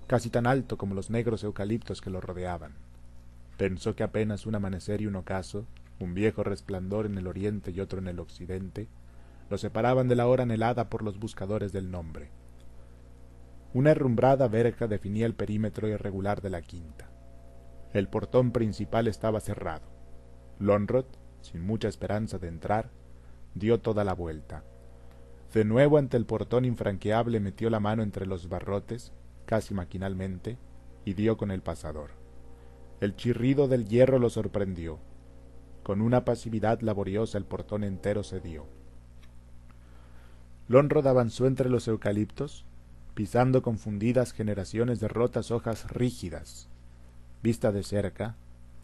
casi tan alto como los negros eucaliptos que lo rodeaban. Pensó que apenas un amanecer y un ocaso, un viejo resplandor en el oriente y otro en el occidente, lo separaban de la hora anhelada por los buscadores del nombre. Una herrumbrada verja definía el perímetro irregular de la quinta. El portón principal estaba cerrado. Lonrod, sin mucha esperanza de entrar, dio toda la vuelta. De nuevo ante el portón infranqueable metió la mano entre los barrotes casi maquinalmente, y dio con el pasador. El chirrido del hierro lo sorprendió. Con una pasividad laboriosa el portón entero cedió. Lonrod avanzó entre los eucaliptos, pisando confundidas generaciones de rotas hojas rígidas. Vista de cerca,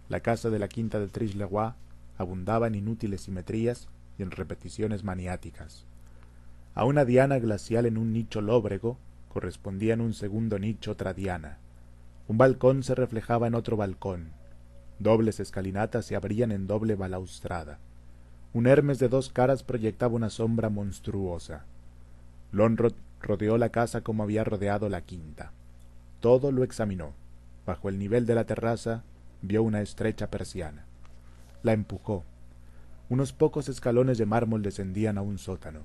la casa de la quinta de Trisleroy abundaba en inútiles simetrías y en repeticiones maniáticas. A una diana glacial en un nicho lóbrego correspondía en un segundo nicho otra diana. Un balcón se reflejaba en otro balcón. Dobles escalinatas se abrían en doble balaustrada. Un Hermes de dos caras proyectaba una sombra monstruosa. Lonrod rodeó la casa como había rodeado la quinta. Todo lo examinó. Bajo el nivel de la terraza vio una estrecha persiana. La empujó. Unos pocos escalones de mármol descendían a un sótano.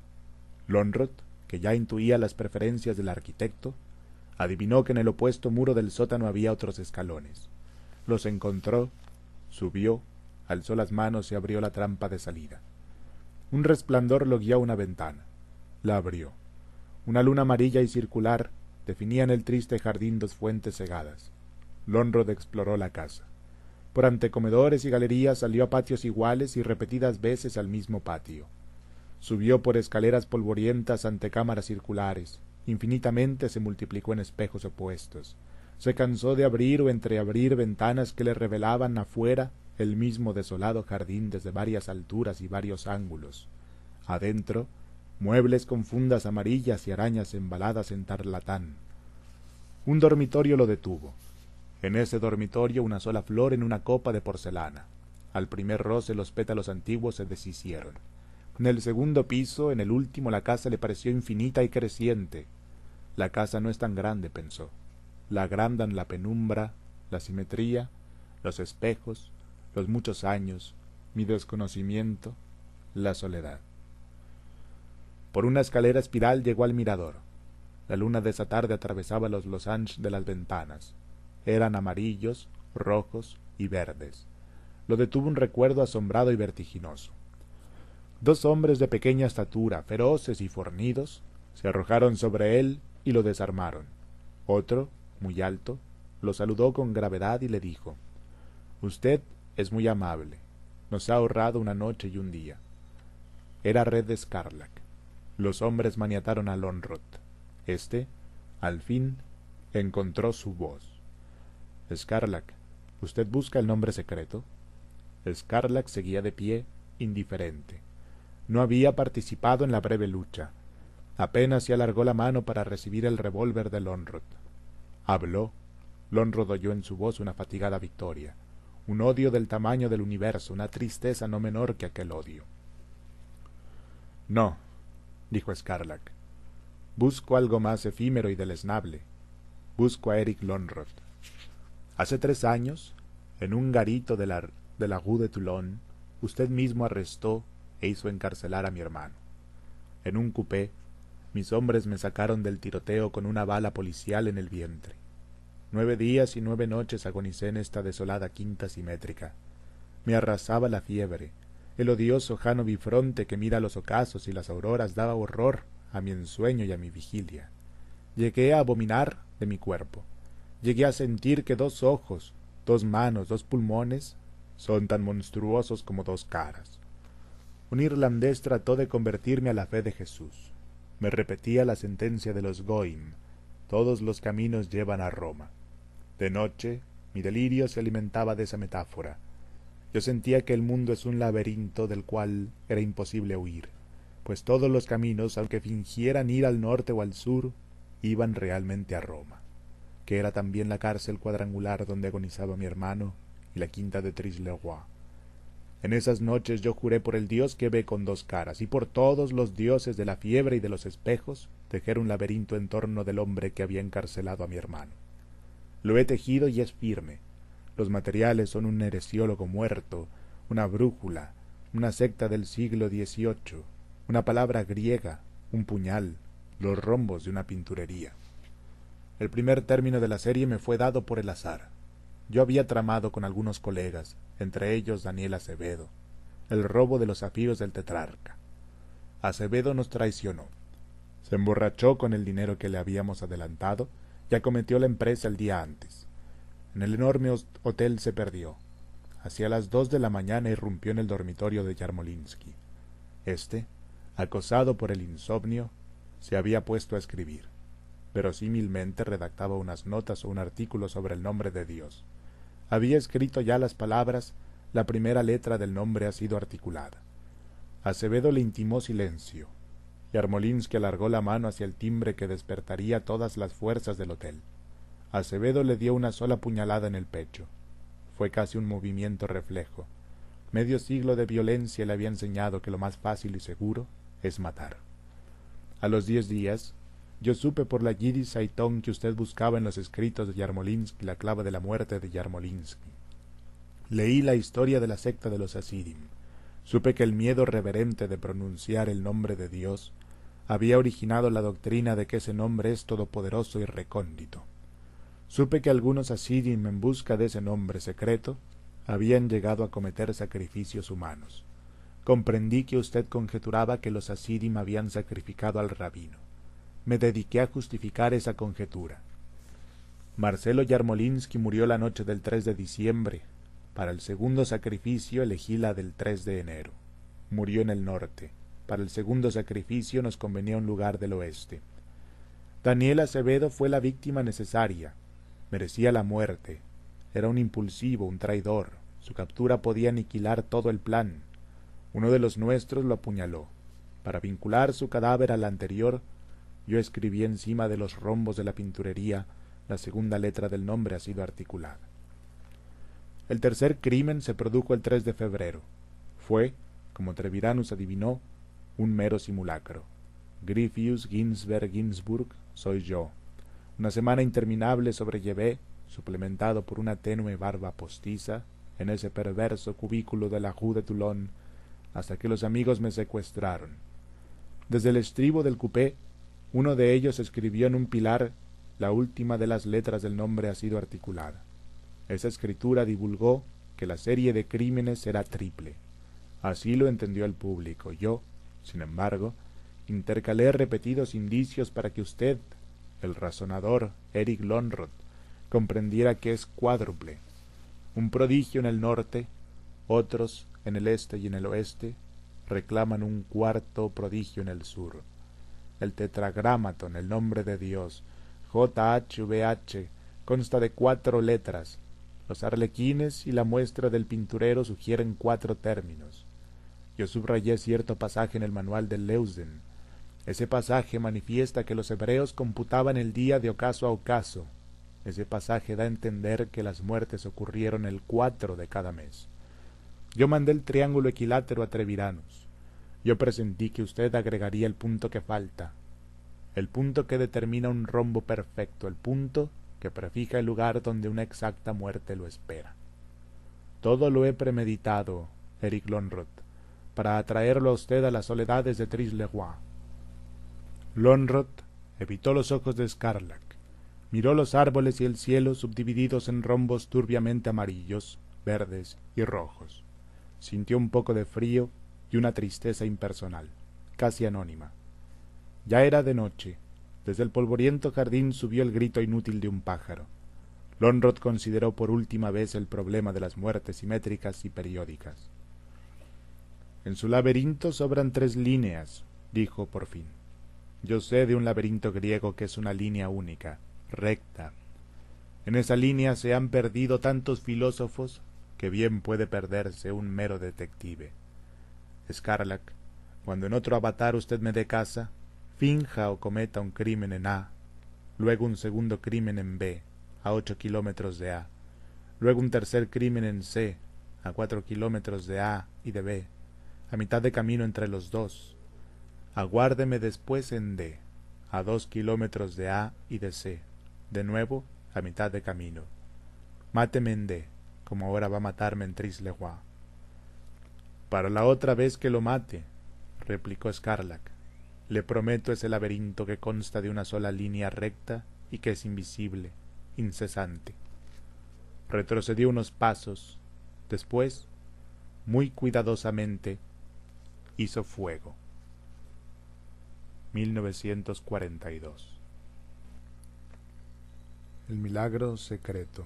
Lonrod, que ya intuía las preferencias del arquitecto, adivinó que en el opuesto muro del sótano había otros escalones. Los encontró, subió, alzó las manos y abrió la trampa de salida. Un resplandor lo guió a una ventana. La abrió. Una luna amarilla y circular definía en el triste jardín dos fuentes cegadas. Lonrod exploró la casa. Por antecomedores y galerías salió a patios iguales y repetidas veces al mismo patio. Subió por escaleras polvorientas ante cámaras circulares. Infinitamente se multiplicó en espejos opuestos. Se cansó de abrir o entreabrir ventanas que le revelaban afuera el mismo desolado jardín desde varias alturas y varios ángulos. Adentro muebles con fundas amarillas y arañas embaladas en tarlatán. Un dormitorio lo detuvo. En ese dormitorio una sola flor en una copa de porcelana. Al primer roce los pétalos antiguos se deshicieron. En el segundo piso, en el último, la casa le pareció infinita y creciente. La casa no es tan grande, pensó. La agrandan la penumbra, la simetría, los espejos, los muchos años, mi desconocimiento, la soledad. Por una escalera espiral llegó al mirador. La luna de esa tarde atravesaba los losanges de las ventanas. Eran amarillos, rojos y verdes. Lo detuvo un recuerdo asombrado y vertiginoso. Dos hombres de pequeña estatura, feroces y fornidos, se arrojaron sobre él y lo desarmaron. Otro, muy alto, lo saludó con gravedad y le dijo Usted es muy amable. Nos ha ahorrado una noche y un día. Era Red de los hombres maniataron a Lonrod. Este, al fin, encontró su voz. Scarlac, ¿usted busca el nombre secreto? Scarlac seguía de pie, indiferente. No había participado en la breve lucha. Apenas se alargó la mano para recibir el revólver de Lonrod. Habló. Lonrod oyó en su voz una fatigada victoria, un odio del tamaño del universo, una tristeza no menor que aquel odio. No, dijo Scarlac. Busco algo más efímero y deleznable. Busco a Eric Lonrod. Hace tres años, en un garito de la, de la Rue de Toulon, usted mismo arrestó e hizo encarcelar a mi hermano. En un coupé, mis hombres me sacaron del tiroteo con una bala policial en el vientre. Nueve días y nueve noches agonicé en esta desolada quinta simétrica. Me arrasaba la fiebre, el odioso Jano bifronte que mira los ocasos y las auroras daba horror a mi ensueño y a mi vigilia. Llegué a abominar de mi cuerpo. Llegué a sentir que dos ojos, dos manos, dos pulmones son tan monstruosos como dos caras. Un irlandés trató de convertirme a la fe de Jesús. Me repetía la sentencia de los Goim. Todos los caminos llevan a Roma. De noche, mi delirio se alimentaba de esa metáfora yo sentía que el mundo es un laberinto del cual era imposible huir, pues todos los caminos, aunque fingieran ir al norte o al sur, iban realmente a Roma, que era también la cárcel cuadrangular donde agonizaba mi hermano y la quinta de Trisleroy. En esas noches yo juré por el Dios que ve con dos caras, y por todos los dioses de la fiebre y de los espejos, tejer un laberinto en torno del hombre que había encarcelado a mi hermano. Lo he tejido y es firme, los materiales son un heresiólogo muerto, una brújula, una secta del siglo XVIII, una palabra griega, un puñal, los rombos de una pinturería. El primer término de la serie me fue dado por el azar. Yo había tramado con algunos colegas, entre ellos Daniel Acevedo, el robo de los zafiros del tetrarca. Acevedo nos traicionó. Se emborrachó con el dinero que le habíamos adelantado y acometió la empresa el día antes. En el enorme hotel se perdió. hacia las dos de la mañana irrumpió en el dormitorio de Yarmolinsky. Este, acosado por el insomnio, se había puesto a escribir. Verosímilmente redactaba unas notas o un artículo sobre el nombre de Dios. Había escrito ya las palabras, la primera letra del nombre ha sido articulada. Acevedo le intimó silencio. Yarmolinsky alargó la mano hacia el timbre que despertaría todas las fuerzas del hotel. Acevedo le dio una sola puñalada en el pecho. Fue casi un movimiento reflejo. Medio siglo de violencia le había enseñado que lo más fácil y seguro es matar. A los diez días, yo supe por la Yiddish Saitón que usted buscaba en los escritos de Yarmolinsky la clave de la muerte de Yarmolinsky. Leí la historia de la secta de los Asidim. Supe que el miedo reverente de pronunciar el nombre de Dios había originado la doctrina de que ese nombre es todopoderoso y recóndito. Supe que algunos Asidim en busca de ese nombre secreto habían llegado a cometer sacrificios humanos. Comprendí que usted conjeturaba que los Asidim habían sacrificado al rabino. Me dediqué a justificar esa conjetura. Marcelo Yarmolinsky murió la noche del 3 de diciembre. Para el segundo sacrificio elegí la del 3 de enero. Murió en el norte. Para el segundo sacrificio nos convenía un lugar del oeste. Daniel Acevedo fue la víctima necesaria, merecía la muerte. Era un impulsivo, un traidor. Su captura podía aniquilar todo el plan. Uno de los nuestros lo apuñaló. Para vincular su cadáver al anterior, yo escribí encima de los rombos de la pinturería la segunda letra del nombre ha sido articulada. El tercer crimen se produjo el 3 de febrero. Fue, como Treviranus adivinó, un mero simulacro. Griffius Ginsberg Ginsburg soy yo. Una semana interminable sobrellevé, suplementado por una tenue barba postiza, en ese perverso cubículo de la Rue de Toulon, hasta que los amigos me secuestraron. Desde el estribo del cupé, uno de ellos escribió en un pilar la última de las letras del nombre ha sido articulada. Esa escritura divulgó que la serie de crímenes era triple. Así lo entendió el público. Yo, sin embargo, intercalé repetidos indicios para que usted, el razonador Eric Lonrod comprendiera que es cuádruple, un prodigio en el norte, otros en el este y en el oeste reclaman un cuarto prodigio en el sur. El tetragramaton, el nombre de Dios, JHVH, consta de cuatro letras. Los arlequines y la muestra del pinturero sugieren cuatro términos. Yo subrayé cierto pasaje en el manual de Leusden, ese pasaje manifiesta que los hebreos computaban el día de ocaso a ocaso. Ese pasaje da a entender que las muertes ocurrieron el cuatro de cada mes. Yo mandé el triángulo equilátero a Treviranus. Yo presentí que usted agregaría el punto que falta, el punto que determina un rombo perfecto, el punto que prefija el lugar donde una exacta muerte lo espera. Todo lo he premeditado, Eric Lonrod, para atraerlo a usted a las soledades de. Lonrod evitó los ojos de Scarlac, miró los árboles y el cielo subdivididos en rombos turbiamente amarillos, verdes y rojos. Sintió un poco de frío y una tristeza impersonal, casi anónima. Ya era de noche. Desde el polvoriento jardín subió el grito inútil de un pájaro. Lonrod consideró por última vez el problema de las muertes simétricas y periódicas. En su laberinto sobran tres líneas, dijo por fin. Yo sé de un laberinto griego que es una línea única, recta. En esa línea se han perdido tantos filósofos que bien puede perderse un mero detective. Scarlac, cuando en otro avatar usted me dé casa, finja o cometa un crimen en A, luego un segundo crimen en B, a ocho kilómetros de A, luego un tercer crimen en C, a cuatro kilómetros de A y de B, a mitad de camino entre los dos, Aguárdeme después en D, a dos kilómetros de A y de C, de nuevo a mitad de camino. Máteme en D, como ahora va a matarme en Trisleroy. Para la otra vez que lo mate, replicó Scarlac, le prometo ese laberinto que consta de una sola línea recta y que es invisible, incesante. Retrocedió unos pasos, después, muy cuidadosamente, hizo fuego. 1942. El milagro secreto.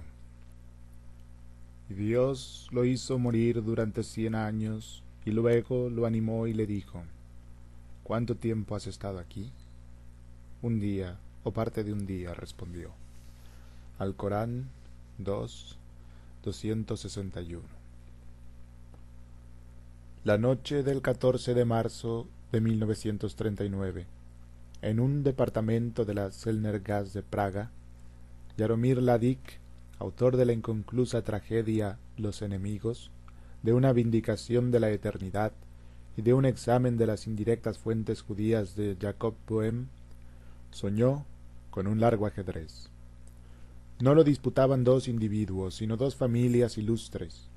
Y Dios lo hizo morir durante cien años, y luego lo animó y le dijo, ¿Cuánto tiempo has estado aquí? Un día, o parte de un día, respondió. Alcorán 2, 261. La noche del 14 de marzo de 1939, en un departamento de la Selnergas de Praga, Jaromir Ladik, autor de la inconclusa tragedia Los enemigos, de una vindicación de la eternidad y de un examen de las indirectas fuentes judías de Jacob Boehm, soñó con un largo ajedrez. No lo disputaban dos individuos, sino dos familias ilustres.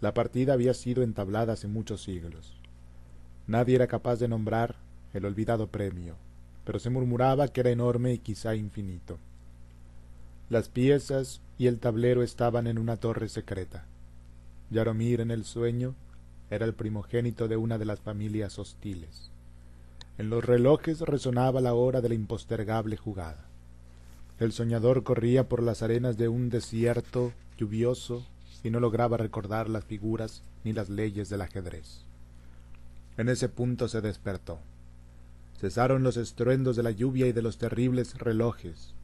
La partida había sido entablada hace muchos siglos. Nadie era capaz de nombrar el olvidado premio, pero se murmuraba que era enorme y quizá infinito. Las piezas y el tablero estaban en una torre secreta. Yaromir en el sueño era el primogénito de una de las familias hostiles. En los relojes resonaba la hora de la impostergable jugada. El soñador corría por las arenas de un desierto lluvioso y no lograba recordar las figuras ni las leyes del ajedrez. En ese punto se despertó. Cesaron los estruendos de la lluvia y de los terribles relojes.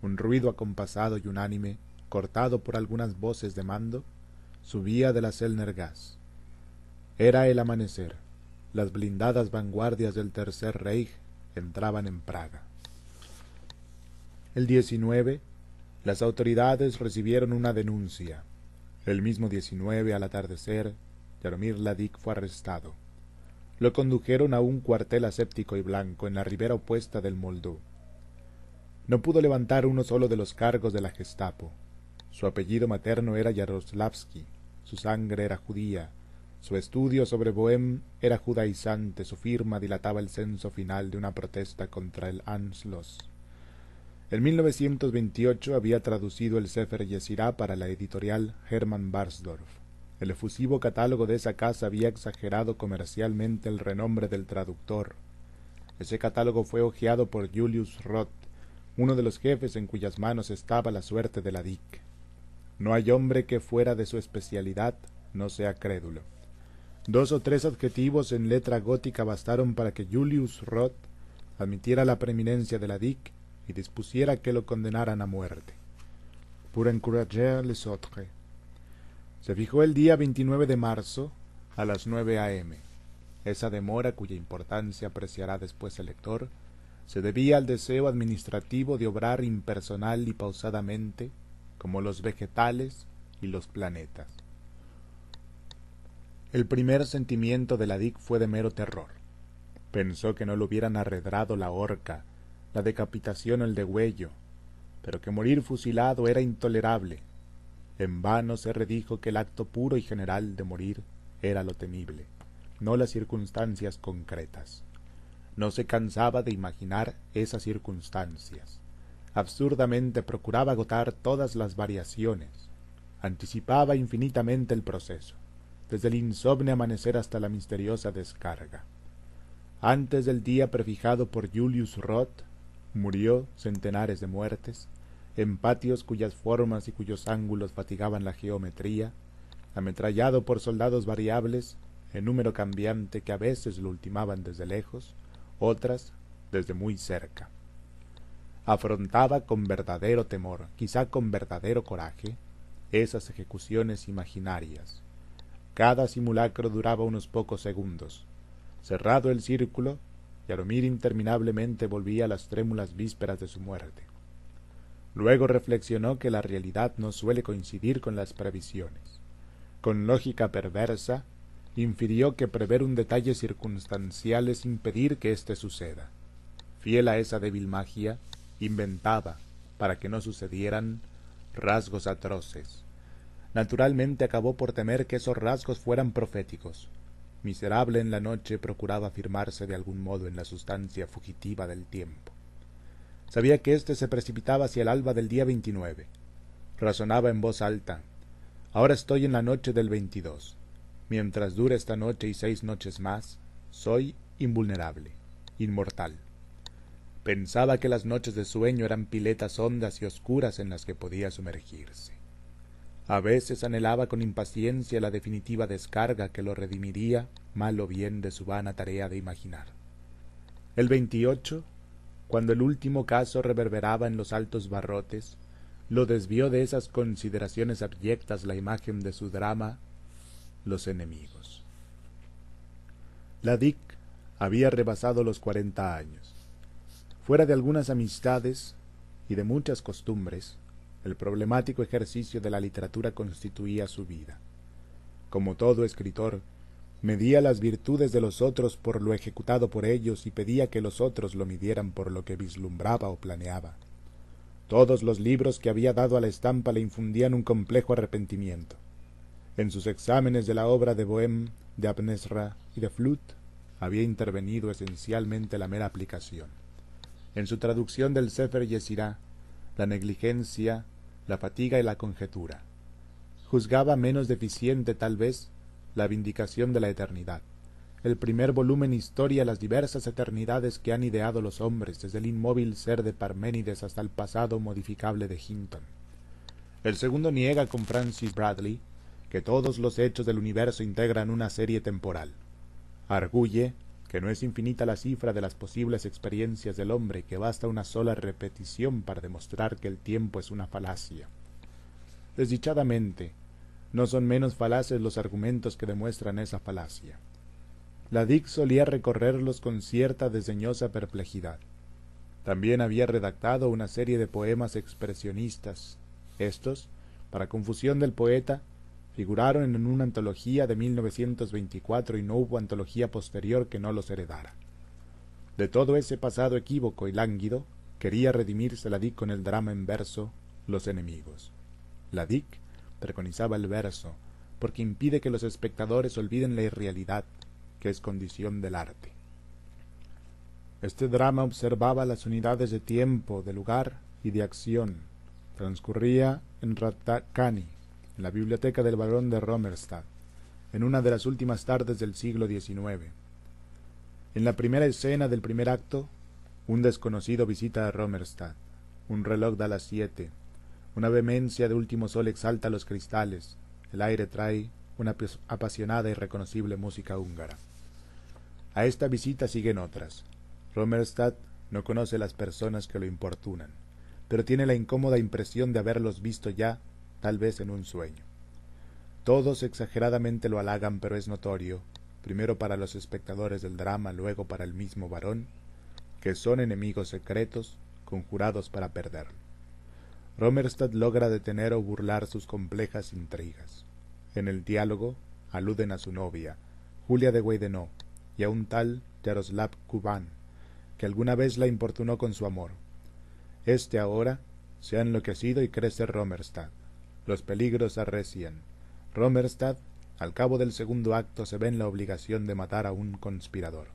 Un ruido acompasado y unánime, cortado por algunas voces de mando, subía de la Selner Gas. Era el amanecer. Las blindadas vanguardias del Tercer Reich entraban en Praga. El 19, las autoridades recibieron una denuncia. El mismo 19, al atardecer, Yaromir Ladik fue arrestado. Lo condujeron a un cuartel aséptico y blanco en la ribera opuesta del Moldó. No pudo levantar uno solo de los cargos de la Gestapo. Su apellido materno era Yaroslavsky, su sangre era judía, su estudio sobre Bohem era judaizante, su firma dilataba el censo final de una protesta contra el Anschluss. En 1928 había traducido el Sefer Yesirá para la editorial Hermann Barsdorf. El efusivo catálogo de esa casa había exagerado comercialmente el renombre del traductor. Ese catálogo fue hojeado por Julius Roth, uno de los jefes en cuyas manos estaba la suerte de la DIC. No hay hombre que fuera de su especialidad no sea crédulo. Dos o tres adjetivos en letra gótica bastaron para que Julius Roth admitiera la preeminencia de la DIC y dispusiera que lo condenaran a muerte. Pour encourager les autres. Se fijó el día 29 de marzo a las 9 a.m. Esa demora, cuya importancia apreciará después el lector, se debía al deseo administrativo de obrar impersonal y pausadamente como los vegetales y los planetas. El primer sentimiento de la DIC fue de mero terror. Pensó que no lo hubieran arredrado la horca, la decapitación o el degüello, pero que morir fusilado era intolerable. En vano se redijo que el acto puro y general de morir era lo temible, no las circunstancias concretas. No se cansaba de imaginar esas circunstancias absurdamente procuraba agotar todas las variaciones, anticipaba infinitamente el proceso, desde el insomne amanecer hasta la misteriosa descarga. Antes del día prefijado por Julius Roth, murió centenares de muertes, en patios cuyas formas y cuyos ángulos fatigaban la geometría, ametrallado por soldados variables, en número cambiante que a veces lo ultimaban desde lejos, otras desde muy cerca afrontaba con verdadero temor, quizá con verdadero coraje, esas ejecuciones imaginarias. Cada simulacro duraba unos pocos segundos. Cerrado el círculo, Yaromir interminablemente volvía a las trémulas vísperas de su muerte. Luego reflexionó que la realidad no suele coincidir con las previsiones. Con lógica perversa, infirió que prever un detalle circunstancial es impedir que éste suceda. Fiel a esa débil magia, inventaba, para que no sucedieran, rasgos atroces. Naturalmente acabó por temer que esos rasgos fueran proféticos. Miserable en la noche procuraba firmarse de algún modo en la sustancia fugitiva del tiempo. Sabía que éste se precipitaba hacia el alba del día veintinueve. Razonaba en voz alta. Ahora estoy en la noche del veintidós. Mientras dure esta noche y seis noches más, soy invulnerable, inmortal. Pensaba que las noches de sueño eran piletas hondas y oscuras en las que podía sumergirse. A veces anhelaba con impaciencia la definitiva descarga que lo redimiría, mal o bien, de su vana tarea de imaginar. El 28, cuando el último caso reverberaba en los altos barrotes, lo desvió de esas consideraciones abyectas la imagen de su drama, los enemigos. La DIC había rebasado los cuarenta años. Fuera de algunas amistades y de muchas costumbres, el problemático ejercicio de la literatura constituía su vida. Como todo escritor, medía las virtudes de los otros por lo ejecutado por ellos y pedía que los otros lo midieran por lo que vislumbraba o planeaba. Todos los libros que había dado a la estampa le infundían un complejo arrepentimiento. En sus exámenes de la obra de Bohème, de Abnesra y de Flut había intervenido esencialmente la mera aplicación. En su traducción del Sefer Yesirá la negligencia, la fatiga y la conjetura. Juzgaba menos deficiente, tal vez, la vindicación de la eternidad. El primer volumen historia las diversas eternidades que han ideado los hombres, desde el inmóvil ser de Parménides hasta el pasado modificable de Hinton. El segundo niega con Francis Bradley que todos los hechos del universo integran una serie temporal. Arguye que no es infinita la cifra de las posibles experiencias del hombre, que basta una sola repetición para demostrar que el tiempo es una falacia. Desdichadamente, no son menos falaces los argumentos que demuestran esa falacia. La Dick solía recorrerlos con cierta desdeñosa perplejidad. También había redactado una serie de poemas expresionistas. Estos, para confusión del poeta, figuraron en una antología de 1924 y no hubo antología posterior que no los heredara. De todo ese pasado equívoco y lánguido, quería redimirse la DIC con el drama en verso Los enemigos. La DIC preconizaba el verso, porque impide que los espectadores olviden la irrealidad, que es condición del arte. Este drama observaba las unidades de tiempo, de lugar y de acción. Transcurría en Ratakani, en la biblioteca del barón de Romerstad, en una de las últimas tardes del siglo XIX. En la primera escena del primer acto, un desconocido visita a Romerstad. Un reloj da las siete. Una vehemencia de último sol exalta los cristales. El aire trae una apasionada y reconocible música húngara. A esta visita siguen otras. Romerstad no conoce las personas que lo importunan, pero tiene la incómoda impresión de haberlos visto ya tal vez en un sueño. Todos exageradamente lo halagan, pero es notorio, primero para los espectadores del drama, luego para el mismo varón, que son enemigos secretos, conjurados para perderlo. Romerstad logra detener o burlar sus complejas intrigas. En el diálogo aluden a su novia, Julia de Weidenau, y a un tal Yaroslav Kuban, que alguna vez la importunó con su amor. Este ahora se ha enloquecido y crece Romerstad. Los peligros arrecian. Romerstad, al cabo del segundo acto, se ve en la obligación de matar a un conspirador.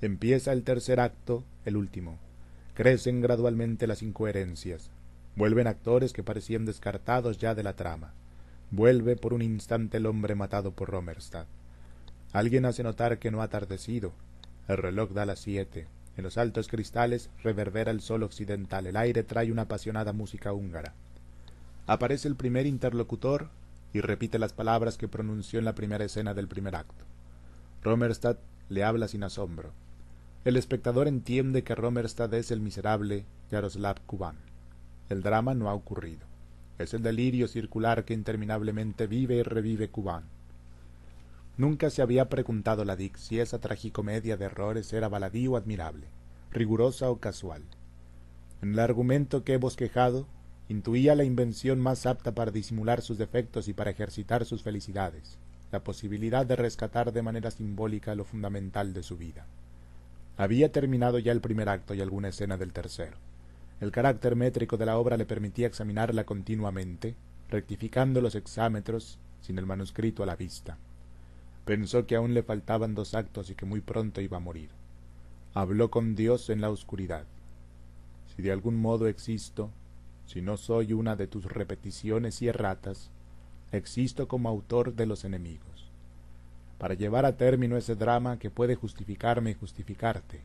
Empieza el tercer acto, el último. Crecen gradualmente las incoherencias. Vuelven actores que parecían descartados ya de la trama. Vuelve por un instante el hombre matado por Romerstad. Alguien hace notar que no ha atardecido. El reloj da las siete. En los altos cristales reverbera el sol occidental. El aire trae una apasionada música húngara. Aparece el primer interlocutor y repite las palabras que pronunció en la primera escena del primer acto. Romerstad le habla sin asombro. El espectador entiende que Romerstad es el miserable Yaroslav Kuban. El drama no ha ocurrido. Es el delirio circular que interminablemente vive y revive Kuban. Nunca se había preguntado la Dick si esa tragicomedia de errores era baladí o admirable, rigurosa o casual. En el argumento que he bosquejado intuía la invención más apta para disimular sus defectos y para ejercitar sus felicidades, la posibilidad de rescatar de manera simbólica lo fundamental de su vida. Había terminado ya el primer acto y alguna escena del tercero. El carácter métrico de la obra le permitía examinarla continuamente, rectificando los exámetros sin el manuscrito a la vista. Pensó que aún le faltaban dos actos y que muy pronto iba a morir. Habló con Dios en la oscuridad. Si de algún modo existo, si no soy una de tus repeticiones y erratas, existo como autor de los enemigos. Para llevar a término ese drama que puede justificarme y justificarte,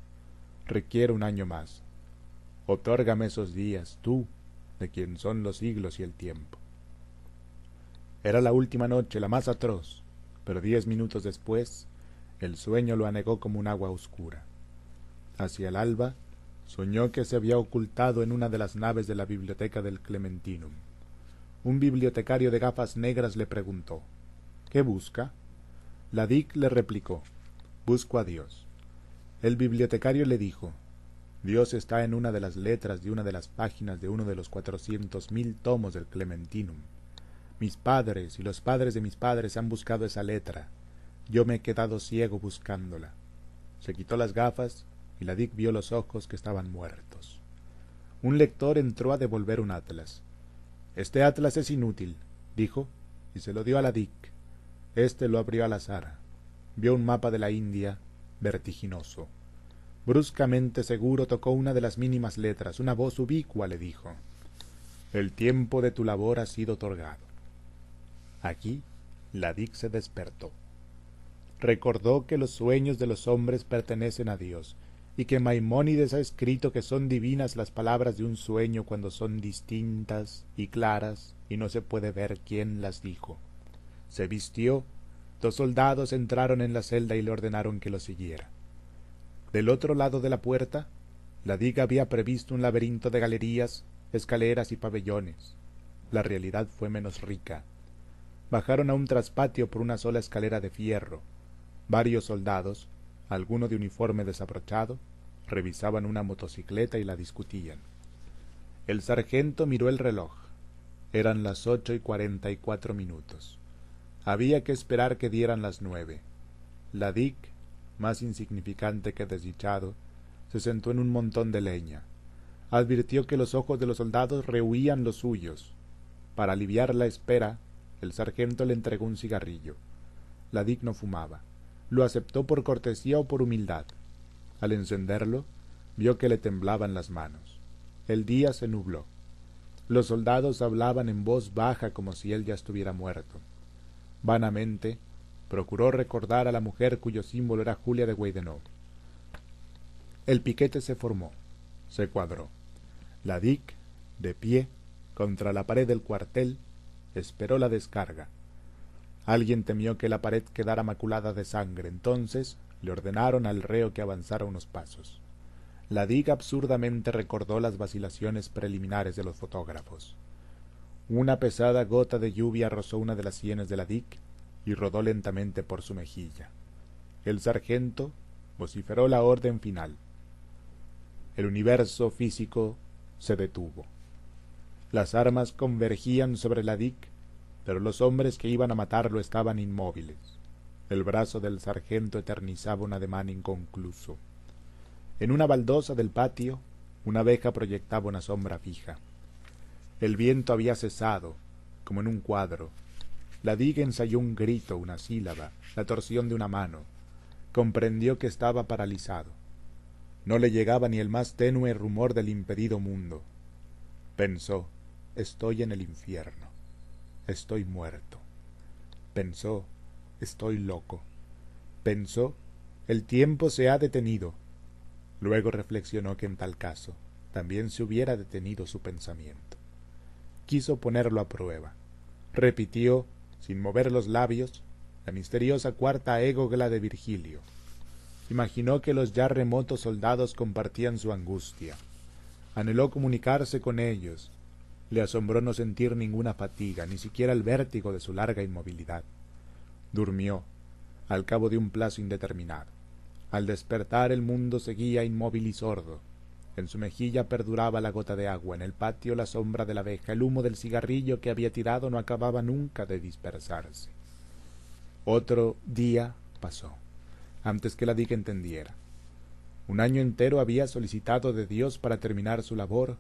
requiere un año más. Otórgame esos días, tú, de quien son los siglos y el tiempo. Era la última noche, la más atroz, pero diez minutos después el sueño lo anegó como un agua oscura. Hacia el alba soñó que se había ocultado en una de las naves de la biblioteca del Clementinum. Un bibliotecario de gafas negras le preguntó ¿Qué busca? La DIC le replicó Busco a Dios. El bibliotecario le dijo Dios está en una de las letras de una de las páginas de uno de los cuatrocientos mil tomos del Clementinum. Mis padres y los padres de mis padres han buscado esa letra. Yo me he quedado ciego buscándola. Se quitó las gafas y la Dick vio los ojos que estaban muertos. Un lector entró a devolver un atlas. Este atlas es inútil, dijo, y se lo dio a la Dick. Este lo abrió al azar. Vio un mapa de la India vertiginoso. Bruscamente seguro tocó una de las mínimas letras. Una voz ubicua le dijo El tiempo de tu labor ha sido otorgado. Aquí la Dick se despertó. Recordó que los sueños de los hombres pertenecen a Dios y que Maimónides ha escrito que son divinas las palabras de un sueño cuando son distintas y claras y no se puede ver quién las dijo. Se vistió, dos soldados entraron en la celda y le ordenaron que lo siguiera. Del otro lado de la puerta, la diga había previsto un laberinto de galerías, escaleras y pabellones. La realidad fue menos rica. Bajaron a un traspatio por una sola escalera de fierro. Varios soldados, alguno de uniforme desabrochado, revisaban una motocicleta y la discutían. El sargento miró el reloj. Eran las ocho y cuarenta y cuatro minutos. Había que esperar que dieran las nueve. La más insignificante que desdichado, se sentó en un montón de leña. Advirtió que los ojos de los soldados rehuían los suyos. Para aliviar la espera, el sargento le entregó un cigarrillo. La DIC no fumaba lo aceptó por cortesía o por humildad. Al encenderlo, vio que le temblaban las manos. El día se nubló. Los soldados hablaban en voz baja como si él ya estuviera muerto. Vanamente, procuró recordar a la mujer cuyo símbolo era Julia de Weidenau. El piquete se formó, se cuadró. La DIC, de pie, contra la pared del cuartel, esperó la descarga. Alguien temió que la pared quedara maculada de sangre, entonces le ordenaron al reo que avanzara unos pasos. La diga absurdamente recordó las vacilaciones preliminares de los fotógrafos. Una pesada gota de lluvia rozó una de las sienes de la DIC y rodó lentamente por su mejilla. El sargento vociferó la orden final. El universo físico se detuvo. Las armas convergían sobre la DIC pero los hombres que iban a matarlo estaban inmóviles. El brazo del sargento eternizaba un ademán inconcluso. En una baldosa del patio, una abeja proyectaba una sombra fija. El viento había cesado, como en un cuadro. La diga ensayó un grito, una sílaba, la torsión de una mano. Comprendió que estaba paralizado. No le llegaba ni el más tenue rumor del impedido mundo. Pensó, estoy en el infierno estoy muerto. Pensó, estoy loco. Pensó, el tiempo se ha detenido. Luego reflexionó que en tal caso también se hubiera detenido su pensamiento. Quiso ponerlo a prueba. Repitió, sin mover los labios, la misteriosa cuarta égogla de Virgilio. Imaginó que los ya remotos soldados compartían su angustia. Anheló comunicarse con ellos, le asombró no sentir ninguna fatiga, ni siquiera el vértigo de su larga inmovilidad. Durmió, al cabo de un plazo indeterminado. Al despertar el mundo seguía inmóvil y sordo. En su mejilla perduraba la gota de agua, en el patio la sombra de la abeja, el humo del cigarrillo que había tirado no acababa nunca de dispersarse. Otro día pasó, antes que la diga entendiera. Un año entero había solicitado de Dios para terminar su labor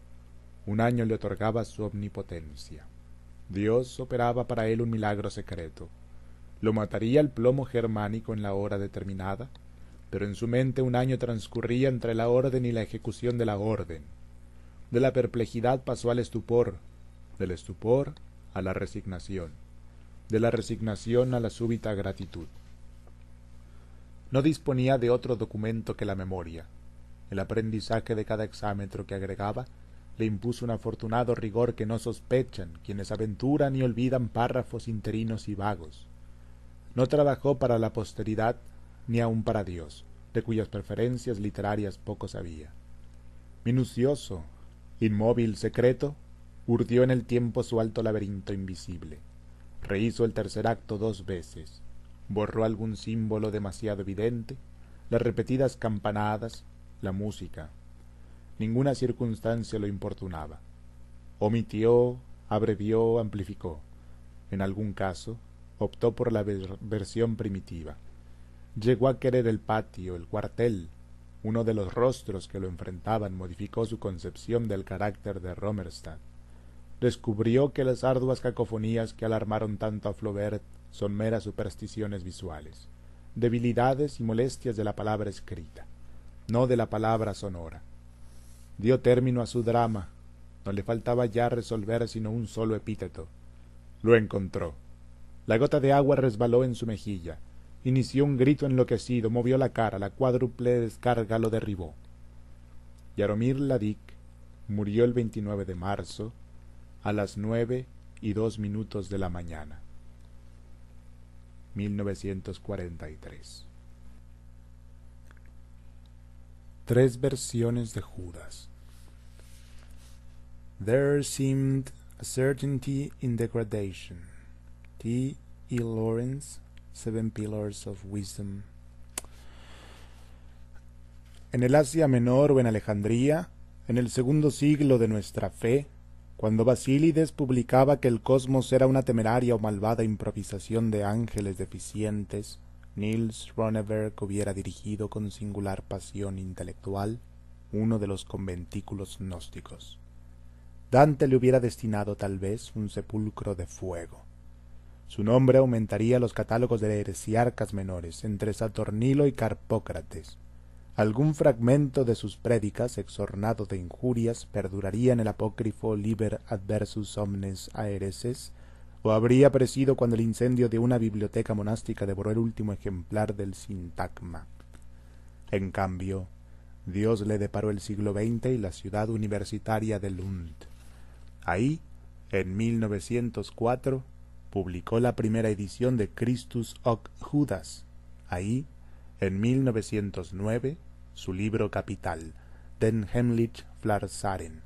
un año le otorgaba su omnipotencia. Dios operaba para él un milagro secreto. Lo mataría el plomo germánico en la hora determinada, pero en su mente un año transcurría entre la orden y la ejecución de la orden. De la perplejidad pasó al estupor, del estupor a la resignación, de la resignación a la súbita gratitud. No disponía de otro documento que la memoria. El aprendizaje de cada exámetro que agregaba le impuso un afortunado rigor que no sospechan quienes aventuran y olvidan párrafos interinos y vagos. No trabajó para la posteridad ni aun para Dios, de cuyas preferencias literarias poco sabía. Minucioso, inmóvil, secreto, urdió en el tiempo su alto laberinto invisible. Rehizo el tercer acto dos veces, borró algún símbolo demasiado evidente, las repetidas campanadas, la música. Ninguna circunstancia lo importunaba. Omitió, abrevió, amplificó. En algún caso, optó por la versión primitiva. Llegó a querer el patio, el cuartel. Uno de los rostros que lo enfrentaban modificó su concepción del carácter de Romerstad. Descubrió que las arduas cacofonías que alarmaron tanto a Flaubert son meras supersticiones visuales, debilidades y molestias de la palabra escrita, no de la palabra sonora. Dio término a su drama, no le faltaba ya resolver sino un solo epíteto. Lo encontró. La gota de agua resbaló en su mejilla, inició un grito enloquecido, movió la cara, la cuádruple descarga lo derribó. Yaromir Ladik murió el 29 de marzo a las nueve y dos minutos de la mañana. 1943 Tres versiones de Judas. There seemed a certainty in degradation. T. E. Lawrence Seven Pillars of Wisdom. En el Asia Menor o en Alejandría, en el segundo siglo de nuestra fe, cuando Basílides publicaba que el cosmos era una temeraria o malvada improvisación de ángeles deficientes, Niels Ronneberg hubiera dirigido con singular pasión intelectual uno de los conventículos gnósticos. Dante le hubiera destinado tal vez un sepulcro de fuego. Su nombre aumentaría los catálogos de heresiarcas menores entre Saturnilo y Carpócrates. Algún fragmento de sus prédicas, exornado de injurias, perduraría en el apócrifo Liber adversus omnes aereses, o habría aparecido cuando el incendio de una biblioteca monástica devoró el último ejemplar del sintagma. En cambio, Dios le deparó el siglo XX y la ciudad universitaria de Lund. Ahí, en 1904, publicó la primera edición de Christus och Judas. Ahí, en 1909, su libro capital, Den Heimlich Flarsaren.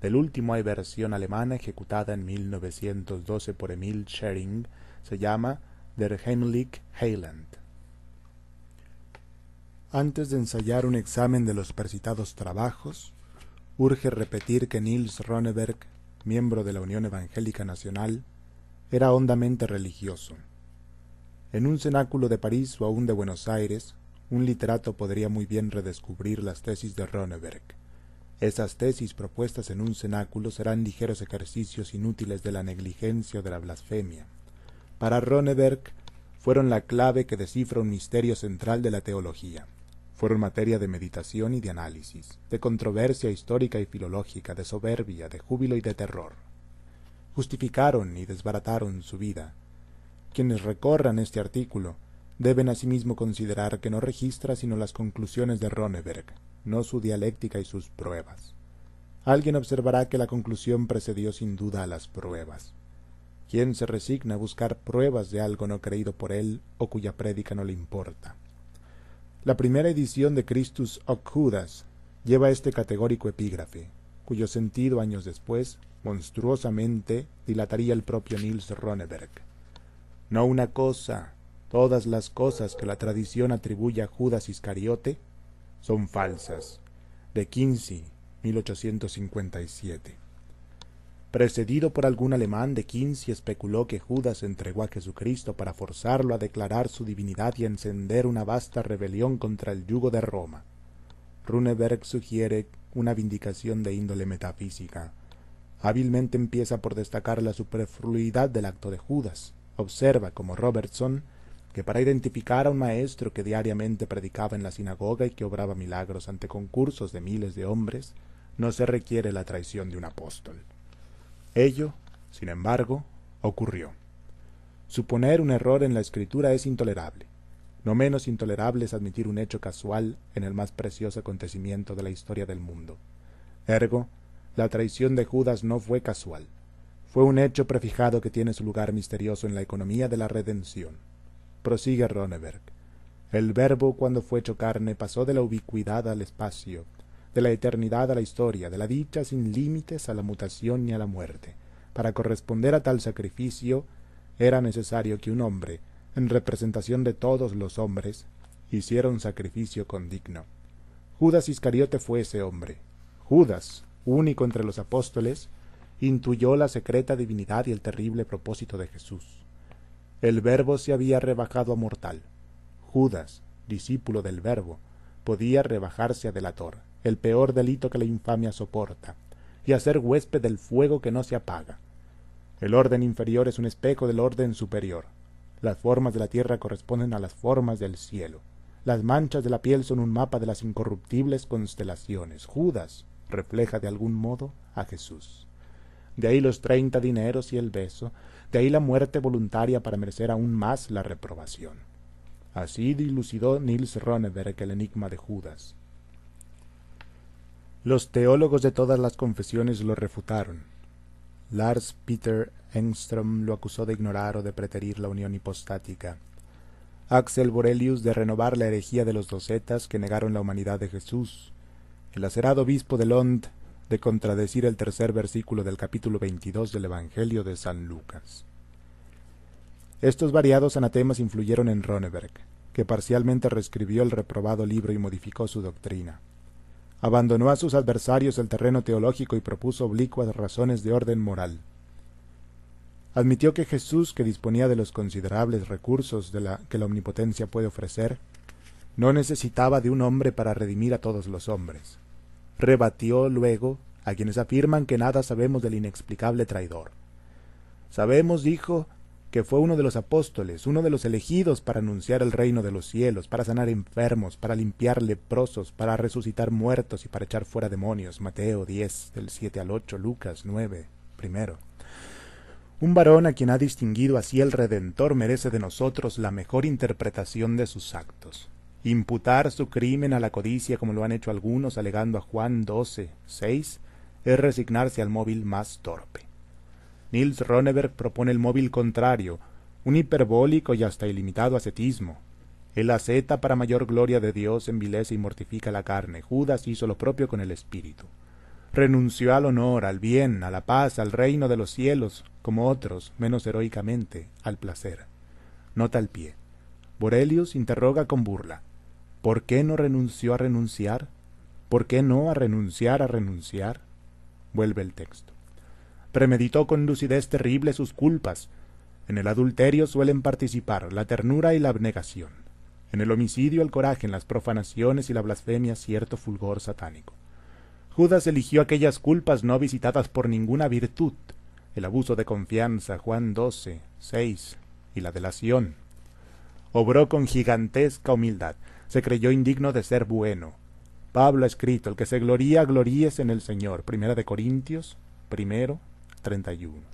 Del último hay versión alemana ejecutada en 1912 por Emil Schering, se llama Der Heimlich Heiland. Antes de ensayar un examen de los precitados trabajos, urge repetir que Niels Ronneberg, miembro de la Unión Evangélica Nacional, era hondamente religioso. En un cenáculo de París o aún de Buenos Aires, un literato podría muy bien redescubrir las tesis de Ronneberg. Esas tesis propuestas en un cenáculo serán ligeros ejercicios inútiles de la negligencia o de la blasfemia. Para Ronneberg fueron la clave que descifra un misterio central de la teología. Fueron materia de meditación y de análisis, de controversia histórica y filológica, de soberbia, de júbilo y de terror justificaron y desbarataron su vida. Quienes recorran este artículo deben asimismo considerar que no registra sino las conclusiones de Ronneberg, no su dialéctica y sus pruebas. Alguien observará que la conclusión precedió sin duda a las pruebas. ¿Quién se resigna a buscar pruebas de algo no creído por él o cuya prédica no le importa? La primera edición de Christus Judas lleva este categórico epígrafe, cuyo sentido años después monstruosamente dilataría el propio Niels Ronneberg. No una cosa, todas las cosas que la tradición atribuye a Judas Iscariote son falsas. De Kinsey, 1857. Precedido por algún alemán, de Kinsey especuló que Judas entregó a Jesucristo para forzarlo a declarar su divinidad y encender una vasta rebelión contra el yugo de Roma. Runeberg sugiere una vindicación de índole metafísica, Hábilmente empieza por destacar la superfluidad del acto de Judas. Observa, como Robertson, que para identificar a un maestro que diariamente predicaba en la sinagoga y que obraba milagros ante concursos de miles de hombres, no se requiere la traición de un apóstol. Ello, sin embargo, ocurrió. Suponer un error en la escritura es intolerable. No menos intolerable es admitir un hecho casual en el más precioso acontecimiento de la historia del mundo. Ergo, La traición de Judas no fue casual. Fue un hecho prefijado que tiene su lugar misterioso en la economía de la redención. Prosigue Ronneberg. El verbo cuando fue hecho carne pasó de la ubicuidad al espacio, de la eternidad a la historia, de la dicha sin límites a la mutación y a la muerte. Para corresponder a tal sacrificio era necesario que un hombre, en representación de todos los hombres, hiciera un sacrificio condigno. Judas Iscariote fue ese hombre. Judas, único entre los apóstoles, intuyó la secreta divinidad y el terrible propósito de Jesús. El Verbo se había rebajado a mortal. Judas, discípulo del Verbo, podía rebajarse a delator, el peor delito que la infamia soporta, y hacer huésped del fuego que no se apaga. El orden inferior es un espejo del orden superior. Las formas de la tierra corresponden a las formas del cielo. Las manchas de la piel son un mapa de las incorruptibles constelaciones. Judas refleja de algún modo a Jesús. De ahí los treinta dineros y el beso, de ahí la muerte voluntaria para merecer aún más la reprobación. Así dilucidó Niels Ronneberg el enigma de Judas. Los teólogos de todas las confesiones lo refutaron. Lars Peter Engström lo acusó de ignorar o de preterir la unión hipostática. Axel Borelius de renovar la herejía de los docetas que negaron la humanidad de Jesús. El acerado obispo de Lond de contradecir el tercer versículo del capítulo 22 del Evangelio de San Lucas. Estos variados anatemas influyeron en Ronneberg, que parcialmente reescribió el reprobado libro y modificó su doctrina. Abandonó a sus adversarios el terreno teológico y propuso oblicuas razones de orden moral. Admitió que Jesús, que disponía de los considerables recursos de que la omnipotencia puede ofrecer, no necesitaba de un hombre para redimir a todos los hombres rebatió luego a quienes afirman que nada sabemos del inexplicable traidor. Sabemos, dijo, que fue uno de los apóstoles, uno de los elegidos para anunciar el reino de los cielos, para sanar enfermos, para limpiar leprosos, para resucitar muertos y para echar fuera demonios. Mateo 10, del 7 al 8, Lucas 9, primero. Un varón a quien ha distinguido así el Redentor merece de nosotros la mejor interpretación de sus actos. Imputar su crimen a la codicia, como lo han hecho algunos, alegando a Juan 12, 6, es resignarse al móvil más torpe. Niels Ronneberg propone el móvil contrario, un hiperbólico y hasta ilimitado ascetismo. Él aceta para mayor gloria de Dios, envilece y mortifica la carne. Judas hizo lo propio con el espíritu. Renunció al honor, al bien, a la paz, al reino de los cielos, como otros, menos heroicamente, al placer. Nota al pie. Borelius interroga con burla. ¿Por qué no renunció a renunciar? ¿Por qué no a renunciar a renunciar? Vuelve el texto. Premeditó con lucidez terrible sus culpas. En el adulterio suelen participar la ternura y la abnegación. En el homicidio el coraje, en las profanaciones y la blasfemia cierto fulgor satánico. Judas eligió aquellas culpas no visitadas por ninguna virtud, el abuso de confianza, Juan 12, 6, y la delación. Obró con gigantesca humildad, se creyó indigno de ser bueno. Pablo ha escrito, el que se gloría, gloríes en el Señor. Primera de Corintios, primero, treinta y uno.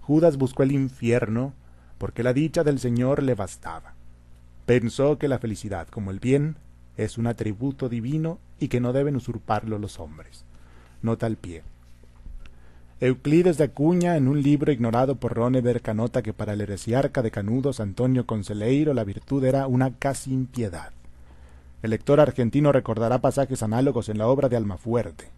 Judas buscó el infierno porque la dicha del Señor le bastaba. Pensó que la felicidad, como el bien, es un atributo divino y que no deben usurparlo los hombres. Nota al pie. Euclides de Acuña, en un libro ignorado por Ronneberg, anota que para el heresiarca de Canudos Antonio Conceleiro la virtud era una casi impiedad. El lector argentino recordará pasajes análogos en la obra de Almafuerte.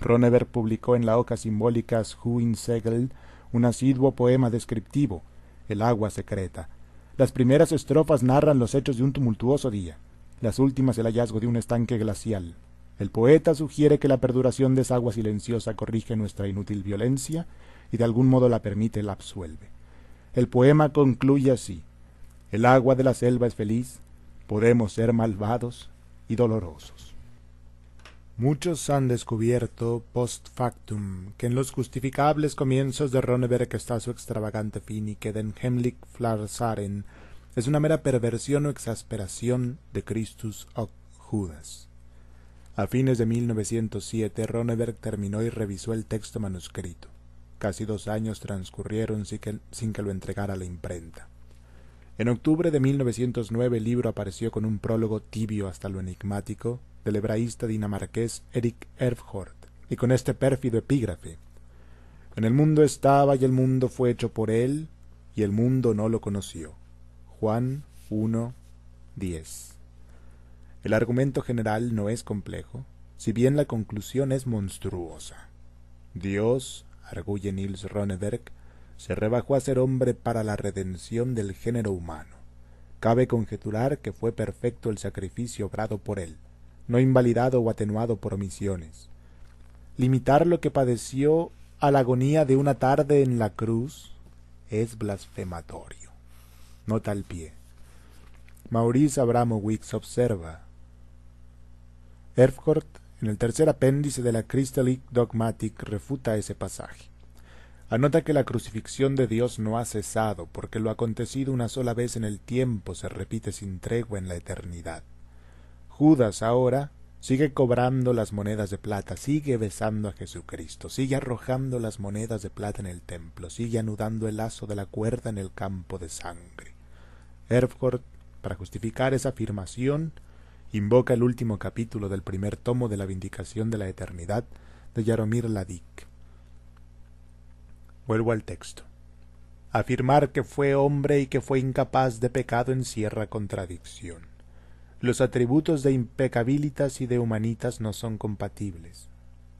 Ronneberg publicó en la hoja simbólica Segel un asiduo poema descriptivo, El agua secreta. Las primeras estrofas narran los hechos de un tumultuoso día, las últimas el hallazgo de un estanque glacial. El poeta sugiere que la perduración de esa agua silenciosa corrige nuestra inútil violencia y de algún modo la permite la absuelve. El poema concluye así El agua de la selva es feliz, podemos ser malvados y dolorosos. Muchos han descubierto post factum que en los justificables comienzos de Ronneberg está su extravagante fin y que Den Hemlich Flarsaren es una mera perversión o exasperación de Christus o Judas. A fines de 1907 Ronneberg terminó y revisó el texto manuscrito. Casi dos años transcurrieron sin que, sin que lo entregara a la imprenta. En octubre de 1909 el libro apareció con un prólogo tibio hasta lo enigmático del hebraísta dinamarqués Erik Erfhort, y con este pérfido epígrafe. En el mundo estaba y el mundo fue hecho por él, y el mundo no lo conoció. Juan 1, 10. El argumento general no es complejo, si bien la conclusión es monstruosa. Dios, arguye Niels Ronneberg, se rebajó a ser hombre para la redención del género humano. Cabe conjeturar que fue perfecto el sacrificio obrado por él, no invalidado o atenuado por omisiones. Limitar lo que padeció a la agonía de una tarde en la cruz es blasfematorio. Nota al pie. Maurice Abramowitz observa. Erfurt, en el tercer apéndice de la Christolic Dogmatic, refuta ese pasaje. Anota que la crucifixión de Dios no ha cesado, porque lo acontecido una sola vez en el tiempo se repite sin tregua en la eternidad. Judas ahora sigue cobrando las monedas de plata, sigue besando a Jesucristo, sigue arrojando las monedas de plata en el templo, sigue anudando el lazo de la cuerda en el campo de sangre. Erfurt, para justificar esa afirmación, invoca el último capítulo del primer tomo de la Vindicación de la Eternidad de Yaromir Ladik. Vuelvo al texto. Afirmar que fue hombre y que fue incapaz de pecado encierra contradicción. Los atributos de impecabilitas y de humanitas no son compatibles.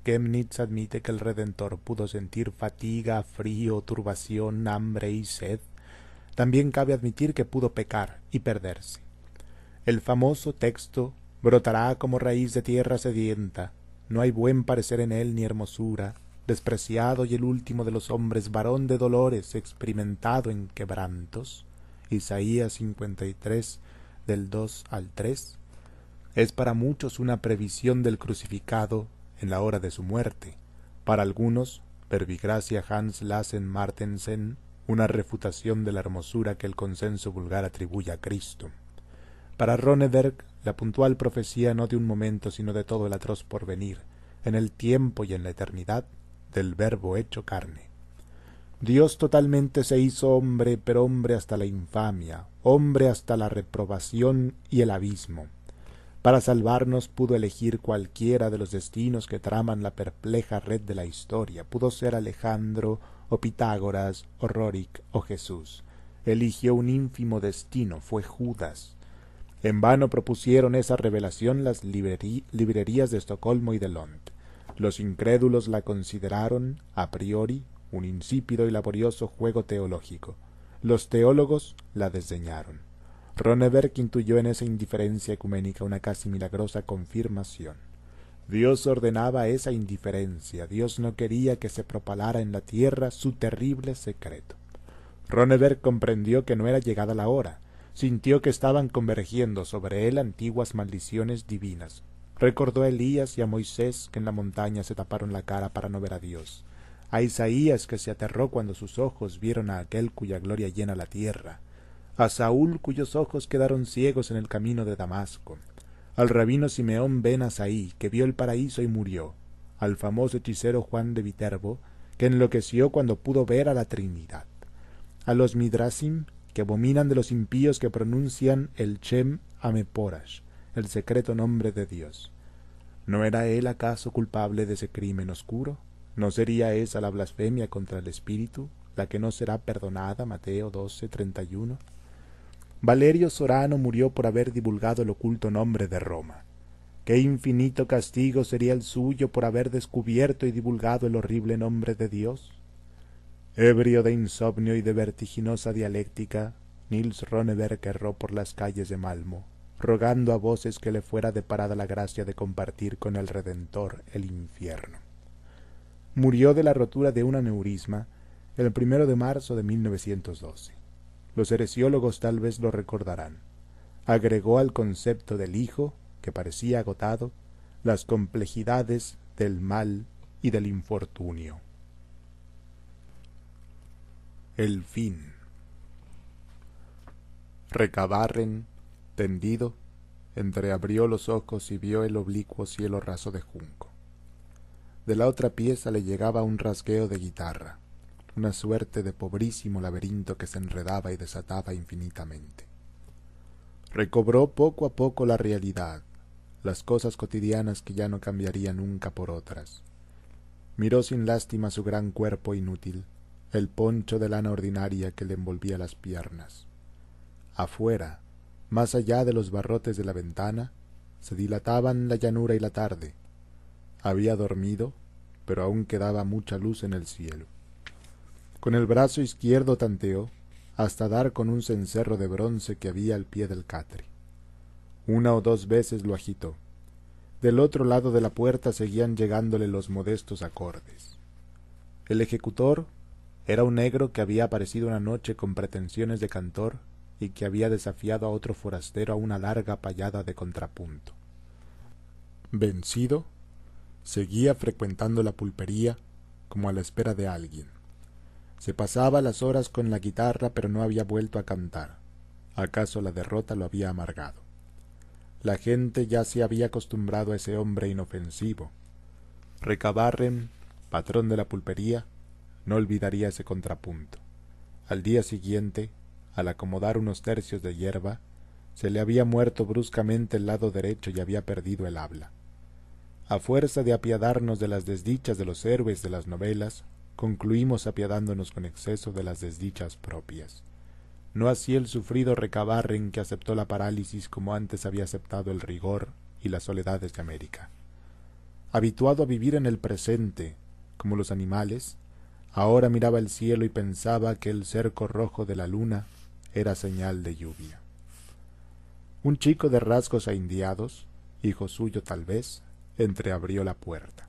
Chemnitz admite que el Redentor pudo sentir fatiga, frío, turbación, hambre y sed. También cabe admitir que pudo pecar y perderse. El famoso texto brotará como raíz de tierra sedienta, no hay buen parecer en él ni hermosura, despreciado y el último de los hombres, varón de dolores, experimentado en quebrantos. Isaías 53, del 2 al 3, es para muchos una previsión del crucificado en la hora de su muerte, para algunos, Verbigracia Hans Lassen Martensen, una refutación de la hermosura que el consenso vulgar atribuye a Cristo. Para Ronneberg, la puntual profecía no de un momento, sino de todo el atroz porvenir, en el tiempo y en la eternidad, del Verbo hecho carne. Dios totalmente se hizo hombre, pero hombre hasta la infamia, hombre hasta la reprobación y el abismo. Para salvarnos pudo elegir cualquiera de los destinos que traman la perpleja red de la historia. Pudo ser Alejandro, o Pitágoras, o Rorik, o Jesús. Eligió un ínfimo destino, fue Judas. En vano propusieron esa revelación las librerías de Estocolmo y de Lond. Los incrédulos la consideraron, a priori, un insípido y laborioso juego teológico. Los teólogos la desdeñaron. Ronneberg intuyó en esa indiferencia ecuménica una casi milagrosa confirmación. Dios ordenaba esa indiferencia, Dios no quería que se propalara en la tierra su terrible secreto. Ronneberg comprendió que no era llegada la hora, sintió que estaban convergiendo sobre él antiguas maldiciones divinas. Recordó a Elías y a Moisés que en la montaña se taparon la cara para no ver a Dios. A Isaías que se aterró cuando sus ojos vieron a aquel cuya gloria llena la tierra, a Saúl cuyos ojos quedaron ciegos en el camino de Damasco, al rabino Simeón ben Asaí que vio el paraíso y murió, al famoso hechicero Juan de Viterbo que enloqueció cuando pudo ver a la Trinidad, a los Midrasim que abominan de los impíos que pronuncian el Chem Ameporash, el secreto nombre de Dios. ¿No era él acaso culpable de ese crimen oscuro? ¿No sería esa la blasfemia contra el Espíritu, la que no será perdonada? Mateo 12, 31. Valerio Sorano murió por haber divulgado el oculto nombre de Roma. Qué infinito castigo sería el suyo por haber descubierto y divulgado el horrible nombre de Dios. Ebrio de insomnio y de vertiginosa dialéctica, Nils Ronneberg erró por las calles de Malmo, rogando a voces que le fuera deparada la gracia de compartir con el Redentor el infierno murió de la rotura de un aneurisma el primero de marzo de 1912. Los heresiólogos tal vez lo recordarán. Agregó al concepto del hijo, que parecía agotado, las complejidades del mal y del infortunio. El fin. Recabarren, tendido, entreabrió los ojos y vio el oblicuo cielo raso de junco. De la otra pieza le llegaba un rasgueo de guitarra, una suerte de pobrísimo laberinto que se enredaba y desataba infinitamente. Recobró poco a poco la realidad, las cosas cotidianas que ya no cambiaría nunca por otras. miró sin lástima su gran cuerpo inútil, el poncho de lana ordinaria que le envolvía las piernas. Afuera, más allá de los barrotes de la ventana, se dilataban la llanura y la tarde. Había dormido, pero aún quedaba mucha luz en el cielo. Con el brazo izquierdo tanteó hasta dar con un cencerro de bronce que había al pie del catre. Una o dos veces lo agitó. Del otro lado de la puerta seguían llegándole los modestos acordes. El ejecutor era un negro que había aparecido una noche con pretensiones de cantor y que había desafiado a otro forastero a una larga payada de contrapunto. Vencido, seguía frecuentando la pulpería como a la espera de alguien. Se pasaba las horas con la guitarra pero no había vuelto a cantar. ¿Acaso la derrota lo había amargado? La gente ya se había acostumbrado a ese hombre inofensivo. Recabarren, patrón de la pulpería, no olvidaría ese contrapunto. Al día siguiente, al acomodar unos tercios de hierba, se le había muerto bruscamente el lado derecho y había perdido el habla. A fuerza de apiadarnos de las desdichas de los héroes de las novelas, concluimos apiadándonos con exceso de las desdichas propias. No así el sufrido Recabarren que aceptó la parálisis como antes había aceptado el rigor y las soledades de América. Habituado a vivir en el presente, como los animales, ahora miraba el cielo y pensaba que el cerco rojo de la luna era señal de lluvia. Un chico de rasgos indiados, hijo suyo tal vez, entreabrió la puerta.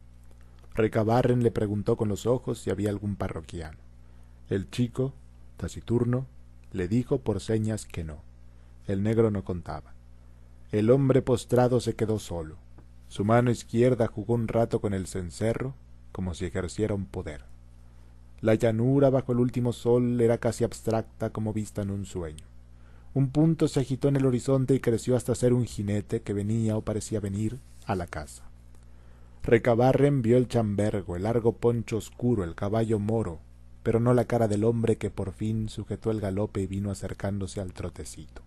Recabarren le preguntó con los ojos si había algún parroquiano. El chico, taciturno, le dijo por señas que no. El negro no contaba. El hombre postrado se quedó solo. Su mano izquierda jugó un rato con el cencerro, como si ejerciera un poder. La llanura bajo el último sol era casi abstracta como vista en un sueño. Un punto se agitó en el horizonte y creció hasta ser un jinete que venía o parecía venir a la casa. Recabarren vio el chambergo, el largo poncho oscuro, el caballo moro, pero no la cara del hombre que por fin sujetó el galope y vino acercándose al trotecito.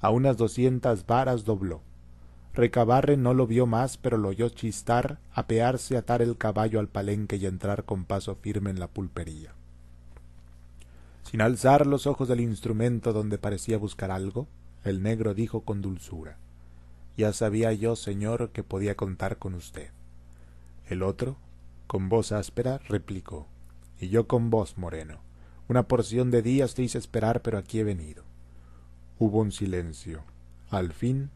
A unas doscientas varas dobló. Recabarren no lo vio más, pero lo oyó chistar, apearse, atar el caballo al palenque y entrar con paso firme en la pulpería. Sin alzar los ojos del instrumento donde parecía buscar algo, el negro dijo con dulzura ya sabía yo, señor, que podía contar con usted. El otro, con voz áspera, replicó, y yo con voz, moreno. Una porción de días te hice esperar, pero aquí he venido. Hubo un silencio. Al fin,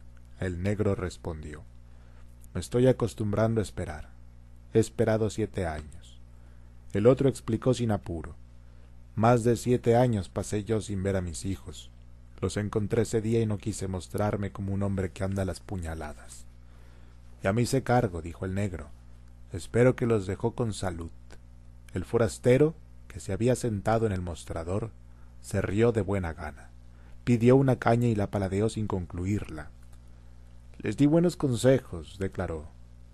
el negro respondió, me estoy acostumbrando a esperar. He esperado siete años. El otro explicó sin apuro. Más de siete años pasé yo sin ver a mis hijos. Los encontré ese día y no quise mostrarme como un hombre que anda a las puñaladas. Ya me hice cargo, dijo el negro. Espero que los dejó con salud. El forastero, que se había sentado en el mostrador, se rió de buena gana. Pidió una caña y la paladeó sin concluirla. Les di buenos consejos, declaró,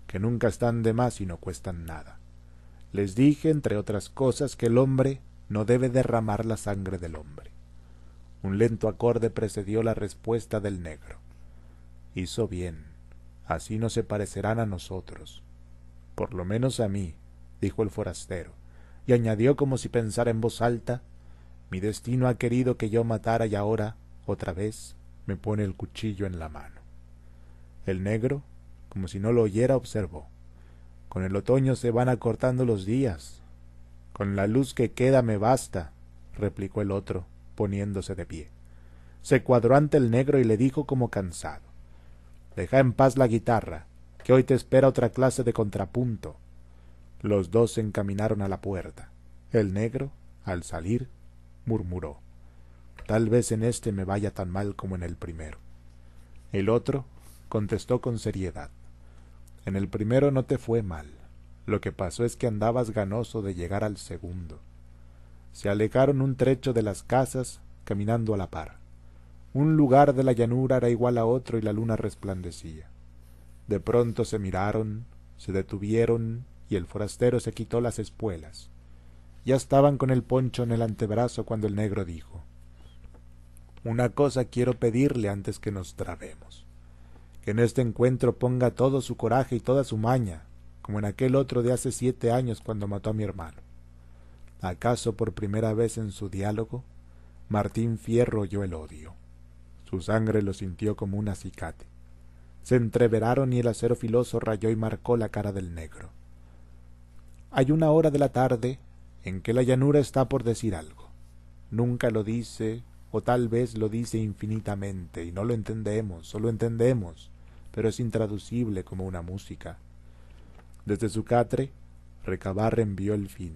que nunca están de más y no cuestan nada. Les dije, entre otras cosas, que el hombre no debe derramar la sangre del hombre. Un lento acorde precedió la respuesta del negro. Hizo bien. Así no se parecerán a nosotros. Por lo menos a mí, dijo el forastero, y añadió como si pensara en voz alta Mi destino ha querido que yo matara y ahora, otra vez, me pone el cuchillo en la mano. El negro, como si no lo oyera, observó Con el otoño se van acortando los días. Con la luz que queda me basta, replicó el otro, poniéndose de pie. Se cuadró ante el negro y le dijo como cansado Deja en paz la guitarra, que hoy te espera otra clase de contrapunto. Los dos se encaminaron a la puerta. El negro, al salir, murmuró Tal vez en este me vaya tan mal como en el primero. El otro contestó con seriedad En el primero no te fue mal. Lo que pasó es que andabas ganoso de llegar al segundo. Se alejaron un trecho de las casas, caminando a la par. Un lugar de la llanura era igual a otro y la luna resplandecía. De pronto se miraron, se detuvieron y el forastero se quitó las espuelas. Ya estaban con el poncho en el antebrazo cuando el negro dijo Una cosa quiero pedirle antes que nos trabemos. Que en este encuentro ponga todo su coraje y toda su maña, como en aquel otro de hace siete años cuando mató a mi hermano. ¿Acaso por primera vez en su diálogo Martín Fierro oyó el odio? Su sangre lo sintió como un acicate. Se entreveraron y el acero filoso rayó y marcó la cara del negro. Hay una hora de la tarde en que la llanura está por decir algo. Nunca lo dice, o tal vez lo dice infinitamente, y no lo entendemos, o lo entendemos, pero es intraducible como una música. Desde su catre, Recabarre envió el fin.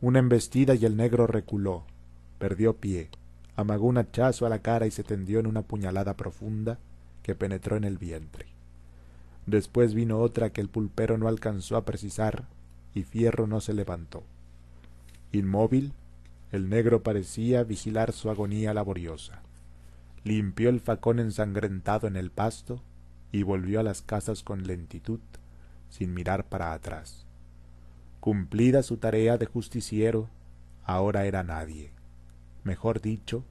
Una embestida y el negro reculó, perdió pie, amagó un hachazo a la cara y se tendió en una puñalada profunda que penetró en el vientre. Después vino otra que el pulpero no alcanzó a precisar y Fierro no se levantó. Inmóvil, el negro parecía vigilar su agonía laboriosa. Limpió el facón ensangrentado en el pasto y volvió a las casas con lentitud, sin mirar para atrás. Cumplida su tarea de justiciero, ahora era nadie. Mejor dicho,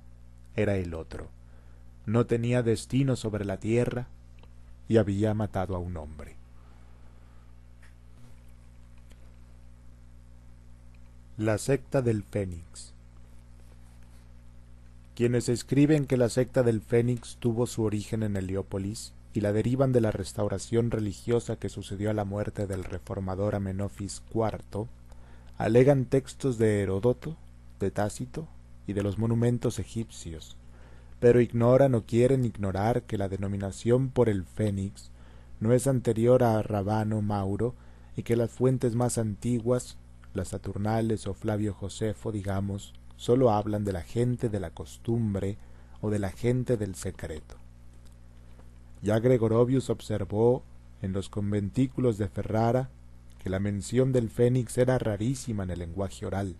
era el otro. No tenía destino sobre la tierra y había matado a un hombre. La secta del Fénix. Quienes escriben que la secta del Fénix tuvo su origen en Heliópolis y la derivan de la restauración religiosa que sucedió a la muerte del reformador Amenofis IV, alegan textos de Heródoto, de Tácito y de los monumentos egipcios, pero ignoran o quieren ignorar que la denominación por el Fénix no es anterior a Rabano Mauro y que las fuentes más antiguas, las Saturnales o Flavio Josefo, digamos, sólo hablan de la gente de la costumbre o de la gente del secreto. Ya Gregorovius observó en los conventículos de Ferrara que la mención del fénix era rarísima en el lenguaje oral.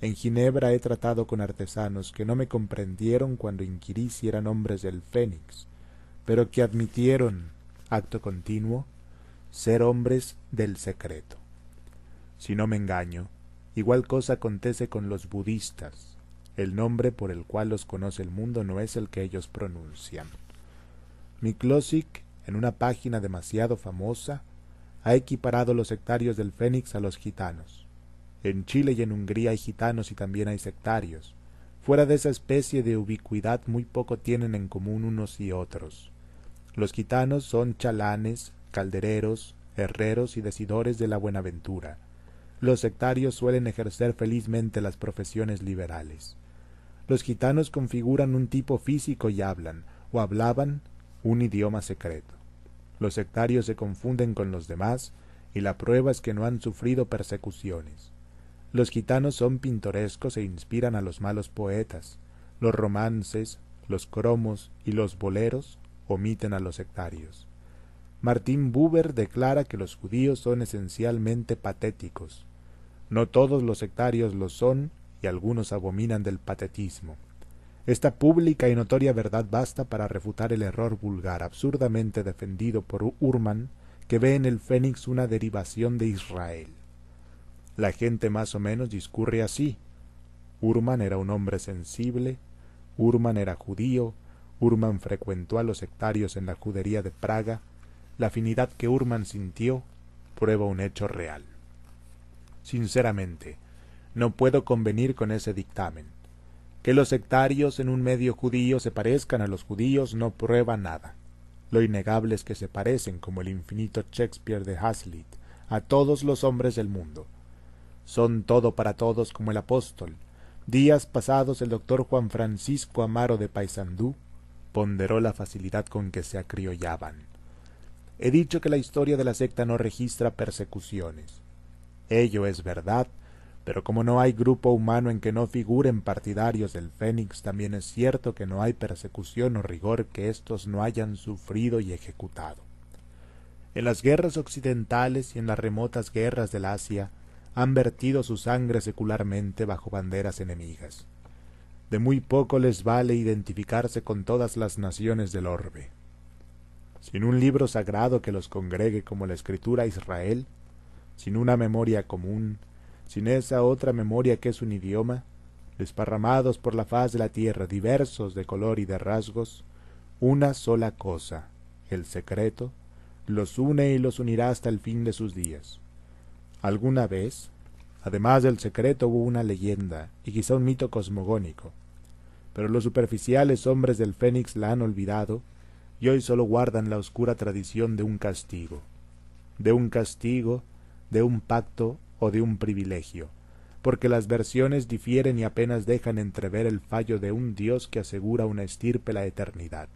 En Ginebra he tratado con artesanos que no me comprendieron cuando inquirí si eran hombres del fénix, pero que admitieron, acto continuo, ser hombres del secreto. Si no me engaño, igual cosa acontece con los budistas. El nombre por el cual los conoce el mundo no es el que ellos pronuncian. Miklosic, en una página demasiado famosa, ha equiparado los sectarios del Fénix a los gitanos. En Chile y en Hungría hay gitanos y también hay sectarios. Fuera de esa especie de ubicuidad muy poco tienen en común unos y otros. Los gitanos son chalanes, caldereros, herreros y decidores de la buenaventura. Los sectarios suelen ejercer felizmente las profesiones liberales. Los gitanos configuran un tipo físico y hablan, o hablaban, un idioma secreto. Los sectarios se confunden con los demás y la prueba es que no han sufrido persecuciones. Los gitanos son pintorescos e inspiran a los malos poetas. Los romances, los cromos y los boleros omiten a los sectarios. Martín Buber declara que los judíos son esencialmente patéticos. No todos los sectarios lo son y algunos abominan del patetismo. Esta pública y notoria verdad basta para refutar el error vulgar absurdamente defendido por Urman, que ve en el Fénix una derivación de Israel. La gente más o menos discurre así. Urman era un hombre sensible, Urman era judío, Urman frecuentó a los sectarios en la judería de Praga, la afinidad que Urman sintió prueba un hecho real. Sinceramente, no puedo convenir con ese dictamen. Que los sectarios en un medio judío se parezcan a los judíos no prueba nada. Lo innegable es que se parecen, como el infinito Shakespeare de Hazlitt, a todos los hombres del mundo. Son todo para todos como el apóstol. Días pasados el doctor Juan Francisco Amaro de Paysandú ponderó la facilidad con que se acriollaban. He dicho que la historia de la secta no registra persecuciones. Ello es verdad, pero como no hay grupo humano en que no figuren partidarios del Fénix, también es cierto que no hay persecución o rigor que éstos no hayan sufrido y ejecutado. En las guerras occidentales y en las remotas guerras del Asia han vertido su sangre secularmente bajo banderas enemigas. De muy poco les vale identificarse con todas las naciones del orbe. Sin un libro sagrado que los congregue como la escritura Israel, sin una memoria común, sin esa otra memoria que es un idioma, desparramados por la faz de la tierra, diversos de color y de rasgos, una sola cosa, el secreto, los une y los unirá hasta el fin de sus días. Alguna vez, además del secreto, hubo una leyenda y quizá un mito cosmogónico, pero los superficiales hombres del Fénix la han olvidado y hoy solo guardan la oscura tradición de un castigo, de un castigo, de un pacto o de un privilegio, porque las versiones difieren y apenas dejan entrever el fallo de un Dios que asegura una estirpe la eternidad,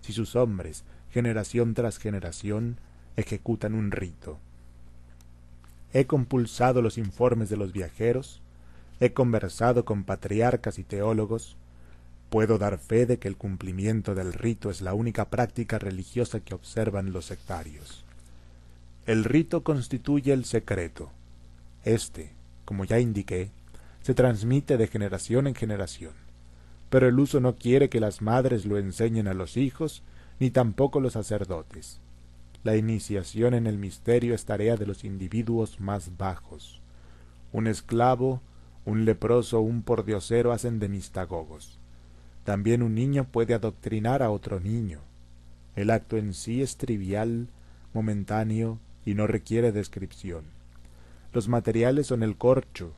si sus hombres, generación tras generación, ejecutan un rito. He compulsado los informes de los viajeros, he conversado con patriarcas y teólogos, puedo dar fe de que el cumplimiento del rito es la única práctica religiosa que observan los sectarios. El rito constituye el secreto. Este, como ya indiqué, se transmite de generación en generación, pero el uso no quiere que las madres lo enseñen a los hijos, ni tampoco los sacerdotes. La iniciación en el misterio es tarea de los individuos más bajos. Un esclavo, un leproso, un pordiosero hacen de mistagogos. También un niño puede adoctrinar a otro niño. El acto en sí es trivial, momentáneo y no requiere descripción. Los materiales son el corcho,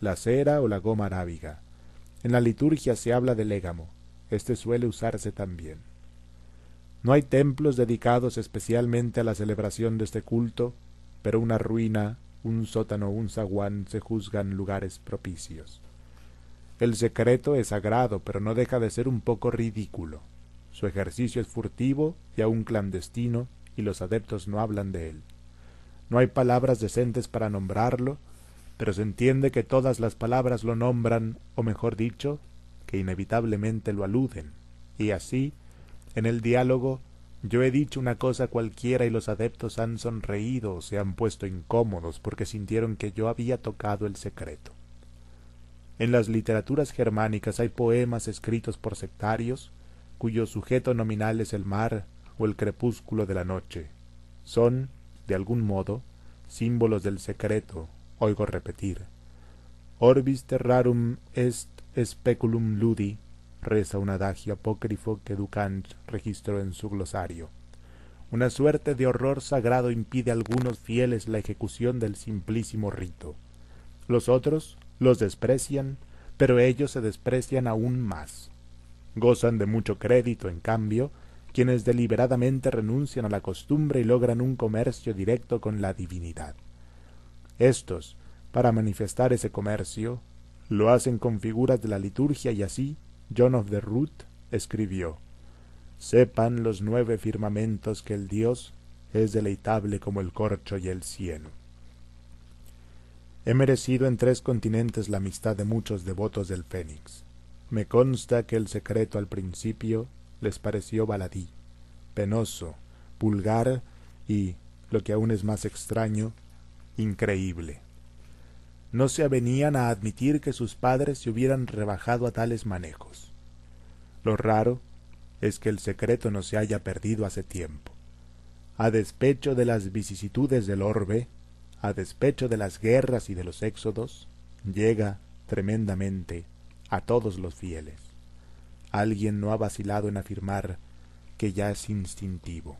la cera o la goma arábiga. En la liturgia se habla del légamo. Este suele usarse también. No hay templos dedicados especialmente a la celebración de este culto, pero una ruina, un sótano o un zaguán se juzgan lugares propicios. El secreto es sagrado, pero no deja de ser un poco ridículo. Su ejercicio es furtivo y aun clandestino, y los adeptos no hablan de él. No hay palabras decentes para nombrarlo, pero se entiende que todas las palabras lo nombran, o mejor dicho, que inevitablemente lo aluden, y así en el diálogo yo he dicho una cosa cualquiera y los adeptos han sonreído o se han puesto incómodos porque sintieron que yo había tocado el secreto. En las literaturas germánicas hay poemas escritos por sectarios cuyo sujeto nominal es el mar o el crepúsculo de la noche. Son, de algún modo, símbolos del secreto, oigo repetir. Orbis terrarum est speculum ludi reza un adagio apócrifo que Ducant registró en su glosario. Una suerte de horror sagrado impide a algunos fieles la ejecución del simplísimo rito. Los otros los desprecian, pero ellos se desprecian aún más. Gozan de mucho crédito, en cambio, quienes deliberadamente renuncian a la costumbre y logran un comercio directo con la divinidad. Estos, para manifestar ese comercio, lo hacen con figuras de la liturgia y así John of the Root escribió Sepan los nueve firmamentos que el Dios es deleitable como el corcho y el cieno. He merecido en tres continentes la amistad de muchos devotos del Fénix. Me consta que el secreto al principio les pareció baladí, penoso, vulgar y, lo que aún es más extraño, increíble. No se avenían a admitir que sus padres se hubieran rebajado a tales manejos. Lo raro es que el secreto no se haya perdido hace tiempo. A despecho de las vicisitudes del orbe, a despecho de las guerras y de los éxodos, llega tremendamente a todos los fieles. Alguien no ha vacilado en afirmar que ya es instintivo.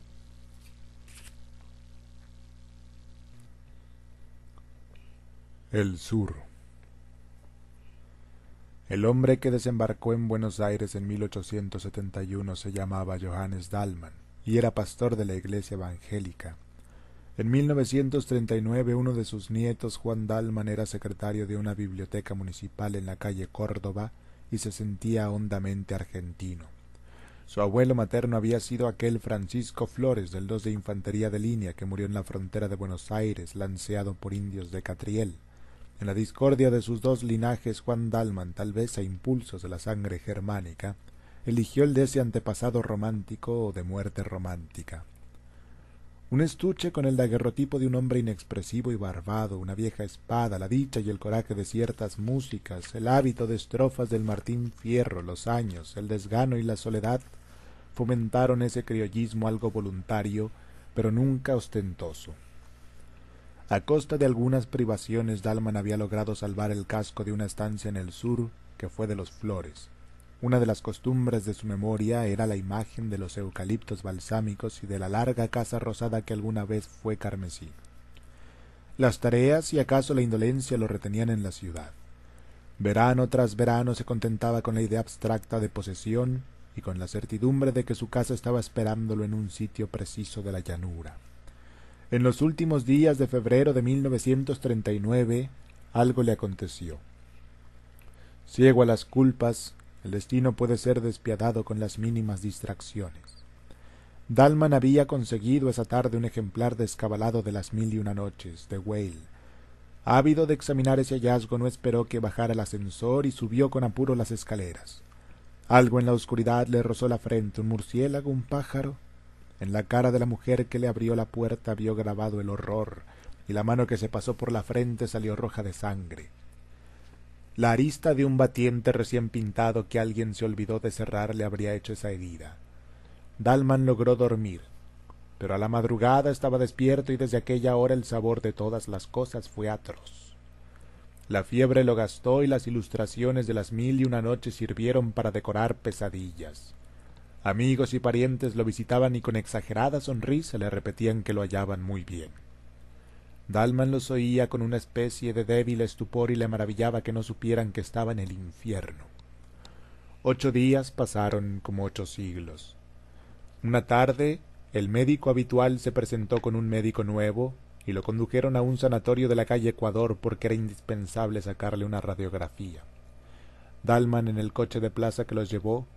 El sur. El hombre que desembarcó en Buenos Aires en 1871 se llamaba Johannes Dalman y era pastor de la iglesia evangélica. En 1939 uno de sus nietos, Juan Dalman, era secretario de una biblioteca municipal en la calle Córdoba y se sentía hondamente argentino. Su abuelo materno había sido aquel Francisco Flores del 2 de Infantería de Línea que murió en la frontera de Buenos Aires, lanceado por indios de Catriel. En la discordia de sus dos linajes, Juan Dalman, tal vez a impulsos de la sangre germánica, eligió el de ese antepasado romántico o de muerte romántica. Un estuche con el daguerrotipo de un hombre inexpresivo y barbado, una vieja espada, la dicha y el coraje de ciertas músicas, el hábito de estrofas del Martín Fierro, los años, el desgano y la soledad, fomentaron ese criollismo algo voluntario, pero nunca ostentoso. A costa de algunas privaciones, Dalman había logrado salvar el casco de una estancia en el sur que fue de los Flores. Una de las costumbres de su memoria era la imagen de los eucaliptos balsámicos y de la larga casa rosada que alguna vez fue carmesí. Las tareas y acaso la indolencia lo retenían en la ciudad. Verano tras verano se contentaba con la idea abstracta de posesión y con la certidumbre de que su casa estaba esperándolo en un sitio preciso de la llanura. En los últimos días de febrero de 1939 algo le aconteció. Ciego a las culpas, el destino puede ser despiadado con las mínimas distracciones. Dalman había conseguido esa tarde un ejemplar descabalado de las mil y una noches, de Whale. Ávido de examinar ese hallazgo, no esperó que bajara el ascensor y subió con apuro las escaleras. Algo en la oscuridad le rozó la frente, un murciélago, un pájaro. En la cara de la mujer que le abrió la puerta vio grabado el horror, y la mano que se pasó por la frente salió roja de sangre. La arista de un batiente recién pintado que alguien se olvidó de cerrar le habría hecho esa herida. Dalman logró dormir, pero a la madrugada estaba despierto y desde aquella hora el sabor de todas las cosas fue atroz. La fiebre lo gastó y las ilustraciones de las mil y una noches sirvieron para decorar pesadillas. Amigos y parientes lo visitaban y con exagerada sonrisa le repetían que lo hallaban muy bien. Dalman los oía con una especie de débil estupor y le maravillaba que no supieran que estaba en el infierno. Ocho días pasaron como ocho siglos. Una tarde el médico habitual se presentó con un médico nuevo y lo condujeron a un sanatorio de la calle Ecuador porque era indispensable sacarle una radiografía. Dalman en el coche de plaza que los llevó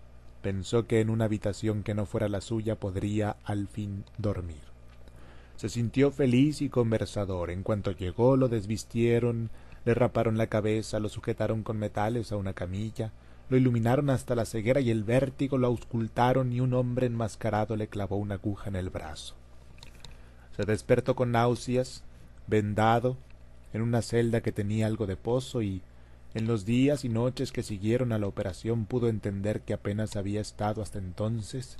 pensó que en una habitación que no fuera la suya podría al fin dormir. Se sintió feliz y conversador. En cuanto llegó lo desvistieron, le raparon la cabeza, lo sujetaron con metales a una camilla, lo iluminaron hasta la ceguera y el vértigo lo auscultaron y un hombre enmascarado le clavó una aguja en el brazo. Se despertó con náuseas, vendado, en una celda que tenía algo de pozo y en los días y noches que siguieron a la operación pudo entender que apenas había estado hasta entonces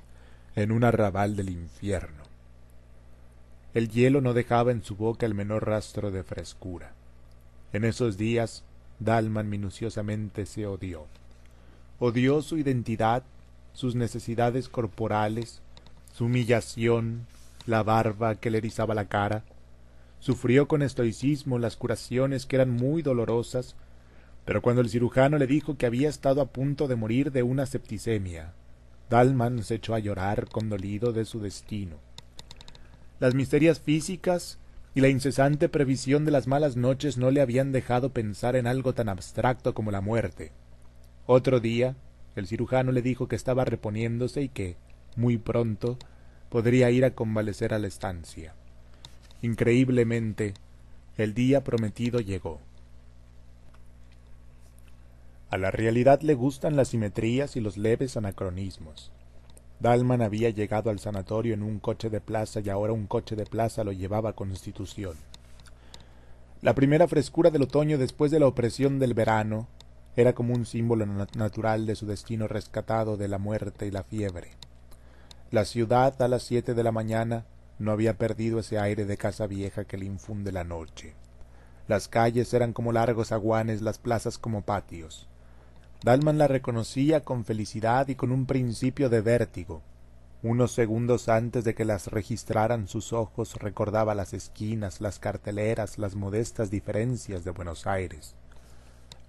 en un arrabal del infierno. El hielo no dejaba en su boca el menor rastro de frescura. En esos días Dalman minuciosamente se odió. Odió su identidad, sus necesidades corporales, su humillación, la barba que le erizaba la cara. Sufrió con estoicismo las curaciones que eran muy dolorosas, pero cuando el cirujano le dijo que había estado a punto de morir de una septicemia, Dalman se echó a llorar condolido de su destino las misterias físicas y la incesante previsión de las malas noches no le habían dejado pensar en algo tan abstracto como la muerte. Otro día, el cirujano le dijo que estaba reponiéndose y que, muy pronto, podría ir a convalecer a la estancia. Increíblemente, el día prometido llegó. A la realidad le gustan las simetrías y los leves anacronismos. Dalman había llegado al sanatorio en un coche de plaza y ahora un coche de plaza lo llevaba a Constitución. La primera frescura del otoño después de la opresión del verano era como un símbolo natural de su destino rescatado de la muerte y la fiebre. La ciudad a las siete de la mañana no había perdido ese aire de casa vieja que le infunde la noche. Las calles eran como largos aguanes, las plazas como patios. Dalman la reconocía con felicidad y con un principio de vértigo. Unos segundos antes de que las registraran sus ojos recordaba las esquinas, las carteleras, las modestas diferencias de Buenos Aires.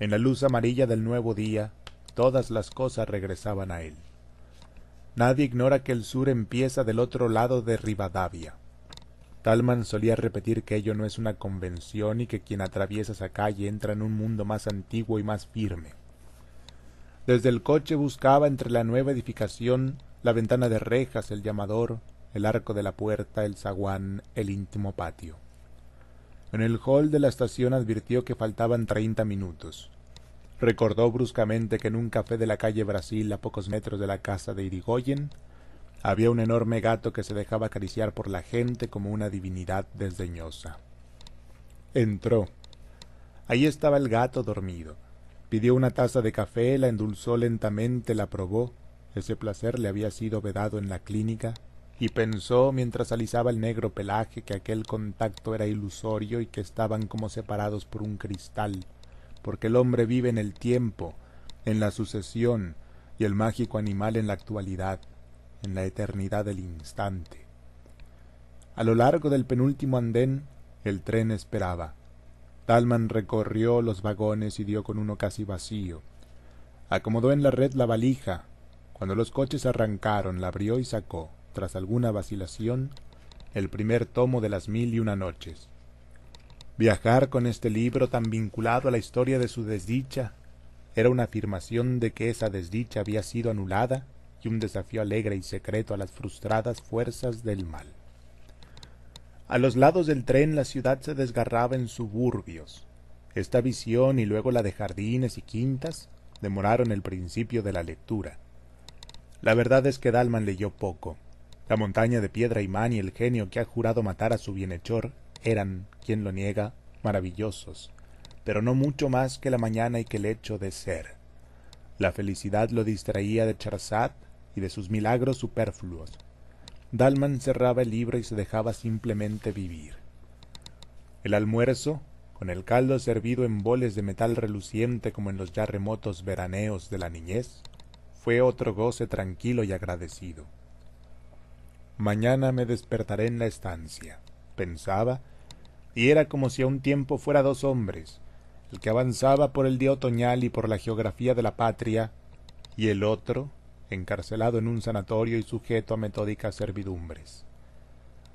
En la luz amarilla del nuevo día, todas las cosas regresaban a él. Nadie ignora que el sur empieza del otro lado de Rivadavia. Dalman solía repetir que ello no es una convención y que quien atraviesa esa calle entra en un mundo más antiguo y más firme. Desde el coche buscaba entre la nueva edificación la ventana de rejas, el llamador, el arco de la puerta, el zaguán, el íntimo patio. En el hall de la estación advirtió que faltaban treinta minutos. Recordó bruscamente que en un café de la calle Brasil, a pocos metros de la casa de Irigoyen, había un enorme gato que se dejaba acariciar por la gente como una divinidad desdeñosa. Entró. Ahí estaba el gato dormido Pidió una taza de café, la endulzó lentamente, la probó. Ese placer le había sido vedado en la clínica, y pensó mientras alisaba el negro pelaje que aquel contacto era ilusorio y que estaban como separados por un cristal, porque el hombre vive en el tiempo, en la sucesión, y el mágico animal en la actualidad, en la eternidad del instante. A lo largo del penúltimo andén, el tren esperaba. Dalman recorrió los vagones y dio con uno casi vacío. Acomodó en la red la valija. Cuando los coches arrancaron, la abrió y sacó, tras alguna vacilación, el primer tomo de las mil y una noches. Viajar con este libro tan vinculado a la historia de su desdicha era una afirmación de que esa desdicha había sido anulada y un desafío alegre y secreto a las frustradas fuerzas del mal. A los lados del tren la ciudad se desgarraba en suburbios. Esta visión y luego la de jardines y quintas demoraron el principio de la lectura. La verdad es que Dalman leyó poco. La montaña de piedra imán y el genio que ha jurado matar a su bienhechor eran, quien lo niega, maravillosos, pero no mucho más que la mañana y que el hecho de ser. La felicidad lo distraía de Charzad y de sus milagros superfluos. Dalman cerraba el libro y se dejaba simplemente vivir. El almuerzo, con el caldo servido en boles de metal reluciente como en los ya remotos veraneos de la niñez, fue otro goce tranquilo y agradecido. Mañana me despertaré en la estancia, pensaba, y era como si a un tiempo fuera dos hombres, el que avanzaba por el día otoñal y por la geografía de la patria, y el otro, encarcelado en un sanatorio y sujeto a metódicas servidumbres.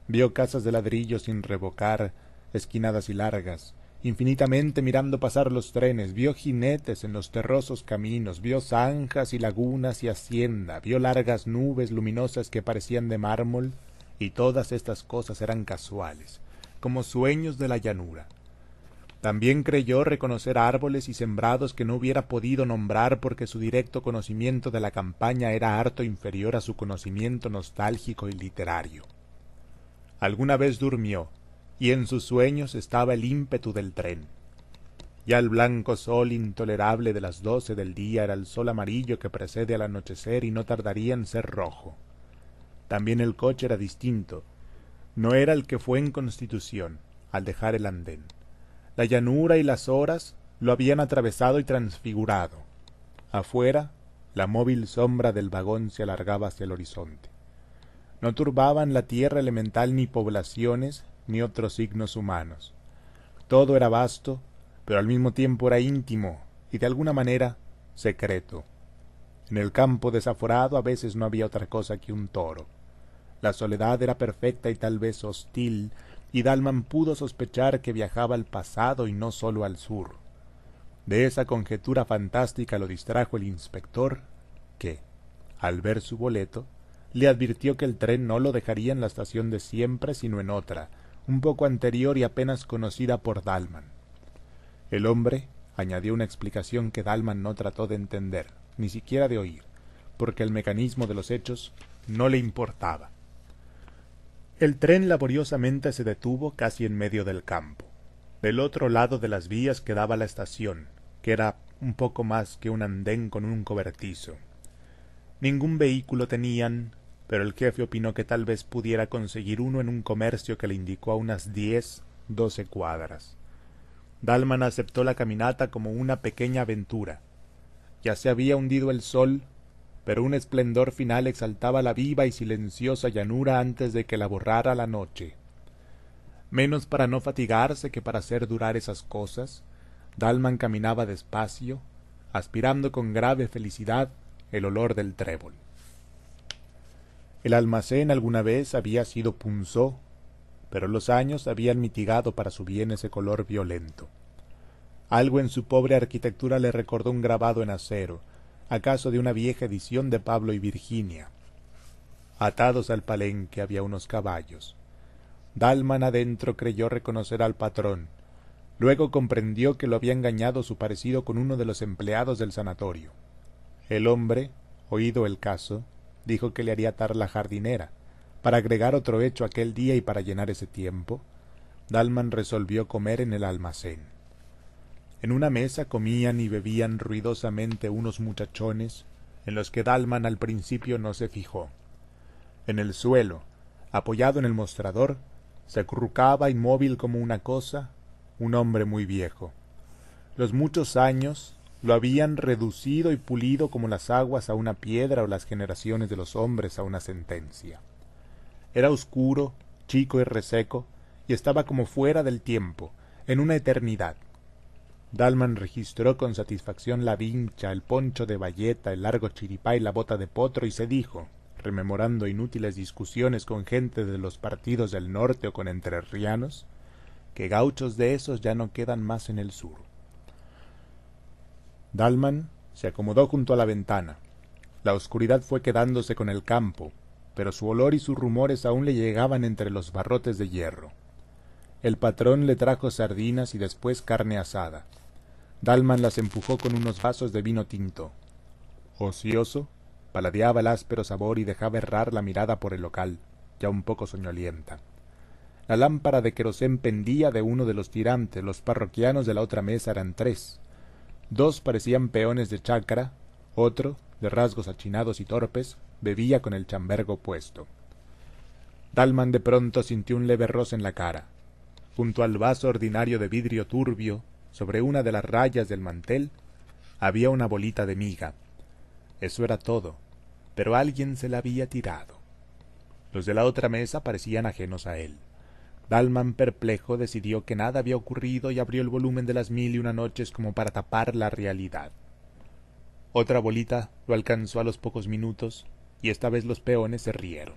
Vio casas de ladrillo sin revocar, esquinadas y largas, infinitamente mirando pasar los trenes, vio jinetes en los terrosos caminos, vio zanjas y lagunas y hacienda, vio largas nubes luminosas que parecían de mármol, y todas estas cosas eran casuales, como sueños de la llanura. También creyó reconocer árboles y sembrados que no hubiera podido nombrar porque su directo conocimiento de la campaña era harto inferior a su conocimiento nostálgico y literario. Alguna vez durmió, y en sus sueños estaba el ímpetu del tren. Ya el blanco sol intolerable de las doce del día era el sol amarillo que precede al anochecer y no tardaría en ser rojo. También el coche era distinto, no era el que fue en Constitución, al dejar el andén. La llanura y las horas lo habían atravesado y transfigurado. Afuera, la móvil sombra del vagón se alargaba hacia el horizonte. No turbaban la tierra elemental ni poblaciones ni otros signos humanos. Todo era vasto, pero al mismo tiempo era íntimo y de alguna manera secreto. En el campo desaforado a veces no había otra cosa que un toro. La soledad era perfecta y tal vez hostil, y Dalman pudo sospechar que viajaba al pasado y no sólo al sur. De esa conjetura fantástica lo distrajo el inspector, que, al ver su boleto, le advirtió que el tren no lo dejaría en la estación de siempre, sino en otra, un poco anterior y apenas conocida por Dalman. El hombre añadió una explicación que Dalman no trató de entender, ni siquiera de oír, porque el mecanismo de los hechos no le importaba. El tren laboriosamente se detuvo casi en medio del campo. Del otro lado de las vías quedaba la estación, que era un poco más que un andén con un cobertizo. Ningún vehículo tenían, pero el jefe opinó que tal vez pudiera conseguir uno en un comercio que le indicó a unas diez, doce cuadras. Dalman aceptó la caminata como una pequeña aventura. Ya se había hundido el sol pero un esplendor final exaltaba la viva y silenciosa llanura antes de que la borrara la noche. Menos para no fatigarse que para hacer durar esas cosas, Dalman caminaba despacio, aspirando con grave felicidad el olor del trébol. El almacén alguna vez había sido punzó, pero los años habían mitigado para su bien ese color violento. Algo en su pobre arquitectura le recordó un grabado en acero, acaso de una vieja edición de Pablo y Virginia. Atados al palenque había unos caballos. Dalman adentro creyó reconocer al patrón. Luego comprendió que lo había engañado su parecido con uno de los empleados del sanatorio. El hombre, oído el caso, dijo que le haría atar la jardinera. Para agregar otro hecho aquel día y para llenar ese tiempo, Dalman resolvió comer en el almacén. En una mesa comían y bebían ruidosamente unos muchachones en los que Dalman al principio no se fijó. En el suelo, apoyado en el mostrador, se acurrucaba inmóvil como una cosa un hombre muy viejo. Los muchos años, lo habían reducido y pulido como las aguas a una piedra o las generaciones de los hombres a una sentencia. Era oscuro, chico y reseco, y estaba como fuera del tiempo, en una eternidad. Dalman registró con satisfacción la vincha, el poncho de bayeta, el largo chiripá y la bota de potro, y se dijo, rememorando inútiles discusiones con gente de los partidos del norte o con entrerrianos, que gauchos de esos ya no quedan más en el sur. Dalman se acomodó junto a la ventana. La oscuridad fue quedándose con el campo, pero su olor y sus rumores aún le llegaban entre los barrotes de hierro. El patrón le trajo sardinas y después carne asada. Dalman las empujó con unos vasos de vino tinto. Ocioso, paladeaba el áspero sabor y dejaba errar la mirada por el local, ya un poco soñolienta. La lámpara de querosén pendía de uno de los tirantes, los parroquianos de la otra mesa eran tres. Dos parecían peones de chácara, otro, de rasgos achinados y torpes, bebía con el chambergo puesto. Dalman de pronto sintió un leve roce en la cara. Junto al vaso ordinario de vidrio turbio, sobre una de las rayas del mantel, había una bolita de miga. Eso era todo, pero alguien se la había tirado. Los de la otra mesa parecían ajenos a él. Dalman, perplejo, decidió que nada había ocurrido y abrió el volumen de las mil y una noches como para tapar la realidad. Otra bolita lo alcanzó a los pocos minutos, y esta vez los peones se rieron.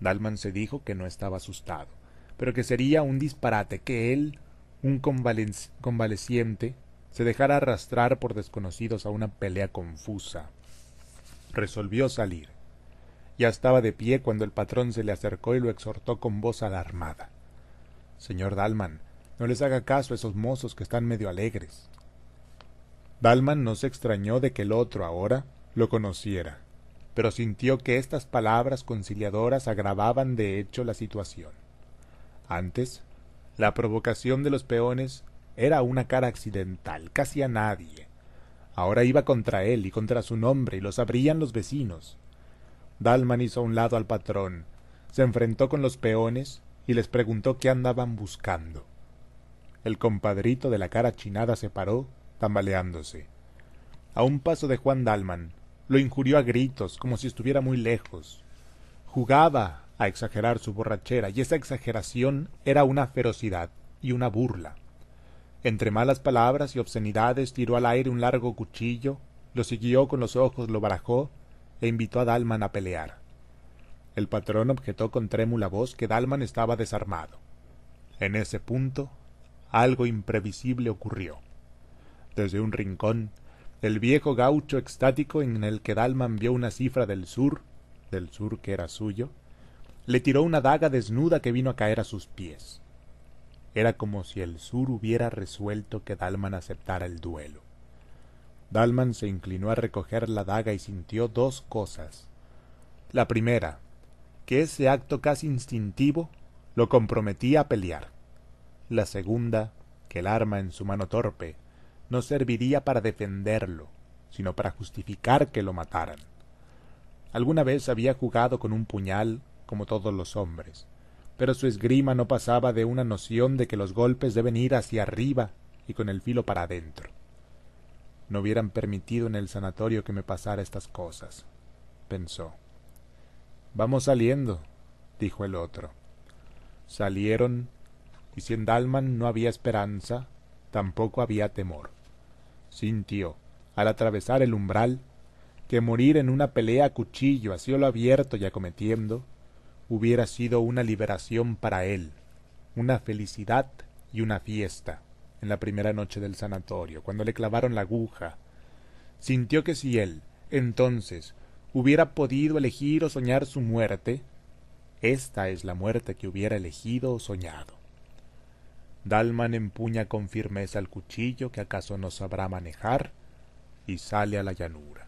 Dalman se dijo que no estaba asustado, pero que sería un disparate que él, un convaleciente, se dejara arrastrar por desconocidos a una pelea confusa. Resolvió salir. Ya estaba de pie cuando el patrón se le acercó y lo exhortó con voz alarmada. Señor Dalman, no les haga caso a esos mozos que están medio alegres. Dalman no se extrañó de que el otro ahora lo conociera, pero sintió que estas palabras conciliadoras agravaban de hecho la situación. Antes, la provocación de los peones era una cara accidental, casi a nadie. Ahora iba contra él y contra su nombre y lo sabrían los vecinos. Dalman hizo a un lado al patrón, se enfrentó con los peones y les preguntó qué andaban buscando. El compadrito de la cara chinada se paró, tambaleándose. A un paso de Juan Dalman, lo injurió a gritos, como si estuviera muy lejos. Jugaba a exagerar su borrachera, y esa exageración era una ferocidad y una burla. Entre malas palabras y obscenidades tiró al aire un largo cuchillo, lo siguió con los ojos, lo barajó e invitó a Dalman a pelear. El patrón objetó con trémula voz que Dalman estaba desarmado. En ese punto, algo imprevisible ocurrió. Desde un rincón, el viejo gaucho extático en el que Dalman vio una cifra del sur, del sur que era suyo, le tiró una daga desnuda que vino a caer a sus pies. Era como si el sur hubiera resuelto que Dalman aceptara el duelo. Dalman se inclinó a recoger la daga y sintió dos cosas. La primera, que ese acto casi instintivo lo comprometía a pelear. La segunda, que el arma en su mano torpe no serviría para defenderlo, sino para justificar que lo mataran. Alguna vez había jugado con un puñal, como todos los hombres, pero su esgrima no pasaba de una noción de que los golpes deben ir hacia arriba y con el filo para adentro no hubieran permitido en el sanatorio que me pasara estas cosas, pensó. Vamos saliendo, dijo el otro. Salieron, y si en Dalman no había esperanza, tampoco había temor. Sintió, al atravesar el umbral, que morir en una pelea a cuchillo a cielo abierto y acometiendo hubiera sido una liberación para él, una felicidad y una fiesta en la primera noche del sanatorio, cuando le clavaron la aguja. Sintió que si él, entonces, hubiera podido elegir o soñar su muerte, esta es la muerte que hubiera elegido o soñado. Dalman empuña con firmeza el cuchillo que acaso no sabrá manejar y sale a la llanura.